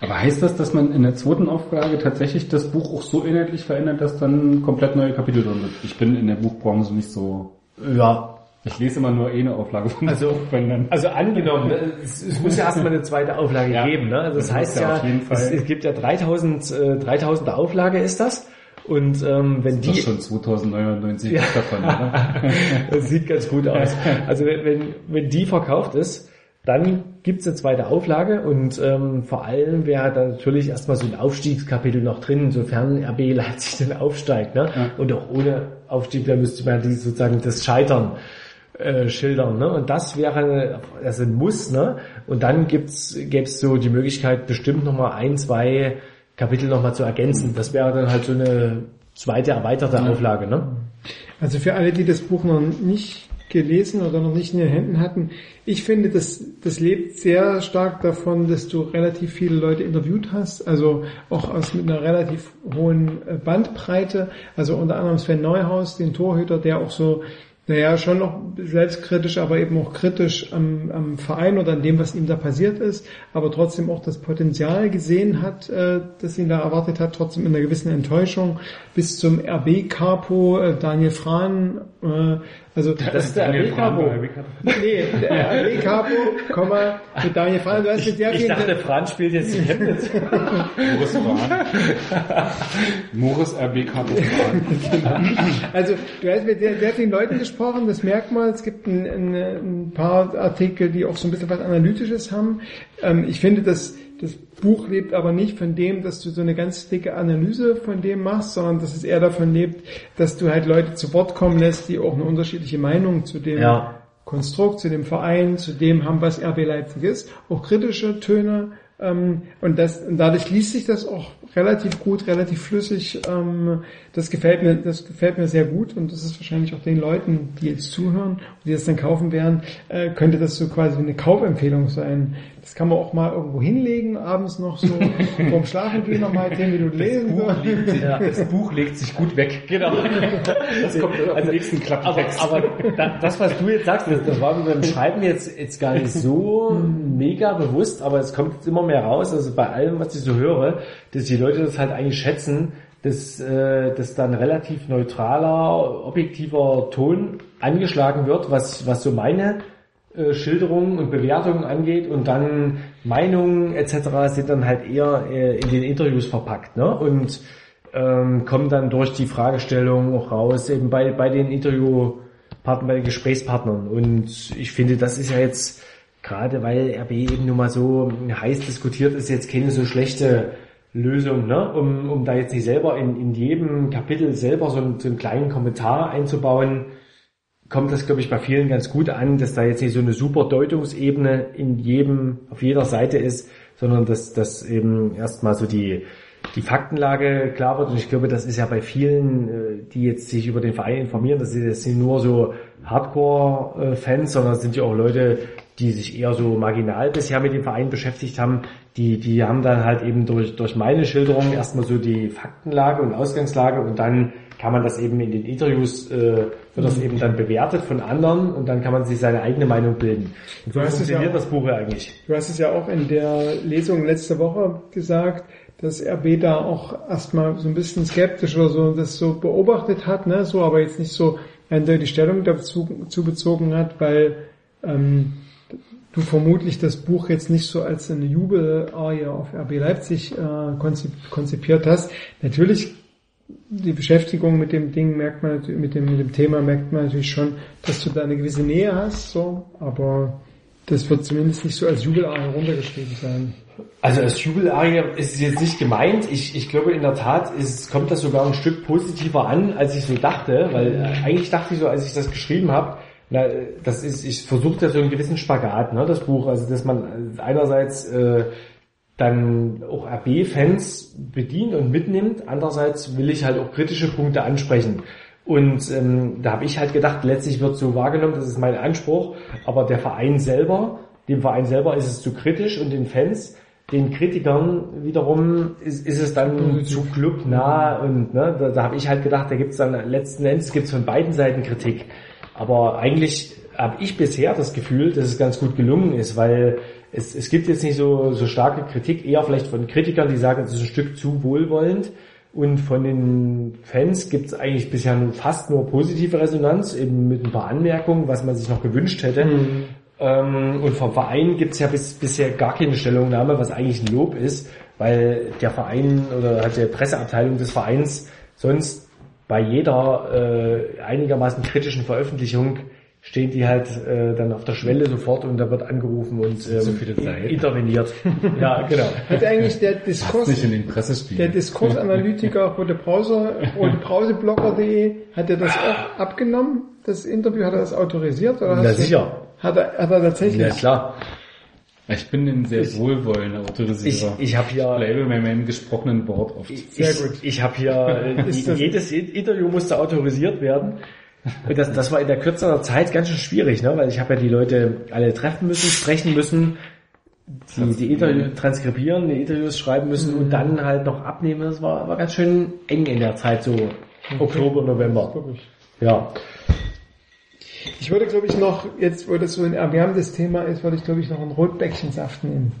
Aber heißt das, dass man in der zweiten Auflage tatsächlich das Buch auch so inhaltlich verändert, dass dann komplett neue Kapitel drin sind? Ich bin in der Buchbranche nicht so... Ja, Ich lese immer nur eine Auflage von Also- *laughs* Buch. Also angenommen, ne, es, es muss ja erstmal eine zweite Auflage Ja. geben. Ne? Also das, Das heißt ja ja, auf jeden Fall. es, es gibt ja 3000, äh, 3000 Auflage ist das. Und ähm, wenn Das die ist schon 2099 davon, oder? *laughs* das sieht ganz gut aus. Also wenn, wenn, die verkauft ist, dann gibt's eine zweite Auflage und ähm, vor allem wäre da natürlich erstmal so ein Aufstiegskapitel noch drin, sofern RB Leipzig dann aufsteigt. Ne? Ja. Und auch ohne Aufstieg, da müsste man die sozusagen das Scheitern äh, schildern. Ne? Und das wäre also ein Muss. Ne? Und dann gibt's gäb's so die Möglichkeit, bestimmt nochmal ein, zwei Kapitel nochmal zu ergänzen. Das wäre dann halt so eine zweite erweiterte Auflage. Ne? Also für alle, die das Buch noch nicht gelesen oder noch nicht in den Händen hatten, ich finde, das, das lebt sehr stark davon, dass du relativ viele Leute interviewt hast, also auch aus mit einer relativ hohen äh, Bandbreite, also unter anderem Sven Neuhaus, den Torhüter, der auch so Naja, schon noch selbstkritisch, aber eben auch kritisch am, am Verein oder an dem, was ihm da passiert ist, aber trotzdem auch das Potenzial gesehen hat, äh, das ihn da erwartet hat, trotzdem in einer gewissen Enttäuschung. Bis zum RB-Capo äh, Daniel Frahn, äh, also Das ist der RB-Capo. nee, der RB-Capo, Komma, mit Daniel Frahn, du hast mit sehr Ich vielen dachte, Franz spielt jetzt in Chemnitz. Moritz Bahn. Moritz RB Capo. Also du hast mit sehr, sehr vielen Leuten gesprochen, das merkt man. Es gibt ein, ein, ein paar Artikel, die auch so ein bisschen was Analytisches haben. Ähm, ich finde, dass das Buch lebt aber nicht von dem, dass du so eine ganz dicke Analyse von dem machst, sondern dass es eher davon lebt, dass du halt Leute zu Wort kommen lässt, die auch eine unterschiedliche Meinung zu dem Ja. Konstrukt, zu dem Verein, zu dem haben, was RB Leipzig ist, auch kritische Töne. Ähm, und, das, und dadurch liest sich das auch relativ gut, relativ flüssig. Ähm, das gefällt mir, das gefällt mir sehr gut und das ist wahrscheinlich auch den Leuten, die jetzt zuhören und die das dann kaufen werden, äh, könnte das so quasi eine Kaufempfehlung sein. Das kann man auch mal irgendwo hinlegen, abends noch so *laughs* vorm Schlafengehen noch mal zehn Minuten lesen. So. Das Buch legt sich gut weg. Genau. Das kommt auf den nächsten Aber, Klappentext. aber da- das, was du jetzt sagst, das, das war mir beim Schreiben jetzt, jetzt gar nicht so *laughs* mega bewusst, aber es kommt jetzt immer mehr raus, also bei allem, was ich so höre, dass die Leute das halt eigentlich schätzen, dass, äh, dass dann relativ neutraler, objektiver Ton angeschlagen wird, was, was so meine äh, Schilderungen und Bewertungen angeht und dann Meinungen etc. sind dann halt eher äh, in den Interviews verpackt ne? und ähm, kommen dann durch die Fragestellung auch raus, eben bei, bei den Interviewpartnern, bei den Gesprächspartnern und ich finde, das ist ja jetzt gerade weil RB eben nun mal so heiß diskutiert ist, jetzt keine so schlechte Lösung, ne? um, um da jetzt nicht selber in, in jedem Kapitel selber so einen, so einen kleinen Kommentar einzubauen, kommt das, glaube ich, bei vielen ganz gut an, dass da jetzt nicht so eine super Deutungsebene in jedem, auf jeder Seite ist, sondern dass, dass eben erstmal so die, die Faktenlage klar wird. Und ich glaube, das ist ja bei vielen, äh, die jetzt sich über den Verein informieren, das sind jetzt nicht nur so Hardcore-Fans, sondern es sind ja auch Leute, die sich eher so marginal bisher mit dem Verein beschäftigt haben, die, die haben dann halt eben durch, durch meine Schilderung erstmal so die Faktenlage und Ausgangslage und dann kann man das eben in den Interviews, äh, wird das eben dann bewertet von anderen und dann kann man sich seine eigene Meinung bilden. Und so Du hast es funktioniert ja auch- das Buch ja eigentlich. Du hast es ja auch in der Lesung letzte Woche gesagt, dass RB da auch erstmal so ein bisschen skeptisch oder so das so beobachtet hat, ne, so aber jetzt nicht so eindeutig Stellung dazu zu bezogen hat, weil ähm, du vermutlich das Buch jetzt nicht so als eine Jubelarie auf RB Leipzig äh, konzip konzipiert hast. Natürlich die Beschäftigung mit dem Ding merkt man mit dem, mit dem Thema merkt man natürlich schon, dass du da eine gewisse Nähe hast, so, aber das wird zumindest nicht so als Jubelarie runtergeschrieben sein. Also als Jubelarie ist es jetzt nicht gemeint. Ich, ich glaube in der Tat ist, kommt das sogar ein Stück positiver an, als ich so dachte, weil äh, eigentlich dachte ich so, als ich das geschrieben habe, na, das ist, ich versuche da so einen gewissen Spagat, ne, das Buch, also dass man einerseits äh, dann auch RB-Fans bedient und mitnimmt, andererseits will ich halt auch kritische Punkte ansprechen. Und ähm, da habe ich halt gedacht, letztlich wird so wahrgenommen, das ist mein Anspruch, aber der Verein selber, dem Verein selber ist es zu kritisch und den Fans, den Kritikern wiederum ist, ist es dann zu clubnah und ne, da, da habe ich halt gedacht, da gibt's dann letzten Endes gibt's von beiden Seiten Kritik. Aber eigentlich habe ich bisher das Gefühl, dass es ganz gut gelungen ist, weil es, es gibt jetzt nicht so, so starke Kritik, eher vielleicht von Kritikern, die sagen, es ist ein Stück zu wohlwollend. Und von den Fans gibt es eigentlich bisher nur, fast nur positive Resonanz, eben mit ein paar Anmerkungen, was man sich noch gewünscht hätte. Ähm, und vom Verein gibt es ja bis, bisher gar keine Stellungnahme, was eigentlich ein Lob ist, weil der Verein oder halt die Presseabteilung des Vereins sonst bei jeder äh, einigermaßen kritischen Veröffentlichung stehen die halt äh, dann auf der Schwelle sofort und da wird angerufen und ähm, So interveniert. *laughs* ja, genau. Hat eigentlich der Diskurs, Nicht in den der. Diskursanalytiker Rote Browser, *laughs* rotebrauseblogger.de, hat er das auch abgenommen? Das Interview, hat er das autorisiert? Oder Na sicher. Hat er, hat er tatsächlich? Ja klar. Ich bin ein sehr wohlwollender Ich, Autorisierer. ich habe Ich hier bleibe bei meinem gesprochenen Wort oft. Sehr ich, gut. Ich habe hier, *laughs* äh, jedes Interview musste autorisiert werden. Und das, das war in der kürzeren Zeit ganz schön schwierig, ne? weil ich habe ja die Leute alle treffen müssen, sprechen müssen, die, die Interviews transkribieren, die Interviews schreiben müssen Mhm. und dann halt noch abnehmen. Das war, war ganz schön eng in der Zeit, so Oktober, November. Ja. Ich würde, glaube ich, noch, jetzt, wo das so ein erwärmendes Thema ist, würde ich, glaube ich, noch einen Rotbäckchensaft nehmen.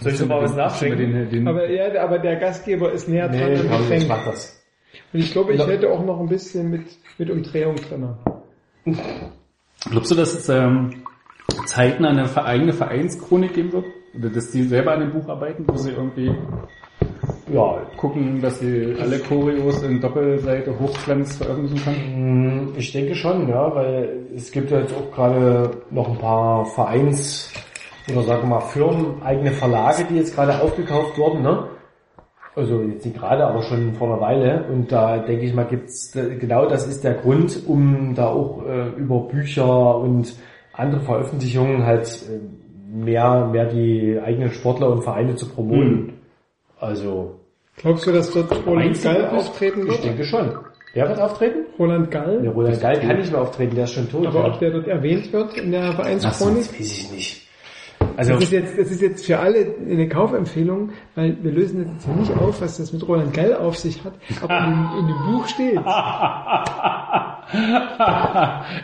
Soll ich noch mal was nachschenken? Aber ja, aber der Gastgeber ist näher dran Nee, am komm, ich mach das. Und ich glaube, ich hätte auch noch ein bisschen mit, mit Umdrehung drin. glaubst du, dass es ähm, Zeiten eine eigene Vereinschronik geben wird? Oder dass die selber an dem Buch arbeiten, wo sie irgendwie Ja, gucken, dass sie alle Choreos in Doppelseite Hochglanz veröffentlichen können? Mm, Ich denke schon, ja, weil es gibt ja jetzt auch gerade noch ein paar Vereins- oder sagen wir mal Firmen, eigene Verlage, die jetzt gerade aufgekauft wurden, ne? Also jetzt nicht gerade, aber schon vor einer Weile. Und da denke ich mal, gibt's genau das ist der Grund, um da auch äh, über Bücher und andere Veröffentlichungen halt äh, mehr mehr die eigenen Sportler und Vereine zu promoten. Also Glaubst du, dass dort Roland Gall auftreten ich wird? denke schon. Wer wird auftreten? Roland Gall? Der Roland Geil kann nicht mehr auftreten, der ist schon tot. Aber ja. ob der dort erwähnt wird in der Vereinschronik? das weiß ich nicht. Also, Das ist jetzt, das ist jetzt für alle eine Kaufempfehlung, weil wir lösen jetzt hier nicht auf, was das mit Roland Gall auf sich hat, aber in, dem- in dem Buch steht. *laughs*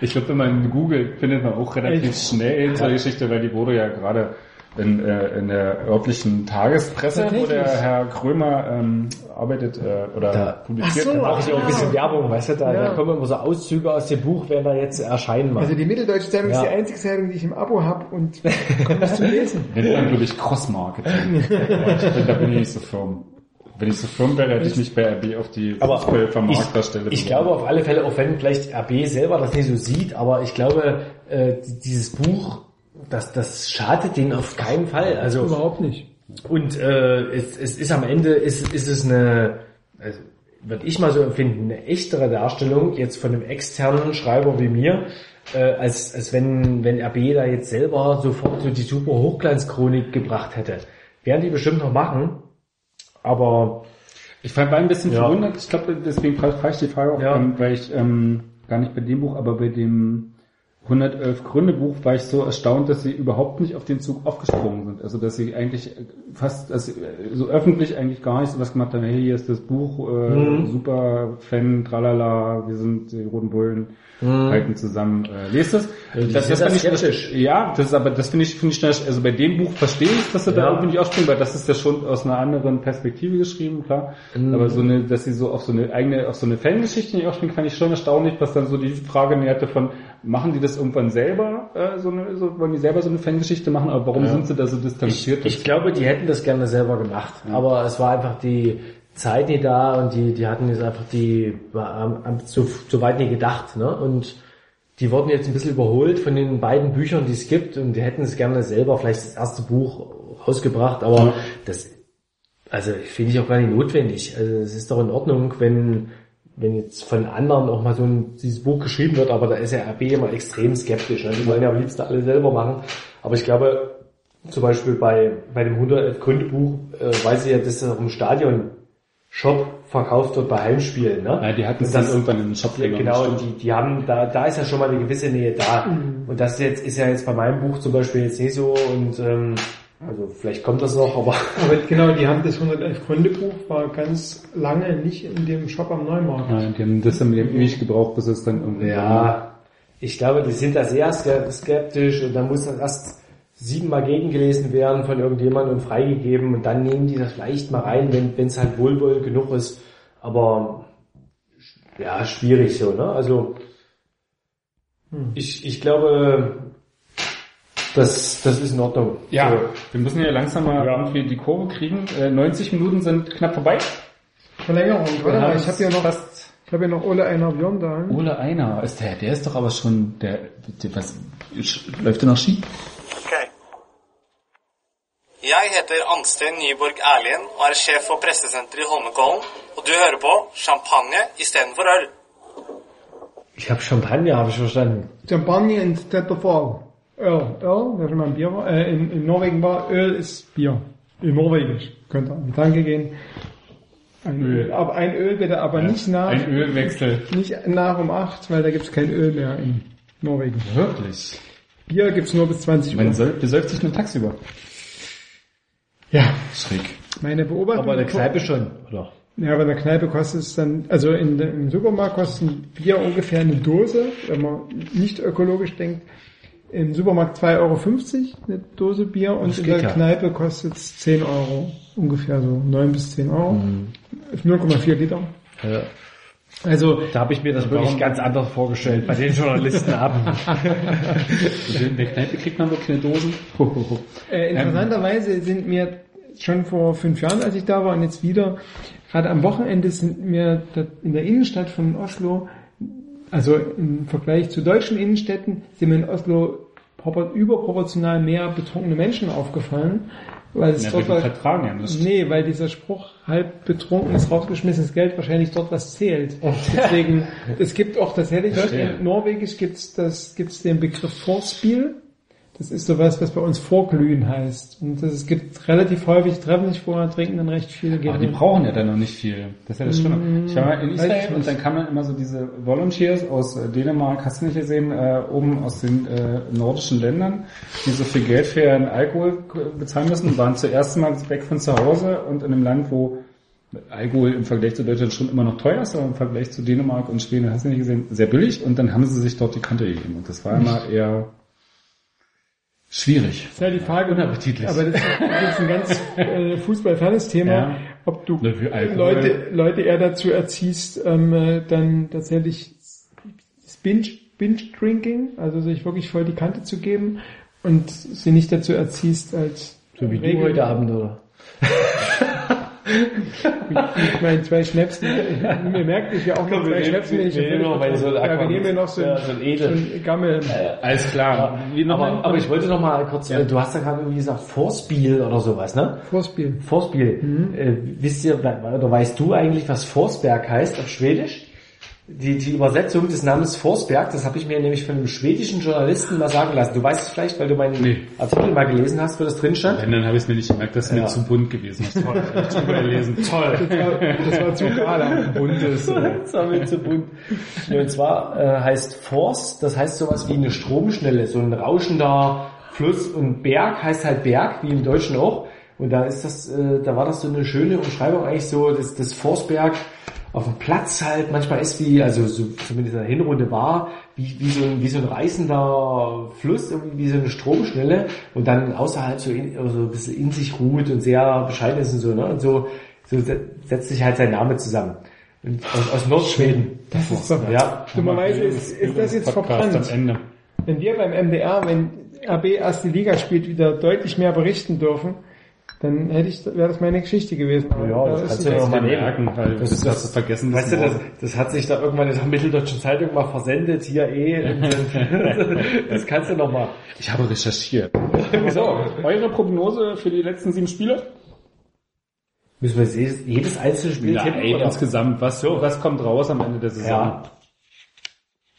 ich glaube, wenn man googelt, findet man auch relativ Echt? schnell so eine Geschichte, weil die wurde ja gerade in, äh, in der örtlichen Tagespresse, wo der Herr Krömer ähm, arbeitet äh, oder Da- publiziert Ach so, hat. mache ich auch ein bisschen Werbung, weißt du, da, Ja. da kommen immer so Auszüge aus dem Buch, wenn da jetzt erscheinen mal. Also die Mitteldeutsche Zeitung Ja. ist die einzige Zeitung, die ich im Abo habe und *laughs* komme nicht zum Lesen. Nennt man, glaube ich, Cross-Marketing. *laughs* da bin ich nicht so firm. Wenn ich so firm wäre, hätte ich mich bei RB auf die Aber Fußballvermarkterstelle ich, ich glaube auf alle Fälle, auch wenn vielleicht RB selber das nicht so sieht, aber ich glaube, äh, dieses Buch, das, das schadet denen auf keinen Fall. Also Überhaupt nicht. Und äh, es, es ist am Ende ist, ist es eine, also, würde ich mal so empfinden, eine echtere Darstellung jetzt von einem externen Schreiber wie mir, äh, als, als wenn, wenn RB da jetzt selber sofort so die super Hochglanzchronik gebracht hätte. Werden die bestimmt noch machen, aber Ich war ein bisschen Ja. verwundert, ich glaube, deswegen frage frage ich die Frage auch, Ja. ähm, weil ich ähm, gar nicht bei dem Buch, aber bei dem 111 Gründe Buch war ich so erstaunt, dass sie überhaupt nicht auf den Zug aufgesprungen sind. Also dass sie eigentlich fast also äh, so öffentlich eigentlich gar nicht so was gemacht haben, hey, hier ist das Buch, äh, Mhm. super Fan, tralala, wir sind die Roten Bullen, halten zusammen, äh, lest es. Mhm. die sind da fand ich- skeptisch. Ja, das ist aber das finde ich finde ich also bei dem Buch verstehe ich, dass sie da Ja. irgendwie nicht aufspringen, weil das ist ja schon aus einer anderen Perspektive geschrieben, klar. Mhm. Aber so eine, dass sie so auf so eine eigene, auf so eine Fangeschichte nicht aufspringen, fand ich schon erstaunlich, was dann so die Frage näherte von, machen die das irgendwann selber, äh, so eine, so, wollen die selber so eine Fangeschichte machen, aber warum sind sie da so distanziert? ich glaube, die hätten das gerne selber gemacht. Aber es war einfach die Zeit nicht da und die, die hatten jetzt einfach die, haben, zu, zu weit nicht gedacht, ne? Und die wurden jetzt ein bisschen überholt von den beiden Büchern, die es gibt und die hätten es gerne selber vielleicht das erste Buch rausgebracht, aber das, also finde ich auch gar nicht notwendig. Also es ist doch in Ordnung, wenn, wenn jetzt von anderen auch mal so ein, dieses Buch geschrieben wird, aber da ist ja RB immer extrem skeptisch. Ne? Die wollen ja am liebsten alle selber machen. Aber ich glaube, zum Beispiel bei, bei dem 111 Gründe Buch, äh, weiß ich ja, dass es auch im Stadion Shop verkauft wird bei Heimspielen. Ne? Ja, die hatten es dann irgendwann im Shop ja, genau, und die, die haben, da, da ist ja schon mal eine gewisse Nähe da. Und das jetzt ist ja jetzt bei meinem Buch zum Beispiel jetzt nicht so und ähm, also vielleicht kommt das noch, aber *laughs* Aber genau, die haben das 111 Gründe Buch, war ganz lange nicht in dem Shop am Neumarkt. Ja, die haben das dann mit dem ewig gebraucht, bis es dann irgendwie ja, ich glaube, die sind da sehr ske- skeptisch und dann muss das erst siebenmal gegengelesen werden von irgendjemandem und freigegeben und dann nehmen die das vielleicht mal rein, wenn es halt wohlwollend genug ist. Aber ja, schwierig so, ne? Also ich, ich glaube, das, das ist in Ordnung. Ja, So. wir müssen ja langsam mal Ja. irgendwie die Kurve kriegen. Äh, 90 Minuten sind knapp vorbei. Verlängerung, haben ich habe hier noch, fast ich habe hier noch Ole Einer Björn da. Ole Einer. Ist der, der ist doch aber schon, der, der was, läuft der noch Ski? Jeg heter Ansten Nyborg Erlien og er sjef for pressesenteret i Holmenkollen. Og du hører på champagne istedenfor øl. Ich habe Champagner, habe ich verstanden. Champagner instead of Fall. Öl, Öl, mal ein Bier war, äh, in, in Norwegen war, Öl ist Bier. In Norwegisch. Könnt ihr an die Tanke gehen. Ein Öl. Aber ein Öl bitte, aber nicht nach, Ein Ölwechsel. nicht nach um 8, weil da gibt's kein Öl mehr in Norwegen. Wirklich? Bier gibt's nur bis 20 Uhr. Man soll, besäuft sich nur tagsüber. Ja, Schräg. meine Beobachtung. Aber in der Kneipe schon, oder? Ja, aber in der Kneipe kostet es dann, also in im Supermarkt kostet ein Bier ungefähr eine Dose, wenn man nicht ökologisch denkt, im Supermarkt 2,50 Euro eine Dose Bier und Das in der ja. Kneipe kostet es 10 Euro. Ungefähr so 9 bis 10 Euro. 0,4 Liter. Ja. Also Da habe ich mir das wirklich ganz anders vorgestellt, bei den Journalisten ab. *laughs* In der Kneipe kriegt man wirklich ho, ho. Äh, interessanterweise sind mir schon vor fünf Jahren, als ich da war und jetzt wieder, gerade am Wochenende sind mir in der Innenstadt von Oslo, also im Vergleich zu deutschen Innenstädten, sind mir in Oslo propor- überproportional mehr betrunkene Menschen aufgefallen, weil es Ja, dort war, vertragen ja nicht. Nee, weil dieser Spruch halb betrunkenes, rausgeschmissenes Geld wahrscheinlich dort was zählt. Deswegen, es gibt auch tatsächlich, in Norwegisch gibt's das, gibt's den Begriff Vorspiel. Das ist sowas, was bei uns Vorglühen heißt. Und das, es gibt relativ häufig, treffen sich vorher, trinken dann recht viele, gehen Aber die brauchen ja dann noch nicht viel. Das ist ja das Schlimme. Ich war mal in ich Israel und dann kamen immer so diese Volunteers aus äh, Dänemark, hast du nicht gesehen, äh, oben aus den äh, nordischen Ländern, die so viel Geld für ihren Alkohol bezahlen müssen und waren zuerst mal weg von zu Hause und in einem Land, wo Alkohol im Vergleich zu Deutschland schon immer noch teuer ist, aber im Vergleich zu Dänemark und Schweden, hast du nicht gesehen, sehr billig und dann haben sie sich dort die Kante gegeben und das war immer eher schwierig. ist ja die Frage, Unappetitlich. aber das ist ein ganz äh, fußballfernes Thema, Ja. ob du. Leute, Leute eher dazu erziehst, ähm, äh, dann tatsächlich das Binge, Binge Drinking, also sich wirklich voll die Kante zu geben und sie nicht dazu erziehst, als So wie du Regel- heute Abend, oder? *laughs* Ich meine, zwei Schnäpsen, *laughs* mir merkt ich ja auch noch zwei nehmen- Schnäpsen, wir nehmen noch mal so ja, wir nehmen noch so Ja, so ein Edel. so Gammel. Alles klar. Wie noch Aber, mal? aber ich wollte noch mal kurz, äh, du hast ja gerade irgendwie gesagt, Vorspiel oder sowas, ne? Vorspiel. Vorspiel. Äh, wisst ihr, oder weißt du eigentlich, was Forsberg heißt auf Schwedisch? Die, die Übersetzung des Namens Forsberg, das habe ich mir nämlich von einem schwedischen Journalisten mal sagen lassen. Du weißt es vielleicht, weil du meinen Nee. Artikel mal gelesen hast, wo das drin stand? Wenn, dann habe ich es mir nicht gemerkt, das ist Ja. mir zu bunt gewesen. Das toll, hab ich drüber gelesen. *laughs* Toll. Das war zu gerade. Buntes. *laughs* Das war mir zu bunt. Und zwar äh, heißt Force, das heißt sowas wie eine Stromschnelle, so ein rauschender Fluss und Berg heißt halt Berg, wie im Deutschen auch. Und da ist das, äh, da war das so eine schöne Umschreibung eigentlich so, dass das Forceberg auf dem Platz halt manchmal ist wie, also so, zumindest in der Hinrunde war, wie, wie, so ein, wie so ein reißender Fluss, irgendwie wie so eine Stromschnelle und dann außerhalb so, in, so ein bisschen in sich ruht und sehr bescheiden ist und so, ne? Und so, so se- setzt sich halt sein Name zusammen. Und aus, aus Nordschweden. Das ist doch, Ja. dummerweise ist, ist das jetzt verbrannt. am Ende. Wenn wir beim MDR, wenn RB erste Liga spielt, wieder deutlich mehr berichten dürfen, dann hätte ich, wäre das meine Geschichte gewesen. Aber Ja, da das kannst du ja jetzt- noch mal nehmen. merken, weil Das das, ist das hast du vergessen. Weißt du, das das, das hat sich da irgendwann in der Mitteldeutschen Zeitung mal versendet, hier eh. *laughs* das kannst du noch mal. Ich habe recherchiert. *laughs* So, eure Prognose für die letzten sieben Spiele? Müssen wir jedes, jedes einzelne Spiel Ja, tippen, ey, oder? insgesamt, was, was kommt raus am Ende der Saison? Ja.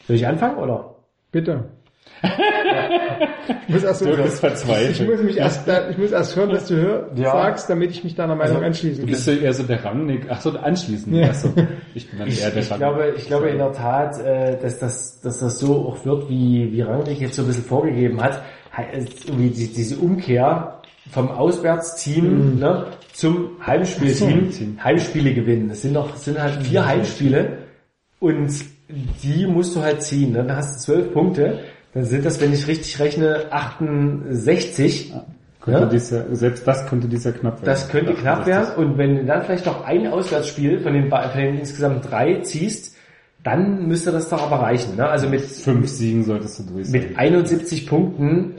Soll ich anfangen, oder? Bitte. Ich muss erst so, Du bist ich verzweifelt. muss mich erst, da- ich muss erst hören, was du hör, Ja. sagst, damit ich mich deiner Meinung anschließen Du kann. bist ja eher so der Rangnick. Ach so, anschließend. Ja. So, ich bin dann eher der Ich Rangnick. glaube, ich glaube in der Tat, äh, dass das, dass das so auch wird, wie, wie Rangnick jetzt so ein bisschen vorgegeben hat. Irgendwie diese Umkehr vom Auswärtsteam ne, zum Heimspielteam. Team. Heimspiele gewinnen. Es sind noch, es sind halt vier Heimspiele und die musst du halt ziehen. Ne? Dann hast du zwölf Punkte. Dann sind das, wenn ich richtig rechne, 68. Könnte Ja? dies Jahr, selbst das könnte dieser knapp werden. Das könnte knapp werden. Und wenn du dann vielleicht noch ein Auswärtsspiel von den, von den insgesamt drei ziehst, dann müsste das doch aber reichen. Ne? Also mit, Fünf Siegen solltest du durch sein. mit 71 Punkten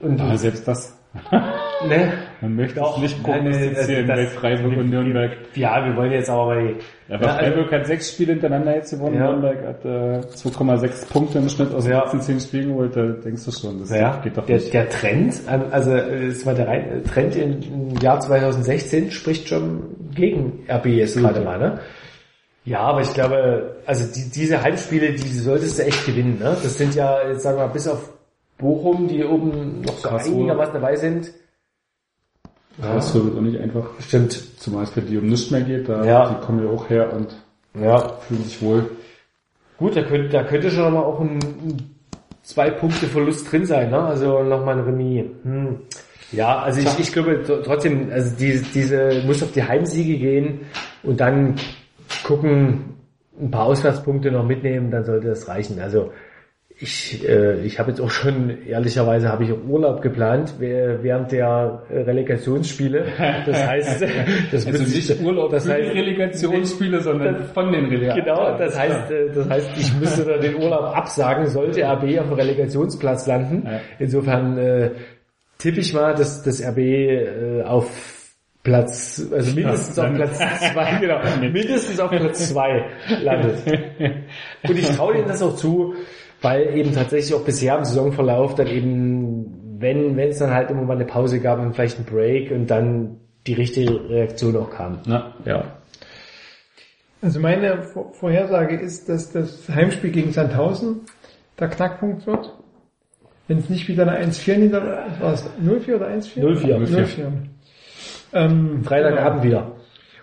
und Aber selbst das. *laughs* ne? Man möchte Doch, es nicht prognostizieren bei Freiburg und Nürnberg. Ja, wir wollen jetzt aber bei Aber Ja, also- Freiburg hat sechs Spiele hintereinander jetzt gewonnen. Ja. Nürnberg hat äh, 2,6 Punkte im Schnitt aus den Ja. letzten zehn Spielen geholt. Da denkst du schon, das ja, geht doch der, nicht. der Trend, also äh, es war der rein, Trend im Jahr 2016 spricht schon gegen RB jetzt gerade mal, ne? Ja, aber ich glaube, also die, diese Heimspiele, die solltest du echt gewinnen, ne? Das sind ja, jetzt sagen wir mal, bis auf Bochum, die oben noch so einigermaßen dabei sind. Das wird auch nicht einfach. Stimmt. Zumal es für die um nichts mehr geht. Da, Ja. Die kommen ja auch her und Ja. fühlen sich wohl. Gut, da könnte, da könnte schon mal auch ein, ein zwei Punkte Verlust drin sein, ne? Also nochmal ein Remis. Hm. Ja, also ich, ich glaube tr- trotzdem, also die, diese muss auf die Heimsiege gehen und dann gucken, ein paar Auswärtspunkte noch mitnehmen, dann sollte das reichen. Also ich, äh, ich habe jetzt auch schon, ehrlicherweise habe ich auch Urlaub geplant äh, während der äh, Relegationsspiele. Das heißt, *laughs* das Also müsste- nicht Urlaub das für heißt, die Relegationsspiele, sondern von den Relegationen. Genau, das heißt, äh, das heißt, ich müsste dann den Urlaub absagen, sollte RB auf dem Relegationsplatz landen. Insofern äh, tippe ich mal, dass das RB äh, auf Platz, also mindestens Ja, auf Platz *laughs* zwei, genau, mindestens auf Platz zwei landet. *laughs* Und ich traue denen das auch zu, weil eben tatsächlich auch bisher im Saisonverlauf dann eben, wenn wenn es dann halt immer mal eine Pause gab und vielleicht einen Break und dann die richtige Reaktion auch kam. Ja. Ja. Also meine Vor- Vorhersage ist, dass das Heimspiel gegen Sandhausen der Knackpunkt wird. Wenn es nicht wieder eine 1-4 nieder, war es 0-4 oder 1-4? 0-4. 0-4. Ähm, Freitagabend wieder.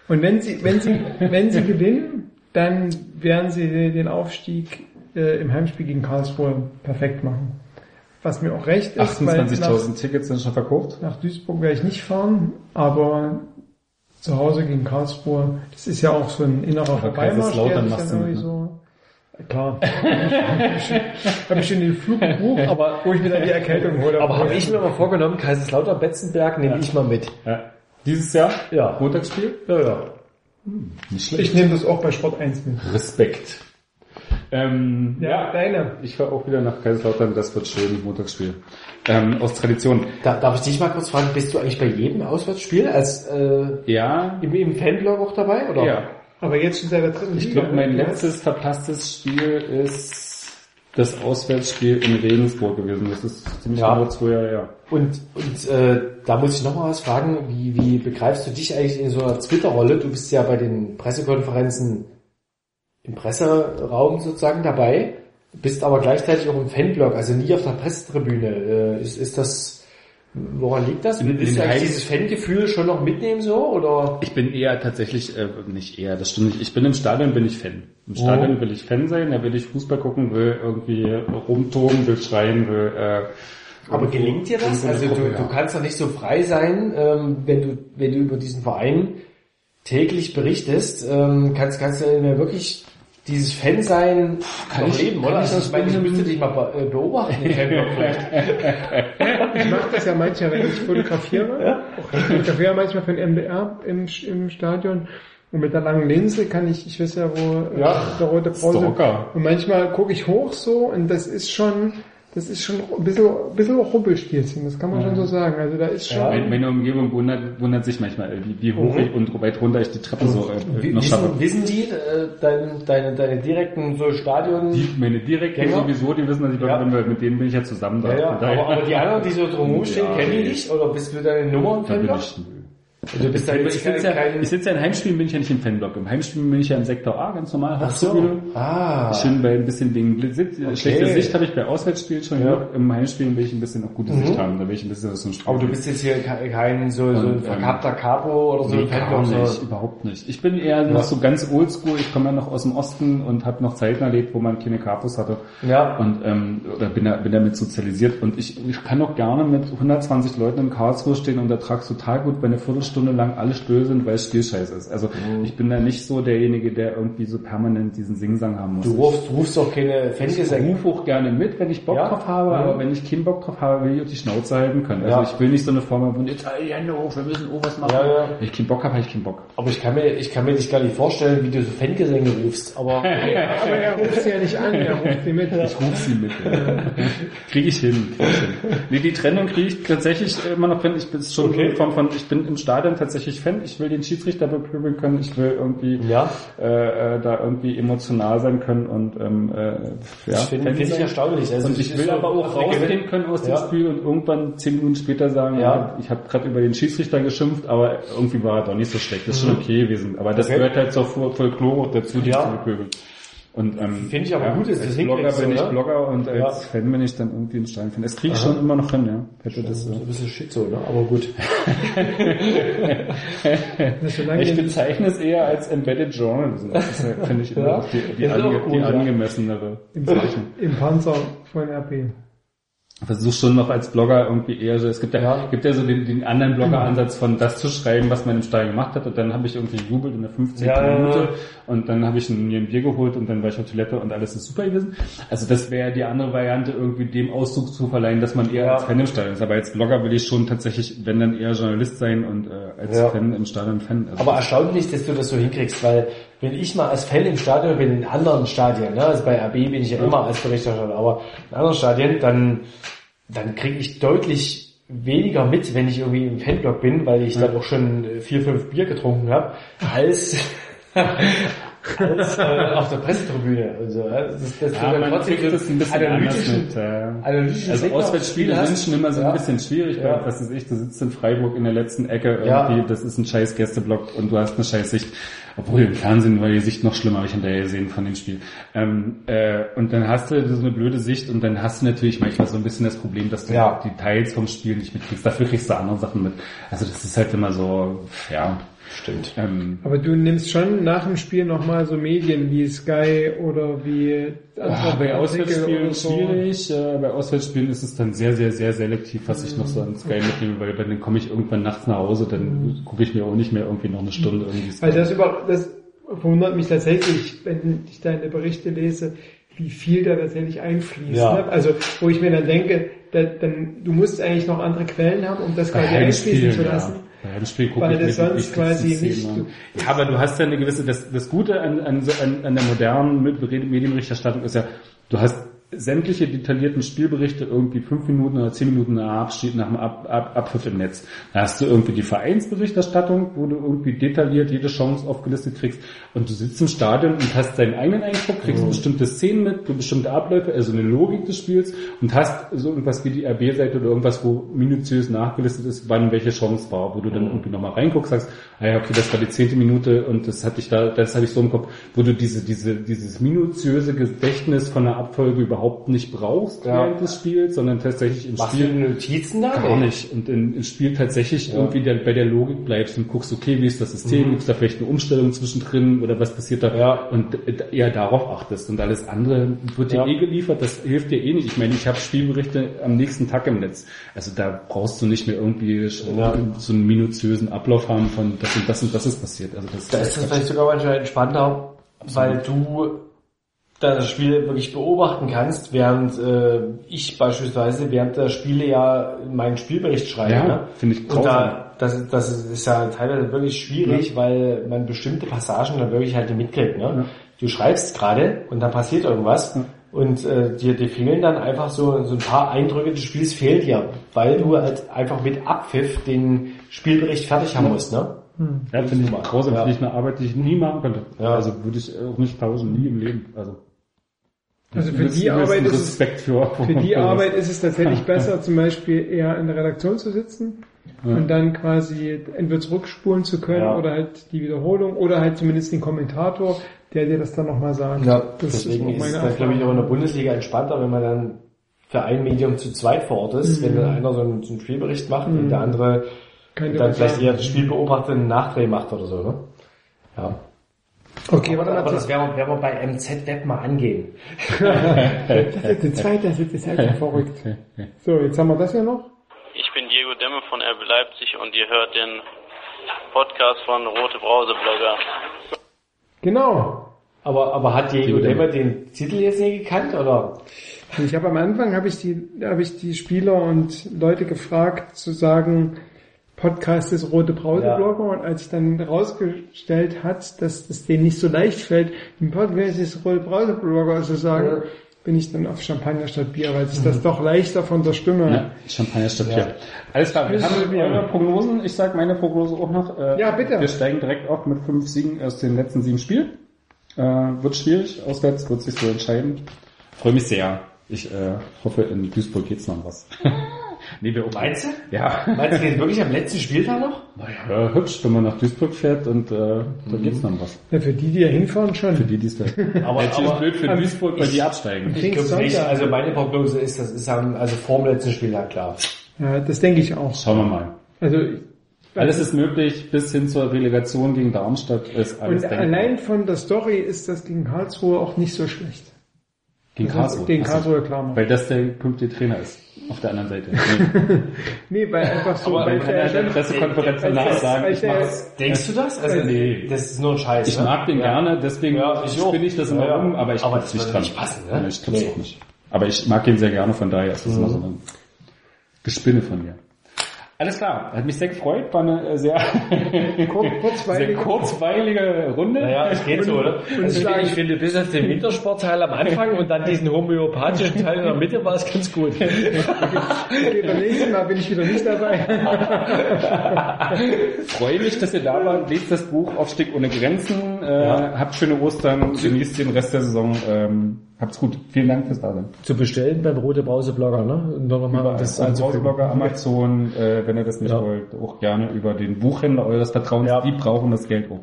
Und wenn sie, wenn sie, wenn sie *laughs* gewinnen, dann werden sie den Aufstieg äh, im Heimspiel gegen Karlsruhe perfekt machen. Was mir auch recht ist, weil nach, 28.000 Tickets sind schon verkauft. nach Duisburg werde ich nicht fahren, aber zu Hause gegen Karlsruhe, das ist ja auch so ein innerer Aber Vorbeimarsch, der Kaiserslautern sich machst dann irgendwie ne? so, klar, habe ich schon den Flug gebucht, aber wo ich mir dann die Erkältung hole. Aber habe ich mir mal vorgenommen, Kaiserslautern-Betzenberg nehme ich mal mit. Ja. Dieses Jahr? Ja. Montagsspiel? Ja, ja. Nicht schlecht. ich nehme das auch bei Sport 1 mit. Respekt. Ähm, Ja, deine. Ich fahre auch wieder nach Kaiserslautern, das wird schön, Montagsspiel. Ähm, aus Tradition. Da, darf ich dich mal kurz fragen, bist du eigentlich bei jedem Auswärtsspiel als äh, Ja, im, im Fanblog auch dabei? Oder? ja. Aber jetzt schon seit der dritten Ich glaube, mein letztes verpasstes Spiel ist das Auswärtsspiel in Regensburg gewesen. Das ist ziemlich Ja. genau zwei Jahre her. Und, und äh, da muss ich noch mal was fragen, wie, wie begreifst du dich eigentlich in so einer Twitter-Rolle? Du bist ja bei den Pressekonferenzen im Presseraum sozusagen dabei, bist aber gleichzeitig auch im Fanblog, also nie auf der Pressetribüne. Äh, ist, ist das, woran liegt das? Willst du eigentlich dieses Fangefühl schon noch mitnehmen so, oder? Ich bin eher tatsächlich, äh, nicht eher, das stimmt nicht. Ich bin im Stadion, bin ich Fan. Im Stadion Oh. will ich Fan sein, da will ich Fußball gucken, will irgendwie rumtoben, will schreien, will... Äh, Aber gelingt dir das? Also du, du kannst doch nicht so frei sein, ähm, wenn du wenn du über diesen Verein täglich berichtest, ähm, kannst kannst du mehr wirklich dieses Fan sein Kann ich- leben, oder? ich das ich finden? müsste dich mal äh, beobachten, den vielleicht. *laughs* Ich mache das ja manchmal, wenn ich fotografiere. Ich fotografiere manchmal für den MDR im, im Stadion. Und mit der langen Linse kann ich, ich weiß ja, wo Ja, der rote Brause. Und manchmal gucke ich hoch so und das ist schon, das ist schon ein bisschen, ein bisschen auch Rumpelstilzchen, das kann man schon so sagen. Also da ist schon, Meine, meine Umgebung wundert, wundert sich manchmal, wie, wie hoch ich und weit runter ich die Treppe so äh, noch schaffe. Wissen, die äh, dein, deine, deine direkten so Stadion... Die, meine direkten Gänger? sowieso, die wissen, dass ich Ja. bin, weil mit denen bin ich ja zusammen da. ja, ja, aber, aber die anderen, die so drumherum *laughs* stehen, Ja, kennen die dich? Oder bist du deine Nummer im da ich, Also du bist da ich, sitze ja, ich sitze ja in Heimspielen, bin ich ja nicht im Fanblock. Im Heimspielen bin ich ja im Sektor A, ganz normal, Ach so. Ah. Schön bei ein bisschen wegen Blitz, schlechte Sicht habe ich bei Auswärtsspielen schon Ja. Im Heimspielen will ich ein bisschen auch gute Sicht haben. Da will ich ein bisschen was zum Spiel. Aber du bist jetzt hier ke- kein so, so ein verkappter Capo oder so Nee, ein gar nicht, überhaupt nicht. Ich bin eher noch so ganz oldschool. Ich komme ja noch aus dem Osten und habe noch Zeiten erlebt, wo man keine Kapus hatte. Ja. Und ähm, oder bin da bin damit sozialisiert. Und ich, ich kann auch gerne mit 120 Leuten in Karlsruhe stehen und da tragst total gut, wenn eine Viertelstunde lang alle still sind, weil es Spielscheiß ist. Also Mhm. ich bin da nicht so derjenige, der irgendwie so permanent diesen Singsang haben muss. Du rufst, rufst doch keine ich Fangesänge. rufe auch gerne mit, wenn ich Bock Ja? drauf habe, Mhm. aber wenn ich keinen Bock drauf habe, will ich auch die Schnauze halten können. Also Ja. ich will nicht so eine Form haben, jetzt halt die Hände hoch, wir müssen auch was machen. Ja, ja. Wenn ich keinen Bock habe, habe ich keinen Bock. Aber ich kann mir, ich kann mir dich gar nicht vorstellen, wie du so Fangesänge rufst, aber *laughs* aber er ruft sie ja nicht an, er ruft sie mit. Ich rufe sie mit. kriege ich hin. Krieg ich hin. Nee, die Trennung kriege ich tatsächlich immer noch hin. Ich bin schon Okay. Form von, ich bin im Stadion tatsächlich Fan. Ich will den Schiedsrichter bepöbeln können. Ich will irgendwie Ja. äh, äh, da irgendwie emotional sein können und ähm, äh, ja, das finde find ich erstaunlich. Also Und ich will aber auch rausgehen können aus dem Ja. Spiel und irgendwann zehn Minuten später sagen, Ja. ich habe gerade über den Schiedsrichter geschimpft, aber irgendwie war er doch nicht so schlecht. Das ist schon okay gewesen. Aber das Mhm. Okay. gehört halt zur Fol- Folklore dazu, die Ja. zu bepöbeln. Und ähm, Finde ich aber gut, dass als Blogger bin ich? Blogger und als Ja. Fan bin ich dann irgendwie ein Steinfan. Das kriege ich schon immer noch hin, ja. Hätte das So ein bisschen shit so, ne? Aber gut. *laughs* Ich bezeichne es eher als Embedded Journalism. Das ist, ja, finde ich immer Ja. auch die, die, ist ange die ja. angemessenere im, im Panzer von RP. Versuche schon noch als Blogger irgendwie eher so, es gibt ja, Ja. gibt ja so den, den anderen Blogger-Ansatz von das zu schreiben, was man im Stadion gemacht hat und dann habe ich irgendwie gejubelt in der 15. Ja, ja, ja. Minute und dann habe ich mir ein Bier geholt und dann war ich auf Toilette und alles ist super gewesen. Also das wäre die andere Variante, irgendwie dem Ausdruck zu verleihen, dass man eher als Fan im Stadion ist. Aber als Blogger will ich schon tatsächlich, wenn dann eher Journalist sein und äh, als. Fan im Stadion Fan. Also Aber erstaunlich, dass du das so hinkriegst, weil wenn ich mal als Fan im Stadion bin, in anderen Stadien, ne, also bei RB bin ich ja immer als Berichterstatter, aber in anderen Stadien, dann, dann kriege ich deutlich weniger mit, wenn ich irgendwie im Fanblock bin, weil ich dann auch schon vier, fünf Bier getrunken habe, als, *laughs* als äh, auf der Pressetribüne und so. ja. Das, das, das Ja, man trotzdem kriegt das ein bisschen anders analytischen- mit. Äh, analytischen also Auswärtsspiele Spiel sind schon immer so Ja. ein bisschen schwierig, Ja. weil, was weiß ich, du sitzt in Freiburg in der letzten Ecke Ja. irgendwie, das ist ein scheiß Gästeblock und du hast eine scheiß Sicht. Obwohl im Fernsehen war die Sicht noch schlimmer, habe ich hinterher gesehen von dem Spiel. Ähm, äh, und dann hast du so eine blöde Sicht und dann hast du natürlich manchmal so ein bisschen das Problem, dass du Ja. die Details vom Spiel nicht mitkriegst. Dafür kriegst du andere Sachen mit. Also das ist halt immer so, ja. Stimmt. Ähm, Aber du nimmst schon nach dem Spiel nochmal so Medien wie Sky oder wie Ah, bei Auswärtsspielen so. schwierig. Äh, bei Auswärtsspielen ist es dann sehr, sehr, sehr selektiv, was ich noch so an Sky mitnehme, weil dann komme ich irgendwann nachts nach Hause, dann gucke ich mir auch nicht mehr irgendwie noch eine Stunde irgendwie Sky. Also das, über, das verwundert mich tatsächlich, wenn ich deine Berichte lese, wie viel da tatsächlich einfließt. Ja. Ne? Also wo ich mir dann denke, da, dann, du musst eigentlich noch andere Quellen haben, um das quasi einfließen zu ja. Lassen. Bei Heimspiel gucke Weil ich mir das sonst quasi nicht-. Ja, aber du hast ja eine gewisse, das, das Gute an, an, an der modernen Medienberichterstattung ist ja, du hast sämtliche detaillierten Spielberichte irgendwie fünf Minuten oder zehn Minuten nach Abschied, nach dem Ab, Ab, Abpfiff im Netz. Da hast du irgendwie die Vereinsberichterstattung, wo du irgendwie detailliert jede Chance aufgelistet kriegst. Und du sitzt im Stadion und hast deinen eigenen Eindruck, kriegst bestimmte Szenen mit, bestimmte Abläufe, also eine Logik des Spiels und hast so irgendwas wie die RB-Seite oder irgendwas, wo minutiös nachgelistet ist, wann welche Chance war, wo du dann irgendwie nochmal reinguckst, sagst, ah ja, okay, das war die zehnte Minute und das hatte ich da, das hatte ich so im Kopf, wo du diese, diese, dieses minutiöse Gedächtnis von der Abfolge überhaupt nicht brauchst Ja. während des Spiels, sondern tatsächlich im Machst du Spiel Notizen da? Gar nicht. Und in, im Spiel tatsächlich irgendwie der, bei der Logik bleibst und guckst, okay, wie ist das System, gibt es da vielleicht eine Umstellung zwischendrin oder was passiert da? Mhm. Ja. Und äh, eher darauf achtest. Und alles andere wird dir Ja. eh geliefert, das hilft dir eh nicht. Ich meine, ich habe Spielberichte am nächsten Tag im Netz. Also da brauchst du nicht mehr irgendwie Ja. so einen minutiösen Ablauf haben von das und das und das ist passiert. Also das Da ist das vielleicht sogar manchmal entspannter, weil du dann das Spiel wirklich beobachten kannst, während äh, ich beispielsweise während der Spiele ja meinen Spielbericht schreibe. Ja, ne? finde ich Und grausam. da, das, das ist ja teilweise wirklich schwierig, weil man bestimmte Passagen dann wirklich halt nicht mitkriegt. Ne? Du schreibst gerade und dann passiert irgendwas und äh, dir, dir fehlen dann einfach so, so ein paar Eindrücke des Spiels fehlt dir, weil du halt einfach mit Abpfiff den Spielbericht fertig haben musst. Ne? Ja, finde ich grausam, Ja. finde ich eine Arbeit, die ich nie machen könnte. Ja. Also würde ich auch nicht tauschen, nie im Leben. Also Also für die Arbeit ist es, Respekt für, für die *laughs* Arbeit ist es tatsächlich besser, zum Beispiel eher in der Redaktion zu sitzen und dann quasi entweder zurückspulen zu können Ja. oder halt die Wiederholung oder halt zumindest den Kommentator, der dir das dann nochmal sagt. Ja, das deswegen ist, meine es, glaube ich, auch in der. Bundesliga entspannter, wenn man dann für ein Medium zu zweit vor Ort ist, wenn Mhm. dann einer so einen, so einen Spielbericht macht und der andere Dir dann vielleicht eher das Spiel beobachtet und einen Nachdreh macht oder so, ne? Ja. Okay, Aber, warte aber mal. das werden wir, werden wir bei MZ Web mal angehen. *laughs* Das ist der zweite, das ist halt so verrückt. So, jetzt haben wir das ja noch. Ich bin Diego Demme von RB Leipzig und ihr hört den Podcast von Rote Brause Blogger. Genau. Aber, aber hat Diego Demmer den Titel jetzt nie gekannt, oder? Ich habe am Anfang habe ich die habe ich die Spieler und Leute gefragt zu sagen Podcast ist Rote Brause Ja. Blogger und als sich dann herausgestellt hat, dass es denen nicht so leicht fällt, im Podcast ist Rote Brause Blogger zu sagen, Ja. bin ich dann auf Champagner statt Bier, weil sich das doch leichter von der Stimme. Ja, Champagner statt Bier. Alles klar, wir haben wir eure Prognosen. Ich sag meine Prognose auch noch. Äh, Ja, bitte. Wir steigen direkt auf mit fünf Siegen aus den letzten sieben Spielen. Äh, wird schwierig, auswärts wird sich so entscheiden. Freue mich sehr. Ich äh, hoffe, in Duisburg geht's noch was. *laughs* nee, wir Meinst du? Ja. Meinst du, geht wirklich am letzten Spieltag noch? Naja, hübsch, wenn man nach Duisburg fährt und äh, da geht's noch was. Ja, für die, die da hinfahren schon. Für die, die es da. Aber, Jetzt ist blöd für Duisburg, weil die absteigen. ich glaube Sonntag. nicht. Also meine Prognose ist, das ist am, also vor dem letzten Spieltag klar. Ja, das denke ich auch. Schauen wir mal. Also ich- Alles ist möglich, bis hin zur Relegation gegen Darmstadt ist alles und denkbar. allein von der Story ist das gegen Karlsruhe auch nicht so schlecht. Gegen Karlsruhe. Gegen. Karlsruhe klar. Weil das der künftige Trainer ist. Auf der anderen Seite. Nee. *laughs* Nee, weil einfach so, Aber weil man kann ja in der Pressekonferenz danach sagen, ich der- mach's. Denkst du das? Also, Nee. das ist nur ein Scheiß. Ich ne? mag den Ja. gerne, deswegen Ja, ich spinne ich das immer Ja, ja. um, aber ich Aber das nicht dran. nicht passen, ne? Ja, ich klopf's Nee. auch nicht. Aber ich mag ihn sehr gerne, von daher ist das immer so ein Gespinne von mir. Alles klar, hat mich sehr gefreut, war eine äh, sehr, *laughs* kurzweilige- sehr kurzweilige Runde. Naja, es geht so, oder? Also ich, finde, ich finde, bis auf den Wintersportteil am Anfang und dann diesen homöopathischen Teil in der Mitte war es ganz gut. Okay, beim nächsten Mal bin ich wieder nicht dabei. *laughs* Freue mich, dass ihr da wart. Lest das Buch Aufstieg ohne Grenzen. Äh, Habt schöne Ostern, genießt den Rest der Saison. Ähm, habt's gut. Vielen Dank fürs Dasein. Zu bestellen beim Rote Brause Blogger, ne? Und noch mal das Das anzugucken. Browserblogger, Amazon, äh, wenn ihr das nicht Ja. wollt, auch gerne über den Buchhändler eures Vertrauens. Ja. Die brauchen das Geld auch.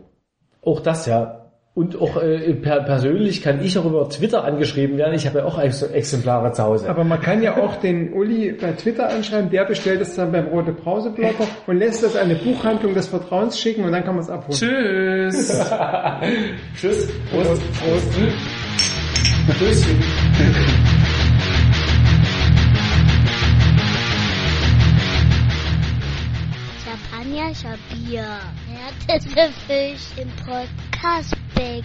Auch das, ja. Und auch äh, per, persönlich kann ich auch über Twitter angeschrieben werden. Ich habe ja auch Ex Exemplare zu Hause. Aber man kann ja auch den Uli bei Twitter anschreiben, der bestellt es dann beim Rote Brause Blogger und lässt das eine Buchhandlung des Vertrauens schicken und dann kann man es abholen. Tschüss. *laughs* Tschüss. Prost, Prost. Tschüss. Champagner, Bier. Härteste Fisch im Podcastbecken.